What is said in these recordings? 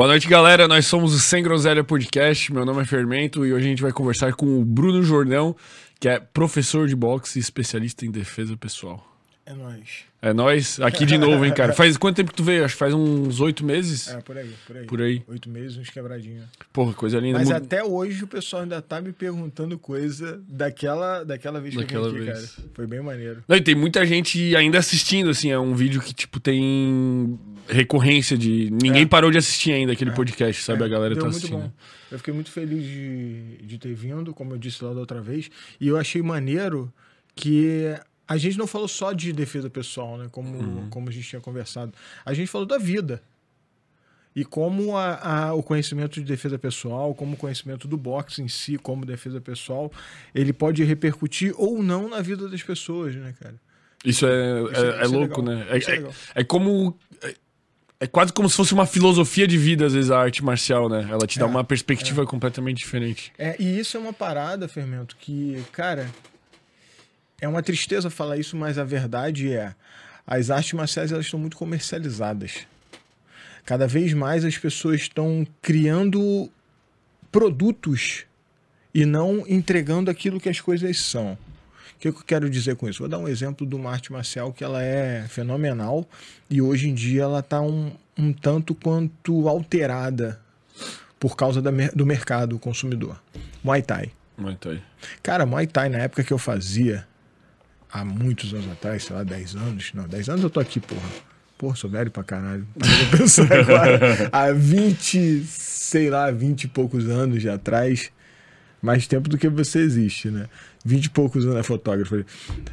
Boa noite, galera. Nós somos o Sem Groselha Podcast. Meu nome é Fermento e hoje a gente vai conversar com o Bruno Jordão, que é professor de boxe e especialista em defesa pessoal. É nóis. É nós aqui de novo, hein, cara. Faz quanto tempo que tu veio? Acho que faz uns oito meses. É, por aí, por aí. Por aí. Oito meses, uns quebradinhos. Porra, coisa linda. Mas Mu- até hoje o pessoal ainda tá me perguntando coisa daquela, daquela vez que Daquela eu vim aqui, vez. cara. Foi bem maneiro. Não, e tem muita gente ainda assistindo, assim. É um vídeo que, tipo, tem recorrência de. Ninguém É. parou de assistir ainda aquele podcast, sabe? É, a galera deu tá muito assistindo. bom. Eu fiquei muito feliz de, de ter vindo, como eu disse lá da outra vez. E eu achei maneiro que a gente não falou só de defesa pessoal, né? Como, Uhum. como a gente tinha conversado. A gente falou da vida. E como a, a- o conhecimento de defesa pessoal, como o conhecimento do boxe em si, como defesa pessoal, ele pode repercutir ou não na vida das pessoas, né, cara? Isso é, Isso é, é- é é louco, legal. né? É, é é- como. É, quase como se fosse uma filosofia de vida, às vezes, a arte marcial, né? Ela te dá uma perspectiva completamente diferente. É, e isso é uma parada, Fermento, que, cara, é uma tristeza falar isso, mas a verdade é, as artes marciais elas estão muito comercializadas. Cada vez mais as pessoas estão criando produtos e não entregando aquilo que as coisas são. O que eu quero dizer com isso? Vou dar um exemplo de uma arte marcial que ela é fenomenal e hoje em dia ela está um, um tanto quanto alterada por causa da do mercado consumidor. Muay Thai. Mas tá aí. Cara, Muay Thai na época que eu fazia, há muitos anos atrás, sei lá, 10 anos. Não, 10 anos eu tô aqui, porra. Porra, sou velho pra caralho. Eu pensar agora. há 20, sei lá, 20 e poucos anos atrás. Mais tempo do que você existe, né? 20 e poucos anos, é fotógrafo.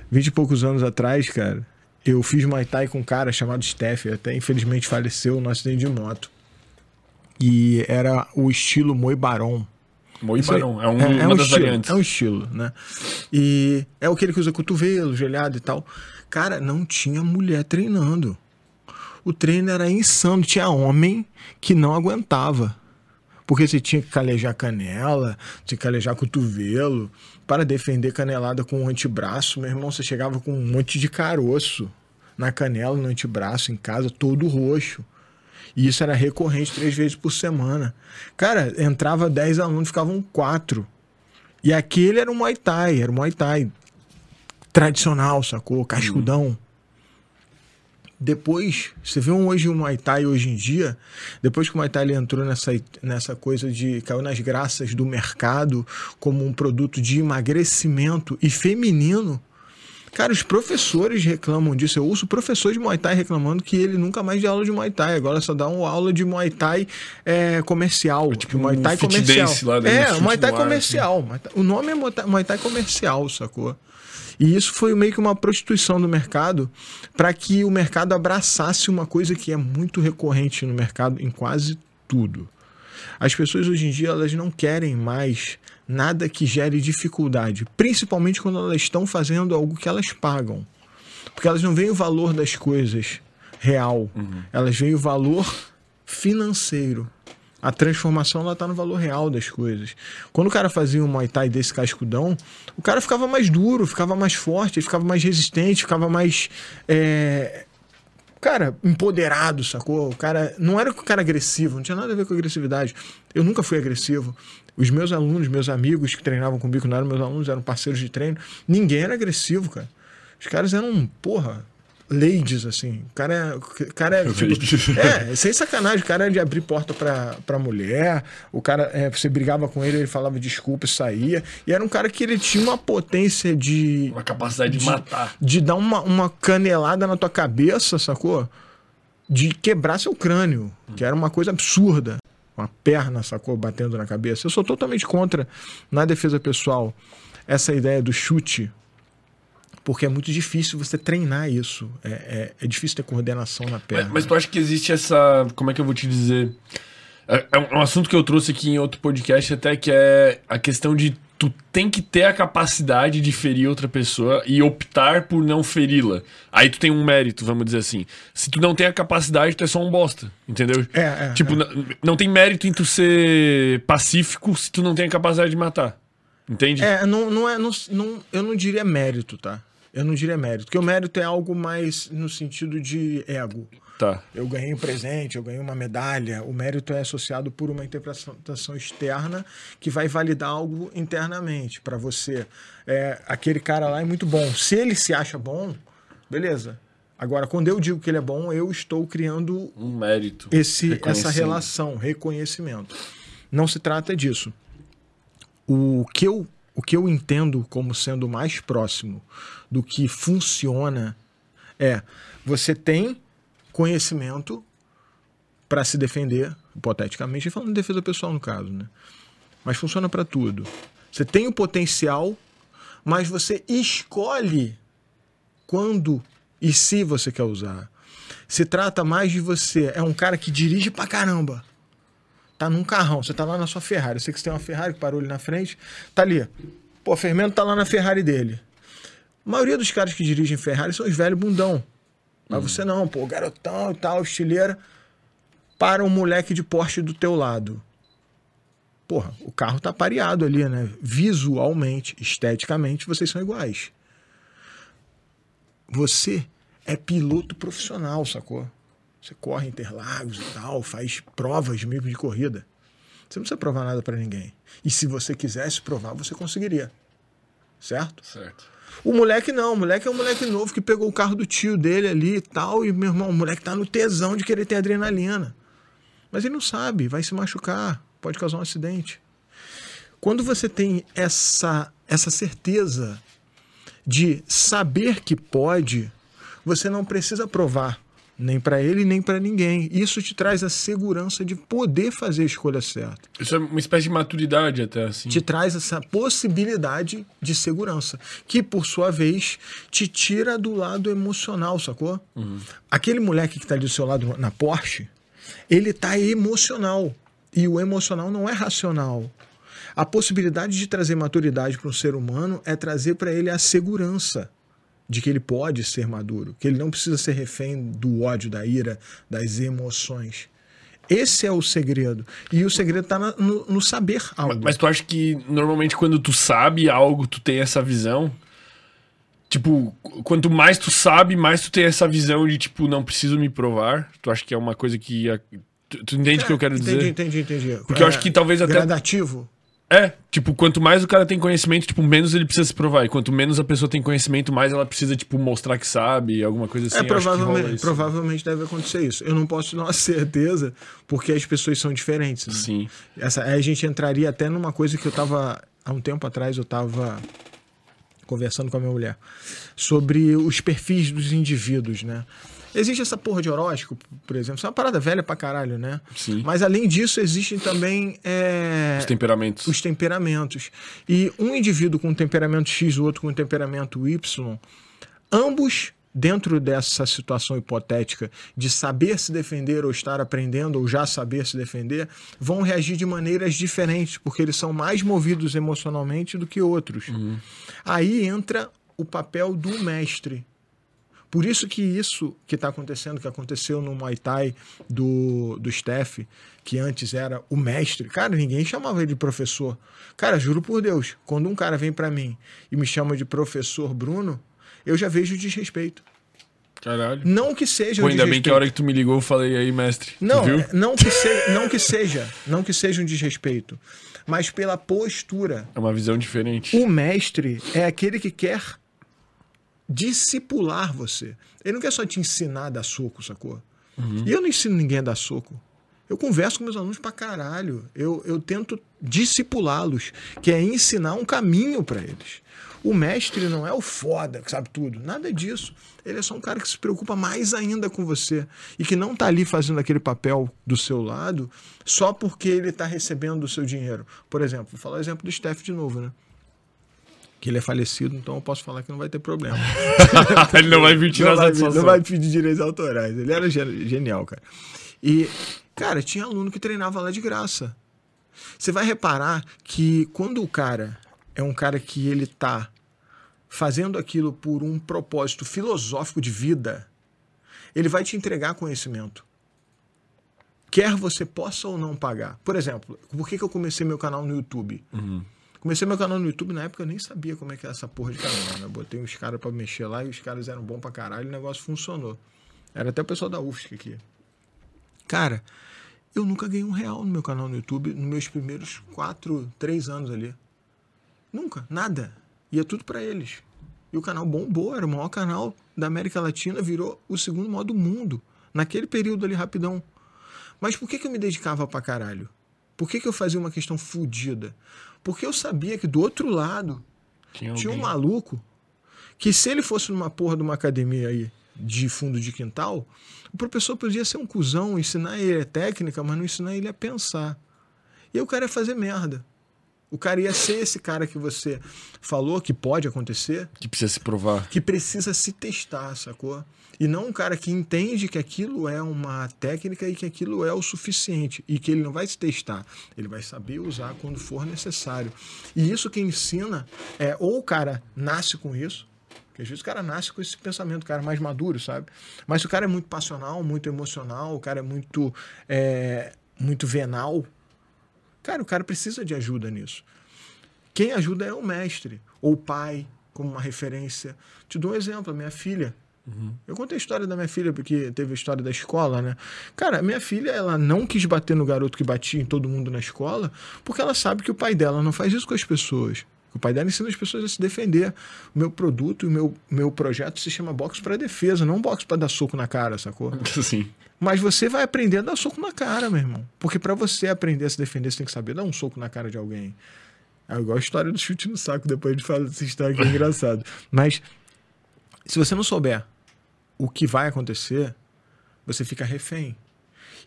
20 e poucos anos atrás, cara, eu fiz Muay Thai com um cara chamado Steph, até infelizmente faleceu no acidente de moto. E era o estilo Moi Baron. Moi Isso aí- Barão. É, um, é, é um estilo, variantes. É um estilo, né? E é aquele que usa cotovelo, gelhado e tal. Cara, não tinha mulher treinando. O treino era insano. Tinha homem que não aguentava. Porque você tinha que calejar canela, tinha que calejar cotovelo. Para defender canelada com o antebraço, meu irmão, você chegava com um monte de caroço na canela, no antebraço, em casa, todo roxo. E isso era recorrente três vezes por semana. Cara, entrava 10 alunos, ficavam quatro. E aquele era um Muay Thai, era um Muay Thai tradicional, sacou? Cascudão. Depois, você vê um hoje um Muay Thai hoje em dia, depois que o Muay Thai entrou nessa, nessa coisa de caiu nas graças do mercado como um produto de emagrecimento e feminino, Cara, os professores reclamam disso. Eu ouço professores de Muay Thai reclamando que ele nunca mais dá aula de Muay Thai. Agora só dá uma aula de Muay Thai é, comercial. tipo, Muay um Thai fit comercial. lá, né? Um é, Muay Thai ar, comercial. Thai- O nome é Muay Thai comercial, sacou? E isso foi meio que uma prostituição do mercado para que o mercado abraçasse uma coisa que é muito recorrente no mercado em quase tudo. As pessoas hoje em dia elas não querem mais nada que gere dificuldade, principalmente quando elas estão fazendo algo que elas pagam. Porque elas não veem o valor das coisas real, elas veem o valor financeiro. A transformação ela tá no valor real das coisas. Quando o cara fazia um Muay Thai desse cascudão, o cara ficava mais duro, ficava mais forte, ficava mais resistente, ficava mais é, cara, empoderado, sacou? O cara não era o cara agressivo, não tinha nada a ver com agressividade. Eu nunca fui agressivo. Os meus alunos, meus amigos que treinavam comigo, não eram meus alunos, eram parceiros de treino, ninguém era agressivo, cara. Os caras eram, porra, ladies, assim. O cara é. O cara é, tipo, é, sem sacanagem, o cara era de abrir porta pra, pra mulher, o cara, é, você brigava com ele, ele falava desculpa e saía. E era um cara que ele tinha uma potência de Uma capacidade de matar. de dar uma, uma canelada na tua cabeça, sacou? De quebrar seu crânio, que era uma coisa absurda. Uma perna, sacou? Batendo na cabeça. Eu sou totalmente contra, na defesa pessoal, essa ideia do chute, porque é muito difícil você treinar isso. É, é, é difícil ter coordenação na perna. Mas, mas tu acha que existe essa. Como é que eu vou te dizer? É, é um, é um assunto que eu trouxe aqui em outro podcast, até que é a questão de tu tem que ter a capacidade de ferir outra pessoa e optar por não feri-la. Aí tu tem um mérito, vamos dizer assim. Se tu não tem a capacidade, tu é só um bosta, entendeu? É, é, Tipo, é. n- não tem mérito em tu ser pacífico se tu não tem a capacidade de matar. Entende? É, não, não é. Não, não, eu não diria mérito, tá? Eu não diria mérito, porque o mérito é algo mais no sentido de ego. Tá. Eu ganhei um presente, eu ganhei uma medalha. O mérito é associado por uma interpretação externa que vai validar algo internamente para você. É, aquele cara lá é muito bom. Se ele se acha bom, beleza. Agora, quando eu digo que ele é bom, eu estou criando Um mérito. esse, essa relação, reconhecimento. Não se trata disso. O que, eu, o que eu entendo como sendo mais próximo do que funciona é você tem conhecimento para se defender, hipoteticamente, falando de defesa pessoal no caso, né? Mas funciona para tudo. Você tem o potencial, mas você escolhe quando e se você quer usar. Se trata mais de você. É um cara que dirige pra caramba. Tá num carrão, você tá lá na sua Ferrari. Eu sei que você tem uma Ferrari que parou ali na frente. Tá ali. Pô, Fermento tá lá na Ferrari dele. A maioria dos caras que dirigem Ferrari são os velhos bundão. Mas você não, pô, garotão e tal, estileira. Para um moleque de Porsche do teu lado. Porra, o carro tá pareado ali, né? Visualmente, esteticamente, vocês são iguais. Você é piloto profissional, sacou? Você corre Interlagos e tal, faz provas mesmo de corrida. Você não precisa provar nada pra ninguém. E se você quisesse provar, você conseguiria. Certo? Certo. O moleque não, o moleque é um moleque novo que pegou o carro do tio dele ali e tal, e meu irmão, o moleque tá no tesão de querer ter adrenalina. Mas ele não sabe, vai se machucar, pode causar um acidente. Quando você tem essa, essa certeza de saber que pode, você não precisa provar nem para ele nem para ninguém. Isso te traz a segurança de poder fazer a escolha certa. Isso é uma espécie de maturidade até, assim. Te traz essa possibilidade de segurança, que por sua vez te tira do lado emocional, sacou? Aquele moleque que tá ali do seu lado na Porsche, ele tá emocional. E o emocional não é racional. A possibilidade de trazer maturidade para um ser humano é trazer para ele a segurança de que ele pode ser maduro, que ele não precisa ser refém do ódio, da ira, das emoções. Esse é o segredo. E o segredo está no, no saber algo. Mas tu acha que normalmente quando tu sabe algo, tu tem essa visão? Tipo, quanto mais tu sabe, mais tu tem essa visão de, tipo, não preciso me provar. Tu acha que é uma coisa que. Tu, tu entende o que eu quero entendi, dizer? Entendi, entendi. Porque eu acho que talvez até- Gradativo? É, tipo, quanto mais o cara tem conhecimento, tipo, menos ele precisa se provar. E quanto menos a pessoa tem conhecimento, mais ela precisa, tipo, mostrar que sabe, alguma coisa assim. é, provavelmente, provavelmente deve acontecer isso. Eu não posso te dar uma certeza, porque as pessoas são diferentes. Né? Sim. Essa, aí a gente entraria até numa coisa que eu tava. Há um tempo atrás eu tava conversando com a minha mulher sobre os perfis dos indivíduos, né? Existe essa porra de horóscopo, por exemplo. Isso é uma parada velha pra caralho, né? Sim. Mas além disso, existem também. é, Os temperamentos. os temperamentos. E um indivíduo com temperamento X, o outro com temperamento Y, ambos, dentro dessa situação hipotética de saber se defender ou estar aprendendo ou já saber se defender, vão reagir de maneiras diferentes, porque eles são mais movidos emocionalmente do que outros. Aí entra o papel do mestre. Por isso que isso que está acontecendo, que aconteceu no Muay Thai do, do Steph, que antes era o mestre, cara, ninguém chamava ele de professor. Cara, juro por Deus, quando um cara vem para mim e me chama de professor Bruno, eu já vejo desrespeito. Caralho. Não que seja Pô, um ainda bem que a hora que tu me ligou eu falei aí, mestre. Não, não que, se, não que seja, não que seja um desrespeito, mas pela postura. É uma visão diferente. O mestre é aquele que quer discipular você. Ele não quer só te ensinar a dar soco, sacou? E eu não ensino ninguém a dar soco. Eu converso com meus alunos pra caralho. Eu, eu tento discipulá-los, que é ensinar um caminho pra eles. O mestre não é o foda, que sabe tudo. Nada disso. Ele é só um cara que se preocupa mais ainda com você. E que não tá ali fazendo aquele papel do seu lado só porque ele tá recebendo o seu dinheiro. Por exemplo, vou falar o exemplo do Steph de novo, né? Que ele é falecido, então eu posso falar que não vai ter problema. Ele não vai vir tirar não, vai, satisfação. não vai pedir direitos autorais. Ele era ge- genial, cara. E, cara, tinha aluno que treinava lá de graça. Você vai reparar que quando o cara é um cara que ele tá fazendo aquilo por um propósito filosófico de vida, ele vai te entregar conhecimento. Quer você possa ou não pagar. Por exemplo, por que, que eu comecei meu canal no YouTube? Comecei meu canal no YouTube, na época eu nem sabia como é que era essa porra de canal, né? Eu botei uns caras pra mexer lá e os caras eram bons pra caralho e o negócio funcionou. Era até o pessoal da UFSC aqui. Cara, eu nunca ganhei um real no meu canal no YouTube nos meus primeiros quatro, três anos ali. Nunca, nada. Ia tudo pra eles. E o canal bombou, era o maior canal da América Latina, virou o segundo maior do mundo. Naquele período ali, rapidão. Mas por que, que eu me dedicava pra caralho? Por que, que eu fazia uma questão fodida? Porque eu sabia que do outro lado Tinha, tinha um maluco que se ele fosse numa porra de uma academia aí de fundo de quintal, o professor podia ser um cuzão, ensinar ele a técnica, mas não ensinar ele a pensar. E o cara ia fazer merda. O cara ia ser esse cara que você falou que pode acontecer, Que precisa se provar. que precisa se testar, sacou? E não um cara que entende que aquilo é uma técnica e que aquilo é o suficiente e que ele não vai se testar, ele vai saber usar quando for necessário. E isso que ensina é ou o cara nasce com isso, que às vezes o cara nasce com esse pensamento, o cara é mais maduro, sabe? Mas se o cara é muito passional, muito emocional, o cara é muito, é, muito venal, cara, o cara precisa de ajuda nisso. Quem ajuda é o mestre, ou o pai, como uma referência. Te dou um exemplo, a minha filha. Eu contei a história da minha filha, porque teve a história da escola, né? Cara, minha filha, ela não quis bater no garoto que batia em todo mundo na escola, porque ela sabe que o pai dela não faz isso com as pessoas. O pai dela ensina as pessoas a se defender. O meu produto e o meu, meu projeto se chama boxe para defesa, não boxe para dar soco na cara, sacou? Sim. Mas você vai aprender a dar soco na cara, meu irmão. Porque para você aprender a se defender, você tem que saber dar um soco na cara de alguém. É igual a história do chute no saco, depois a gente fala dessa história que é engraçado. Mas se você não souber o que vai acontecer, você fica refém.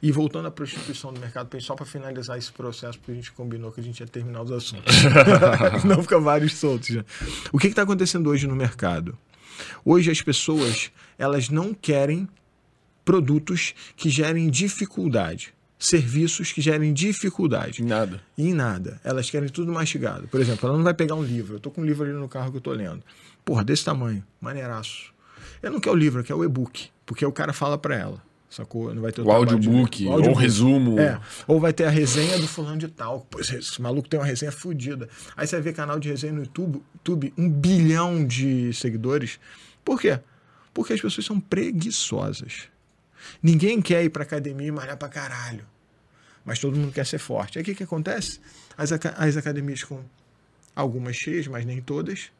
E voltando à prostituição do mercado, só para finalizar esse processo, porque a gente combinou que a gente ia terminar os assuntos. não fica vários soltos já. O que está acontecendo hoje no mercado? Hoje as pessoas, elas não querem produtos que gerem dificuldade. Serviços que gerem dificuldade. Nada. E em nada. Elas querem tudo mastigado. Por exemplo, ela não vai pegar um livro. Eu tô com um livro ali no carro que eu tô lendo. Porra, desse tamanho. Maneiraço. Eu não quero o livro, eu quero o e-book. Porque o cara fala pra ela. Sacou? Não vai ter O de- audiobook, o ou audiobook. resumo. É. Ou vai ter a resenha do fulano de tal. Esse, esse maluco tem uma resenha fodida. Aí você vai ver canal de resenha no YouTube, YouTube, um bilhão de seguidores. Por quê? Porque as pessoas são preguiçosas. Ninguém quer ir pra academia e malhar pra caralho. Mas todo mundo quer ser forte. Aí o que, que acontece? As, as academias com algumas cheias, mas nem todas.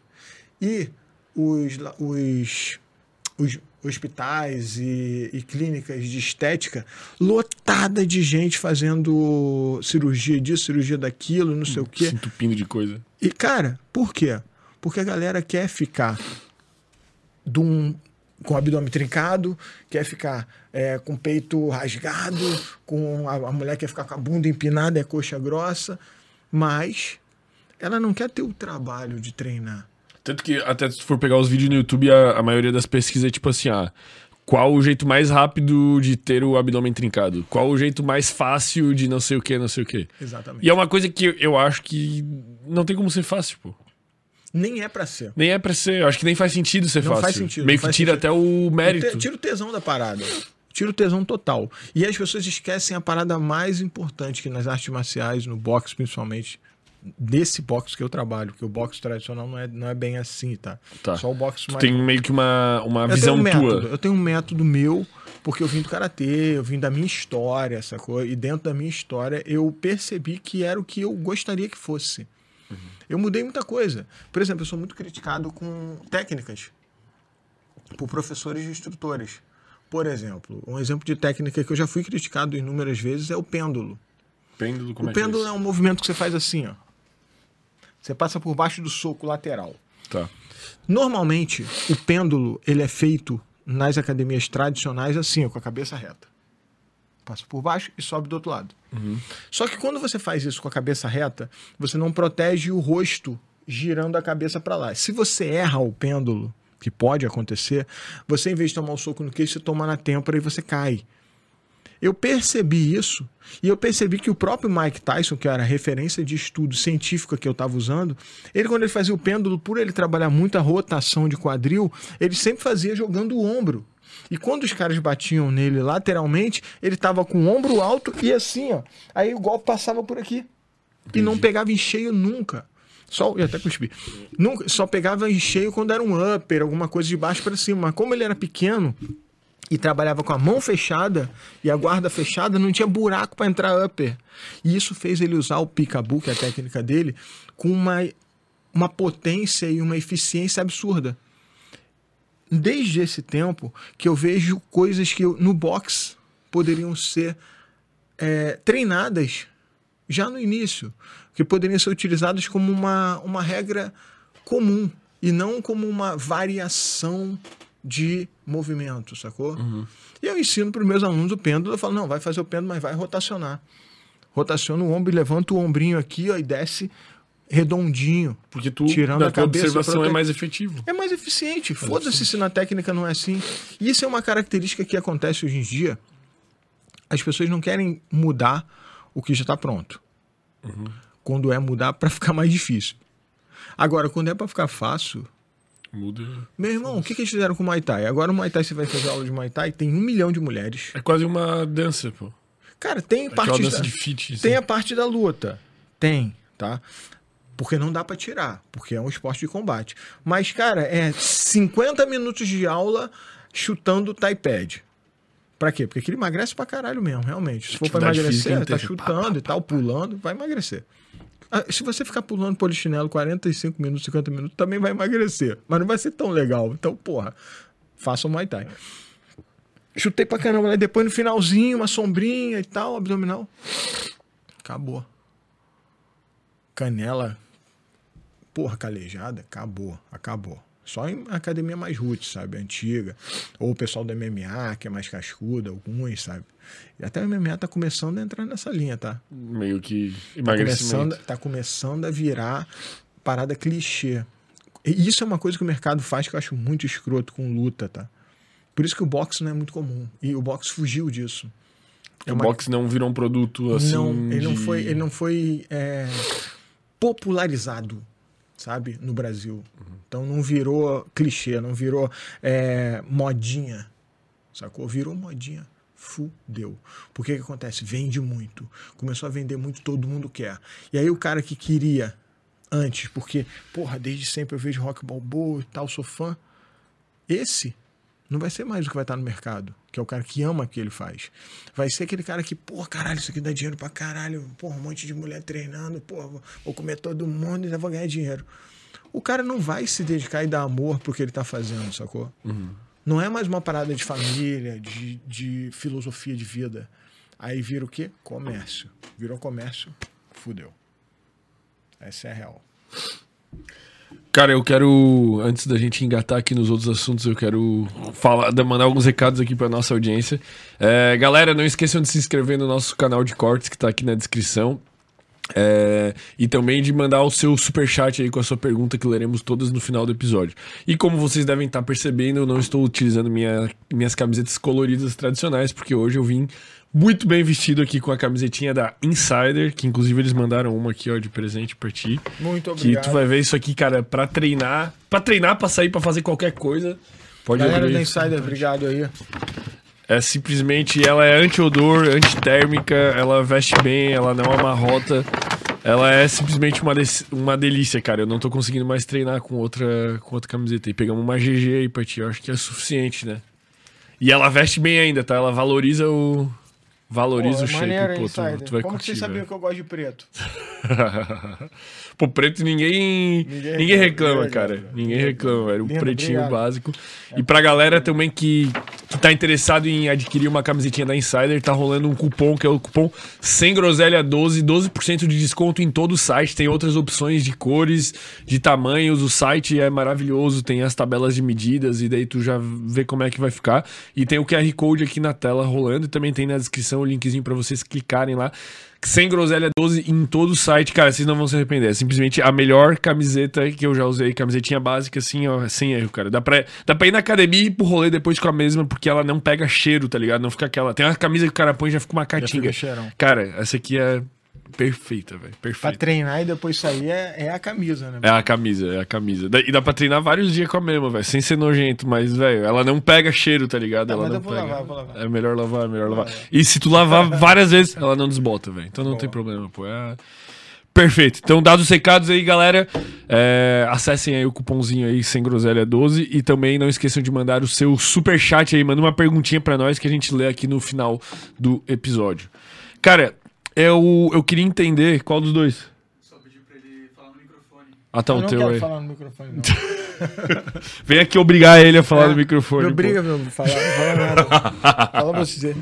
E os, os, os hospitais e, e clínicas de estética lotada de gente fazendo cirurgia disso, cirurgia daquilo, não sei o quê. Se entupindo de coisa. E, cara, por quê? Porque a galera quer ficar de um- com o abdômen trincado, quer ficar é, com o peito rasgado, com a, a mulher quer ficar com a bunda empinada e a coxa grossa, mas ela não quer ter o trabalho de treinar. Tanto que, até se for pegar os vídeos no YouTube, a, a maioria das pesquisas é tipo assim, ah, qual o jeito mais rápido de ter o abdômen trincado? Qual o jeito mais fácil de não sei o que, não sei o que? Exatamente. E é uma coisa que eu- eu acho que não tem como ser fácil, pô. Nem é pra ser. Nem é pra ser, eu acho que nem faz sentido ser Não fácil. faz sentido, Meio que tira sentido. até o mérito. Tira o tesão da parada. Tira o tesão total. E as pessoas esquecem a parada mais importante que nas artes marciais, no boxe principalmente, desse boxe que eu trabalho, que o boxe tradicional não é, não é bem assim, tá? Tá. Só o boxe Tu mais. tem meio que uma, uma eu visão um método, tua. Eu tenho um método meu, porque eu vim do karatê, eu vim da minha história, sacou? E dentro da minha história eu percebi que era o que eu gostaria que fosse. Eu mudei muita coisa. Por exemplo, eu sou muito criticado com técnicas por professores e instrutores. Por exemplo, um exemplo de técnica que eu já fui criticado inúmeras vezes é o pêndulo. Pêndulo, como o é é pêndulo isso? é um movimento que você faz assim, ó. Você passa por baixo do soco lateral. Tá. Normalmente, o pêndulo ele é feito nas academias tradicionais assim, ó, com a cabeça reta. Passa por baixo e sobe do outro lado. Só que quando você faz isso com a cabeça reta, você não protege o rosto girando a cabeça para lá. Se você erra o pêndulo, que pode acontecer, você em vez de tomar o soco no queixo, você toma na têmpora e você cai. Eu percebi isso e eu percebi que o próprio Mike Tyson, que era a referência de estudo científica que eu estava usando, ele quando ele fazia o pêndulo, por ele trabalhar muita rotação de quadril, ele sempre fazia jogando o ombro. E quando os caras batiam nele lateralmente, ele tava com o ombro alto e assim, ó. Aí o golpe passava por aqui. E não pegava em cheio nunca. Só, e até cuspi. Nunca, só pegava em cheio quando era um upper, alguma coisa de baixo para cima. Mas como ele era pequeno e trabalhava com a mão fechada e a guarda fechada, não tinha buraco para entrar upper. E isso fez ele usar o picabu, que é a técnica dele, com uma, uma potência e uma eficiência absurda. Desde esse tempo que eu vejo coisas que eu, no box poderiam ser é, treinadas já no início, que poderiam ser utilizadas como uma, uma regra comum e não como uma variação de movimento, sacou? Uhum. E eu ensino para os meus alunos o pêndulo, eu falo, não, vai fazer o pêndulo, mas vai rotacionar. Rotaciona o ombro e levanta o ombrinho aqui ó, e desce redondinho. Porque tu, Tirando a cabeça, observação, é mais efetivo. É mais eficiente. Foda-se se na técnica não é assim. E isso é uma característica que acontece hoje em dia. As pessoas não querem mudar o que já está pronto. Quando é mudar para ficar mais difícil. Agora, quando é para ficar fácil, Muda. meu irmão, o que, que eles fizeram com o Muay Thai? Agora o Muay Thai, você vai fazer aula de Muay Thai, tem um milhão de mulheres. É quase uma dança, pô. Cara, tem Aquela parte da- de fit. assim. Tem a parte da luta. Tem, tá? Porque não dá pra tirar, porque é um esporte de combate. Mas, cara, é 50 minutos de aula chutando Taipad. Pra quê? Porque ele emagrece pra caralho mesmo, realmente. Se for pra emagrecer, tá chutando e tal, pulando, vai emagrecer. Ah, Se você ficar pulando polichinelo 45 minutos, 50 minutos, também vai emagrecer. Mas não vai ser tão legal. Então, porra, faça o Muay Thai. Chutei pra caramba, né? depois no finalzinho, uma sombrinha e tal, abdominal. Acabou. Canela, porra, calejada, acabou, acabou. Só em academia mais roots, sabe? Antiga. Ou o pessoal do MMA, que é mais cascuda, alguns, sabe? E até o MMA tá começando a entrar nessa linha, tá? Meio que Tá emagrecimento. começando, tá começando a virar parada clichê. E isso é uma coisa que o mercado faz que eu acho muito escroto com luta, tá? Por isso que o boxe não é muito comum. E o boxe fugiu disso. É o uma- boxe não virou um produto assim. não, ele não de- foi, ele não foi é, popularizado, sabe, no Brasil. Então não virou clichê, não virou é, modinha, sacou? Virou modinha. Fudeu. Por que que acontece? Vende muito. Começou a vender muito, todo mundo quer. E aí o cara que queria antes, porque, porra, desde sempre eu vejo rock balboa e tal, sou fã. Esse não vai ser mais o que vai estar no mercado, que é o cara que ama o que ele faz. Vai ser aquele cara que, porra, caralho, isso aqui dá dinheiro pra caralho, porra, um monte de mulher treinando, porra, vou- comer todo mundo e ainda vou ganhar dinheiro. O cara não vai se dedicar e dar amor pro que ele tá fazendo, sacou? Não é mais uma parada de família, de, de filosofia de vida. Aí vira o quê? Comércio. Virou comércio, fudeu. Essa é a real. Cara, eu quero, antes da gente engatar aqui nos outros assuntos, eu quero falar, da- mandar alguns recados aqui pra nossa audiência. É, galera, não esqueçam de se inscrever no nosso canal de cortes que tá aqui na descrição. É, e também de mandar o seu superchat aí com a sua pergunta que leremos todas no final do episódio. E como vocês devem estar percebendo, eu não estou utilizando minha- minhas camisetas coloridas tradicionais, porque hoje eu vim muito bem vestido aqui com a camisetinha da Insider, que inclusive eles mandaram uma aqui ó, de presente pra ti. Muito Que obrigado. tu vai ver isso aqui, cara, pra treinar. Pra treinar, pra sair, pra fazer qualquer coisa. Pode Galera abrir da. Insider, obrigado aí. É simplesmente, ela é anti-odor, antitérmica, ela veste bem, ela não amarrota. Ela é simplesmente uma, dec- uma delícia, cara. Eu não tô conseguindo mais treinar com outra, com outra camiseta. E pegamos uma GG aí pra ti, eu acho que é suficiente, né? E ela veste bem ainda, tá? Ela valoriza o. Valoriza Pô, o shape, maneiro, pô. Tu, tu vai Como que curtir, vocês sabiam que eu gosto de preto? Pô, preto ninguém. Ninguém Ninguém, reclama, reclama, ninguém cara. reclama. Ninguém reclama, velho. O Lindo, pretinho obrigado. básico. E pra galera também que, que tá interessado em adquirir uma camisetinha da Insider, tá rolando um cupom que é o cupom Sem Groselha 12, 12% de desconto em todo o site. Tem outras opções de cores, de tamanhos. O site é maravilhoso, tem as tabelas de medidas e daí tu já vê como é que vai ficar. E tem o QR Code aqui na tela rolando e também tem na descrição o linkzinho pra vocês clicarem lá. Sem groselha 12 em todo o site, cara, vocês não vão se arrepender. É simplesmente a melhor camiseta que eu já usei. Camisetinha básica, assim, ó, sem erro, cara. Dá pra, dá pra ir na academia e ir pro rolê depois com a mesma, porque ela não pega cheiro, tá ligado? Não fica aquela. Tem uma camisa que o cara põe e já fica uma cheirão. Cara, essa aqui é perfeita, velho. Pra Perfeita. treinar e depois sair é, é a camisa, né? É a camisa, é a camisa. E dá pra treinar vários dias com a mesma, velho. Sem ser nojento, mas, velho, ela não pega cheiro, tá ligado? Tá, ela não pega. lavar, vou lavar. É melhor lavar, é melhor lavar. E se tu lavar várias vezes, ela não desbota, velho. Então não tem problema, pô. É Perfeito. Então, dados os recados aí, galera, é, acessem aí o cupomzinho aí, sem groselha 12 e também não esqueçam de mandar o seu super chat aí, manda uma perguntinha pra nós que a gente lê aqui no final do episódio. Cara, eu, eu queria entender qual dos dois. Só pedir pra ele falar no microfone. Ah, tá Eu o não teu quero aí. falar no microfone, não. Vem aqui obrigar ele a falar É, no microfone. Não briga, meu. Fala, fala nada. fala você.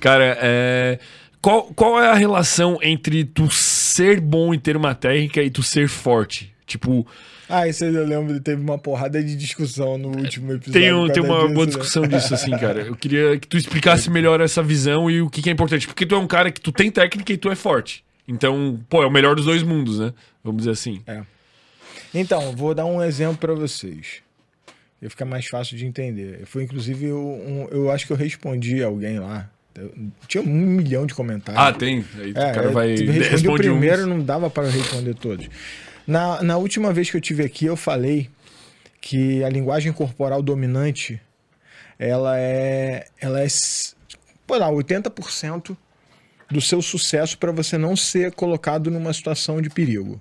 Cara, é. Qual, qual é a relação entre tu ser bom e ter uma técnica e tu ser forte? Tipo, Ah, isso aí eu lembro, teve uma porrada de discussão no último episódio. tem, um- tem uma disso, boa né? discussão disso, assim, cara. Eu queria que tu explicasse melhor essa visão e o que, que é importante. Porque tu é um cara que tu tem técnica e tu é forte. Então, pô, é o melhor dos dois mundos, né? Vamos dizer assim. Então, vou dar um exemplo pra vocês. Ia ficar mais fácil de entender. Foi inclusive eu, um- eu acho que eu respondi a alguém lá. Tinha um milhão de comentários. Ah, tem. Aí o cara vai. respondi o primeiro, não dava para responder todos. Na, na última vez que eu tive aqui, eu falei que a linguagem corporal dominante ela é, ela é pô, lá, 80% do seu sucesso para você não ser colocado numa situação de perigo.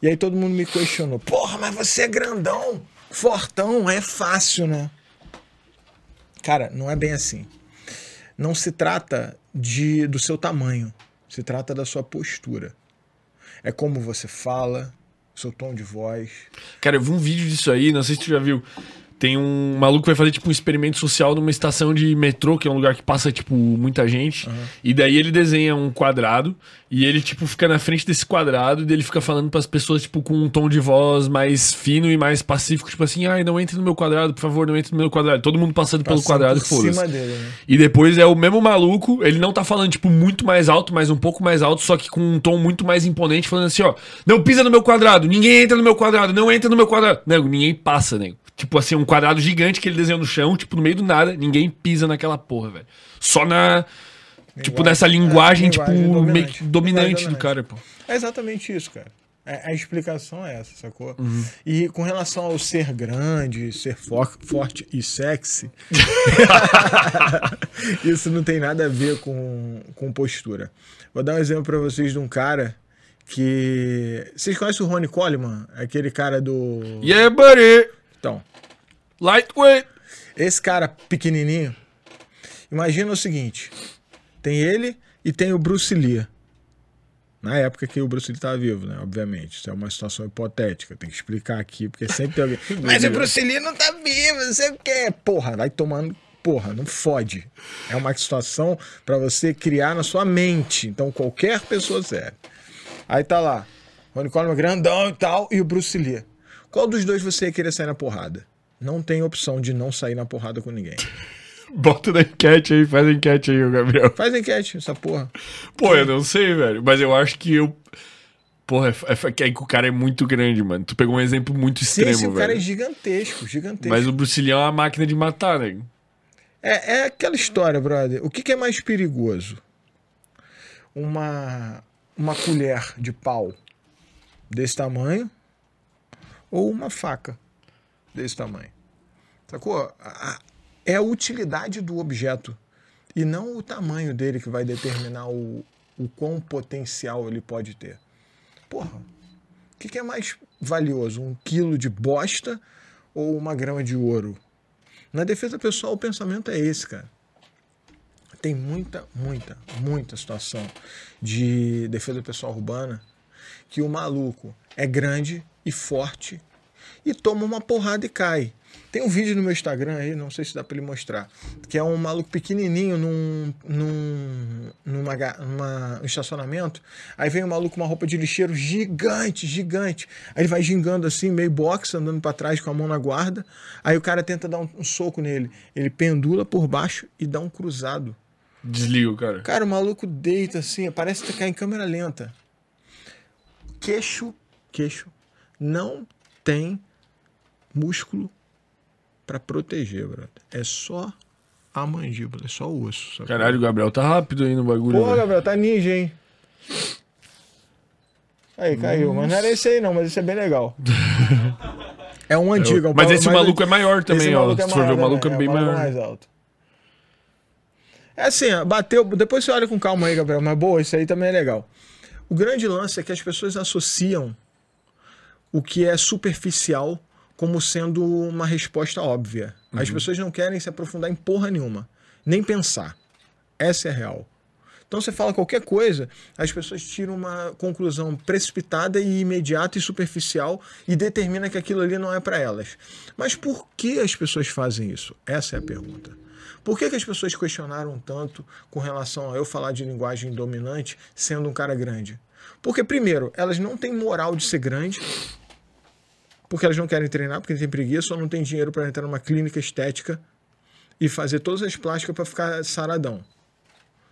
E aí todo mundo me questionou: porra, mas você é grandão, fortão, é fácil, né? Cara, não é bem assim não se trata de do seu tamanho, se trata da sua postura. É como você fala, seu tom de voz. Cara, eu vi um vídeo disso aí, não sei se tu já viu. Tem um maluco que vai fazer, tipo, um experimento social numa estação de metrô, que é um lugar que passa, tipo, muita gente. E daí ele desenha um quadrado e ele, tipo, fica na frente desse quadrado e daí ele fica falando pras pessoas, tipo, com um tom de voz mais fino e mais pacífico, tipo assim, ai, não entre no meu quadrado, por favor, não entre no meu quadrado. Todo mundo passando pelo passando quadrado, por foda-se. né? E depois é o mesmo maluco, ele não tá falando, tipo, muito mais alto, mas um pouco mais alto, só que com um tom muito mais imponente, falando assim, ó, não pisa no meu quadrado, ninguém entra no meu quadrado, não entra no meu quadrado. Nego, ninguém passa, nego. Tipo assim, um quadrado gigante que ele desenhou no chão, tipo, no meio do nada, ninguém pisa naquela porra, velho. Só na. tipo, Linguagem- nessa linguagem, é, tipo, linguagem meio que dominante. dominante do cara, pô. É exatamente isso, cara. É- a explicação é essa, sacou? Uhum. E com relação ao ser grande, ser fo- forte e sexy, isso não tem nada a ver com, com postura. Vou dar um exemplo pra vocês de um cara que. Vocês conhecem o Ronnie Coleman? Aquele cara do. Yeah, buddy! Então, Lightweight! esse cara pequenininho, imagina o seguinte: tem ele e tem o Bruce Lee. Na época que o Bruce Lee estava vivo, né? Obviamente. Isso é uma situação hipotética. Tem que explicar aqui, porque sempre tem alguém. Mas o Bruce Lee não tá vivo, não sei o quê. Porra, vai tomando. Porra, não fode. É uma situação para você criar na sua mente. Então qualquer pessoa serve. Aí tá lá. Ronnie Coleman grandão e tal, e o Bruce Lee. Qual dos dois você ia querer sair na porrada? Não tem opção de não sair na porrada com ninguém. Bota na enquete aí, faz a enquete aí, Gabriel. Faz enquete, essa porra. Pô, eu não sei, velho. Mas eu acho que eu. Porra, é, é, que aí que o cara é muito grande, mano. Tu pegou um exemplo muito extremo, sim, o velho. cara é gigantesco, gigantesco. Mas o Bruce Lee é uma máquina de matar, né? É, é aquela história, brother. O que, que é mais perigoso? Uma, uma colher de pau desse tamanho ou uma faca desse tamanho? Sacou? É a utilidade do objeto e não o tamanho dele que vai determinar o, o quão potencial ele pode ter. Porra, o que, que é mais valioso? Um quilo de bosta ou uma grama de ouro? Na defesa pessoal, o pensamento é esse, cara. Tem muita, muita, muita situação de defesa pessoal urbana que o maluco é grande e forte e toma uma porrada e cai. Tem um vídeo no meu Instagram aí, não sei se dá pra ele mostrar, que é um maluco pequenininho num, num, numa, numa- um estacionamento. Aí vem um maluco com uma roupa de lixeiro gigante, gigante. Aí ele vai gingando assim, meio boxe, andando pra trás com a mão na guarda. Aí o cara tenta dar um, um soco nele. Ele pendula por baixo e dá um cruzado. Desliga o cara. Cara, o maluco deita assim, parece que tá em câmera lenta. Queixo, queixo, não tem músculo pra proteger, brother. É só a mandíbula, é só o osso. sacou? Caralho, o Gabriel tá rápido aí no bagulho. Porra, velho. Gabriel, tá ninja, hein? Aí, caiu. Mas não era esse aí, não, mas esse é bem legal. É um antigo. é um Mas pau- esse maluco é maior também, esse ó. maluco é Se for ver, o maluco é também, bem o maluco maior. mais alto. É assim, bateu. Depois você olha com calma aí, Gabriel. Mas boa, esse aí também é legal. O grande lance é que as pessoas associam o que é superficial como sendo uma resposta óbvia. As pessoas não querem se aprofundar em porra nenhuma, nem pensar. Essa é a real. Então você fala qualquer coisa, as pessoas tiram uma conclusão precipitada e imediata e superficial e determina que aquilo ali não é para elas. Mas por que as pessoas fazem isso? Essa é a pergunta. Por que, que as pessoas questionaram tanto com relação a eu falar de linguagem dominante sendo um cara grande? Porque, primeiro, elas não têm moral de ser grande, porque elas não querem treinar, porque têm preguiça ou não têm dinheiro para entrar numa clínica estética e fazer todas as plásticas para ficar saradão.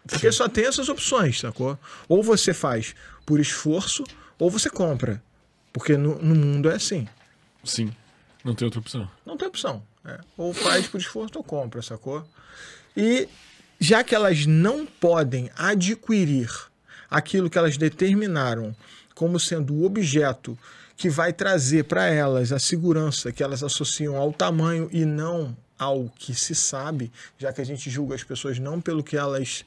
Porque só tem essas opções, sacou? Ou você faz por esforço, ou você compra. Porque no, no mundo é assim. Sim. Não tem outra opção. Não tem opção. É. Ou faz por esforço ou compra, sacou? E já que elas não podem adquirir aquilo que elas determinaram como sendo o objeto que vai trazer para elas a segurança que elas associam ao tamanho e não ao que se sabe, já que a gente julga as pessoas não pelo que elas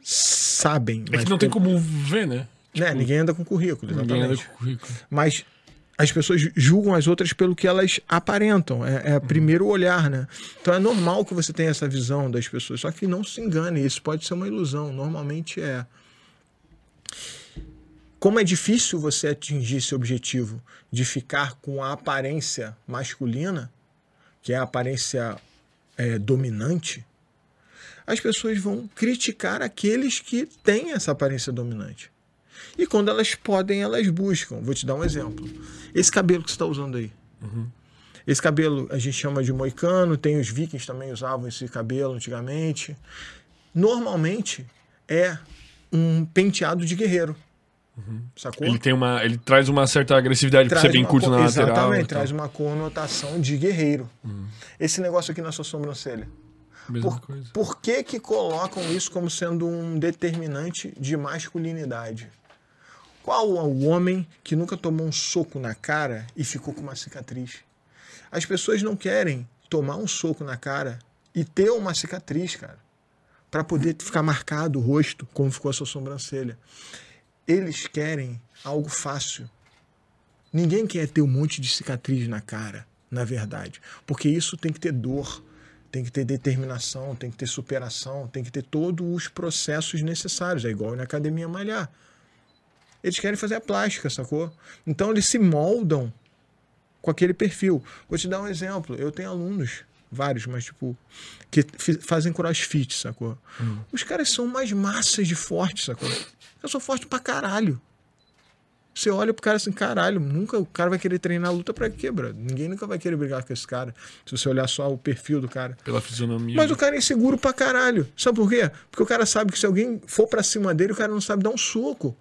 sabem, É mas que não tem pelo- como ver, né? né? Ninguém anda com currículo, Ninguém exatamente. anda com currículo. Mas as pessoas julgam as outras pelo que elas aparentam. É, é o primeiro olhar, né? Então é normal que você tenha essa visão das pessoas. Só que não se engane, isso pode ser uma ilusão. Normalmente é. Como é difícil você atingir esse objetivo de ficar com a aparência masculina, que é a aparência é, dominante, as pessoas vão criticar aqueles que têm essa aparência dominante. E quando elas podem, elas buscam. Vou te dar um exemplo. Esse cabelo que você está usando aí. Esse cabelo a gente chama de moicano, tem os vikings também usavam esse cabelo antigamente. Normalmente é um penteado de guerreiro. Sacou? Ele tem uma. Ele traz uma certa agressividade pra Traz ser bem curto na lateral. Exatamente, tal. traz uma conotação de guerreiro. Esse negócio aqui na sua sobrancelha. Mesma Por, coisa. por que, que colocam isso como sendo um determinante de masculinidade? Qual o homem que nunca tomou um soco na cara e ficou com uma cicatriz? As pessoas não querem tomar um soco na cara e ter uma cicatriz, cara, para poder ficar marcado o rosto como ficou a sua sobrancelha. Eles querem algo fácil. Ninguém quer ter um monte de cicatriz na cara, na verdade, porque isso tem que ter dor, tem que ter determinação, tem que ter superação, tem que ter todos os processos necessários. É igual na academia malhar. Eles querem fazer a plástica, sacou? Então eles se moldam com aquele perfil. Vou te dar um exemplo. Eu tenho alunos, vários, mas tipo, que fazem crossfit, sacou? Os caras são mais massas de forte, sacou? Eu sou forte pra caralho. Você olha pro cara assim, caralho, nunca o cara vai querer treinar luta pra quê, bro? Ninguém nunca vai querer brigar com esse cara. Se você olhar só o perfil do cara. Pela fisionomia. Mas o cara é inseguro pra caralho. Sabe por quê? Porque o cara sabe que se alguém for pra cima dele, o cara não sabe dar um soco.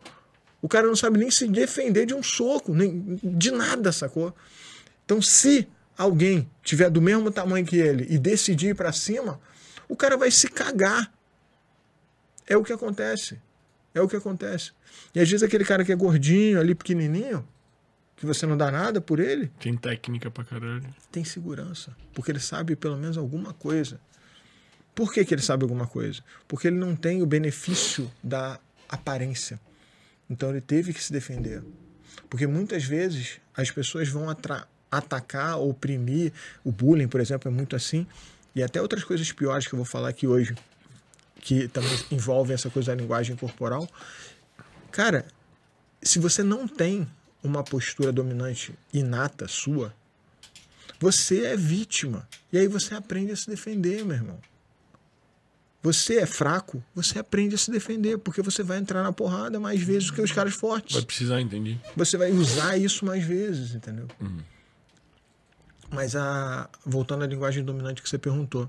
O cara não sabe nem se defender de um soco, nem de nada, sacou? Então, se alguém tiver do mesmo tamanho que ele e decidir ir pra cima, o cara vai se cagar. É o que acontece. É o que acontece. E às vezes aquele cara que é gordinho, ali pequenininho, que você não dá nada por ele, Tem técnica pra caralho. tem segurança, porque ele sabe pelo menos alguma coisa. Por que, que ele sabe alguma coisa? Porque ele não tem o benefício da aparência. Então ele teve que se defender. Porque muitas vezes as pessoas vão atacar, oprimir. O bullying, por exemplo, é muito assim. E até outras coisas piores que eu vou falar aqui hoje, que também envolvem essa coisa da linguagem corporal. Cara, se você não tem uma postura dominante inata sua, você é vítima. E aí você aprende a se defender, meu irmão. Você é fraco, você aprende a se defender, porque você vai entrar na porrada mais vezes que os caras fortes. Vai precisar, entendi. Você vai usar isso mais vezes, entendeu? Mas a voltando à linguagem dominante que você perguntou.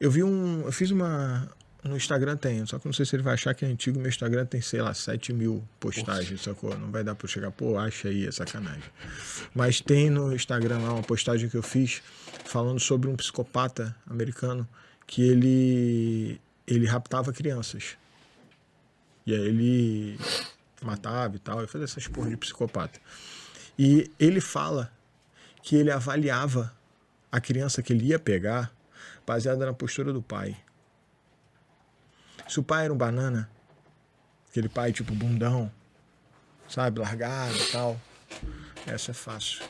Eu vi um. Eu fiz uma. No Instagram tem, só que não sei se ele vai achar que é antigo. Meu Instagram tem, sei lá, 7 mil postagens, sacou? Não vai dar pra chegar, pô, acha aí, é sacanagem. Mas tem no Instagram lá uma postagem que eu fiz falando sobre um psicopata americano que ele, ele raptava crianças. E aí ele matava e tal, e fazia essas porra de psicopata. E ele fala que ele avaliava a criança que ele ia pegar baseada na postura do pai. Se o pai era um banana, Aquele pai tipo bundão, sabe, largado e tal. Essa é fácil.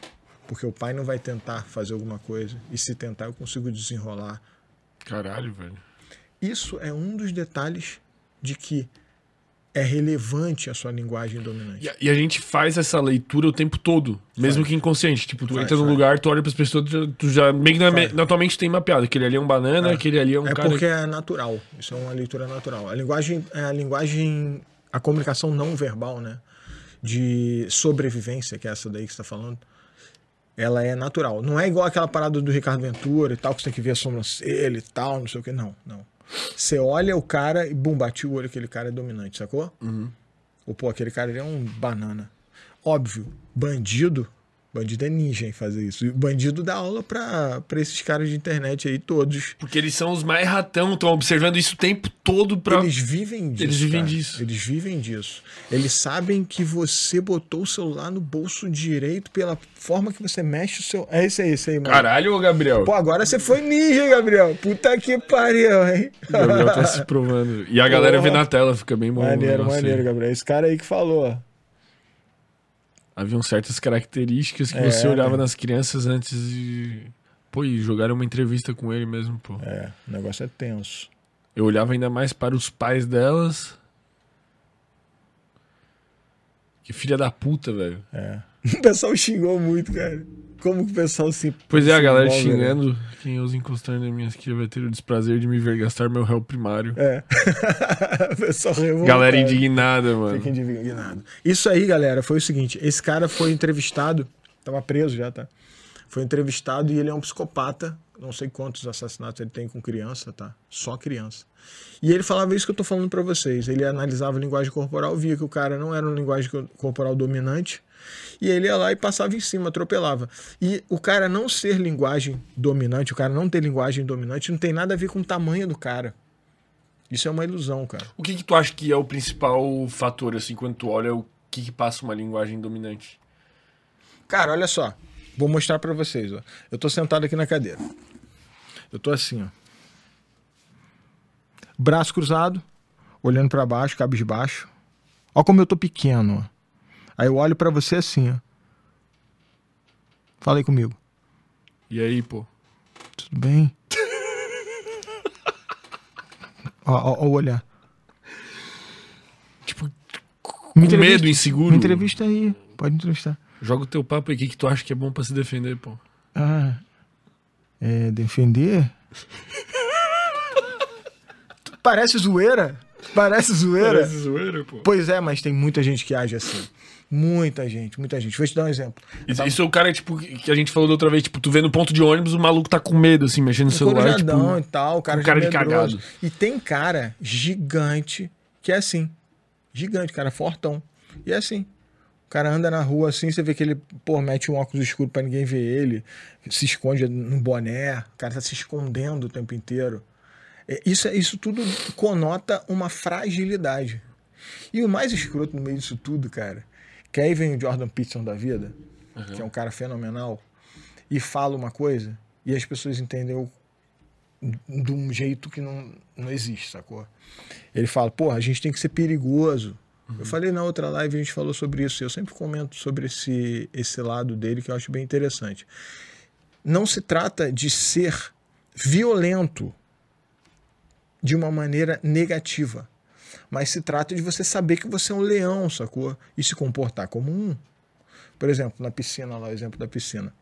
Porque o pai não vai tentar fazer alguma coisa. E se tentar, eu consigo desenrolar. Caralho, velho. Isso é um dos detalhes de que é relevante a sua linguagem dominante. E a, e a gente faz essa leitura o tempo todo, mesmo que inconsciente. Tipo, tu Faz, entra num faz. lugar, tu olha pras pessoas, tu já, tu já meio que na, Faz. na tua mente tem mapeado. Aquele ali é um banana, aquele ali é um É cara. porque é natural. Isso é uma leitura natural. A linguagem é a linguagem, a comunicação não verbal, né? De sobrevivência, que é essa daí que você está falando. Ela é natural. Não é igual aquela parada do Ricardo Ventura e tal, que você tem que ver a sobrancelha e tal, não sei o que. Não, não. Você olha o cara e, bum, bate o olho, aquele cara é dominante, sacou? Ou, pô, aquele cara ele é um banana. Óbvio, bandido, bandido é ninja em fazer isso. E o bandido dá aula pra, pra esses caras de internet aí, todos. Porque eles são os mais ratão, estão observando isso o tempo todo pra. Eles vivem disso. Eles vivem cara. disso. Eles vivem disso. Eles sabem que você botou o celular no bolso direito pela forma que você mexe o seu. É esse aí, esse aí, mano. Caralho, ô Gabriel. Pô, agora você foi ninja, hein, Gabriel. Puta que pariu, hein? O Gabriel tá se provando. E a galera vê Porra. na tela, fica bem bom. Maneiro, aí. maneiro, Gabriel. Esse cara aí que falou. Haviam certas características que É, você olhava né? nas crianças antes de. Pô, e jogaram uma entrevista com ele mesmo, pô. É, o negócio é tenso. Eu olhava ainda mais para os pais delas. Que filha da puta, velho. É. O pessoal xingou muito, cara. Como que o pessoal se. Pois é, a galera envolve, né? xingando. Quem ousa encostar na minha esquia vai ter o desprazer de me ver gastar meu réu primário. É. o pessoal revoltado. Galera indignada, mano. Fica indignado. Isso aí, galera, foi o seguinte: esse cara foi entrevistado, tava preso já, tá? Foi entrevistado e ele é um psicopata. Não sei quantos assassinatos ele tem com criança, tá? Só criança. E ele falava isso que eu tô falando pra vocês. Ele analisava a linguagem corporal, via que o cara não era uma linguagem co- corporal dominante. E ele ia lá e passava em cima, atropelava. E o cara não ser linguagem dominante, o cara não ter linguagem dominante, não tem nada a ver com o tamanho do cara. Isso é uma ilusão, cara. O que, que tu acha que é o principal fator, assim, quando tu olha o que, que passa uma linguagem dominante? Cara, olha só. Vou mostrar pra vocês, ó. Eu tô sentado aqui na cadeira. Eu tô assim, ó. Braço cruzado, olhando pra baixo, cabisbaixo. Ó como eu tô pequeno, ó. Aí eu olho pra você assim, ó. Fala aí comigo. E aí, pô? Tudo bem? ó, ó, ó o olhar. Tipo, Me com entrevista- medo, inseguro. Me entrevista aí. Pode entrevistar. Joga o teu papo aí, o que, que tu acha que é bom pra se defender, pô? Ah, é, defender? Parece zoeira. Parece zoeira. zoeira, pô. Pois é, mas tem muita gente que age assim. Muita gente, muita gente. Vou te dar um exemplo. Isso, isso é o cara, tipo, que a gente falou da outra vez, tipo, tu vê no ponto de ônibus, o maluco tá com medo, assim, mexendo no celular, tipo... E tal, o cara, com cara de medroso. cagado. E tem cara gigante que é assim. Gigante, cara fortão. E é assim. O cara anda na rua assim, você vê que ele, pô, mete um óculos escuro pra ninguém ver ele, se esconde no boné, o cara tá se escondendo o tempo inteiro. É, Isso, é- isso tudo conota uma fragilidade. E o mais escroto no meio disso tudo, cara, que aí vem o Jordan Peterson da vida, que é um cara fenomenal, e fala uma coisa, e as pessoas entendem de um jeito que não, não existe, sacou? Ele fala, porra, a gente tem que ser perigoso. Eu falei na outra live, a gente falou sobre isso. Eu sempre comento sobre esse, esse lado dele que eu acho bem interessante. Não se trata de ser violento de uma maneira negativa, mas se trata de você saber que você é um leão, sacou? E se comportar como um. Por exemplo, na piscina, lá, o exemplo da piscina.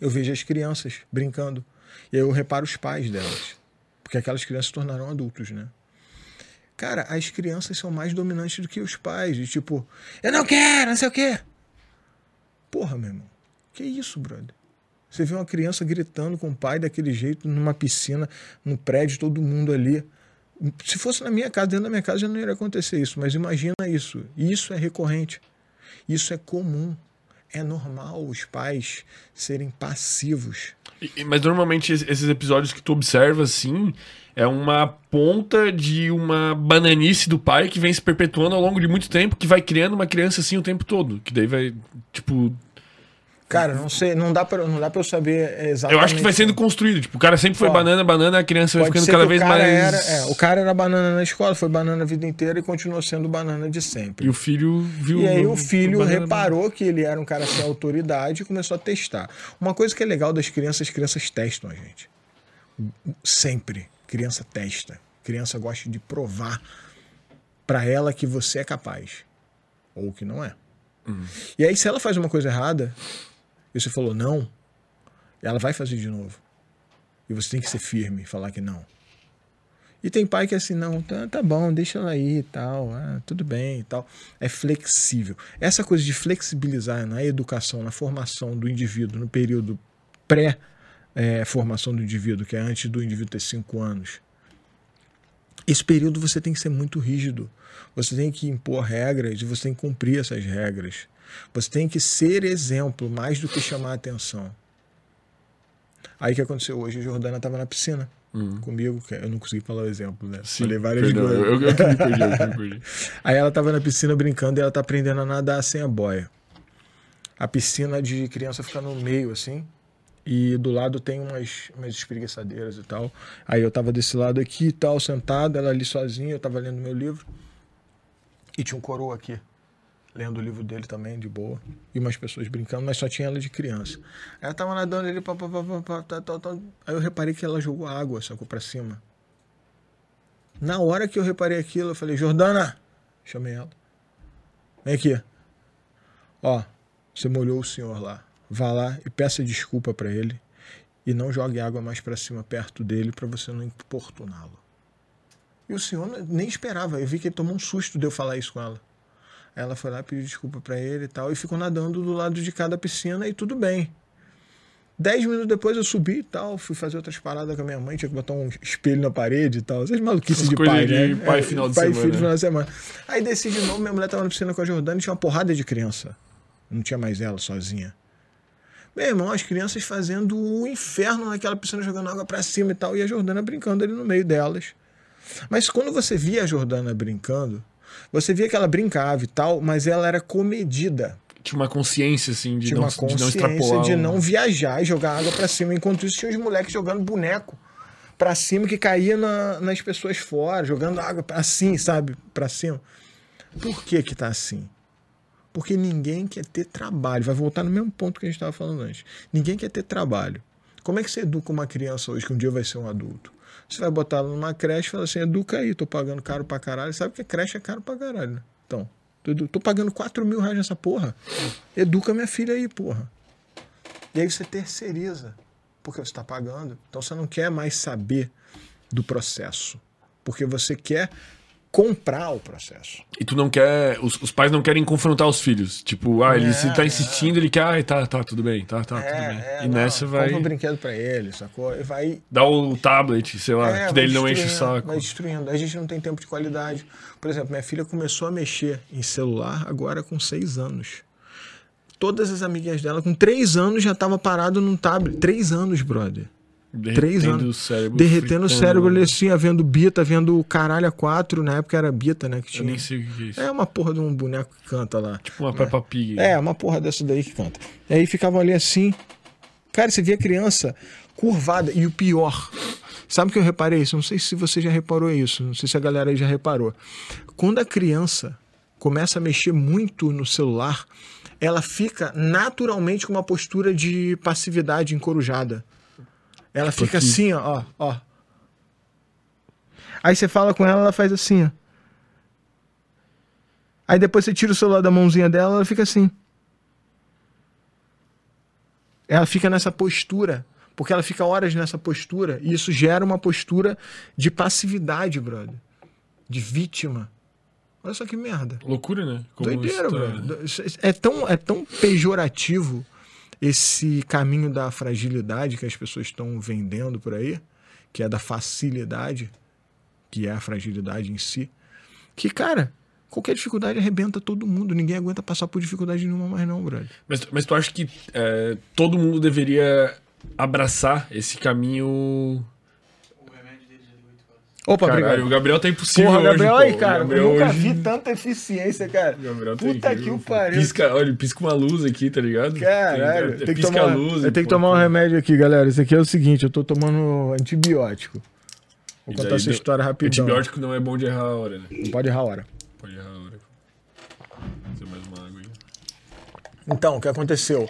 Eu vejo as crianças brincando. E aí eu reparo os pais delas. Porque aquelas crianças se tornaram adultos, né? Cara, as crianças são mais dominantes do que os pais. E tipo, eu não quero, não sei o quê. Porra, meu irmão. Que isso, brother? Você vê uma criança gritando com o pai daquele jeito, numa piscina, no prédio, todo mundo ali. Se fosse na minha casa, dentro da minha casa, já não iria acontecer isso. Mas imagina isso. Isso é recorrente. Isso é comum. É normal os pais serem passivos. Mas normalmente es- esses episódios que tu observa, assim, é uma ponta de uma bananice do pai que vem se perpetuando ao longo de muito tempo, que vai criando uma criança assim o tempo todo. Que daí vai, tipo. Cara, não sei, não dá pra, não dá pra eu saber exatamente. Eu acho que vai sendo construído. Tipo, o cara sempre foi Ó, banana, banana, a criança vai ficando cada o vez mais. Era, é, o cara era banana na escola, foi banana a vida inteira e continuou sendo banana de sempre. E o filho viu. E aí o filho banana- reparou que ele era um cara sem autoridade e começou a testar. Uma coisa que é legal das crianças, as crianças testam a gente. Sempre. Criança testa. Criança gosta de provar pra ela que você é capaz. Ou que não é. E aí, se ela faz uma coisa errada, e você falou não, ela vai fazer de novo. E você tem que ser firme falar que não. E tem pai que é assim, não, tá, tá bom, deixa ela aí e tal, ah, tudo bem e tal. É flexível. Essa coisa de flexibilizar na educação, na formação do indivíduo, no período pré-formação do indivíduo, que é antes do indivíduo ter cinco anos. Esse período você tem que ser muito rígido. Você tem que impor regras e você tem que cumprir essas regras. Você tem que ser exemplo mais do que chamar atenção. Aí o que aconteceu hoje? A Jordana estava na piscina comigo, que eu não consegui falar o exemplo, né? Hum. Sim, Falei várias perdão, coisas. eu, eu, eu que me perdi, eu me perdi. Aí ela tava na piscina brincando e ela tá aprendendo a nadar sem a boia. A piscina de criança fica no meio, assim. E do lado tem umas, umas espreguiçadeiras e tal. Aí eu tava desse lado aqui e tal, sentado, ela ali sozinha, eu tava lendo meu livro. E tinha um coroa aqui, lendo o livro dele também, de boa. E umas pessoas brincando, mas só tinha ela de criança. Ela tava nadando ali, pá, pá, pá, pá, pá, tá, tá, tá. Aí eu reparei que ela jogou água, sacou pra cima. Na hora que eu reparei aquilo, eu falei, Jordana, chamei ela. Vem aqui. Ó, você molhou o senhor lá. Vá lá e peça desculpa pra ele e não jogue água mais pra cima perto dele pra você não importuná-lo. E o senhor nem esperava. Eu vi que ele tomou um susto de eu falar isso com ela. Ela foi lá pedir desculpa pra ele e tal e ficou nadando do lado de cada piscina e tudo bem. Dez minutos depois eu subi e tal, fui fazer outras paradas com a minha mãe, tinha que botar um espelho na parede e tal. Essas maluquices de pai, de né? pai final de pai semana. filho final de semana. Aí desci de novo, minha mulher tava na piscina com a Jordana e tinha uma porrada de criança. Não tinha mais ela sozinha. Meu irmão, as crianças fazendo o inferno naquela piscina, jogando água pra cima e tal, e a Jordana brincando ali no meio delas. Mas quando você via a Jordana brincando, você via que ela brincava e tal, mas ela era comedida. Tinha uma consciência, assim, de, Tinha não, uma de não consciência extrapolar. de não viajar e jogar água pra cima. Enquanto isso, tinha os moleques jogando boneco pra cima que caía na- nas pessoas fora, jogando água assim, sabe? Pra cima. Por que que tá assim? Porque ninguém quer ter trabalho. Vai voltar no mesmo ponto que a gente estava falando antes. Ninguém quer ter trabalho. Como é que você educa uma criança hoje que um dia vai ser um adulto? Você vai botar ela numa creche e fala assim: educa aí, tô pagando caro pra caralho. Sabe que creche é caro pra caralho, né? Então, tô, tô pagando 4 mil reais nessa porra. Educa minha filha aí, porra. E aí você terceiriza, porque você está pagando. Então você não quer mais saber do processo, porque você quer comprar o processo. E tu não quer. Os, os pais não querem confrontar os filhos. Tipo, ah, ele É, se tá insistindo, ele quer, ah, tá, tá, tudo bem, tá, tá, tudo bem. é, e não, nessa vai. Compra um brinquedo pra ele, sacou? E vai Dá o tablet, sei lá, É, que daí ele não enche o saco. Vai destruindo. A gente não tem tempo de qualidade. Por exemplo, minha filha começou a mexer em celular agora com seis anos. Todas as amiguinhas dela, com três anos, já tava parado num tablet. Três anos, brother. Três Derretendo anos. o cérebro. Derretendo o cérebro ali assim, vendo Bita, vendo o caralho a quatro. Na época era Bita, né? Que Eu tinha. nem sei o que é isso. É uma porra de um boneco que canta lá. Tipo uma Peppa Pig. É, uma porra dessa daí que canta. E aí ficavam ali assim. Cara, você via a criança curvada. E o pior, sabe o que eu reparei isso? Não sei se você já reparou isso, não sei se a galera aí já reparou. Quando a criança começa a mexer muito no celular, ela fica naturalmente com uma postura de passividade encorujada. Ela fica aqui. assim, ó, ó. Aí você fala com ela, ela faz assim, ó. Aí depois você tira o celular da mãozinha dela, ela fica assim. Ela fica nessa postura, porque ela fica horas nessa postura, e isso gera uma postura de passividade, brother. De vítima. Olha só que merda. Loucura, né? Como Doideira, tá- brother. É tão, é tão pejorativo esse caminho da fragilidade que as pessoas estão vendendo por aí, que é da facilidade, que é a fragilidade em si, que, cara, qualquer dificuldade arrebenta todo mundo. Ninguém aguenta passar por dificuldade nenhuma mais, não, brother. Mas, mas tu acha que é, todo mundo deveria abraçar esse caminho O remédio dele já deu 8 horas. Opa, Caralho, obrigado. o Gabriel tá impossível Porra, hoje, Gabriel pô. aí, O cara. Gabriel eu nunca hoje- vi tanta eficiência, cara. Gabriel tá Puta incrível, que o pô. pariu. Pisca, olha, pisca uma luz aqui, tá ligado? Caralho, Tem, tem que pisca tomar, a luz. eu tenho que pô, tomar um pô. remédio aqui, galera. Isso aqui é o seguinte, eu tô tomando antibiótico. Vou contar essa história rapidão. Antibiótico não é bom de errar a hora, né? Não pode errar a hora. Pode errar a hora. Fazer mais uma água aí. Então, o que aconteceu?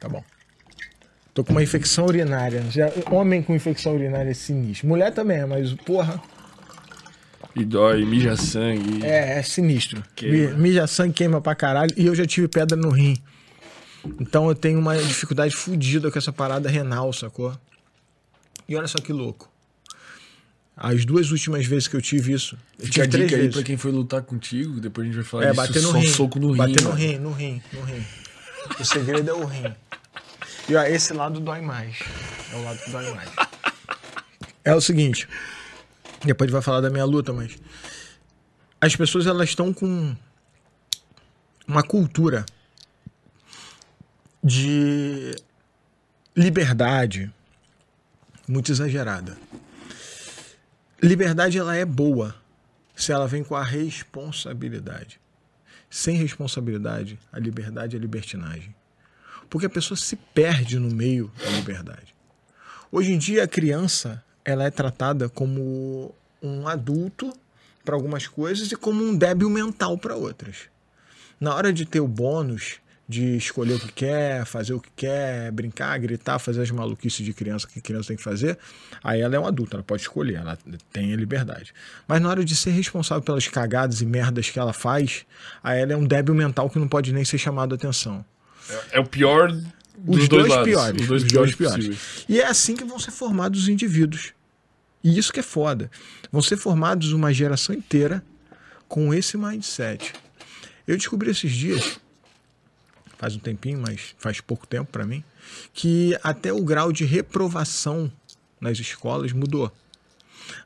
Tá bom. Tô com uma infecção urinária. Já, homem com infecção urinária é sinistro. Mulher também é, mas porra, E dói, mija sangue. é, é sinistro. Queima. Mi- Mija sangue, queima pra caralho. E eu já tive pedra no rim. Então eu tenho uma dificuldade fodida com essa parada renal, sacou? E olha só que louco. As duas últimas vezes que eu tive isso, eu Fica a tive três dica aí vezes. pra quem foi lutar contigo, depois a gente vai falar É, disso. bater no só rim. soco no rim. bater no rim, no rim, no rim. O segredo é o rim. E ó, esse lado dói mais. É o lado que dói mais. É o seguinte. Depois a gente vai falar da minha luta, mas. As pessoas elas estão com uma cultura de liberdade muito exagerada. Liberdade ela é boa se ela vem com a responsabilidade. Sem responsabilidade, a liberdade é libertinagem. Porque a pessoa se perde no meio da liberdade. Hoje em dia a criança ela é tratada como um adulto para algumas coisas e como um débil mental para outras. Na hora de ter o bônus de escolher o que quer, fazer o que quer, brincar, gritar, fazer as maluquices de criança que criança tem que fazer, aí ela é um adulto, ela pode escolher, ela tem a liberdade. Mas na hora de ser responsável pelas cagadas e merdas que ela faz, aí ela é um débil mental que não pode nem ser chamado a atenção. É o pior dos Os dois, dois, lados. piores. Os dois os piores, piores. possíveis. E é assim que vão ser formados os indivíduos. E isso que é foda. Vão ser formados uma geração inteira com esse mindset. Eu descobri esses dias, faz um tempinho, mas faz pouco tempo para mim, que até o grau de reprovação nas escolas mudou.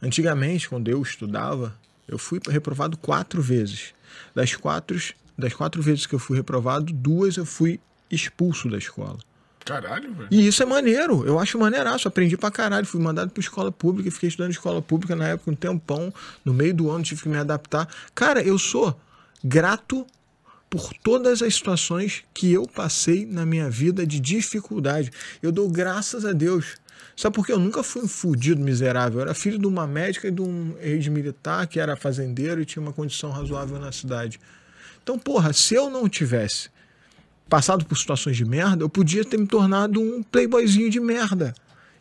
Antigamente, quando eu estudava, eu fui reprovado quatro vezes. Das quatro, das quatro vezes que eu fui reprovado, duas eu fui expulso da escola. Caralho, velho. E isso é maneiro, eu acho maneiraço. Aprendi pra caralho. Fui mandado pra escola pública e fiquei estudando escola pública na época um tempão. No meio do ano tive que me adaptar. Cara, eu sou grato por todas as situações que eu passei na minha vida de dificuldade. Eu dou graças a Deus. Sabe por quê? Eu nunca fui um fudido miserável. Eu era filho de uma médica e de um ex-militar que era fazendeiro e tinha uma condição razoável na cidade. Então, porra, se eu não tivesse passado por situações de merda, eu podia ter me tornado um playboyzinho de merda.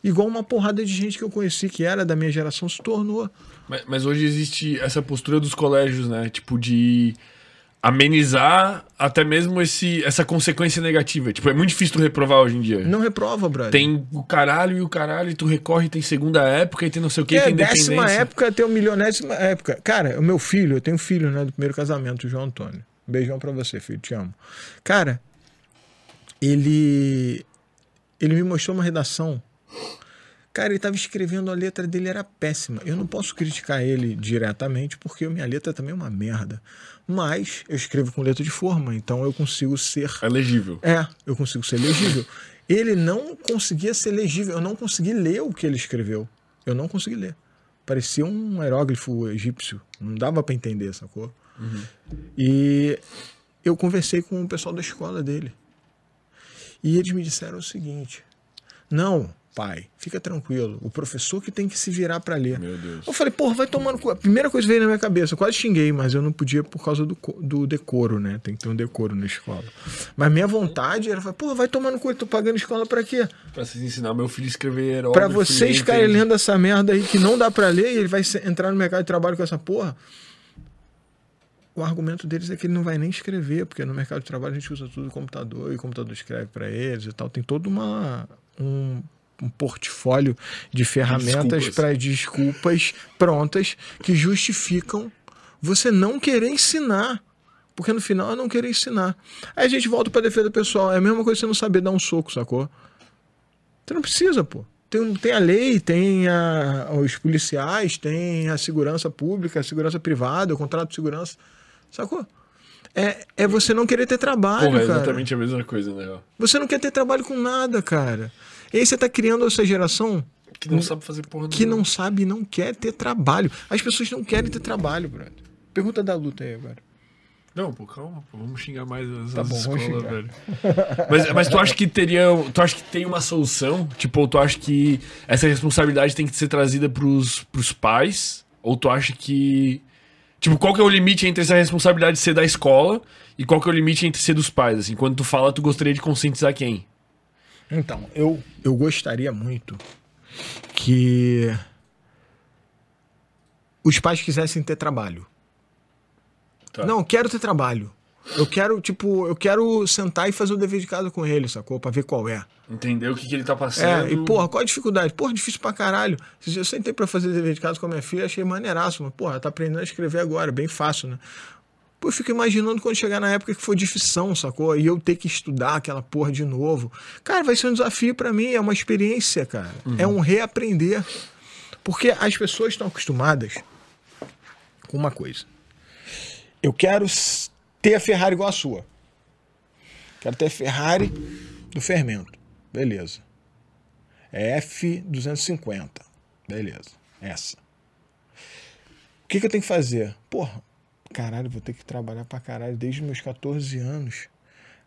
Igual uma porrada de gente que eu conheci que era da minha geração se tornou. Mas, mas hoje existe essa postura dos colégios, né? Tipo, de amenizar até mesmo esse, essa consequência negativa. Tipo, é muito difícil tu reprovar hoje em dia. Não reprova, brother. Tem o caralho e o caralho, e tu recorre, tem segunda época, e tem não sei o que, é, tem décima independência. época até o milionésima época. Cara, o meu filho, eu tenho filho, né, do primeiro casamento, o João Antônio. Beijão pra você, filho, te amo. Cara, ele ele me mostrou uma redação. Cara, ele tava escrevendo, a letra dele era péssima. Eu não posso criticar ele diretamente, porque minha letra também é uma merda. Mas eu escrevo com letra de forma, então eu consigo ser É legível. é, eu consigo ser legível. Ele não conseguia ser legível, eu não consegui ler o que ele escreveu. Eu não consegui ler. Parecia um aeróglifo egípcio, não dava pra entender, sacou? E eu conversei com o pessoal da escola dele. E eles me disseram o seguinte: Não, pai, fica tranquilo, o professor que tem que se virar pra ler. Meu Deus. Eu falei, porra, vai tomando. A primeira coisa que veio na minha cabeça, eu quase xinguei, mas eu não podia por causa do, do decoro, né? Tem que ter um decoro na escola. Mas minha vontade era, porra, vai tomando cu, tô pagando escola pra quê? Pra vocês ensinar meu filho a escrever herói. Pra vocês ficarem lendo essa merda aí que não dá pra ler e ele vai entrar no mercado de trabalho com essa porra. O argumento deles é que ele não vai nem escrever, porque no mercado de trabalho a gente usa tudo computador e o computador escreve pra eles e tal. Tem todo uma, um, um portfólio de ferramentas para desculpas prontas que justificam você não querer ensinar. Porque no final é não querer ensinar. Aí a gente volta pra defesa pessoal. É a mesma coisa que você não saber dar um soco, sacou? Você não precisa, pô. Tem, tem a lei, tem a- os policiais, tem a segurança pública, a segurança privada, o contrato de segurança. Sacou? É, é você não querer ter trabalho, Porra, é cara. exatamente a mesma coisa, né? Você não quer ter trabalho com nada, cara. E aí você tá criando essa geração Que não sabe fazer porra que não sabe e não quer ter trabalho. As pessoas não querem ter trabalho, brother. Pergunta da luta aí agora. Não, pô, calma, pô, vamos xingar mais as, Tá as bom, escolas, velho. Mas, mas tu acha que teria. Tu acha que tem uma solução? Tipo, tu acha que essa responsabilidade tem que ser trazida pros, pros pais? Ou tu acha que. Tipo, qual que é o limite entre essa responsabilidade ser da escola e qual que é o limite entre ser dos pais? Assim, quando tu fala, tu gostaria de conscientizar quem? Então, eu, eu gostaria muito que os pais quisessem ter trabalho. Tá. Não, quero ter trabalho. Eu quero, tipo, eu quero sentar e fazer o dever de casa com ele, sacou? Pra ver qual é. Entender o que, que ele tá passando. É, e porra, qual a dificuldade? Porra, difícil pra caralho. Eu sentei pra fazer dever de casa com a minha filha, achei maneiraço, mas, porra, tá aprendendo a escrever agora, bem fácil, né? Pô, eu fico imaginando quando chegar na época que for de ficção, sacou? E eu ter que estudar aquela porra de novo. Cara, vai ser um desafio pra mim, é uma experiência, cara. É um reaprender. Porque as pessoas estão acostumadas com uma coisa. Eu quero ter a Ferrari igual a sua. Quero ter a Ferrari do fermento. Beleza. É F250. Beleza. Essa. O que, que eu tenho que fazer? Porra, caralho, vou ter que trabalhar pra caralho desde meus 14 anos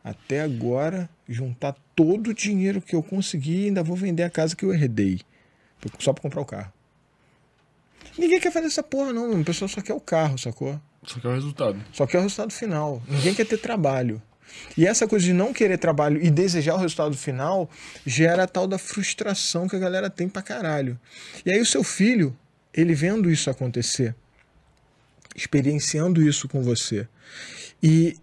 até agora, juntar todo o dinheiro que eu consegui e ainda vou vender a casa que eu herdei. Só pra comprar o carro. Ninguém quer fazer essa porra, não. O pessoal só quer o carro, sacou? Só que é o resultado. Só que é o resultado final. Ninguém quer ter trabalho. E essa coisa de não querer trabalho e desejar o resultado final gera a tal da frustração que a galera tem pra caralho. E aí o seu filho, ele vendo isso acontecer, experienciando isso com você e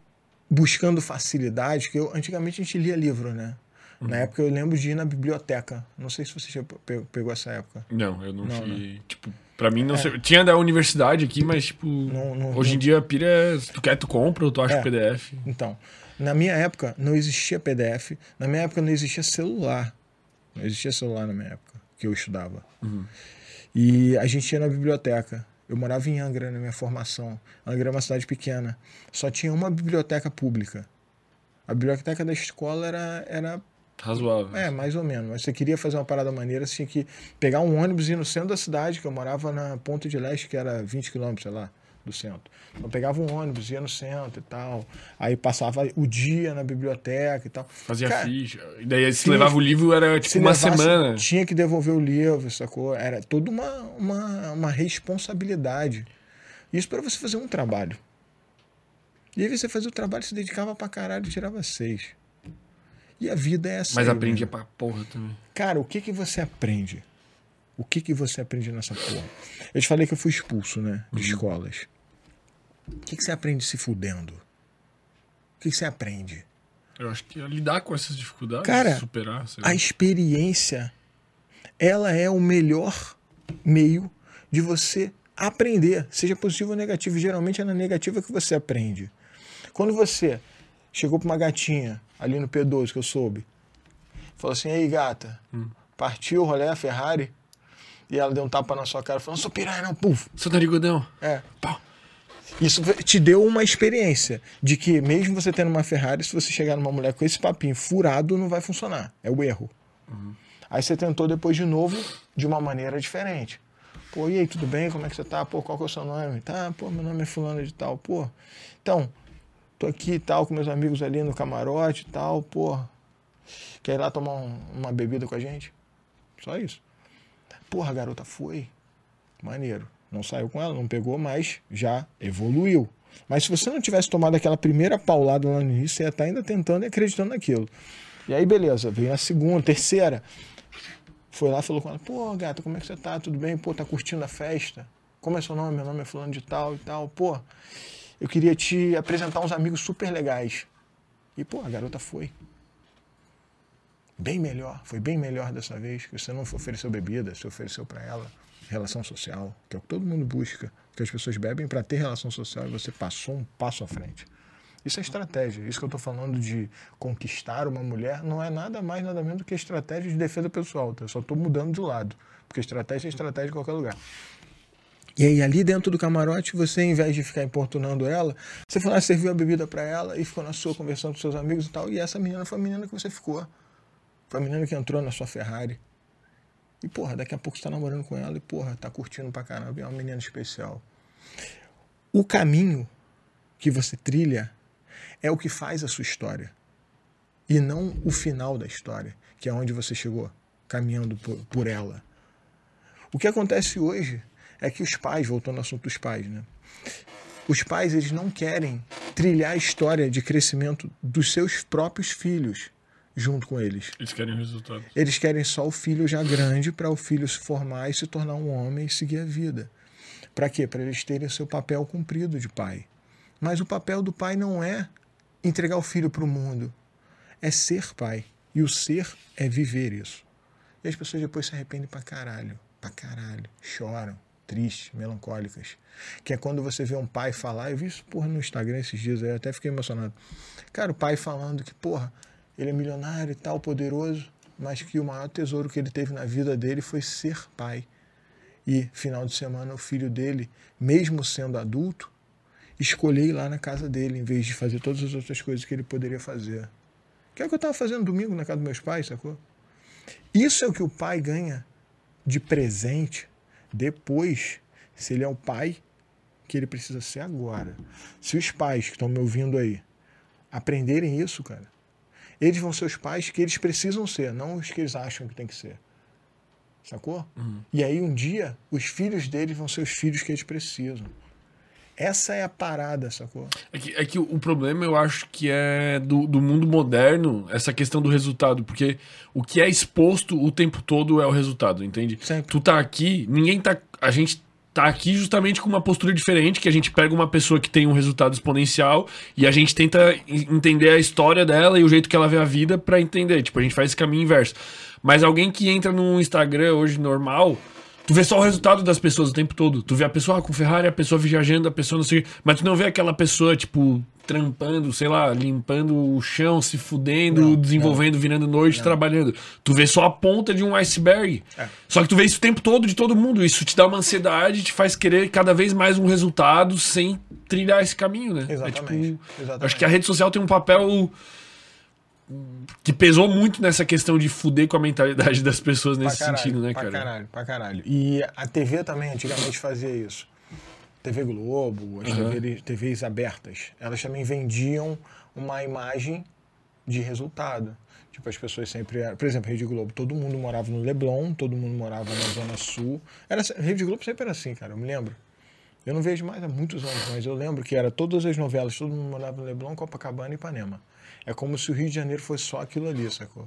buscando facilidade, que eu antigamente a gente lia livro, né? Na época eu lembro de ir na biblioteca. Não sei se você já pe- pegou essa época. Não, eu não, Não, fui. Tipo, pra mim não sei. Tinha da universidade aqui, mas, tipo. Não- não- hoje não- em dia a pira é. Se tu quer, tu compra, ou tu acha É. PDF. Então, na minha época não existia PDF, na minha época não existia celular. Não existia celular na minha época, que eu estudava. E a gente ia na biblioteca. Eu morava em Angra na minha formação. Angra é uma cidade pequena. Só tinha uma biblioteca pública. A biblioteca da escola era, era Razoável. é, mais ou menos. Mas você queria fazer uma parada maneira, tinha que pegar um ônibus e ir no centro da cidade, que eu morava na Ponta de Leste, que era 20 quilômetros, sei lá, do centro. Então pegava um ônibus, ia no centro e tal. Aí passava o dia na biblioteca e tal. Fazia Cara, ficha. E daí, se se- levava o livro, era tipo Se uma levasse, semana. Tinha que devolver o livro, sacou? Era toda uma, uma, uma responsabilidade. Isso para você fazer um trabalho. E aí você fazia o trabalho, se dedicava pra caralho e tirava seis. E a vida é essa. Mas aí, aprendia né? pra porra também. Cara, o que que você aprende? O que que você aprende nessa porra? Eu te falei que eu fui expulso, né? De escolas. O que que você aprende se fudendo? O que que você aprende? Eu acho que é lidar com essas dificuldades, Cara, superar. sei lá. A experiência, ela é o melhor meio de você aprender, seja positivo ou negativo. Geralmente é na negativa que você aprende. Quando você chegou pra uma gatinha ali no P12, que eu soube, falou assim: Ei, gata, partiu o rolê a Ferrari? E ela deu um tapa na sua cara, falando: sou piranha, não, puf. Seu narigudão. É. Pau. Isso te deu uma experiência de que, mesmo você tendo uma Ferrari, se você chegar numa mulher com esse papinho furado, não vai funcionar. É o erro. Aí você tentou depois de novo, de uma maneira diferente. Pô, e aí, tudo bem? Como é que você tá? Pô, qual que é o seu nome? Tá, pô, meu nome é fulano de tal. Pô, então, tô aqui e tal, com meus amigos ali no camarote e tal, pô. Quer ir lá tomar um- uma bebida com a gente? Só isso. Porra, a garota foi. Maneiro. Não saiu com ela, não pegou, mas já evoluiu. Mas se você não tivesse tomado aquela primeira paulada lá no início, você ia estar ainda tentando e acreditando naquilo. E aí, beleza, veio a segunda, terceira. Foi lá, falou com ela, pô, gata, como é que você tá? Tudo bem? Pô, tá curtindo a festa? Como é seu nome? Meu nome é fulano de tal e tal. Pô, eu queria te apresentar uns amigos super legais. E, pô, a garota foi. Bem melhor, foi bem melhor dessa vez, que você não ofereceu bebida, você ofereceu para ela relação social, que é o que todo mundo busca, que as pessoas bebem para ter relação social e você passou um passo à frente. Isso é estratégia. Isso que eu estou falando de conquistar uma mulher não é nada mais, nada menos do que estratégia de defesa pessoal. Tá? Eu só estou mudando de lado. Porque estratégia é estratégia em qualquer lugar. E aí, ali dentro do camarote, você, ao invés de ficar importunando ela, você foi lá, serviu a bebida para ela e ficou na sua conversando com seus amigos e tal. E essa menina foi a menina que você ficou. Foi a menina que entrou na sua Ferrari. E, porra, daqui a pouco você tá namorando com ela e, porra, tá curtindo pra caramba. É uma menina especial. O caminho que você trilha é o que faz a sua história. E não o final da história, que é onde você chegou, caminhando por, por ela. O que acontece hoje é que os pais, voltando ao assunto dos pais, né? Os pais, eles não querem trilhar a história de crescimento dos seus próprios filhos junto com eles. Eles querem resultado. Eles querem só o filho já grande para o filho se formar e se tornar um homem e seguir a vida. Para quê? Para eles terem seu papel cumprido de pai. Mas o papel do pai não é entregar o filho para o mundo, é ser pai. E o ser é viver isso. E as pessoas depois se arrependem pra caralho, pra caralho, choram, tristes, melancólicas. Que é quando você vê um pai falar, eu vi isso porra no Instagram esses dias, eu até fiquei emocionado. Cara, o pai falando que, porra, ele é milionário e tal, poderoso, mas que o maior tesouro que ele teve na vida dele foi ser pai. E final de semana o filho dele, mesmo sendo adulto, escolher ir lá na casa dele em vez de fazer todas as outras coisas que ele poderia fazer. Que é o que eu estava fazendo domingo na casa dos meus pais, sacou? Isso é o que o pai ganha de presente depois, se ele é o pai que ele precisa ser agora. Se os pais que estão me ouvindo aí aprenderem isso, cara, eles vão ser os pais que eles precisam ser, não os que eles acham que tem que ser. Sacou? E aí um dia os filhos deles vão ser os filhos que eles precisam. Essa é a parada, sacou? É que, é que o problema eu acho que é do, do mundo moderno, essa questão do resultado, porque o que é exposto o tempo todo é o resultado, entende? Sempre. Tu tá aqui, ninguém tá. A gente tá aqui justamente com uma postura diferente, que a gente pega uma pessoa que tem um resultado exponencial e a gente tenta en- entender a história dela e o jeito que ela vê a vida pra entender. Tipo, a gente faz esse caminho inverso. Mas alguém que entra no Instagram hoje normal, tu vê só o resultado das pessoas o tempo todo. Tu vê a pessoa com Ferrari, a pessoa viajando, a pessoa não sei. Mas tu não vê aquela pessoa, tipo, trampando, sei lá, limpando o chão, se fudendo, Não, desenvolvendo, virando noite, trabalhando. Tu vê só a ponta de um iceberg. É. Só que tu vê isso o tempo todo de todo mundo. Isso te dá uma ansiedade, te faz querer cada vez mais um resultado sem trilhar esse caminho, né? É Exatamente, exatamente. Acho que a rede social tem um papel que pesou muito nessa questão de fuder com a mentalidade das pessoas nesse Pra caralho, sentido, né, pra cara? caralho, pra caralho. E a TV também antigamente fazia isso. TV Globo, as Uhum. TVs, TVs abertas, elas também vendiam uma imagem de resultado. Tipo, as pessoas sempre eram. Por exemplo, Rede Globo, todo mundo morava no Leblon, todo mundo morava na Zona Sul. Era, Rede Globo sempre era assim, cara, eu me lembro. Eu não vejo mais há muitos anos, mas eu lembro que era todas as novelas, todo mundo morava no Leblon, Copacabana e Ipanema. É como se o Rio de Janeiro fosse só aquilo ali, sacou?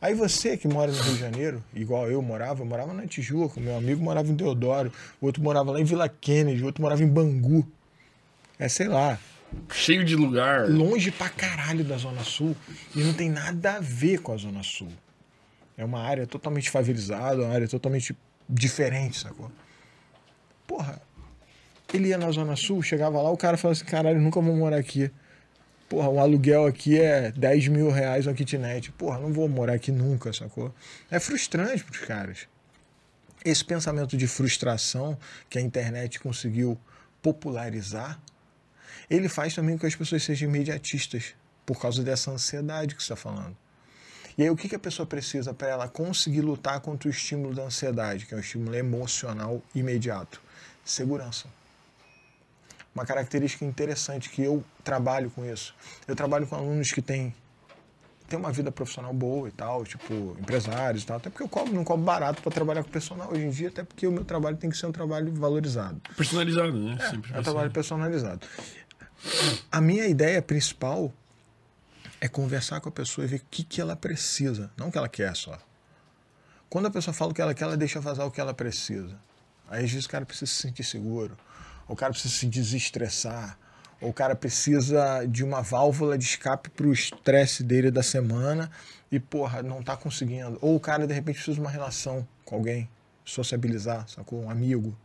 Aí você que mora no Rio de Janeiro, igual eu morava, eu morava na Tijuca, meu amigo morava em Deodoro, o outro morava lá em Vila Kennedy, o outro morava em Bangu. É, sei lá, Cheio de lugar. longe pra caralho da Zona Sul e não tem nada a ver com a Zona Sul. É uma área totalmente favelizada, uma área totalmente diferente, sacou? Porra, ele ia na Zona Sul, chegava lá, o cara falava assim, caralho, nunca vou morar aqui. Porra, um aluguel aqui é 10 mil reais uma kitnet. Porra, não vou morar aqui nunca, sacou? É frustrante pros caras. Esse pensamento de frustração que a internet conseguiu popularizar, ele faz também com que as pessoas sejam imediatistas por causa dessa ansiedade que você está falando. E aí, o que, que a pessoa precisa para ela conseguir lutar contra o estímulo da ansiedade, que é um estímulo emocional imediato? Segurança. Uma característica interessante que eu trabalho com isso. Eu trabalho com alunos que têm, têm uma vida profissional boa e tal, tipo empresários e tal, até porque eu cobro, não cobro barato para trabalhar com personal hoje em dia, até porque o meu trabalho tem que ser um trabalho valorizado. Personalizado, né? Sempre É vai um trabalho personalizado. A minha ideia principal é conversar com a pessoa e ver o que, que ela precisa, não o que ela quer só. Quando a pessoa fala o que ela quer, ela deixa vazar o que ela precisa. Aí às vezes o cara precisa se sentir seguro, o cara precisa se desestressar, ou o cara precisa de uma válvula de escape para o estresse dele da semana e, porra, não tá conseguindo. Ou o cara de repente precisa de uma relação com alguém, sociabilizar, sacou? Um amigo.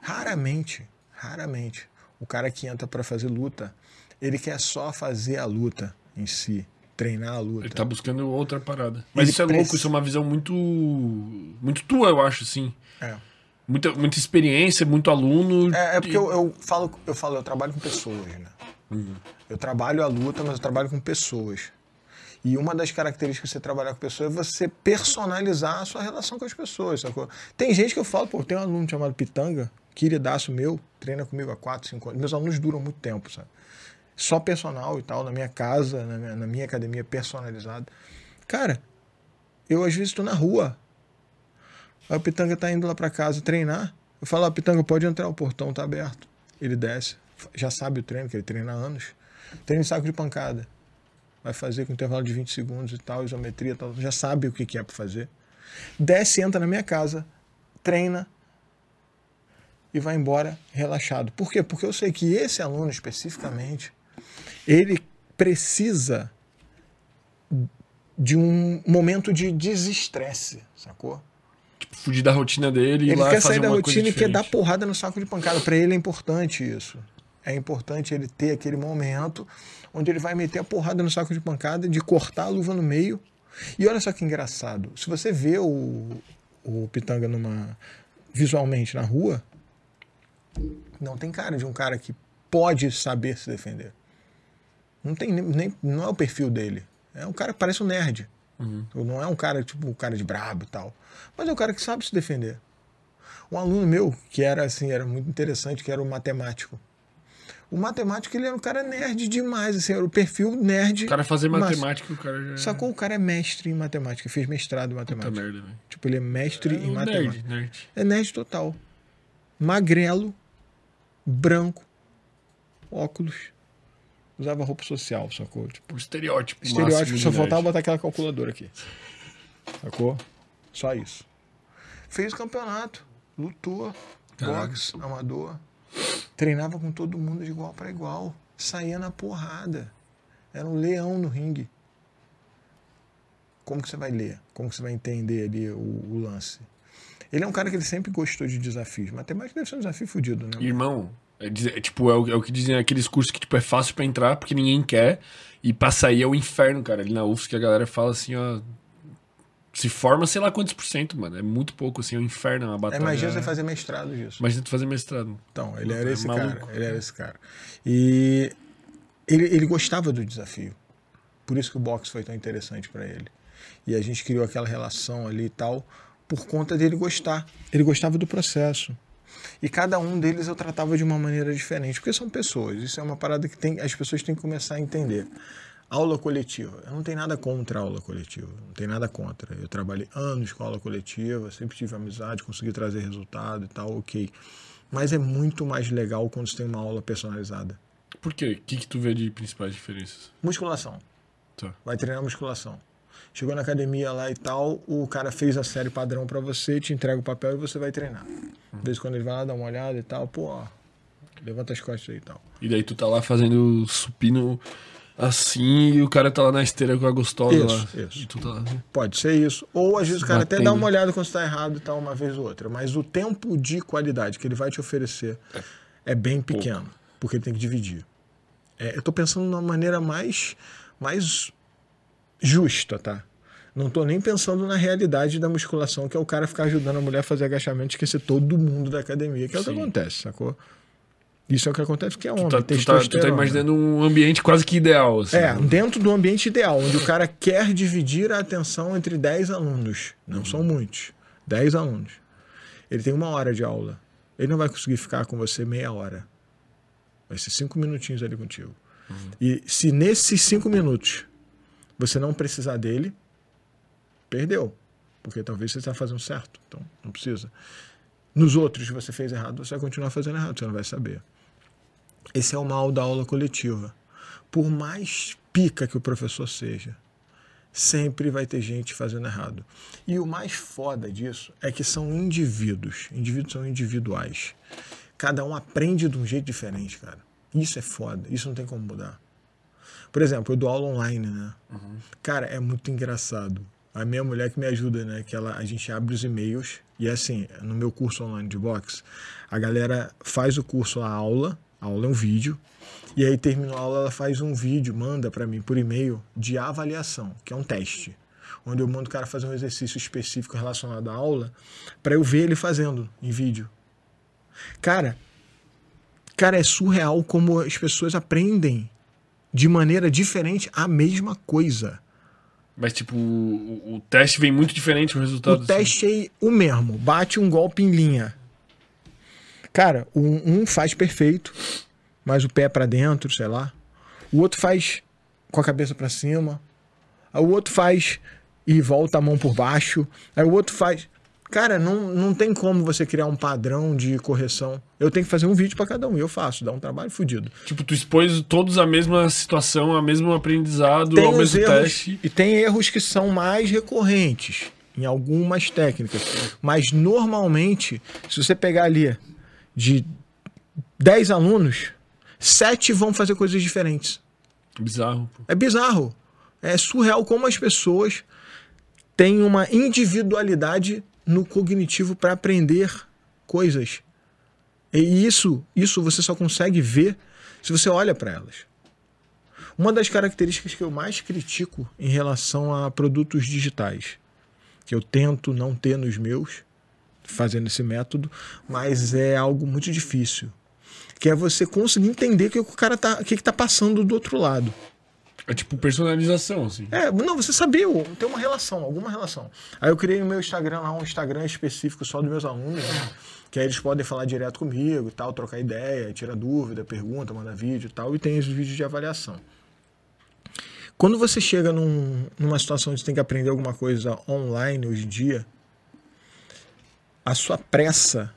Raramente, raramente, o cara que entra para fazer luta, ele quer só fazer a luta em si, treinar a luta. Ele tá buscando outra parada. Mas Ele isso é louco, preci- isso é uma visão muito. Muito tua, eu acho, assim. É. Muita, muita experiência, muito aluno. É, é porque eu, eu falo, eu falo, eu trabalho com pessoas, né? Eu trabalho a luta, mas eu trabalho com pessoas. E uma das características de você trabalhar com pessoas é você personalizar a sua relação com as pessoas, sacou? Tem gente que eu falo, pô, tem um aluno chamado Pitanga, queridaço meu, treina comigo há 4, 5 anos. Meus alunos duram muito tempo, sabe? Só personal e tal, na minha casa, na minha, na minha academia personalizada. Cara, eu às vezes estou na rua. Aí o Pitanga tá indo lá para casa treinar. Eu falo, ah, Pitanga, pode entrar, o portão tá aberto. Ele desce, já sabe o treino, que ele treina há anos. Treina em saco de pancada. Vai fazer com intervalo de 20 segundos e tal, isometria, tal, já sabe o que, que é para fazer. Desce, entra na minha casa, treina e vai embora relaxado. Por quê? Porque eu sei que esse aluno especificamente, ele precisa de um momento de desestresse, sacou? Fugir da rotina dele e ir Ele lá quer fazer sair da rotina e quer dar porrada no saco de pancada. Para ele é importante isso. É importante ele ter aquele momento onde ele vai meter a porrada no saco de pancada, de cortar a luva no meio. E olha só que engraçado. Se você vê o, o Pitanga numa visualmente na rua, não tem cara de um cara que pode saber se defender. Não tem nem, nem- não é o perfil dele. É um cara que parece um nerd. Ou Não é um cara tipo um cara de brabo e tal. Mas é um cara que sabe se defender. Um aluno meu, que era assim, era muito interessante, que era o matemático. O matemático, ele era um cara nerd demais, assim, era o perfil nerd. O cara fazer matemática, o cara já. Sacou? O cara é mestre em matemática, fez mestrado em Puta matemática. merda, velho. Tipo, ele é mestre É em um matemática. nerd, nerd. É nerd total. Magrelo, branco, óculos. Usava roupa social, sacou? Tipo, O estereótipo. estereótipo, só faltava botar aquela calculadora aqui. Sacou? Só isso. Fez campeonato, lutou, boxe, amador. Treinava com todo mundo de igual para igual. Saía na porrada. Era um leão no ringue. Como que você vai ler? Como que você vai entender ali o, o lance? Ele é um cara que ele sempre gostou de desafios. Matemática deve ser um desafio fodido, né? Irmão, é, é tipo, é o, é o que dizem aqueles cursos que tipo, é fácil pra entrar porque ninguém quer. E pra sair é o inferno, cara. Ali na UFS que a galera fala assim, ó. Se forma, sei lá quantos por cento, mano. É muito pouco, assim, é um inferno, é uma É, batalha. imagina você fazer mestrado disso. Imagina tu fazer mestrado. Então, ele É era esse maluco. cara. Ele era esse cara. E ele, ele gostava do desafio. Por isso que o boxe foi tão interessante para ele. E a gente criou aquela relação ali e tal, por conta dele gostar. Ele gostava do processo. E cada um deles eu tratava de uma maneira diferente, porque são pessoas. Isso é uma parada que tem, as pessoas têm que começar a entender. Aula coletiva. Eu não tenho nada contra a aula coletiva. Não tenho nada contra. Eu trabalhei anos com aula coletiva, sempre tive amizade, consegui trazer resultado e tal, ok. Mas é muito mais legal quando você tem uma aula personalizada. Por quê? O que, que tu vê de principais diferenças? Musculação. Tá. Vai treinar musculação. Chegou na academia lá e tal, o cara fez a série padrão pra você, te entrega o papel e você vai treinar. De vez em quando ele vai lá dar uma olhada e tal, pô, ó, levanta as costas aí e tal. E daí tu tá lá fazendo supino assim e o cara tá lá na esteira com a gostosa Isso, lá. isso. Tá lá. Pode ser isso. Ou às vezes o cara até Batendo. dá uma olhada quando está errado e tal, uma vez ou outra. Mas o tempo de qualidade que ele vai te oferecer é bem pequeno, porque ele tem que dividir. É, eu tô pensando numa maneira mais, mais justa, tá? Não tô nem pensando na realidade da musculação, que é o cara ficar ajudando a mulher a fazer agachamento e esquecer todo mundo da academia, que é o que Sim. acontece, sacou? Isso é o que acontece porque é homem, Tu tá, tu, tá, tu tá imaginando um ambiente quase que ideal, assim. É, dentro do ambiente ideal, onde o cara quer dividir a atenção entre 10 alunos. Não são muitos. 10 alunos. Ele tem uma hora de aula. Ele não vai conseguir ficar com você meia hora. Vai ser cinco minutinhos ali contigo. E se nesses cinco minutos você não precisar dele, perdeu. Porque talvez você está fazendo certo. Então, não precisa. Nos outros que você fez errado, você vai continuar fazendo errado, você não vai saber. Esse é o mal da aula coletiva. Por mais pica que o professor seja, sempre vai ter gente fazendo errado. E o mais foda disso é que são indivíduos. Indivíduos são individuais. Cada um aprende de um jeito diferente, cara. Isso é foda. Isso não tem como mudar. Por exemplo, eu dou aula online, né? Cara, é muito engraçado. A minha mulher que me ajuda, né? Que ela, a gente abre os e-mails e assim, no meu curso online de boxe, a galera faz o curso, a aula, a aula é um vídeo, e aí terminou a aula, ela faz um vídeo, manda para mim por e-mail de avaliação, que é um teste, onde eu mando o cara fazer um exercício específico relacionado à aula, para eu ver ele fazendo em vídeo. Cara, cara, é surreal como as pessoas aprendem de maneira diferente a mesma coisa. Mas, tipo, o, o teste vem muito diferente o resultado. O assim. teste é o mesmo, bate um golpe em linha. Cara, um, um faz perfeito, mas o pé pra dentro, sei lá. O outro faz com a cabeça pra cima. Aí o outro faz e volta a mão por baixo. Aí o outro faz. Cara, não, não tem como você criar um padrão de correção. Eu tenho que fazer um vídeo pra cada um. E eu faço, dá um trabalho fodido. Tipo, tu expôs todos a mesma situação, a mesmo aprendizado, ao os mesmo erros, teste. E tem erros que são mais recorrentes em algumas técnicas. Mas normalmente, se você pegar ali de 10 alunos, 7 vão fazer coisas diferentes. Bizarro, pô. É bizarro. É surreal como as pessoas têm uma individualidade no cognitivo para aprender coisas. E isso, isso você só consegue ver se você olha para elas. Uma das características que eu mais critico em relação a produtos digitais, que eu tento não ter nos meus, fazendo esse método, mas é algo muito difícil, que é você conseguir entender o que o cara tá, o que, que tá passando do outro lado. É tipo personalização, assim. É, não, você sabia, tem uma relação, alguma relação. Aí eu criei no meu Instagram lá um Instagram específico só dos meus alunos, né? que aí eles podem falar direto comigo e tal, trocar ideia, tirar dúvida, pergunta, mandar vídeo e tal, e tem os vídeos de avaliação. Quando você chega num- numa situação onde você tem que aprender alguma coisa online hoje em dia, a sua pressa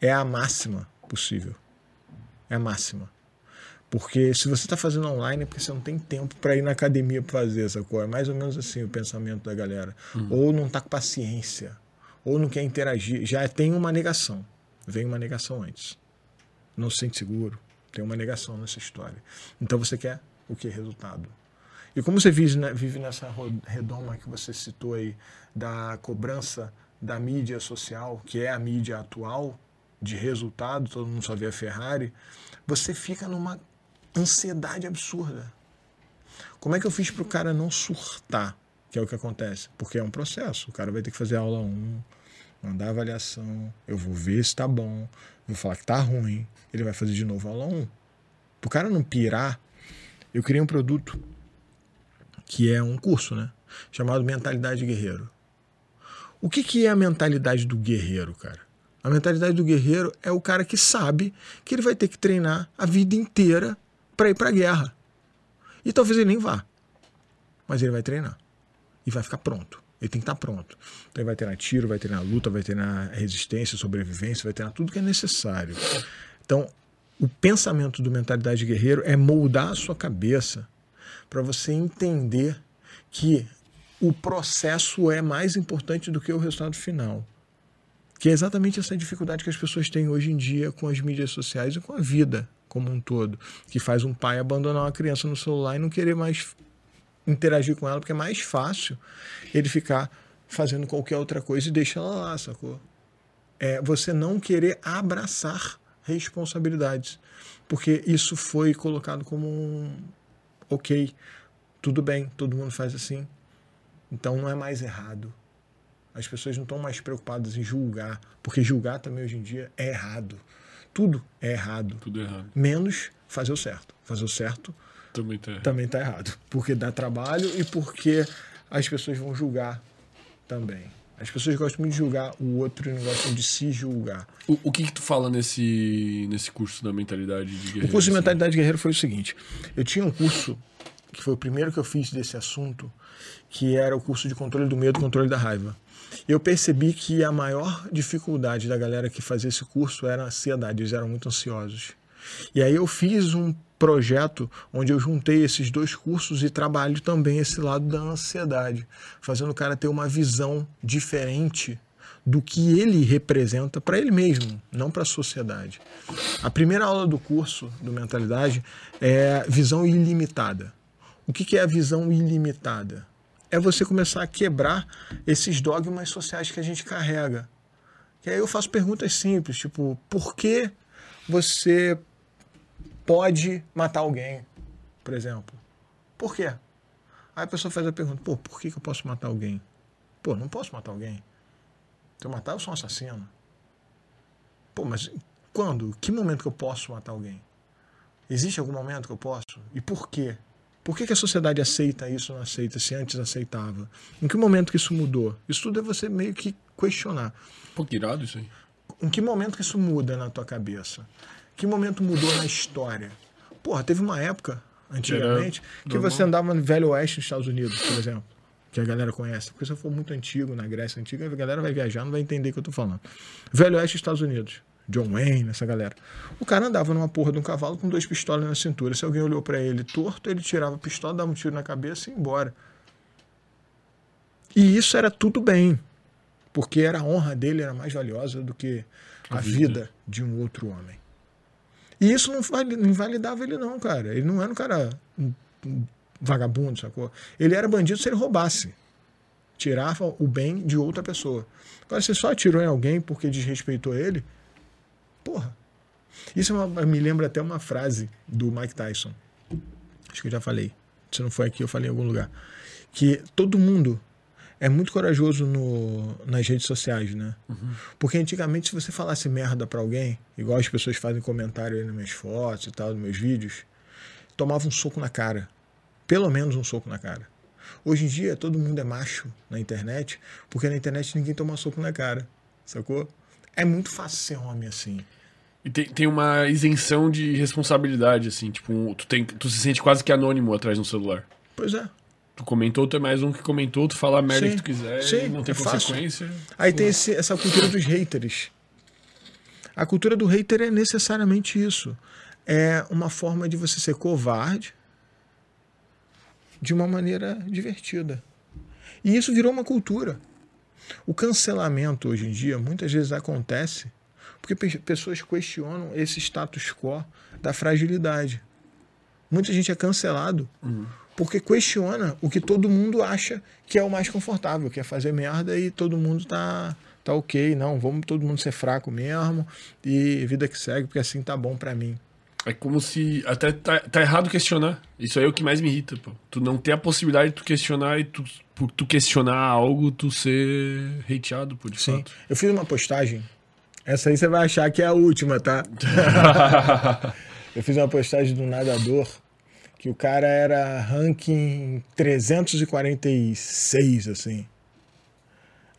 é a máxima possível. É a máxima. Porque se você está fazendo online é porque você não tem tempo para ir na academia para fazer essa coisa. É mais ou menos assim o pensamento da galera. Ou não está com paciência, ou não quer interagir. Já tem uma negação. Vem uma negação antes. Não se sente seguro. Tem uma negação nessa história. Então você quer o que? Resultado. E como você vive, né, vive nessa redoma que você citou aí, da cobrança da mídia social, que é a mídia atual, de resultado, todo mundo só vê a Ferrari, você fica numa ansiedade absurda. Como é que eu fiz para o cara não surtar? Que é o que acontece. Porque é um processo. O cara vai ter que fazer aula 1, mandar avaliação, eu vou ver se tá bom, vou falar que tá ruim, ele vai fazer de novo aula 1. Para o cara não pirar, eu criei um produto que é um curso, né? Chamado Mentalidade Guerreiro. O que, que é a mentalidade do guerreiro, cara? A mentalidade do guerreiro é o cara que sabe que ele vai ter que treinar a vida inteira para ir para a guerra. E talvez ele nem vá. Mas ele vai treinar. E vai ficar pronto. Ele tem que estar pronto. Então ele vai treinar tiro, vai treinar luta, vai treinar resistência, sobrevivência, vai treinar tudo que é necessário. Então, o pensamento do mentalidade de guerreiro é moldar a sua cabeça para você entender que o processo é mais importante do que o resultado final. Que é exatamente essa dificuldade que as pessoas têm hoje em dia com as mídias sociais e com a vida como um todo. Que faz um pai abandonar uma criança no celular e não querer mais interagir com ela, porque é mais fácil ele ficar fazendo qualquer outra coisa e deixa ela lá, sacou? É você não querer abraçar responsabilidades. Porque isso foi colocado como um ok, tudo bem, todo mundo faz assim. Então não é mais errado. As pessoas não estão mais preocupadas em julgar, porque julgar também hoje em dia é errado. Tudo é errado, Tudo errado. menos fazer o certo. Fazer o certo Também tá errado. também está errado, porque dá trabalho e porque as pessoas vão julgar também. As pessoas gostam muito de julgar o outro e não gostam de se julgar. O, o que que tu fala nesse, nesse curso da mentalidade de guerreiro? O curso de assim? Mentalidade Guerreiro foi o seguinte: eu tinha um curso, que foi o primeiro que eu fiz desse assunto, que era o curso de controle do medo, controle da raiva. Eu percebi que a maior dificuldade da galera que fazia esse curso era a ansiedade, eles eram muito ansiosos. E aí eu fiz um projeto onde eu juntei esses dois cursos e trabalho também esse lado da ansiedade, fazendo o cara ter uma visão diferente do que ele representa para ele mesmo, não para a sociedade. A primeira aula do curso do Mentalidade é visão ilimitada. O que é a visão ilimitada? É você começar a quebrar esses dogmas sociais que a gente carrega. E aí eu faço perguntas simples, tipo, por que você pode matar alguém, por exemplo? Por quê? Aí a pessoa faz a pergunta, pô, por que, que eu posso matar alguém? Pô, não posso matar alguém. Se eu matar, eu sou um assassino. Pô, mas quando? Que momento que eu posso matar alguém? Existe algum momento que eu posso? E por quê? Por que, que a sociedade aceita isso ou não aceita, se antes aceitava? Em que momento que isso mudou? Isso tudo é você meio que questionar. Pô, que irado isso aí. Em que momento que isso muda na tua cabeça? Que momento mudou na história? Porra, teve uma época, antigamente, que normal. você andava no Velho Oeste nos Estados Unidos, por exemplo. Que a galera conhece. Porque se eu for muito antigo, na Grécia Antiga, a galera vai viajar, não vai entender o que eu tô falando. Velho Oeste Estados Unidos. John Wayne, essa galera. O cara andava numa porra de um cavalo com dois pistolas na cintura. Se alguém olhou pra ele torto, ele tirava a pistola, dava um tiro na cabeça e ia embora. E isso era tudo bem. Porque era a honra dele era mais valiosa do que a, A vida. vida. de um outro homem. E isso não, vali- não invalidava ele, não, cara. Ele não era um cara um- um vagabundo, sacou? Ele era bandido se ele roubasse. Tirava o bem de outra pessoa. Agora, você só atirou em alguém porque desrespeitou ele, porra. Isso é uma- me lembra até uma frase do Mike Tyson. Acho que eu já falei. Se não foi aqui, eu falei em algum lugar. Que todo mundo é muito corajoso no, nas redes sociais, né? Porque antigamente, se você falasse merda pra alguém, igual as pessoas fazem comentário aí nas minhas fotos e tal, nos meus vídeos, tomava um soco na cara. Pelo menos um soco na cara. Hoje em dia, todo mundo é macho na internet, porque na internet ninguém toma soco na cara. Sacou? É muito fácil ser homem assim. E tem, tem uma isenção de responsabilidade, assim, tipo, tu, tem, tu se sente quase que anônimo atrás do celular. Pois é. Tu comentou, tu é mais um que comentou, tu fala a merda Sim, que tu quiser, sim, não tem é fácil. consequência. Aí tem esse- essa cultura dos haters. A cultura do hater é necessariamente isso. É uma forma de você ser covarde de uma maneira divertida. E isso virou uma cultura. O cancelamento hoje em dia muitas vezes acontece porque pe- pessoas questionam esse status quo da fragilidade. Muita gente é cancelado porque questiona o que todo mundo acha que é o mais confortável, que é fazer merda e todo mundo tá, tá ok. Não, vamos todo mundo ser fraco mesmo e vida que segue, porque assim tá bom pra mim. É como se. Até tá, tá errado questionar. Isso aí é o que mais me irrita, pô. Tu não ter a possibilidade de tu questionar e tu, por tu questionar algo, tu ser hateado, pô, de Sim. fato. Eu fiz uma postagem. Essa aí você vai achar que é a última, tá? Eu fiz uma postagem do nadador que o cara era ranking 346, assim.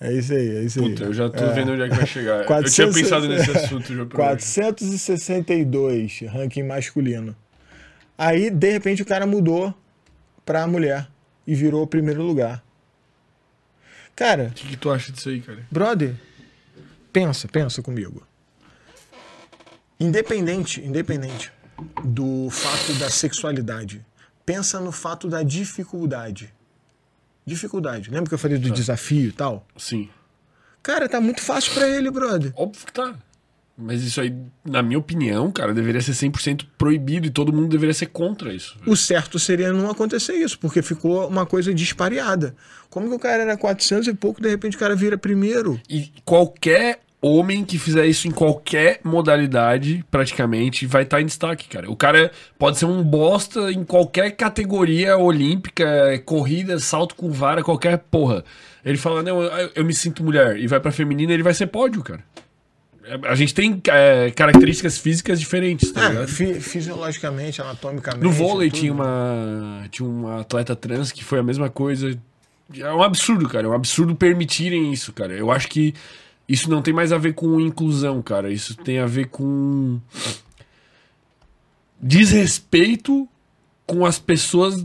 É isso aí, é isso aí. Puta, eu já tô É. vendo onde é que vai chegar. eu 400 tinha pensado nesse assunto já pra hoje. 462 ranking masculino. Aí, de repente, o cara mudou pra mulher e virou o primeiro lugar. Cara, O que, que tu acha disso aí, cara? brother, pensa, pensa comigo. Independente, independente do fato da sexualidade, pensa no fato da dificuldade. Dificuldade. Lembra que eu falei do desafio e tal? Sim. Cara, tá muito fácil pra ele, brother. Óbvio que tá. Mas isso aí, na minha opinião, cara, deveria ser 100% proibido e todo mundo deveria ser contra isso. O certo seria não acontecer isso, porque ficou uma coisa dispareada. Como que o cara era 400 e pouco, de repente o cara vira primeiro? E qualquer homem que fizer isso em qualquer modalidade, praticamente, vai estar em destaque, cara. O cara pode ser um bosta em qualquer categoria olímpica, corrida, salto com vara, qualquer porra. Ele fala, não, eu, eu me sinto mulher, e vai pra feminina, ele vai ser pódio, cara. É, A gente tem é, características físicas diferentes, tá É, ligado? fi- fisiologicamente, anatomicamente. No vôlei tudo. tinha uma, tinha uma atleta trans que foi a mesma coisa. É um absurdo, cara. É um absurdo permitirem isso, cara. Eu acho que isso não tem mais a ver com inclusão, cara. Isso tem a ver com desrespeito com as pessoas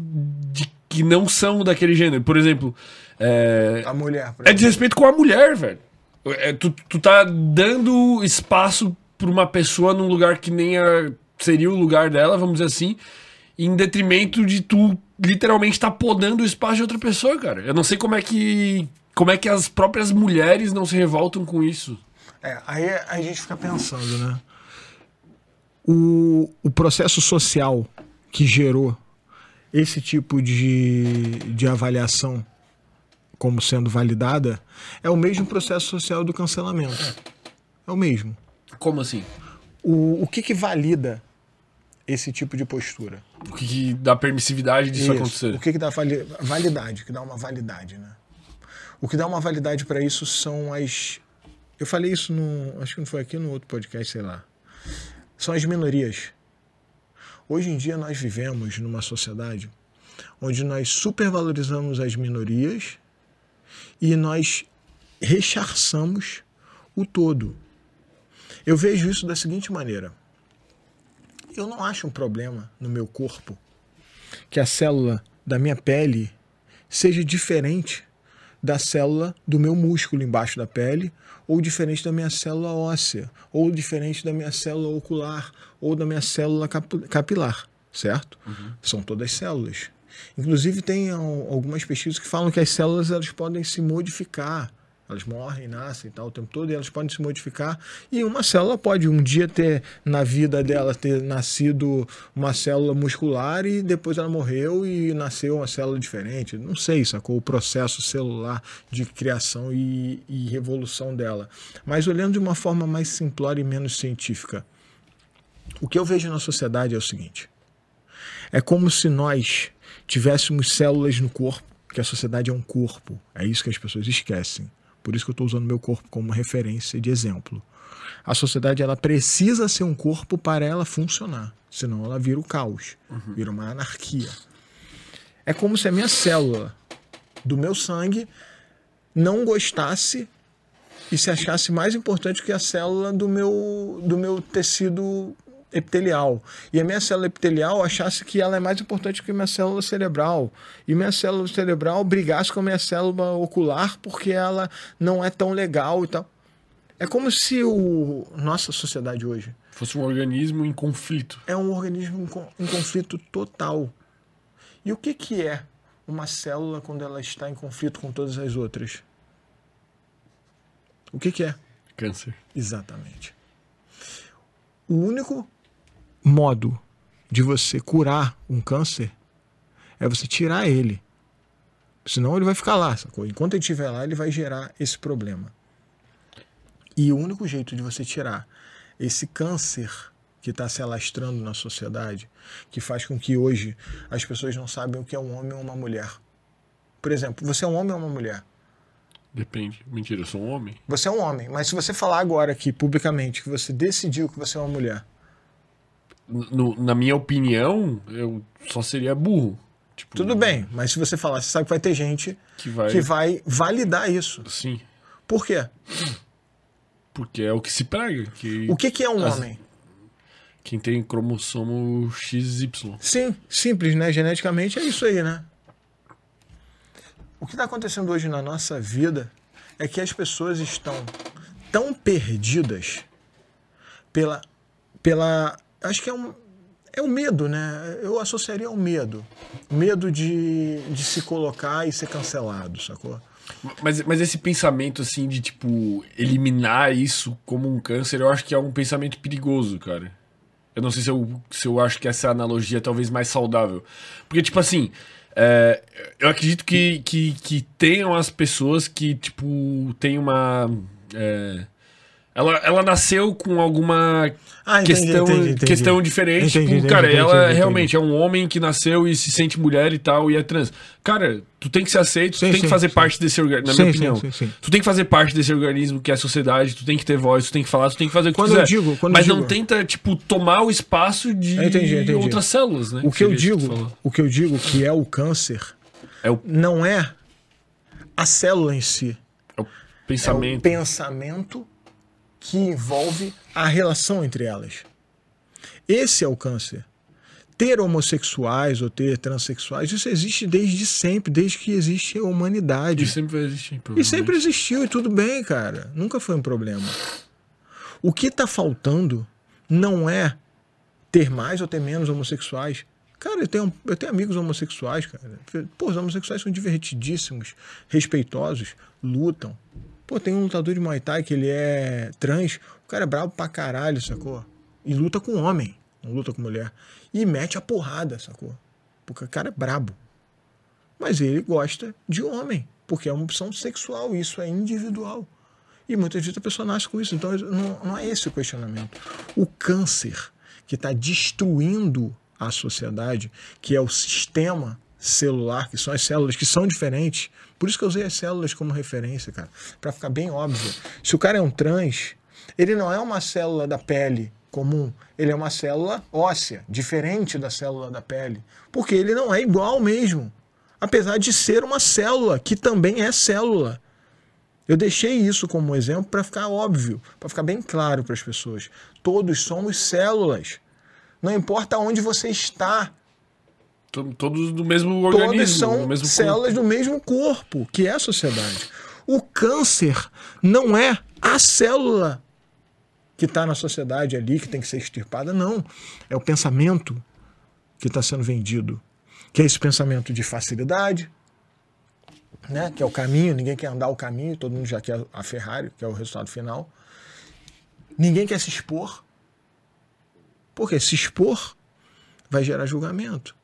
de, que não são daquele gênero. Por exemplo, é, A mulher. por é desrespeito com a mulher, velho. É, tu, tu tá dando espaço pra uma pessoa num lugar que nem a- seria o lugar dela, vamos dizer assim, em detrimento de tu literalmente tá podando o espaço de outra pessoa, cara. Eu não sei como é que. Como é que as próprias mulheres não se revoltam com isso. É, aí a gente fica pensando, né? O, o processo social que gerou esse tipo de, de avaliação como sendo validada é o mesmo processo social do cancelamento. É o mesmo. Como assim? O, o que, que valida esse tipo de postura? O que, que dá permissividade disso Isso. acontecer? O que, que dá vali- validade? O que dá uma validade, né? O que dá uma validade para isso são as. Eu falei isso no. Acho que não foi aqui no outro podcast, sei lá. São as minorias. Hoje em dia nós vivemos numa sociedade onde nós supervalorizamos as minorias e nós recharçamos o todo. Eu vejo isso da seguinte maneira: eu não acho um problema no meu corpo que a célula da minha pele seja diferente da célula do meu músculo embaixo da pele, ou diferente da minha célula óssea, ou diferente da minha célula ocular, ou da minha célula capilar, certo? Uhum. São todas células. Inclusive tem algumas pesquisas que falam que as células elas podem se modificar elas morrem, nascem e tal o tempo todo, e elas podem se modificar. E uma célula pode um dia ter, na vida dela, ter nascido uma célula muscular e depois ela morreu e nasceu uma célula diferente. Não sei, sacou? O processo celular de criação e, e revolução dela. Mas olhando de uma forma mais simplória e menos científica, o que eu vejo na sociedade é o seguinte: é como se nós tivéssemos células no corpo, que a sociedade é um corpo. É isso que as pessoas esquecem. Por isso que eu estou usando meu corpo como referência de exemplo. A sociedade ela precisa ser um corpo para ela funcionar, senão ela vira o caos, uhum. vira uma anarquia. É como se a minha célula do meu sangue não gostasse e se achasse mais importante que a célula do meu, do meu tecido epitelial. E a minha célula epitelial achasse que ela é mais importante que a minha célula cerebral. E minha célula cerebral brigasse com a minha célula ocular porque ela não é tão legal e tal. É como se o nossa sociedade hoje fosse um organismo em conflito. É um organismo em conflito total. E o que, que é uma célula quando ela está em conflito com todas as outras? O que, que é? Câncer. Exatamente. O único modo de você curar um câncer é você tirar ele. Senão ele vai ficar lá, sacou? Enquanto ele estiver lá, ele vai gerar esse problema. E o único jeito de você tirar esse câncer que está se alastrando na sociedade, que faz com que hoje as pessoas não sabem o que é um homem ou uma mulher. Por exemplo, você é um homem ou uma mulher? Depende. Mentira, eu sou um homem. Você é um homem, mas se você falar agora aqui publicamente que você decidiu que você é uma mulher, no, na minha opinião, eu só seria burro. Tipo, Tudo bem, mas se você falar, você sabe que vai ter gente que vai, que vai validar isso. Sim. Por quê? Porque é o que se prega. Que o que, que é um as... homem? Quem tem cromossomo XY. Sim, simples, né? Geneticamente é isso aí, né? O que está acontecendo hoje na nossa vida é que as pessoas estão tão perdidas pela, pela acho que é um, é o medo, né? Eu associaria ao medo. Medo de, de se colocar e ser cancelado, sacou? Mas, mas esse pensamento, assim, de, tipo, eliminar isso como um câncer, eu acho que é um pensamento perigoso, cara. Eu não sei se eu, se eu acho que essa analogia é talvez mais saudável. Porque, tipo assim, é, eu acredito que, que, que tenham as pessoas que, tipo, tem uma... É, ela, ela nasceu com alguma ah, entendi, questão, entendi, entendi. questão diferente. tipo, cara, ela realmente é um homem que nasceu e se sente mulher e tal, e é trans. Cara, tu tem que ser aceito, sim, tu tem sim, que fazer sim. parte desse organismo, na minha opinião. Tu tem que fazer parte desse organismo que é a sociedade, tu tem que ter voz, tu tem que falar, tu tem que fazer o que quando quiser. Eu digo, quando Mas eu não tenta, tipo, tomar o espaço de outras células, né? O que, eu digo, o que eu digo que é o câncer é o... não é a célula em si. É o pensamento. É o pensamento que envolve a relação entre elas. Esse é o câncer. Ter homossexuais ou ter transexuais, isso existe desde sempre, desde que existe a humanidade. E sempre vai existir. E sempre existiu, e tudo bem, cara. Nunca foi um problema. O que está faltando não é ter mais ou ter menos homossexuais. Cara, eu tenho, eu tenho amigos homossexuais, cara. Pô, os homossexuais são divertidíssimos, respeitosos, lutam, Pô, tem um lutador de Muay Thai que ele é trans, o cara é brabo pra caralho, sacou? E luta com homem, não luta com mulher. E mete a porrada, sacou? Porque o cara é brabo. Mas ele gosta de homem, porque é uma opção sexual, isso é individual. E muitas vezes a pessoa nasce com isso. Então não, não é esse o questionamento. O câncer que está destruindo a sociedade, que é o sistema celular, que são as células que são diferentes. Por isso que eu usei as células como referência, cara, para ficar bem óbvio. Se o cara é um trans, ele não é uma célula da pele comum. Ele é uma célula óssea, diferente da célula da pele. Porque ele não é igual mesmo. Apesar de ser uma célula, que também é célula. Eu deixei isso como exemplo para ficar óbvio, para ficar bem claro para as pessoas. Todos somos células. Não importa onde você está, Todos do mesmo organismo. todas do são mesmo células corpo. do mesmo corpo, que é a sociedade. O câncer não é a célula que está na sociedade ali, que tem que ser extirpada, não. É o pensamento que está sendo vendido. Que é esse pensamento de facilidade, né? que é o caminho, ninguém quer andar o caminho, todo mundo já quer a Ferrari, que é o resultado final. Ninguém quer se expor. Porque se expor vai gerar julgamento.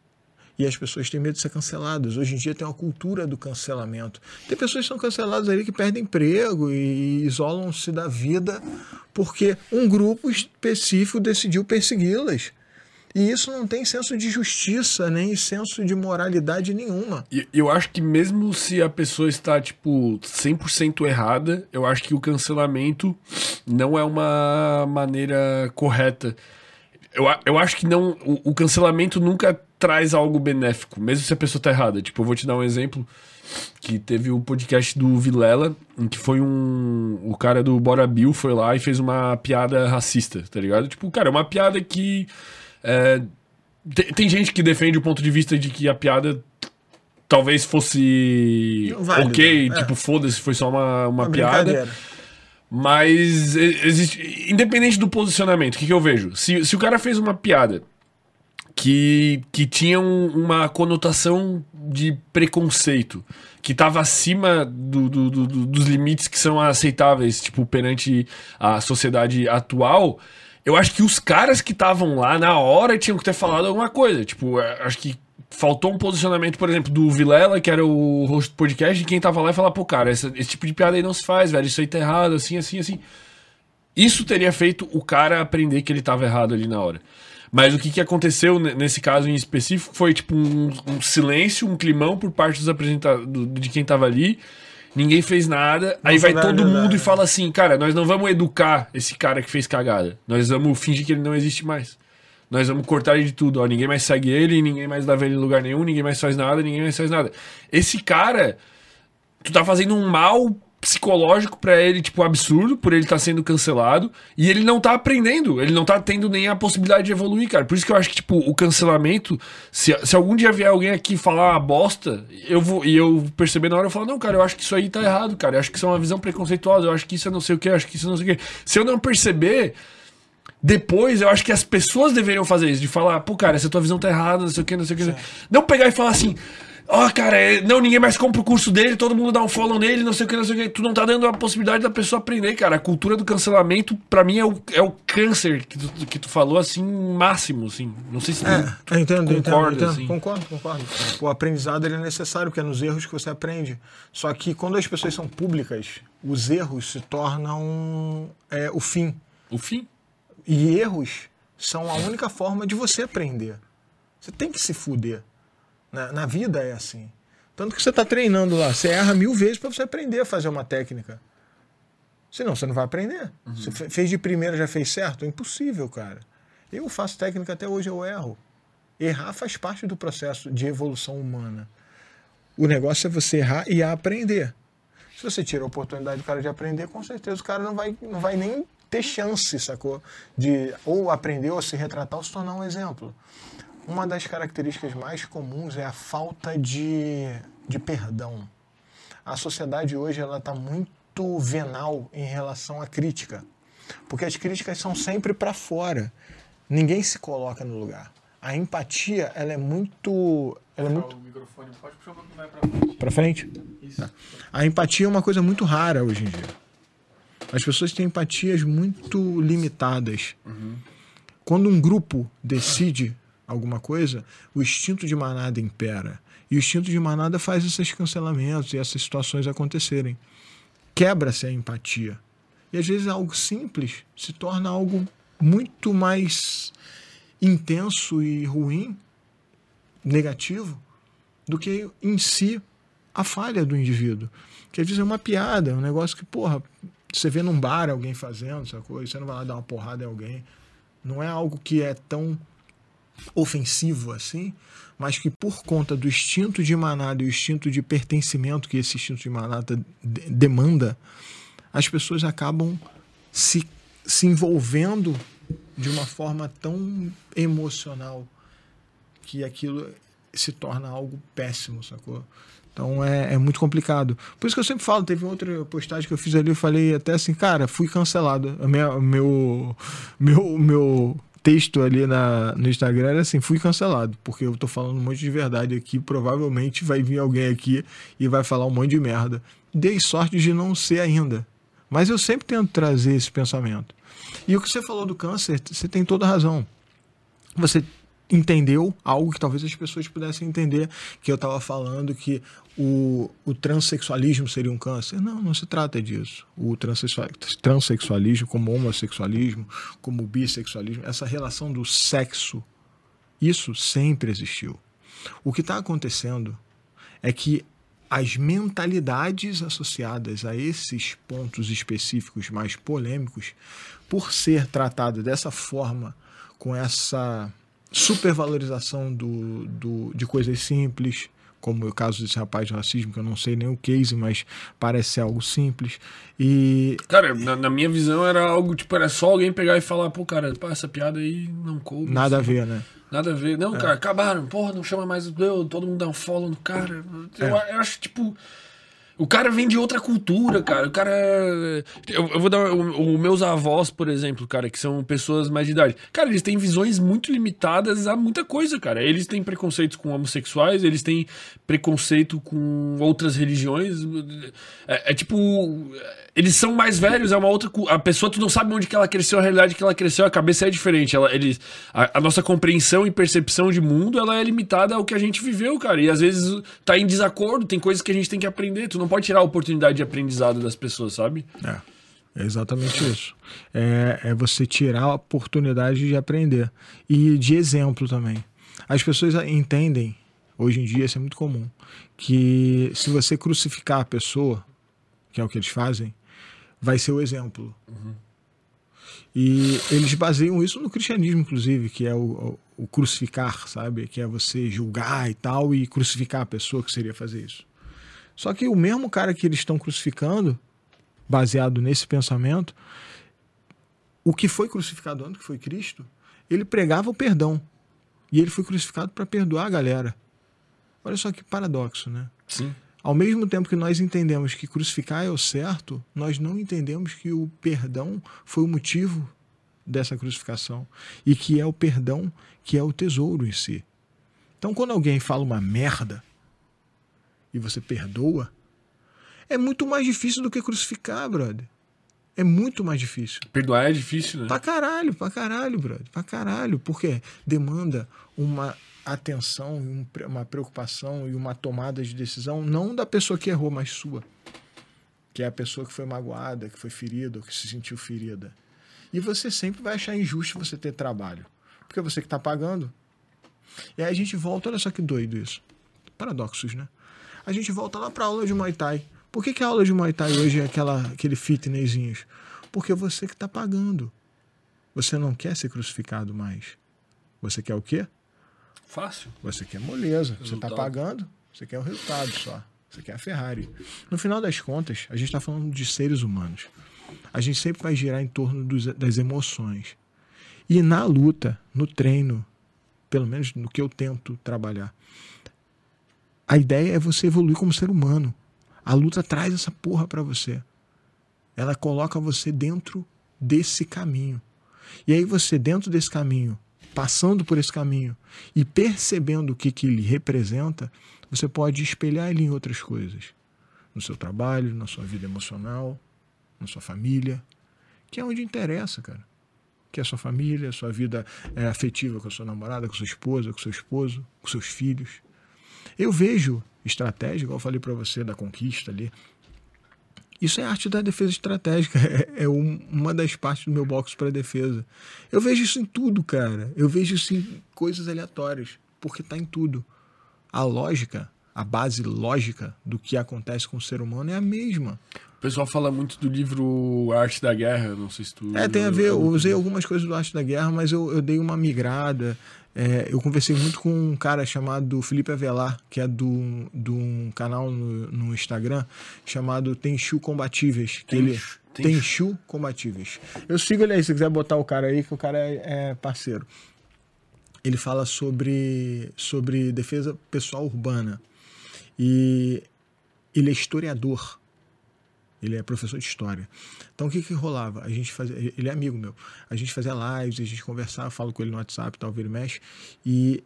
E as pessoas têm medo de ser canceladas. Hoje em dia tem uma cultura do cancelamento. Tem pessoas que são canceladas ali que perdem emprego e isolam-se da vida porque um grupo específico decidiu persegui-las. E isso não tem senso de justiça, nem senso de moralidade nenhuma. E eu acho que mesmo se a pessoa está, tipo, 100% errada, eu acho que o cancelamento não é uma maneira correta. Eu, eu acho que não. O, o cancelamento nunca traz algo benéfico, mesmo se a pessoa está errada. Tipo, eu vou te dar um exemplo. Que teve o podcast do Vilela, em que foi um. O cara do Bora Bill foi lá e fez uma piada racista, tá ligado? Tipo, cara, é uma piada que. é, tem, tem gente que defende o ponto de vista de que a piada talvez fosse Válida, ok, é. tipo, foda-se, foi só uma, uma, Uma piada. Mas existe. Independente do posicionamento, o que, que eu vejo? Se, se o cara fez uma piada que, que tinha um- uma conotação de preconceito, que estava acima do- do- do- do- dos limites que são aceitáveis, tipo, perante a sociedade atual, eu acho que os caras que estavam lá na hora tinham que ter falado alguma coisa. Tipo, é, acho que faltou um posicionamento, por exemplo, do Vilela, que era o host do podcast, e quem tava lá e falar, pô, cara, essa- esse tipo de piada aí não se faz, velho, isso aí tá errado, assim, assim, assim. Isso teria feito o cara aprender que ele tava errado ali na hora. Mas o que, que aconteceu ne- nesse caso em específico foi tipo um, um silêncio, um climão por parte dos apresentadores, de quem tava ali. Ninguém fez nada. aí vai todo lidar, mundo e fala assim: cara, nós não vamos educar esse cara que fez cagada. Nós vamos fingir que ele não existe mais. Nós vamos cortar ele de tudo. Ó, ninguém mais segue ele, ninguém mais leva ele em lugar nenhum, ninguém mais faz nada, ninguém mais faz nada. Esse cara tu tá fazendo um mal psicológico pra ele, tipo, absurdo, por ele estar sendo cancelado, e ele não tá aprendendo, ele não tá tendo nem a possibilidade de evoluir, cara. Por isso que eu acho que, tipo, o cancelamento, se, se algum dia vier alguém aqui falar uma bosta, eu vou, e eu perceber na hora, eu falo, não, cara, eu acho que isso aí tá errado, cara, eu acho que isso é uma visão preconceituosa, eu acho que isso é não sei o que, eu acho que isso é não sei o que. Se eu não perceber, depois eu acho que as pessoas deveriam fazer isso, de falar, pô, cara, essa tua visão tá errada, não sei o que, não sei o que. Não pegar e falar assim, ó, cara, é- não, ninguém mais compra o curso dele, todo mundo dá um follow nele, não sei o que, não sei o que. Tu não tá dando a possibilidade da pessoa aprender, cara. A cultura do cancelamento, pra mim, é o, é o câncer que tu, que tu falou, assim, máximo, assim. Não sei se tu É, eu entendo, eu entendo, concorda, eu entendo. assim. Concordo, concordo. O aprendizado ele é necessário, porque é nos erros que você aprende. Só que quando as pessoas são públicas, os erros se tornam é, o fim. O fim. E erros são a única forma de você aprender. Você tem que se fuder. Na, na vida é assim. Tanto que você está treinando lá, você erra mil vezes para você aprender a fazer uma técnica. Senão você não vai aprender. Você fe- fez de primeira, já fez certo? Impossível, cara. Eu faço técnica até hoje, eu erro. Errar faz parte do processo de evolução humana. O negócio é você errar e aprender. Se você tira a oportunidade do cara de aprender, com certeza o cara não vai, não vai nem ter chance, sacou? De ou aprender ou se retratar ou se tornar um exemplo. Uma das características mais comuns é a falta de, de perdão. A sociedade hoje ela está muito venal em relação à crítica, porque as críticas são sempre para fora. Ninguém se coloca no lugar. A empatia ela é muito, ela é muito O microfone pode puxar um mais pra frente. para frente. Isso. A empatia é uma coisa muito rara hoje em dia. As pessoas têm empatias muito limitadas. Quando um grupo decide alguma coisa, o instinto de manada impera. E o instinto de manada faz esses cancelamentos e essas situações acontecerem. Quebra-se a empatia. E às vezes algo simples se torna algo muito mais intenso e ruim, negativo, do que em si a falha do indivíduo. Que às vezes é uma piada, é um negócio que, porra, você vê num bar alguém fazendo, sacou? E você não vai lá dar uma porrada em alguém. Não é algo que é tão ofensivo assim, mas que por conta do instinto de manada e o instinto de pertencimento que esse instinto de manada de- demanda, as pessoas acabam se, se envolvendo de uma forma tão emocional que aquilo se torna algo péssimo, sacou? Então é, é muito complicado. Por isso que eu sempre falo, teve outra postagem que eu fiz ali, eu falei até assim, cara, fui cancelado. Minha, meu, meu, meu texto ali na, no Instagram era assim, fui cancelado, porque eu tô falando um monte de verdade aqui, provavelmente vai vir alguém aqui e vai falar um monte de merda. Dei sorte de não ser ainda. Mas eu sempre tento trazer esse pensamento. E o que você falou do câncer, você tem toda razão. Você entendeu algo que talvez as pessoas pudessem entender, que eu estava falando que o, o transexualismo seria um câncer. Não, não se trata disso. O transexual, transexualismo, como homossexualismo, como bissexualismo, essa relação do sexo, isso sempre existiu. O que está acontecendo é que as mentalidades associadas a esses pontos específicos mais polêmicos, por ser tratado dessa forma, com essa supervalorização do, do, de coisas simples, como o caso desse rapaz de racismo, que eu não sei nem o case, mas parece ser algo simples. E Cara, na, na minha visão era algo, tipo, era só alguém pegar e falar, pô, cara, pá, essa piada aí não coube. nada a assim. ver, né? Nada a ver. Não, cara, acabaram. Porra, não chama mais o todo mundo dá um follow no cara. Eu, eu acho, tipo. O cara vem de outra cultura, cara. O cara. Eu, eu vou dar. Os meus avós, por exemplo, cara, que são pessoas mais de idade. Cara, eles têm visões muito limitadas a muita coisa, cara. Eles têm preconceitos com homossexuais, eles têm preconceito com outras religiões. É, é tipo. Eles são mais velhos, é uma outra. A pessoa, tu não sabe onde que ela cresceu, a realidade que ela cresceu, a cabeça é diferente. Ela, eles, a, a nossa compreensão e percepção de mundo, ela é limitada ao que a gente viveu, cara. E às vezes tá em desacordo, tem coisas que a gente tem que aprender. Tu não pode tirar a oportunidade de aprendizado das pessoas, sabe? É, é exatamente isso. É, é você tirar a oportunidade de aprender. E de exemplo também. As pessoas entendem, hoje em dia isso é muito comum, que se você crucificar a pessoa, que é o que eles fazem, vai ser o exemplo. E eles baseiam isso no cristianismo, inclusive, que é o, o- o crucificar, sabe? Que é você julgar e tal e crucificar a pessoa que seria fazer isso. Só que o mesmo cara que eles estão crucificando, baseado nesse pensamento, o que foi crucificado antes, que foi Cristo, ele pregava o perdão. E ele foi crucificado para perdoar a galera. Olha só que paradoxo, né? Sim. Ao mesmo tempo que nós entendemos que crucificar é o certo, nós não entendemos que o perdão foi o motivo dessa crucificação e que é o perdão que é o tesouro em si. Então, quando alguém fala uma merda e você perdoa, é muito mais difícil do que crucificar, brother. É muito mais difícil. Perdoar é difícil, né? Pra caralho, pra caralho, brother. Pra caralho. Porque demanda uma atenção, uma preocupação e uma tomada de decisão, não da pessoa que errou, mas sua. Que é a pessoa que foi magoada, que foi ferida, ou que se sentiu ferida. E você sempre vai achar injusto você ter trabalho. Porque é você que tá pagando. E aí a gente volta, olha só que doido isso. Paradoxos, né? A gente volta lá pra aula de Muay Thai. Por que, que a aula de Muay Thai hoje é aquela, aquele fitnessinhos? Porque você que tá pagando. Você não quer ser crucificado mais. Você quer o quê? Fácil. Você quer moleza. Você está Resultado. pagando, você quer o resultado só. Você quer a Ferrari. No final das contas, a gente está falando de seres humanos. A gente sempre vai girar em torno dos- das emoções. E na luta, no treino, pelo menos no que eu tento trabalhar, a ideia é você evoluir como ser humano. A luta traz essa porra para você. Ela coloca você dentro desse caminho. E aí você, dentro desse caminho, passando por esse caminho e percebendo o que, que ele representa, você pode espelhar ele em outras coisas. No seu trabalho, na sua vida emocional, na sua família, que é onde interessa, cara. Que é a sua família, a sua vida é, afetiva com a sua namorada, com a sua esposa, com o seu esposo, com seus filhos. Eu vejo estratégia, igual eu falei para você, da conquista ali. Isso é arte da defesa estratégica. É, é um- uma das partes do meu box para defesa. Eu vejo isso em tudo, cara. Eu vejo isso em coisas aleatórias, porque tá em tudo. A lógica a base lógica do que acontece com o ser humano é a mesma. O pessoal fala muito do livro Arte da Guerra, não sei se tu. É, tem a ver. Eu usei algumas coisas do Arte da Guerra, mas eu, eu dei uma migrada. É, eu conversei muito com um cara chamado Felipe Avelar, que é do, de um canal no, no Instagram chamado Tenchu Combatíveis. Que ele, Tenchu- Tenchu Combatíveis. Eu sigo ele aí, se quiser botar o cara aí, que o cara é, é parceiro. Ele fala sobre, sobre defesa pessoal urbana. E ele é historiador. Ele é professor de história. Então o que que rolava? A gente fazia, ele é amigo meu. A gente fazia lives, a gente conversava, falo com ele no WhatsApp, tal, vira e mexe. E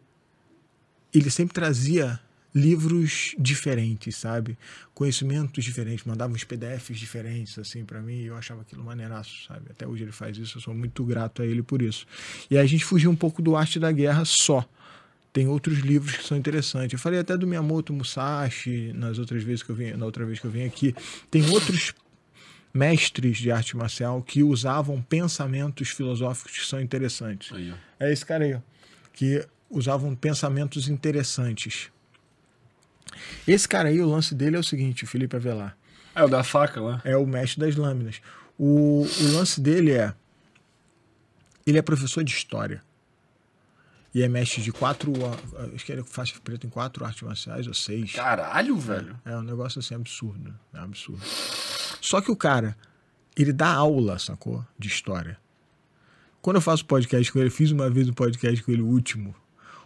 ele sempre trazia livros diferentes, sabe? Conhecimentos diferentes, mandava uns PDFs diferentes assim para mim, e eu achava aquilo maneiraço, sabe? Até hoje ele faz isso, eu sou muito grato a ele por isso. E a gente fugiu um pouco do Arte da Guerra só. Tem outros livros que são interessantes. Eu falei até do Miyamoto Musashi nas outras vezes que eu vim, na outra vez que eu vim aqui. Tem outros mestres de arte marcial que usavam pensamentos filosóficos que são interessantes. Aí. É esse cara aí, ó, que usavam pensamentos interessantes. Esse cara aí, o lance dele é o seguinte, o Felipe Avelar, É o da faca lá. é o mestre das lâminas. O, o lance dele é, ele é professor de história e é mestre de quatro, ah, acho que ele é faixa preta em quatro artes marciais ou seis. Caralho, velho. É um negócio assim absurdo. É um absurdo. Só que o cara, ele dá aula, sacou? De história. Quando eu faço podcast com ele, fiz uma vez um podcast com ele, o último.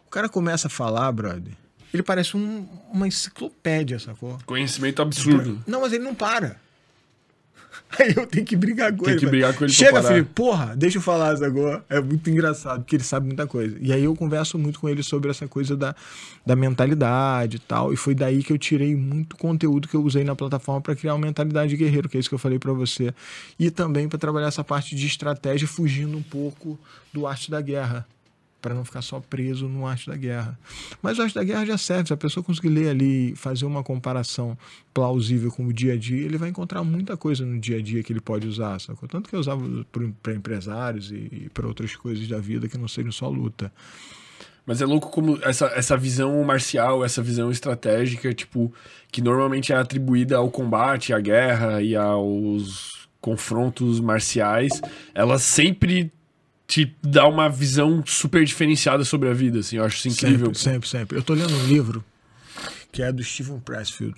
O cara começa a falar, brother. Ele parece um- uma enciclopédia, sacou? Conhecimento absurdo. Não, mas ele não para. Aí eu tenho que brigar com Tem ele. que mas- brigar com ele Chega. Felipe, porra, deixa eu falar isso agora. É muito engraçado, porque ele sabe muita coisa. E aí eu converso muito com ele sobre essa coisa da, da mentalidade e tal. E foi daí que eu tirei muito conteúdo que eu usei na plataforma para criar uma mentalidade de guerreiro, que é isso que eu falei para você. E também para trabalhar essa parte de estratégia, fugindo um pouco do arte da guerra. Para não ficar só preso no arte da guerra. Mas o arte da guerra já serve. Se a pessoa conseguir ler ali fazer uma comparação plausível com o dia a dia, ele vai encontrar muita coisa no dia a dia que ele pode usar. Sacou? Tanto que eu usava para empresários e, e para outras coisas da vida que não sejam só luta. Mas é louco como essa, essa visão marcial, essa visão estratégica, tipo, que normalmente é atribuída ao combate, à guerra e aos confrontos marciais, ela sempre te dá uma visão super diferenciada sobre a vida, assim. Eu acho isso incrível. Sempre, sempre, sempre. Eu tô lendo um livro que é do Steven Pressfield.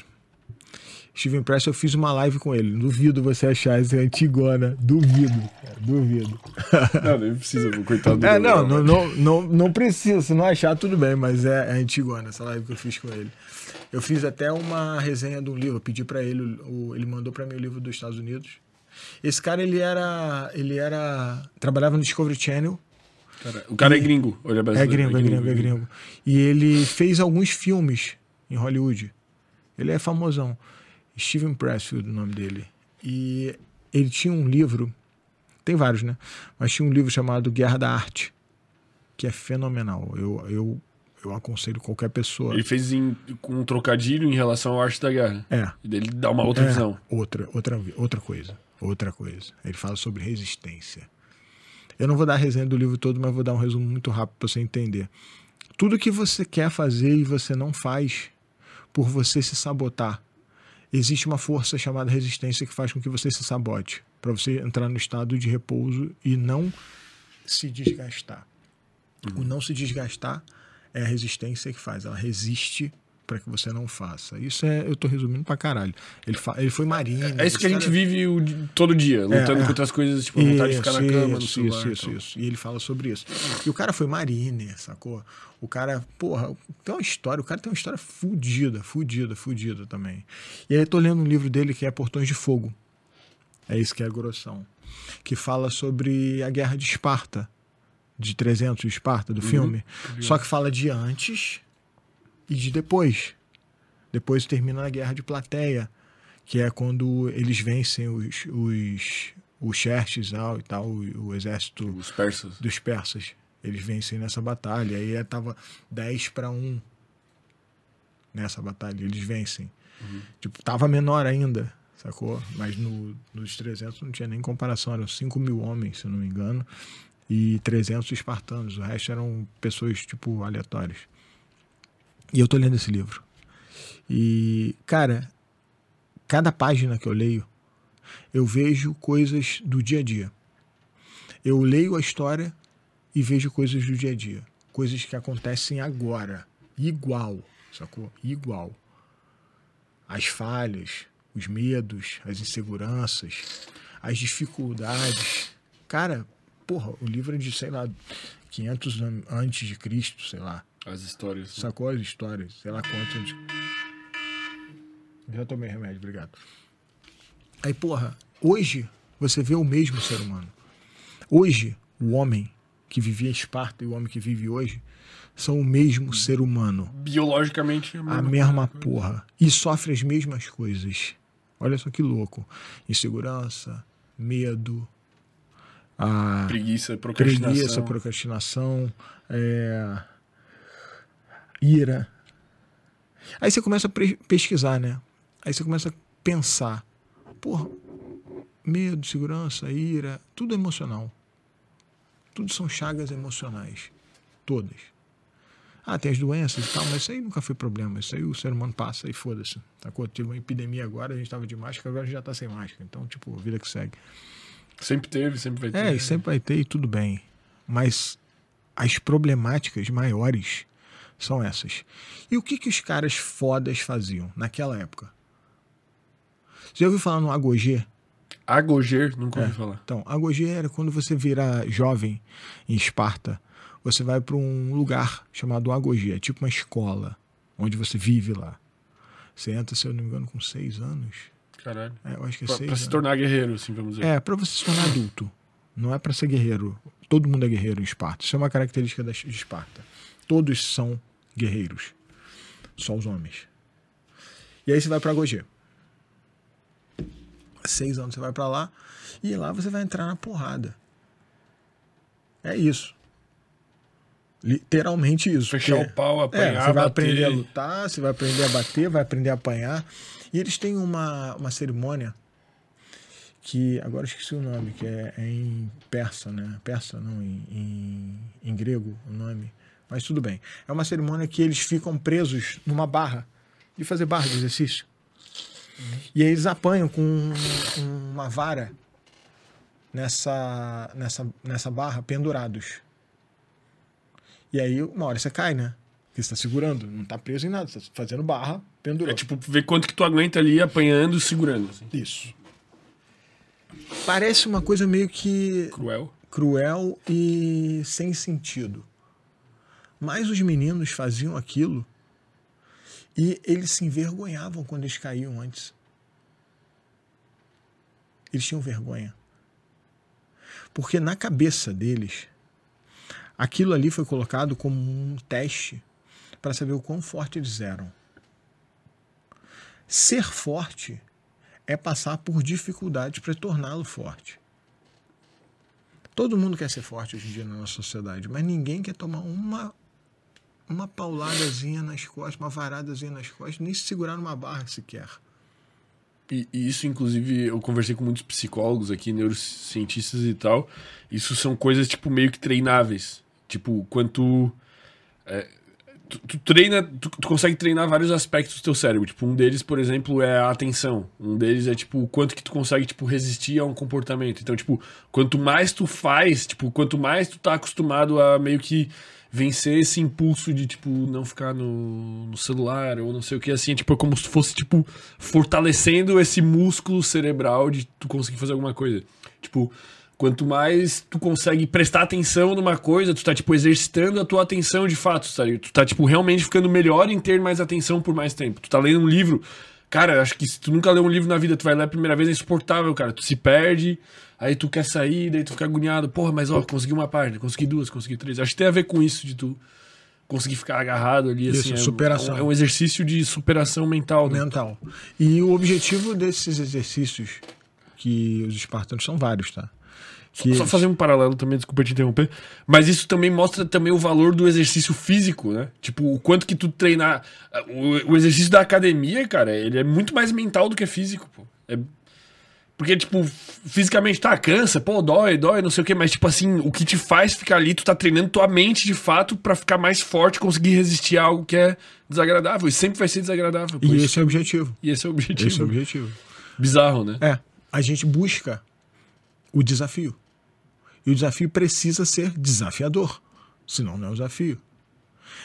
Steven Press, eu fiz uma live com ele. Duvido você achar isso antigona. Duvido, cara, duvido. Não, nem precisa, coitado do É, não, não, não, não, não precisa. Se não achar, tudo bem, mas é, é antigona essa live que eu fiz com ele. Eu fiz até uma resenha de um livro. Eu pedi pra ele, o, ele mandou pra mim o livro dos Estados Unidos. Esse cara, ele era. Ele era. Trabalhava no Discovery Channel. Cara, o cara é gringo, ou ele é É brasileiro? gringo, é gringo, é gringo. E ele fez alguns filmes em Hollywood. Ele é famosão. Steven Pressfield, o nome dele. E ele tinha um livro, tem vários, né? Mas tinha um livro chamado Guerra da Arte, que é fenomenal. Eu, eu, eu aconselho qualquer pessoa. Ele fez em- com um trocadilho em relação ao arte da guerra. É. E dele dá uma outra É, visão. Outra, outra, outra coisa. Outra coisa. Ele fala sobre resistência. Eu não vou dar a resenha do livro todo, mas vou dar um resumo muito rápido para você entender. Tudo que você quer fazer e você não faz por você se sabotar, existe uma força chamada resistência que faz com que você se sabote, para você entrar no estado de repouso e não se desgastar. O não se desgastar é a resistência que faz, ela resiste para que você não faça. Isso é, eu tô resumindo pra caralho. Ele, fa- ele foi marinho. É isso que a gente cara- vive o todo dia, lutando é. contra as coisas, tipo, a vontade de ficar na Isso, cama, no isso, celular. Isso, e isso, tal. isso. E ele fala sobre isso. E o cara foi marine, sacou? O cara, porra, tem uma história, o cara tem uma história fudida, fudida, fudida também. E aí eu tô lendo um livro dele que é Portões de Fogo. É isso que é grossão. Que fala sobre a guerra de Esparta, de 300 de Esparta, do filme. Só que fala de antes e de depois. Depois termina na guerra de Plateia, que é quando eles vencem os, os, os Xerxes ah, e tal, o, o exército persas. dos persas. Eles vencem nessa batalha. Aí tava 10 para 1 nessa batalha. Eles vencem. Tipo, tava menor ainda, sacou? Mas no, nos 300 não tinha nem comparação. Eram 5 mil homens, se não me engano, e 300 espartanos. O resto eram pessoas, tipo, aleatórias. E eu tô lendo esse livro. E, cara, cada página que eu leio, eu vejo coisas do dia a dia. Eu leio a história e vejo coisas do dia a dia. Coisas que acontecem agora. Igual, sacou? Igual. As falhas, os medos, as inseguranças, as dificuldades. Cara, porra, o livro é de, sei lá, 500 anos antes de Cristo, sei lá. As histórias. Sacou as histórias, sei lá quantos. Já tomei remédio, obrigado. Aí, porra, hoje você vê o mesmo ser humano. Hoje, o homem que vivia em Esparta e o homem que vive hoje são o mesmo ser humano. Biologicamente, é A mesma porra. E sofre as mesmas coisas. Olha só que louco. Insegurança, medo, a Preguiça, procrastinação. preguiça, procrastinação, é, ira. Aí você começa a pesquisar, né? Aí você começa a pensar. Porra, medo, segurança, ira, tudo é emocional. Tudo são chagas emocionais. Todas. Ah, tem as doenças e tal, mas isso aí nunca foi problema. Isso aí o ser humano passa e foda-se. Sacou? Teve uma epidemia agora, a gente tava de máscara, agora a gente já tá sem máscara. Então, tipo, vida que segue. Sempre teve, sempre vai ter. É, e sempre vai ter e tudo bem. Mas as problemáticas maiores são essas. E o que, que os caras fodas faziam naquela época? Você já ouviu falar no Agogê? Agoger, nunca ouvi É. falar. Então, Agogê era quando você vira jovem em Esparta, você vai para um lugar chamado Agogê, é tipo uma escola, onde você vive lá. Você entra, se eu não me engano, com seis anos. Caralho. É, eu acho que é Pra, seis pra se tornar guerreiro, assim, vamos dizer. É, pra você se tornar adulto. Não é pra ser guerreiro. Todo mundo é guerreiro em Esparta. Isso é uma característica de Esparta. Todos são guerreiros. Só os homens. E aí você vai pra Gogê. Seis anos você vai pra lá. E lá você vai entrar na porrada. É isso. Literalmente isso. Fechar o pau, apanhar, é, você vai bater. aprender a lutar, você vai aprender a bater, vai aprender a apanhar. E eles têm uma, uma cerimônia que agora esqueci o nome, que é, é em persa, né? Persa, não, em, em, em grego o nome. Mas tudo bem. É uma cerimônia que eles ficam presos numa barra, de fazer barra de exercício. E aí eles apanham com um- uma vara nessa, nessa, nessa barra pendurados. E aí, uma hora você cai, né? Porque você tá segurando, não tá preso em nada, você tá fazendo barra, pendurado. É tipo, ver quanto que tu aguenta ali apanhando e segurando. Assim. Isso. Parece uma coisa meio que Cruel. cruel e sem sentido. Mas os meninos faziam aquilo e eles se envergonhavam quando eles caíam antes. Eles tinham vergonha. Porque na cabeça deles, aquilo ali foi colocado como um teste para saber o quão forte eles eram. Ser forte é passar por dificuldades para torná-lo forte. Todo mundo quer ser forte hoje em dia na nossa sociedade, mas ninguém quer tomar uma uma pauladazinha nas costas, uma varadazinha nas costas, nem se segurar numa barra sequer. E, e isso, inclusive, eu conversei com muitos psicólogos aqui, neurocientistas e tal. Isso são coisas, tipo, meio que treináveis. Tipo, quanto. é, tu, tu treina, tu, tu consegue treinar vários aspectos do teu cérebro. Tipo, um deles, por exemplo, é a atenção. Um deles é, tipo, o quanto que tu consegue, tipo, resistir a um comportamento. Então, tipo, quanto mais tu faz, tipo, quanto mais tu tá acostumado a meio que vencer esse impulso de, tipo, não ficar no, no celular ou não sei o que, assim, é, tipo, é como se fosse, tipo, fortalecendo esse músculo cerebral de tu conseguir fazer alguma coisa. Tipo, quanto mais tu consegue prestar atenção numa coisa, tu tá, tipo, exercitando a tua atenção de fato, sabe? Tu tá, tipo, realmente ficando melhor em ter mais atenção por mais tempo. Tu tá lendo um livro, cara, acho que se tu nunca leu um livro na vida, tu vai ler a primeira vez, é insuportável, cara. Tu se perde, aí tu quer sair, daí tu fica agoniado. Porra, mas ó, consegui uma página, consegui duas, consegui três. Acho que tem a ver com isso, de tu conseguir ficar agarrado ali, Isso, assim. é- superação. É um exercício de superação mental, né? mental. E o objetivo desses exercícios, que os espartanos são vários, tá? Que Só fazer um paralelo também, desculpa te interromper. Mas isso também mostra também o valor do exercício físico, né? Tipo, o quanto que tu treinar. O, o exercício da academia, cara, ele é muito mais mental do que físico, pô. É- Porque, tipo, fisicamente tá, cansa, pô, dói, dói, não sei o quê, mas, tipo assim, o que te faz ficar ali, tu tá treinando tua mente de fato pra ficar mais forte, conseguir resistir a algo que é desagradável. E sempre vai ser desagradável. E esse é o objetivo. E esse é o objetivo. Esse é o objetivo. Bizarro, né? É, a gente busca o desafio. E o desafio precisa ser desafiador. Senão não é um desafio.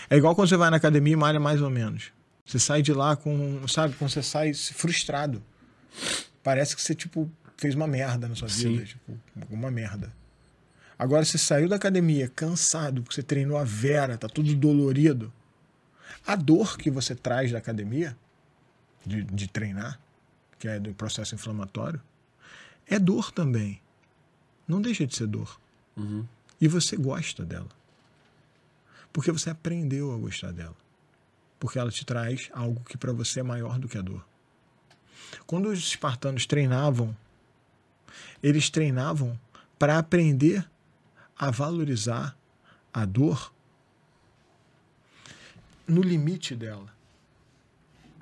É igual quando você vai na academia e malha mais ou menos. Você sai de lá com, sabe, quando você sai frustrado. Parece que você, tipo, fez uma merda na sua Sim. vida. Tipo, uma merda. Agora você saiu da academia cansado, porque você treinou a vera, tá tudo dolorido. A dor que você traz da academia, de, de treinar, que é do processo inflamatório, é dor também. Não deixa de ser dor. Uhum. E você gosta dela. Porque você aprendeu a gostar dela. Porque ela te traz algo que para você é maior do que a dor. Quando os espartanos treinavam, eles treinavam para aprender a valorizar a dor no limite dela.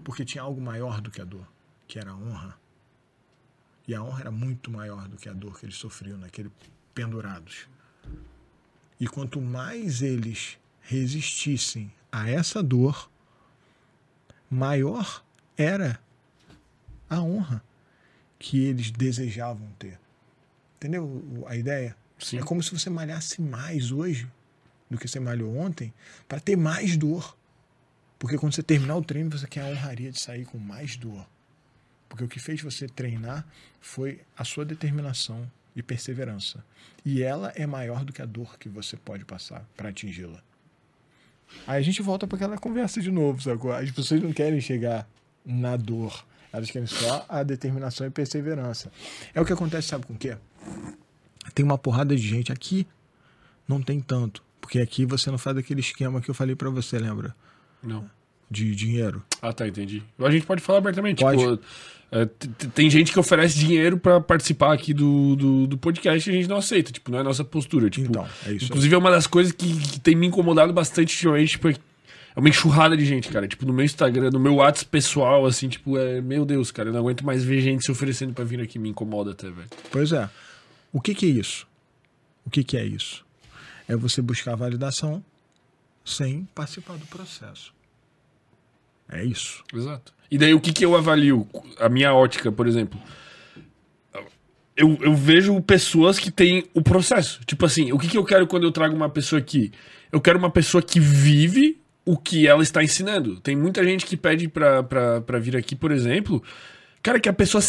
Porque tinha algo maior do que a dor, que era a honra. E a honra era muito maior do que a dor que eles sofriam naquele pendurados. E quanto mais eles resistissem a essa dor, maior era a honra que eles desejavam ter. Entendeu a ideia? Sim. É como se você malhasse mais hoje do que você malhou ontem para ter mais dor. Porque quando você terminar o treino, você quer a honraria de sair com mais dor. Porque o que fez você treinar foi a sua determinação e perseverança. E ela é maior do que a dor que você pode passar para atingi-la. Aí a gente volta para aquela conversa de novo, sacou? As pessoas não querem chegar na dor. Elas querem só a determinação e perseverança. É o que acontece, sabe com o quê? Tem uma porrada de gente aqui, não tem tanto. Porque aqui você não faz aquele esquema que eu falei para você, lembra? Não. De dinheiro. Ah, tá, entendi. A gente pode falar abertamente. Pode. Tipo, é, tem gente que oferece dinheiro pra participar aqui do, do, do podcast e a gente não aceita. Tipo, não é nossa postura. Tipo, Então, é isso aí. Inclusive, é uma das coisas que, que tem me incomodado bastante ultimamente. Tipo, é uma enxurrada de gente, cara. Tipo, no meu Instagram, no meu WhatsApp pessoal, assim, tipo, é. Meu Deus, cara, eu não aguento mais ver gente se oferecendo pra vir aqui. Me incomoda até, velho. Pois é. O que, que é isso? O que, que é isso? É você buscar validação sem participar do processo. É isso. Exato. E daí o que, que eu avalio? A minha ótica, por exemplo. Eu, eu vejo pessoas que têm o processo. Tipo assim, o que, que eu quero quando eu trago uma pessoa aqui? Eu quero uma pessoa que vive o que ela está ensinando. Tem muita gente que pede pra, pra, pra vir aqui, por exemplo. Cara, que a pessoa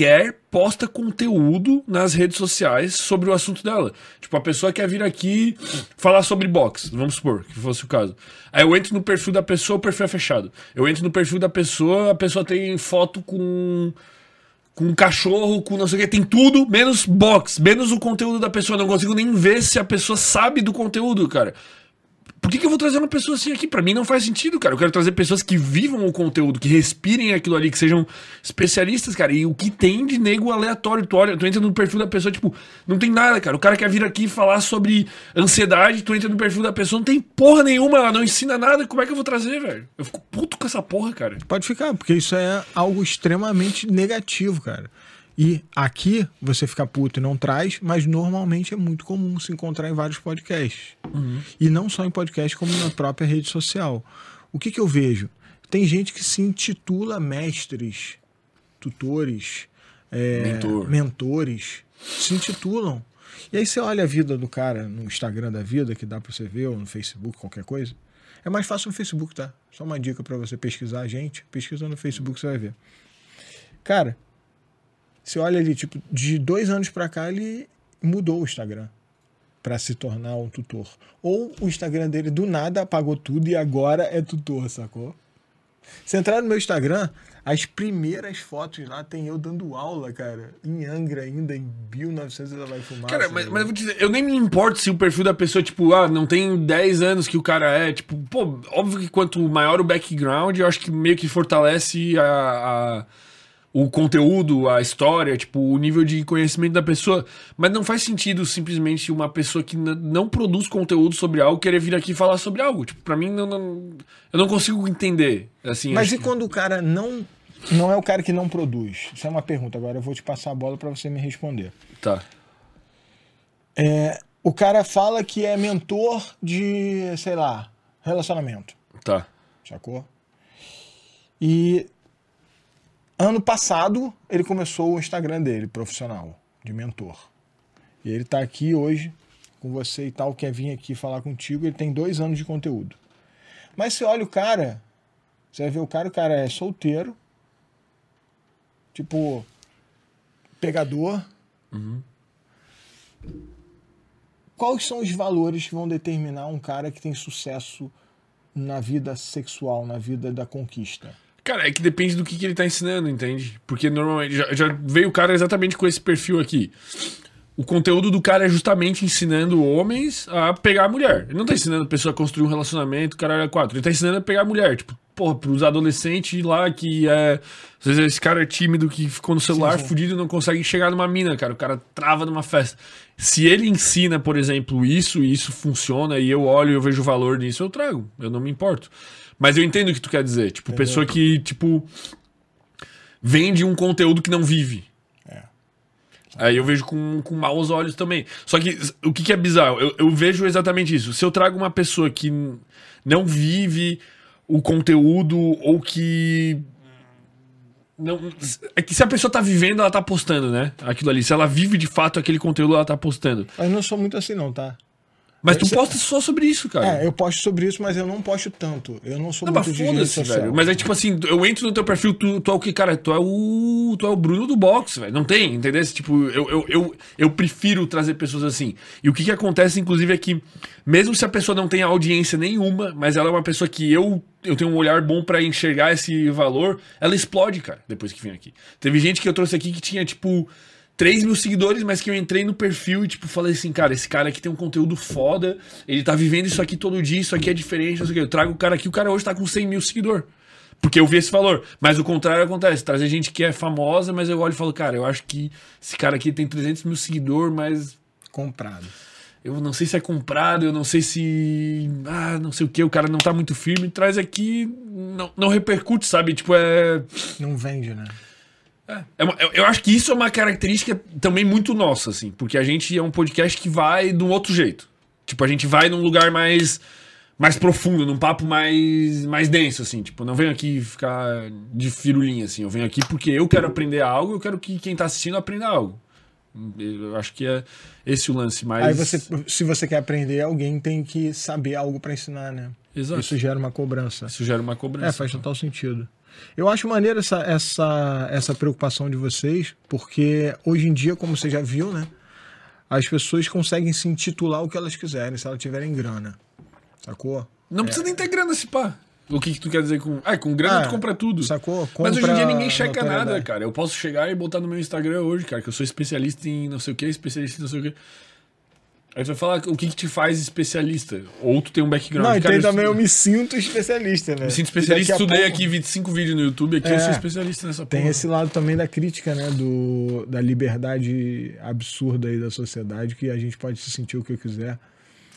sequer posta conteúdo nas redes sociais sobre o assunto dela. Tipo, a pessoa quer vir aqui falar sobre boxe, vamos supor que fosse o caso. Aí eu entro no perfil da pessoa, o perfil é fechado. Eu entro no perfil da pessoa, a pessoa tem foto com com um cachorro, com não sei o que, tem tudo, menos box, menos o conteúdo da pessoa. Não consigo nem ver se a pessoa sabe do conteúdo, cara. Por que, que eu vou trazer uma pessoa assim aqui? Pra mim não faz sentido, cara. Eu quero trazer pessoas que vivam o conteúdo, que respirem aquilo ali, que sejam especialistas, cara. E o que tem de nego aleatório? Tu olha, tu entra no perfil da pessoa, tipo, não tem nada, cara. O cara quer vir aqui falar sobre ansiedade, tu entra no perfil da pessoa, não tem porra nenhuma, ela não ensina nada. Como é que eu vou trazer, velho? Eu fico puto com essa porra, cara. Pode ficar, porque isso é algo extremamente negativo, cara. E aqui você fica puto e não traz, mas normalmente é muito comum se encontrar em vários podcasts. E não só em podcast, como na própria rede social. O que, que eu vejo? Tem gente que se intitula mestres, tutores, é, Mentor. mentores, se intitulam. E aí você olha a vida do cara no Instagram da vida, que dá pra você ver, ou no Facebook, qualquer coisa. É mais fácil no Facebook, tá? Só uma dica pra você pesquisar a gente. Pesquisa no Facebook, você vai ver. Cara, você olha ali, tipo, de dois anos pra cá, ele mudou o Instagram pra se tornar um tutor. Ou o Instagram dele do nada apagou tudo e agora é tutor, sacou? Se entrar no meu Instagram, as primeiras fotos lá tem eu dando aula, cara, em Angra ainda, em 1900 ela vai fumar. Cara, mas, mas eu dizer, eu nem me importo se o perfil da pessoa, tipo, ah, não tem 10 anos que o cara é. Tipo, pô, óbvio que quanto maior o background, eu acho que meio que fortalece a, a- o conteúdo, a história, tipo, o nível de conhecimento da pessoa. Mas não faz sentido simplesmente uma pessoa que não produz conteúdo sobre algo querer vir aqui falar sobre algo. Tipo, pra mim, não, não- eu não consigo entender. Assim, Mas e que- quando o cara não não é o cara que não produz. Isso é uma pergunta. Agora eu vou te passar a bola para você me responder. Tá. É, o cara fala que é mentor de, sei lá, relacionamento. Tá. Sacou? E ano passado ele começou o Instagram dele, profissional, de mentor. E ele tá aqui hoje com você e tal, quer vir aqui falar contigo. Ele tem dois anos de conteúdo. Mas você olha o cara, você vai ver o cara, o cara é solteiro, tipo, pegador. Quais são os valores que vão determinar um cara que tem sucesso na vida sexual, na vida da conquista? Cara, é que depende do que, que ele tá ensinando, entende? Porque normalmente já, já veio o cara exatamente com esse perfil aqui. O conteúdo do cara é justamente ensinando homens a pegar a mulher. Ele não tá ensinando a pessoa a construir um relacionamento, cara é quatro. Ele tá ensinando a pegar a mulher. Tipo, porra, pros adolescentes lá que é. Às vezes esse cara é tímido que ficou no celular Sim, sim. fudido e não consegue chegar numa mina, cara. O cara trava numa festa. Se ele ensina, por exemplo, isso e isso funciona e eu olho e eu vejo o valor nisso, eu trago. Eu não me importo. Mas eu entendo o que tu quer dizer. Tipo, pessoa que, tipo, vende um conteúdo que não vive. É. Aí eu vejo com, com maus olhos também. Só que o que, que é bizarro? Eu, eu vejo exatamente isso. Se eu trago uma pessoa que não vive o conteúdo ou que. Não, é que se a pessoa tá vivendo, ela tá postando, né? Aquilo ali. Se ela vive de fato aquele conteúdo, ela tá postando. Mas não sou muito assim, não, tá? Mas tu Esse- posta só sobre isso, cara. É, eu posto sobre isso, mas eu não posto tanto. Eu não sou Não, mas muito rede foda-se, velho. Mas é tipo assim, eu entro no teu perfil, tu, tu é o que, cara? Tu é o. Tu é o Bruno do box, velho. Não tem, entendeu? Tipo, eu, eu, eu, eu prefiro trazer pessoas assim. E o que que acontece, inclusive, é que, mesmo se a pessoa não tem audiência nenhuma, mas ela é uma pessoa que eu, eu tenho um olhar bom pra enxergar esse valor, ela explode, cara, depois que vem aqui. Teve gente que eu trouxe aqui que tinha, tipo. 3 mil seguidores, mas que eu entrei no perfil e, tipo, falei assim, cara, esse cara aqui tem um conteúdo foda, ele tá vivendo isso aqui todo dia, isso aqui é diferente, não sei o quê. Eu trago o cara aqui, o cara hoje tá com 100 mil seguidores. Porque eu vi esse valor. Mas o contrário acontece. Trazer gente que é famosa, mas eu olho e falo, cara, eu acho que esse cara aqui tem 300 mil seguidores, mas Comprado. eu não sei se é comprado, eu não sei se. Ah, não sei o que, o cara não tá muito firme. Traz aqui, não, não repercute, sabe? Tipo, é. Não vende, né? É eu, eu acho que isso é uma característica também muito nossa, assim, porque a gente é um podcast que vai de um outro jeito. Tipo, a gente vai num lugar mais mais profundo, num papo mais mais denso, assim. Tipo, não venho aqui ficar de firulinha, assim. Eu venho aqui porque eu quero aprender algo, eu quero que quem tá assistindo aprenda algo. Eu acho que é esse o lance, mas... Aí você, se você quer aprender, alguém tem que saber algo pra ensinar, né? Exato. Isso gera uma cobrança. Isso gera uma cobrança. É, faz total sentido. Eu acho maneiro essa, essa, essa preocupação de vocês, porque hoje em dia, como você já viu, né? As pessoas conseguem se intitular o que elas quiserem, se elas tiverem grana. Sacou? Não precisa nem ter grana se pá. O que, que tu quer dizer com. Ah, com grana Ah, tu compra tudo. sacou? Mas hoje em dia Compra ninguém checa nada, cara. Eu posso chegar e botar no meu Instagram hoje, cara, que eu sou especialista em não sei o que, especialista em não sei o que. Aí tu vai falar o que, que te faz especialista. Ou tu tem um background. Não, e tem também eu estudo- me sinto especialista, né? me sinto especialista, estudei pouco aqui 25 vídeos no YouTube, aqui eu É. sou especialista nessa Tem porra. esse lado também da crítica, né? Do, da liberdade absurda aí da sociedade, que a gente pode se sentir o que quiser.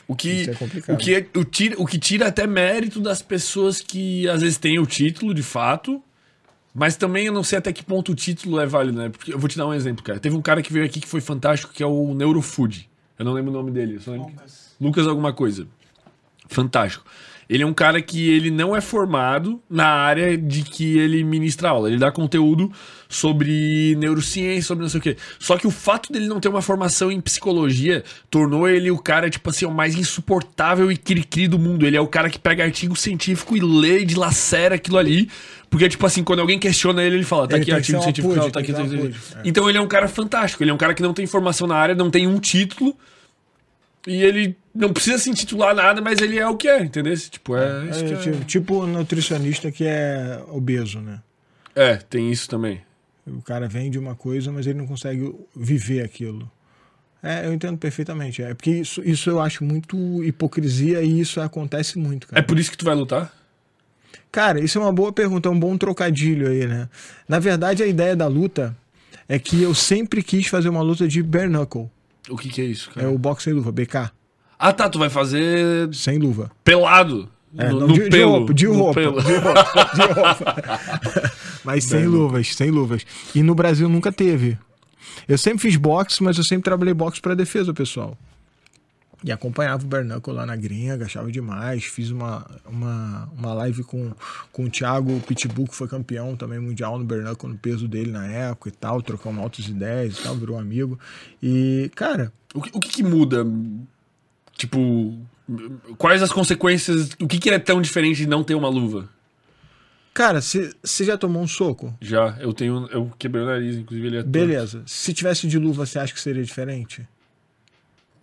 O que, Isso é complicado. o, que é- o, tira, o que tira até mérito das pessoas que às vezes têm o título, de fato, mas também eu não sei até que ponto o título é válido, né? Porque eu vou te dar um exemplo, cara. Teve um cara que veio aqui que foi fantástico, que é o Neurofood. Eu não lembro o nome dele. Lucas. Lucas alguma coisa. Fantástico. Ele é um cara que ele não é formado na área de que ele ministra aula. Ele dá conteúdo sobre neurociência, sobre não sei o quê. Só que o fato dele não ter uma formação em psicologia tornou ele o cara, tipo assim, o mais insuportável e cri-cri do mundo. Ele é o cara que pega artigo científico e lê e dilacera aquilo ali. Porque, tipo assim, quando alguém questiona ele, ele fala, tá Ele aqui artigo científico, tá aqui. que tá ser aqui. É. Então ele é um cara fantástico. Ele é um cara que não tem formação na área, não tem um título. E ele não precisa se intitular nada, mas ele é o que é, entendeu? Tipo, é, isso É, que é. tipo, tipo nutricionista que é obeso, né? É, tem isso também. O cara vende uma coisa, mas ele não consegue viver aquilo. É, eu entendo perfeitamente. É porque isso, isso eu acho muito hipocrisia e isso acontece muito, É cara. por isso que tu vai lutar? Cara, isso é uma boa pergunta, é um bom trocadilho aí, né? Na verdade, a ideia da luta é que eu sempre quis fazer uma luta de bare knuckle. O que que é isso, cara? É o boxe sem luva, BK, Ah, tá, tu vai fazer sem luva. pelado. É, no, não, no de, de pelo. roupa, de roupa, de roupa, de roupa. Mas sem Bem, luvas, sem luvas. E no Brasil nunca teve. Eu sempre fiz boxe, mas eu sempre trabalhei boxe para defesa, pessoal. E acompanhava o Bernacle lá na gringa, achava demais. Fiz uma, uma, uma live com, com o Thiago Pitbull, que foi campeão também mundial no Bernacle, no peso dele na época e tal. Trocamos altas ideias e tal, virou amigo. E, cara, O que, o que que muda? Tipo, quais as consequências? O que, que é tão diferente de não ter uma luva? cara, você já tomou um soco? Já, eu tenho. Eu quebrei o nariz, inclusive ele é. Beleza. Se tivesse de luva, você acha que seria diferente?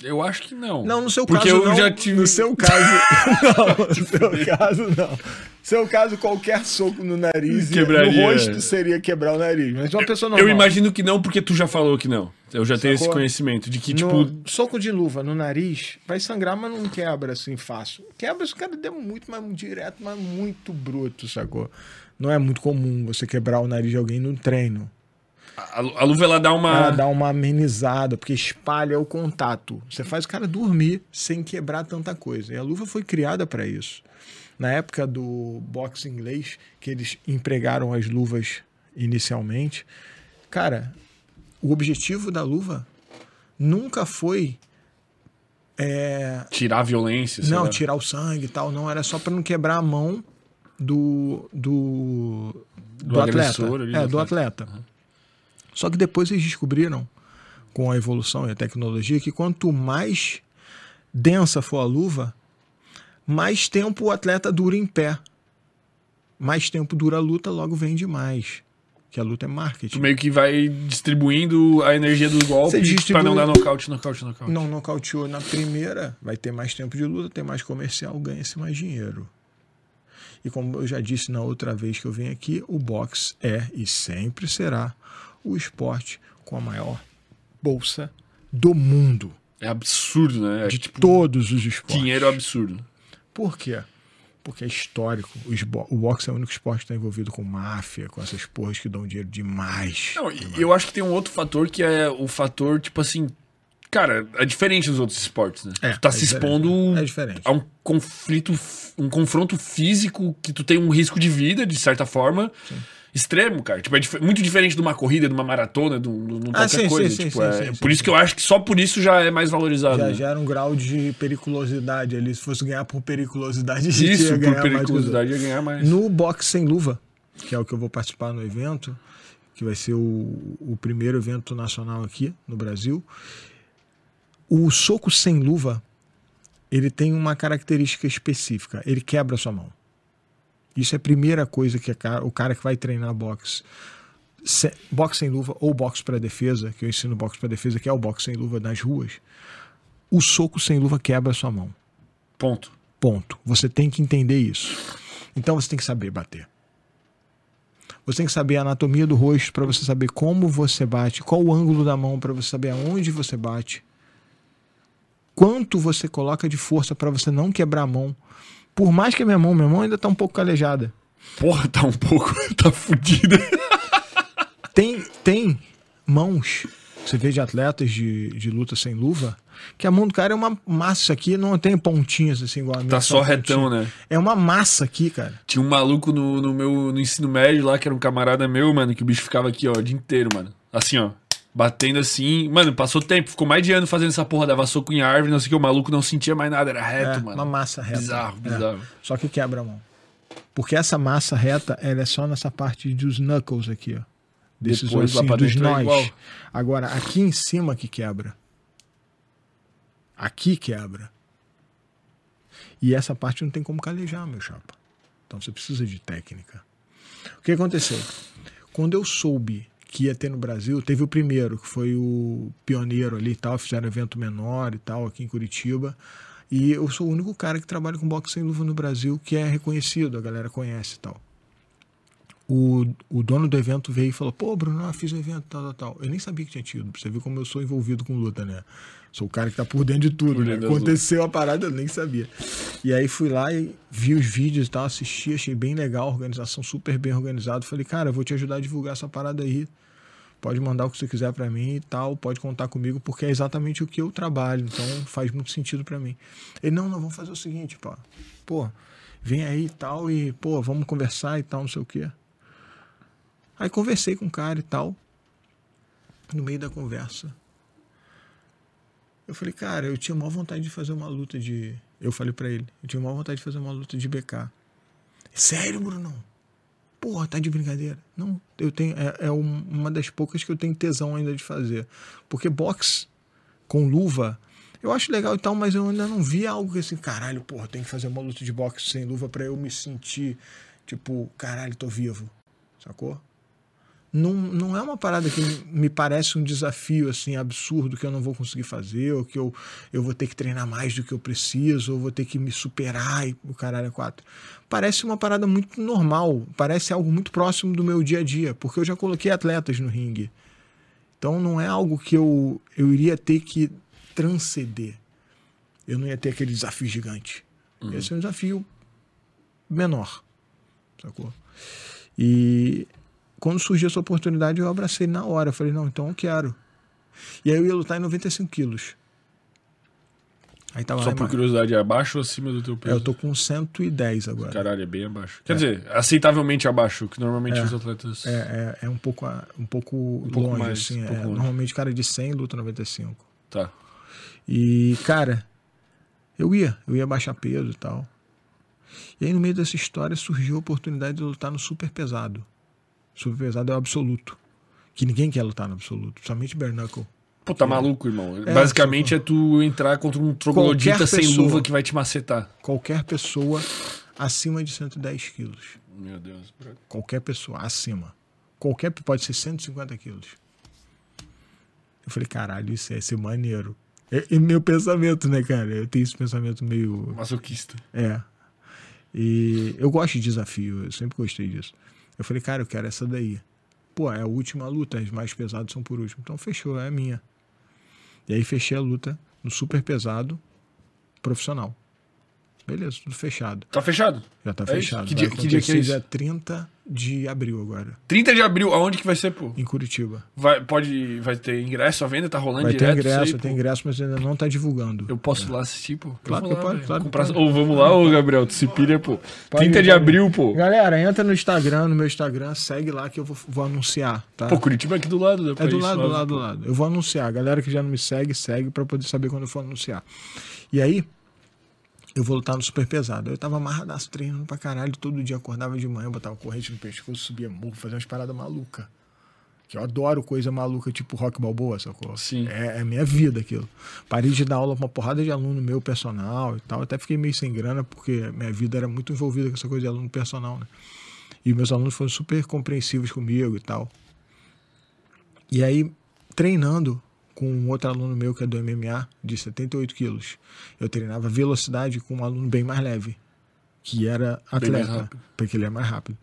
Eu acho que não. Não, no seu Porque caso eu não. já tive. No seu caso, não. No seu caso, não. No seu caso, qualquer soco no nariz e Quebraria. no rosto seria quebrar o nariz. Mas uma pessoa normal. Eu imagino que não, porque tu já falou que não. Eu já tenho esse Sacou? conhecimento de que, No- tipo, soco de luva no nariz vai sangrar, mas não quebra assim fácil. Quebra se o cara der muito, mas direto, mas muito bruto, sacou? Não é muito comum você quebrar o nariz de alguém no treino. A, a luva ela dá uma. Ela dá uma amenizada, porque espalha o contato. Você faz o cara dormir sem quebrar tanta coisa. E a luva foi criada para isso. Na época do boxe inglês, que eles empregaram as luvas inicialmente, cara, o objetivo da luva nunca foi é, Tirar a violência. não tirar o sangue e tal, não era só para não quebrar a mão do do, do, Do atleta, ali, é, do do atleta. Só que depois eles descobriram com a evolução e a tecnologia que quanto mais densa for a luva, mais tempo o atleta dura em pé. Mais tempo dura a luta, logo vende mais. Que a luta é marketing. Tu meio que vai distribuindo a energia do Você golpe distribui- pra não dar nocaute, nocaute, nocaute. não nocauteou na primeira, vai ter mais tempo de luta, tem mais comercial, ganha-se mais dinheiro. E como eu já disse na outra vez que eu vim aqui, o boxe é e sempre será o esporte com a maior bolsa do mundo. É absurdo, né? É De tipo, todos os esportes. dinheiro absurdo. Por quê? Porque é histórico. O, boxe é o único esporte que está envolvido com máfia, com essas porras que dão dinheiro demais. Não, eu acho que tem um outro fator que é o fator, tipo assim. Cara, é diferente dos outros esportes, né? É, tu tá é se expondo É diferente. a um conflito, um confronto físico que tu tem um risco de vida, de certa forma, extremo, cara. Tipo, é dif- muito diferente de uma corrida, de uma maratona, de um, de Ah, qualquer sim, coisa. sim, tipo, sim, é- por isso que eu acho que só por isso já é mais valorizado. Já né? gera um grau de periculosidade ali. Se fosse ganhar por periculosidade, Isso, por periculosidade, ia ganhar mais. No boxe sem luva, que é o que eu vou participar no evento, que vai ser o, o primeiro evento nacional aqui no Brasil, o soco sem luva, ele tem uma característica específica. Ele quebra a sua mão. Isso é a primeira coisa que o cara que vai treinar boxe, se- boxe sem luva ou boxe para defesa, que eu ensino boxe para defesa, que é o boxe sem luva nas ruas, o soco sem luva quebra a sua mão. Ponto. Ponto. Você tem que entender isso. Então você tem que saber bater. Você tem que saber a anatomia do rosto para você saber como você bate, qual o ângulo da mão para você saber aonde você bate, quanto você coloca de força para você não quebrar a mão. Por mais que a minha mão, minha mão ainda tá um pouco calejada. Porra, tá um pouco. tá fudida. Tem, tem mãos, você vê de atletas de, de luta sem luva, que a mão do cara é uma massa aqui, não tem pontinhas assim igual a minha. Tá só pontinha. retão, né? É uma massa aqui, cara. Tinha um maluco no, no meu no ensino médio lá, que era um camarada meu, mano, que o bicho ficava aqui, ó, o dia inteiro, mano. Assim, ó. Batendo assim. Mano, passou tempo, ficou mais de ano fazendo essa porra, dava soco em árvore, não sei o que, o maluco não sentia mais nada, era reto, É, mano. uma massa reta. Bizarro, É. bizarro. Só que quebra a mão. Porque essa massa reta, ela é só nessa parte dos knuckles aqui, ó. Desses Depois, lá ossinhos pra dos é nós. igual. Agora, aqui em cima que quebra. Aqui quebra. E essa parte não tem como calejar, meu chapa. Então você precisa de técnica. O que aconteceu? Quando eu soube que ia ter no Brasil, teve o primeiro, que foi o pioneiro ali e tal, fizeram evento menor e tal, aqui em Curitiba. E eu sou o único cara que trabalha com boxe sem luva no Brasil que é reconhecido, a galera conhece e tal. O, o dono do evento veio e falou: Pô, Bruno, eu fiz o evento, tal, tal, tal. Eu nem sabia que tinha tido. Pra você ver como eu sou envolvido com luta, né? Sou o cara que tá por dentro de tudo. Né? Aconteceu a parada, eu nem sabia. E aí fui lá e vi os vídeos e tal, assisti, achei bem legal, organização super bem organizada. Falei, cara, eu vou te ajudar a divulgar essa parada aí. Pode mandar o que você quiser pra mim e tal, pode contar comigo, porque é exatamente o que eu trabalho, então faz muito sentido pra mim. Ele, não, não, vamos fazer o seguinte, pô. Pô, vem aí e tal, e, pô, vamos conversar e tal, não sei o quê. Aí conversei com o cara e tal. No meio da conversa, eu falei, cara, eu tinha maior vontade de fazer uma luta de. Eu falei pra ele, eu tinha maior vontade de fazer uma luta de BK. Sério, Brunão? Porra, tá de brincadeira. Não, eu tenho. É, é um- uma das poucas que eu tenho tesão ainda de fazer. Porque boxe com luva, eu acho legal e tal, mas eu ainda não vi algo que assim, caralho, porra, tem que fazer uma luta de boxe sem luva pra eu me sentir, tipo, caralho, tô vivo. Sacou? Não, não é uma parada que me parece um desafio assim absurdo que eu não vou conseguir fazer, ou que eu, eu vou ter que treinar mais do que eu preciso, ou vou ter que me superar e o caralho é quatro. Parece uma parada muito normal, parece algo muito próximo do meu dia a dia, porque eu já coloquei atletas no ringue. Então não é algo que eu, eu iria ter que transcender. Eu não ia ter aquele desafio gigante. Ia ser um desafio menor. Sacou? E quando surgiu essa oportunidade, eu abracei na hora. Eu falei, não, então eu quero. E aí eu ia lutar em 95 quilos. Aí tava Só por curiosidade, é abaixo ou acima do teu É, peso? eu tô com 110 agora. Caralho, é bem abaixo. Quer dizer, aceitavelmente abaixo, que normalmente É. os atletas. É, é, é um pouco, um pouco pouco longe, mais, assim. um é. pouco longe. Normalmente cara de 100 luta 95. Tá. E, cara, eu ia, eu ia baixar peso e tal. E aí, no meio dessa história, surgiu a oportunidade de lutar no super pesado. Super pesado é o absoluto. Que ninguém quer lutar no absoluto, somente bare knuckle. Pô, tá maluco, irmão. É, Basicamente é tu entrar contra um troglodita Qualquer sem pessoa. luva que vai te macetar. Qualquer pessoa acima de 110 quilos. Meu Deus. Qualquer pessoa acima. Qualquer pode ser 150 quilos. Eu falei, caralho, isso ia ser maneiro. É, é meu pensamento, né, cara? Eu tenho esse pensamento meio. Masoquista. É. E eu gosto de desafio, eu sempre gostei disso. Eu falei, cara, eu quero essa daí. Pô, é a última luta, as mais pesadas são por último. Então fechou, é a minha. E aí fechei a luta no super pesado profissional. Beleza, tudo fechado. Tá fechado? Já tá É isso? fechado. Que Vai dia- que dia que é isso? dia 30 de abril agora, 30 de abril, aonde que vai ser, pô? em Curitiba. Vai, pode, vai ter ingresso à venda? Tá rolando Vai ter direto? ingresso, isso aí, tem ingresso, mas ainda não tá divulgando. Eu posso ir lá assistir, pô? Claro que pode, claro Comprar- pode. Ô, vamos lá, ô Gabriel, tu se pira, pô. 30 de pode. abril, pô. Galera, entra no Instagram, no meu Instagram, segue lá que eu vou, vou anunciar, tá? Pô, Curitiba é aqui do lado, pra É do ir lado, do lado, do lado. Eu vou anunciar. A galera que já não me segue, segue pra poder saber quando eu for anunciar. E aí, eu vou lutar no super pesado. Eu tava amarradaço treinando pra caralho. Todo dia acordava de manhã, botava corrente no pescoço, subia morro, fazia umas paradas malucas. Que eu adoro coisa maluca, tipo rock balboa, sacou? Sim. É, é minha vida aquilo. Parei de dar aula pra uma porrada de aluno meu personal e tal. Até fiquei meio sem grana, porque minha vida era muito envolvida com essa coisa de aluno personal, né? E meus alunos foram super compreensivos comigo e tal. E aí, treinando com um outro aluno meu que é do MMA, de 78 quilos, eu treinava velocidade com um aluno bem mais leve, que era atleta, porque ele é mais rápido.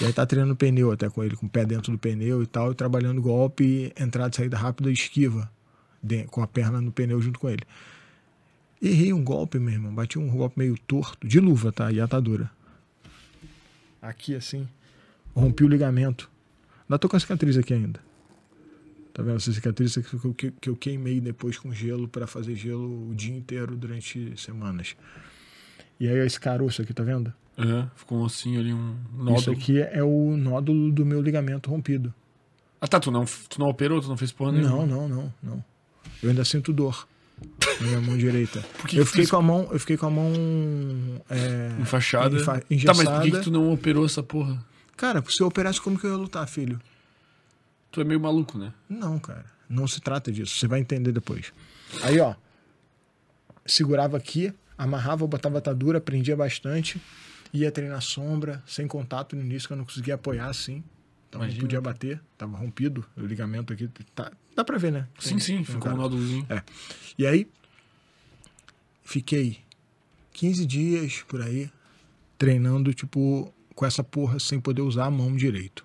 E aí tá treinando pneu até com ele, com o pé dentro do pneu e tal, e trabalhando golpe, entrada e saída rápida e esquiva, com a perna no pneu junto com ele. Errei um golpe, meu irmão, bati um golpe meio torto, de luva, tá? E atadura. Aqui assim, rompi o ligamento. Ainda tô com a cicatriz aqui ainda. Tá vendo essa cicatriz que eu, que, que eu queimei depois com gelo para fazer gelo o dia inteiro durante semanas. E aí esse caroço aqui, tá vendo? Aham, ficou um ossinho ali, um Isso nódulo. aqui é o nódulo do meu ligamento rompido. Ah, tá, tu não, tu não operou, tu não fez porra nenhuma. Não, não, não, não. Eu ainda sinto dor na minha mão direita. Por que eu que fiquei tu- com a mão, eu fiquei com a mão é, Enfaixada. enfa- Tá, mas por que, que engessada. tu não operou essa porra? Cara, se eu operasse, como que eu ia lutar, filho? Tu é meio maluco, né? Não, cara. Não se trata disso. Você vai entender depois. Aí, ó. Segurava aqui, amarrava, botava atadura, prendia bastante. Ia treinar sombra, sem contato no início, que eu não conseguia apoiar assim. Então Imagina. não podia bater. Tava rompido o ligamento aqui. Tá, dá pra ver, né? Sim, Tem- sim, um ficou cara. um nódulozinho. É. E aí, fiquei 15 dias por aí, treinando, tipo, com essa porra, sem poder usar a mão direito.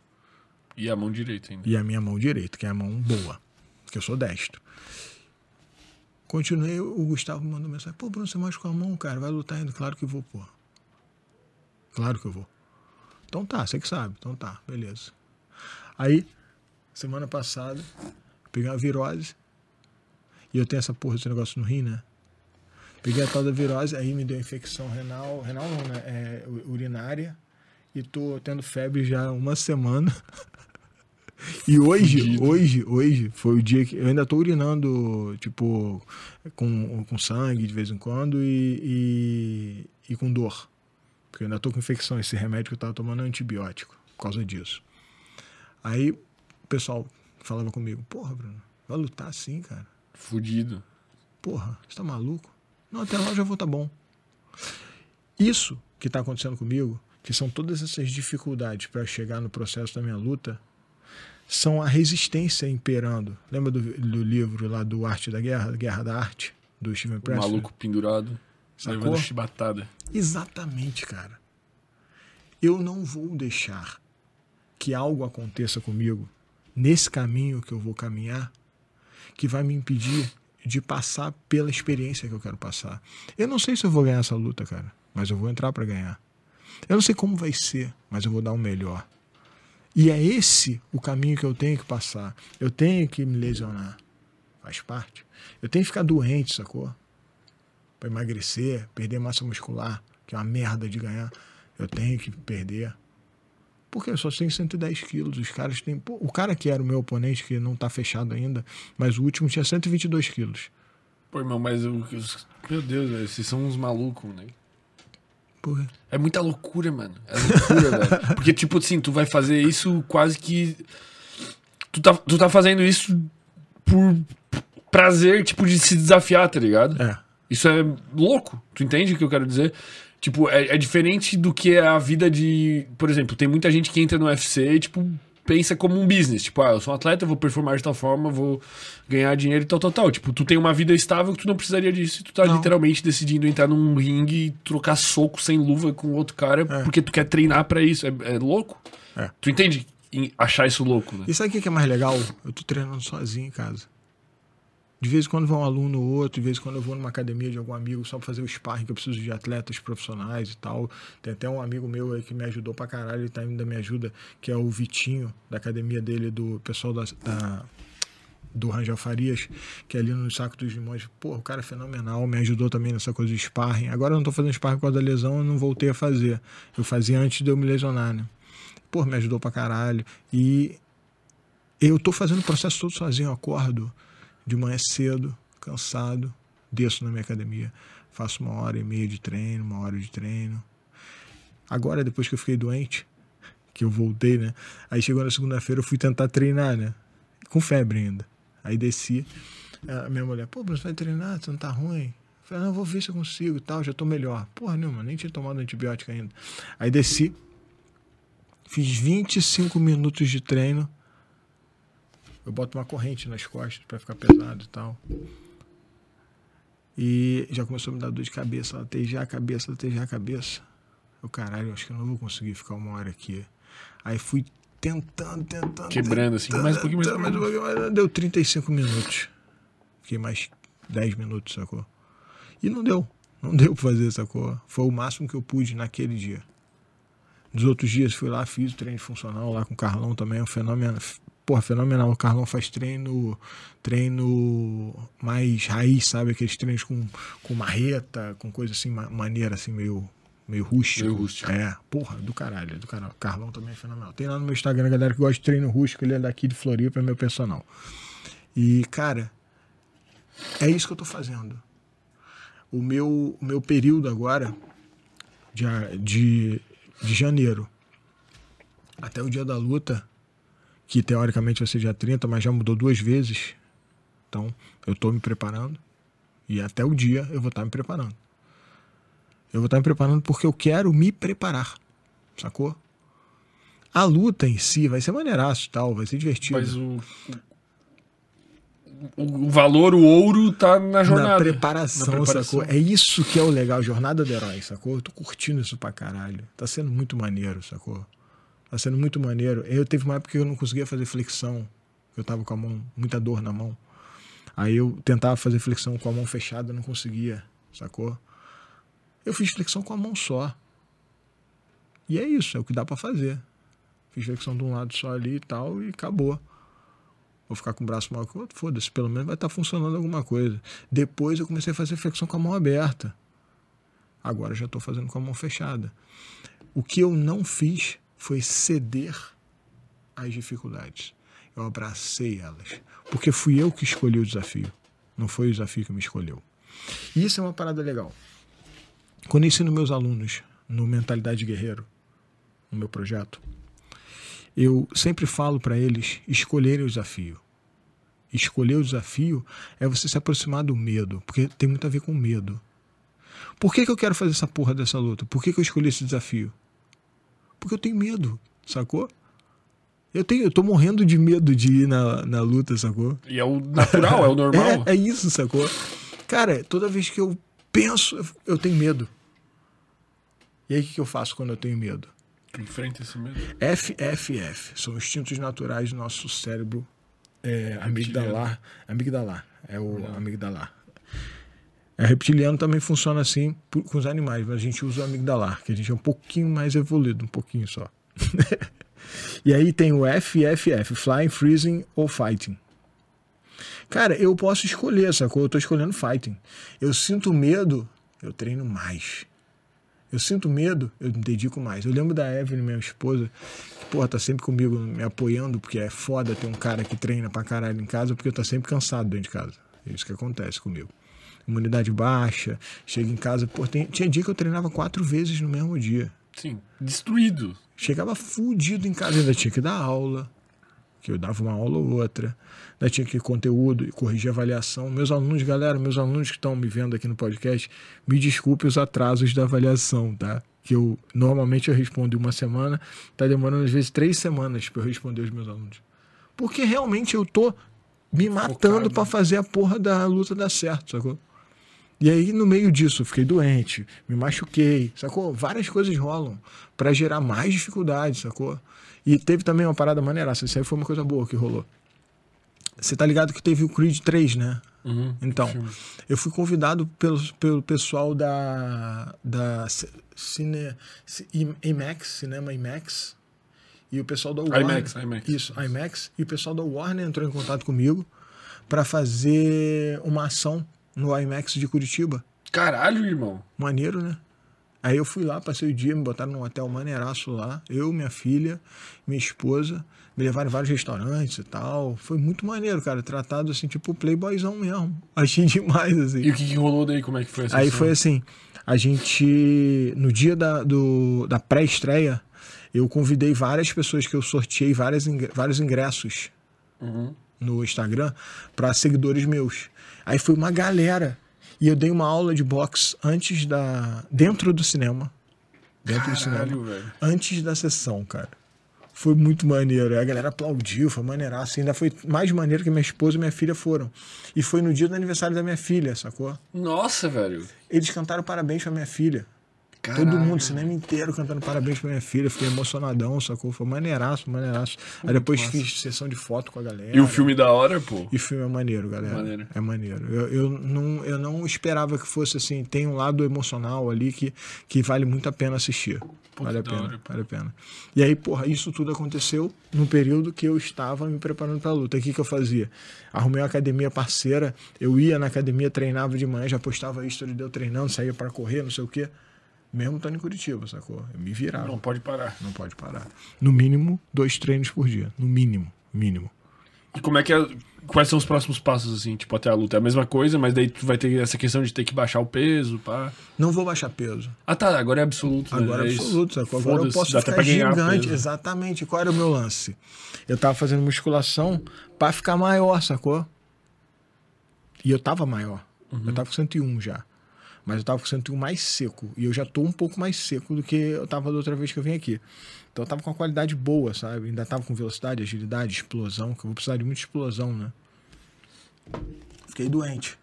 E a mão direita ainda. E a minha mão direita, que é a mão boa, que eu sou destro. Continuei, o Gustavo mandou mensagem: pô, Bruno, você machucou a mão, cara, vai lutar ainda? Claro que vou, pô. Claro que eu vou. Então tá, você que sabe. Então tá, beleza. Aí, semana passada, peguei uma virose. E eu tenho essa porra desse negócio no rim, né? Peguei a tal da virose, aí me deu infecção renal, renal não, né? É, urinária. E tô tendo febre já uma semana. E hoje, Fudido. hoje, hoje, foi o dia que eu ainda tô urinando, tipo, com, com sangue de vez em quando e, e, e com dor. Porque eu ainda tô com infecção. Esse remédio que eu tava tomando é antibiótico, por causa disso. Aí o pessoal falava comigo, porra, Bruno, vai lutar assim, cara. Fudido. Porra, você tá maluco? Não, até lá eu já vou tá bom. Isso que tá acontecendo comigo, que são todas essas dificuldades para chegar no processo da minha luta, são a resistência imperando. Lembra do, do livro lá do Arte da Guerra, Guerra da Arte, do Steven O Pressfield? maluco pendurado. Sacou? Levando chibatada. Exatamente, cara. Eu não vou deixar que algo aconteça comigo nesse caminho que eu vou caminhar que vai me impedir de passar pela experiência que eu quero passar. Eu não sei se eu vou ganhar essa luta, cara, mas eu vou entrar para ganhar. Eu não sei como vai ser, mas eu vou dar o melhor. E é esse o caminho que eu tenho que passar. Eu tenho que me lesionar. Faz parte. Eu tenho que ficar doente, sacou? Para emagrecer, perder massa muscular, que é uma merda de ganhar. Eu tenho que perder. Porque eu só tenho 110 quilos. Os caras têm. Pô, o cara que era o meu oponente, que não tá fechado ainda, mas o último tinha 122 quilos. Pô, irmão, mas os- Meu Deus, velho, vocês são uns malucos, né? Porra. É muita loucura, mano. É loucura, velho. Porque, tipo assim, tu vai fazer isso quase que. Tu tá, tu tá fazendo isso por prazer, tipo, de se desafiar, tá ligado? É. Isso é louco. Tu entende o que eu quero dizer? Tipo, é, é diferente do que é a vida de. Por exemplo, tem muita gente que entra no UFC e, tipo, pensa como um business. Tipo, ah, eu sou um atleta, vou performar de tal forma, vou ganhar dinheiro e tal, tal, tal. Tipo, tu tem uma vida estável que tu não precisaria disso. E tu tá Não. literalmente decidindo entrar num ringue e trocar soco sem luva com outro cara porque tu quer treinar pra isso. É, é louco? É. Tu entende achar isso louco, né? E sabe o que é mais legal? Eu tô treinando sozinho em casa. De vez em quando vai um aluno ou outro, de vez em quando eu vou numa academia de algum amigo só pra fazer o sparring, que eu preciso de atletas profissionais e tal. Tem até um amigo meu aí que me ajudou pra caralho, ele tá ainda me ajuda, que é o Vitinho, da academia dele, do pessoal da, da- do Rangel Farias, que é ali no Saco dos Limões. Pô, o cara é fenomenal, me ajudou também nessa coisa de sparring. Agora eu não tô fazendo sparring por causa da lesão, eu não voltei a fazer. Eu fazia antes de eu me lesionar, né? Pô, me ajudou pra caralho. E eu tô fazendo o processo todo sozinho, eu acordo de manhã cedo, cansado, desço na minha academia, faço uma hora e meia de treino, uma hora de treino. Agora, depois que eu fiquei doente, que eu voltei, né? Aí chegou na segunda-feira, eu fui tentar treinar, né? Com febre ainda. Aí desci, a minha mulher, pô, Bruno, você vai treinar? Você não tá ruim? Eu falei, não, vou ver se eu consigo e tal, já tô melhor. Porra nenhuma, nem tinha tomado antibiótico ainda. Aí desci, fiz 25 minutos de treino, eu boto uma corrente nas costas pra ficar pesado e tal. E já começou a me dar dor de cabeça, latejar a cabeça, latejar a cabeça. Eu, caralho, acho que eu não vou conseguir ficar uma hora aqui. Aí fui tentando, tentando. Quebrando, assim, tentando, pouquinho, mais um pouquinho. mais um pouquinho, mas Deu 35 minutos. Fiquei mais 10 minutos, sacou? E não deu. Não deu pra fazer, sacou? Foi o máximo que eu pude naquele dia. Nos outros dias fui lá, fiz o treino funcional lá com o Carlão também, é um fenômeno. Porra, fenomenal. O Carlão faz treino, treino mais raiz, sabe? Aqueles treinos com, com marreta, com coisa assim, ma- maneira, assim, meio, meio rústico. Meio rústico. É, porra, do caralho, do caralho. O Carlão também é fenomenal. Tem lá no meu Instagram, galera que gosta de treino rústico, ele é daqui de Floripa, é meu personal. E, cara, é isso que eu tô fazendo. O meu, o meu período agora, de, de, de janeiro até o dia da luta, que teoricamente vai ser dia 30, mas já mudou duas vezes. Então, eu tô me preparando. E até o dia eu vou estar me preparando. Eu vou estar me preparando porque eu quero me preparar. Sacou? A luta em si vai ser maneiraço e tal, vai ser divertido. Mas o, o, o valor, o ouro, tá na na jornada. preparação, Na preparação. sacou? É isso que é o legal, jornada do herói, sacou? Eu tô curtindo isso pra caralho. Tá sendo muito maneiro, sacou? Tá sendo muito maneiro. Eu teve uma época que eu não conseguia fazer flexão. Eu tava com a mão, muita dor na mão. Aí eu tentava fazer flexão com a mão fechada, não conseguia, sacou? Eu fiz flexão com a mão só. E é isso, é o que dá pra fazer. Fiz flexão de um lado só ali e tal e acabou. Vou ficar com o braço maior que o outro, foda-se, pelo menos vai estar funcionando alguma coisa. Depois eu comecei a fazer flexão com a mão aberta. Agora já estou fazendo com a mão fechada. O que eu não fiz foi ceder às dificuldades. Eu abracei elas. Porque fui eu que escolhi o desafio. Não foi o desafio que me escolheu. E isso é uma parada legal. Quando eu ensino meus alunos no Mentalidade Guerreiro, no meu projeto, eu sempre falo para eles escolherem o desafio. Escolher o desafio é você se aproximar do medo, porque tem muito a ver com medo. Por que, que eu quero fazer essa porra dessa luta? Por que, que eu escolhi esse desafio? Porque eu tenho medo, sacou? Eu tenho, eu tô morrendo de medo de ir na, na luta, sacou? E é o natural, é o normal. É, é isso, sacou? Cara, toda vez que eu penso, eu- tenho medo. E aí o que, que eu faço quando eu tenho medo? Enfrenta esse medo. FFF são instintos naturais do nosso cérebro é, amigdalar. Amigdalar. É o amigdalar. É, reptiliano também funciona assim por- com os animais, mas a gente usa o amigdalar, que a gente é um pouquinho mais evoluído, um pouquinho só. e aí tem o FFF, Flying, Freezing ou Fighting. Cara, eu posso escolher, sacou? Eu tô escolhendo Fighting. Eu sinto medo, eu treino mais. Eu sinto medo, eu me dedico mais. Eu lembro da Evelyn, minha esposa, que, porra, tá sempre comigo me apoiando, porque é foda ter um cara que treina pra caralho em casa, porque eu tô sempre cansado dentro de casa. É isso que acontece comigo. Imunidade baixa, chego em casa, pô, tem- tinha dia que eu treinava quatro vezes no mesmo dia. Sim, destruído. Chegava fudido em casa, ainda tinha que dar aula, que eu dava uma aula ou outra, ainda tinha que ir conteúdo, corrigir avaliação. Meus alunos, galera, meus alunos que estão me vendo aqui no podcast, me desculpe os atrasos da avaliação, tá? Que eu normalmente eu respondo em uma semana, tá demorando às vezes três semanas para eu responder os meus alunos. Porque realmente eu tô me matando para fazer a porra da luta dar certo, sacou? E aí, no meio disso, eu fiquei doente, me machuquei, sacou? Várias coisas rolam pra gerar mais dificuldade, sacou? E teve também uma parada maneiraça, isso aí foi uma coisa boa que rolou. Você tá ligado que teve o Creed 3, né? Uhum. Então, Filme. eu fui convidado pelo, pelo pessoal da, da Cine, IMAX, Cinema IMAX, e o pessoal da Warner. IMAX, IMAX. Isso, IMAX. E o pessoal da Warner entrou em contato comigo para fazer uma ação no IMAX de Curitiba. Caralho, irmão. Maneiro, né? Aí eu fui lá, passei o dia, me botaram num hotel maneiraço lá. Eu, minha filha, minha esposa. Me levaram em vários restaurantes e tal. Foi muito maneiro, cara. Tratado assim, tipo playboyzão mesmo. Achei demais, assim. E o que, que rolou daí? Como é que foi essa Aí foi assim, a gente, no dia da, do, da pré-estreia, eu convidei várias pessoas que eu sorteei várias, vários ingressos Uhum. no Instagram para seguidores meus. Aí foi uma galera. E eu dei uma aula de boxe antes da. dentro do cinema. Dentro do cinema. Caralho, velho. Antes da sessão, cara. Foi muito maneiro. A galera aplaudiu, foi maneiraço. Ainda foi mais maneiro que minha esposa e minha filha foram. E foi no dia do aniversário da minha filha, sacou? Nossa, velho. Eles cantaram parabéns pra minha filha. Todo mundo, cinema inteiro cantando parabéns pra minha filha. Fiquei emocionadão, sacou? Foi maneiraço, maneiraço. Aí depois massa. fiz sessão de foto com a galera. E o filme da hora, pô. E o filme é maneiro, galera. Maneiro. É maneiro. Eu, eu, não, eu não esperava que fosse assim. Tem um lado emocional ali que, que vale muito a pena assistir. Pô, vale a pena, hora, vale a pena. E aí, porra, isso tudo aconteceu num período que eu estava me preparando pra luta. O que, que eu fazia? Arrumei uma academia parceira, eu ia na academia, treinava de manhã, já postava history de eu treinando, saía pra correr, não sei o quê. Mesmo estando em Curitiba, sacou? Eu me virava. Não pode parar. Não pode parar. No mínimo, dois treinos por dia. No mínimo. Mínimo. E como é que é. Quais são os próximos passos, assim, tipo, até a luta? É a mesma coisa, mas daí tu vai ter essa questão de ter que baixar o peso, pá. Não vou baixar peso. Ah, tá, agora é absoluto. né? Agora é isso. absoluto, sacou? Agora eu posso até ficar ganhar gigante. peso. Exatamente. Qual era o meu lance? Eu tava fazendo musculação pra ficar maior, sacou? E eu tava maior. Uhum. Eu tava com 101 já. Mas eu tava com 101 mais seco. E eu já tô um pouco mais seco do que eu tava da outra vez que eu vim aqui. Então eu tava com uma qualidade boa, sabe? Ainda tava com velocidade, agilidade, explosão, que eu vou precisar de muita explosão, né? Fiquei doente.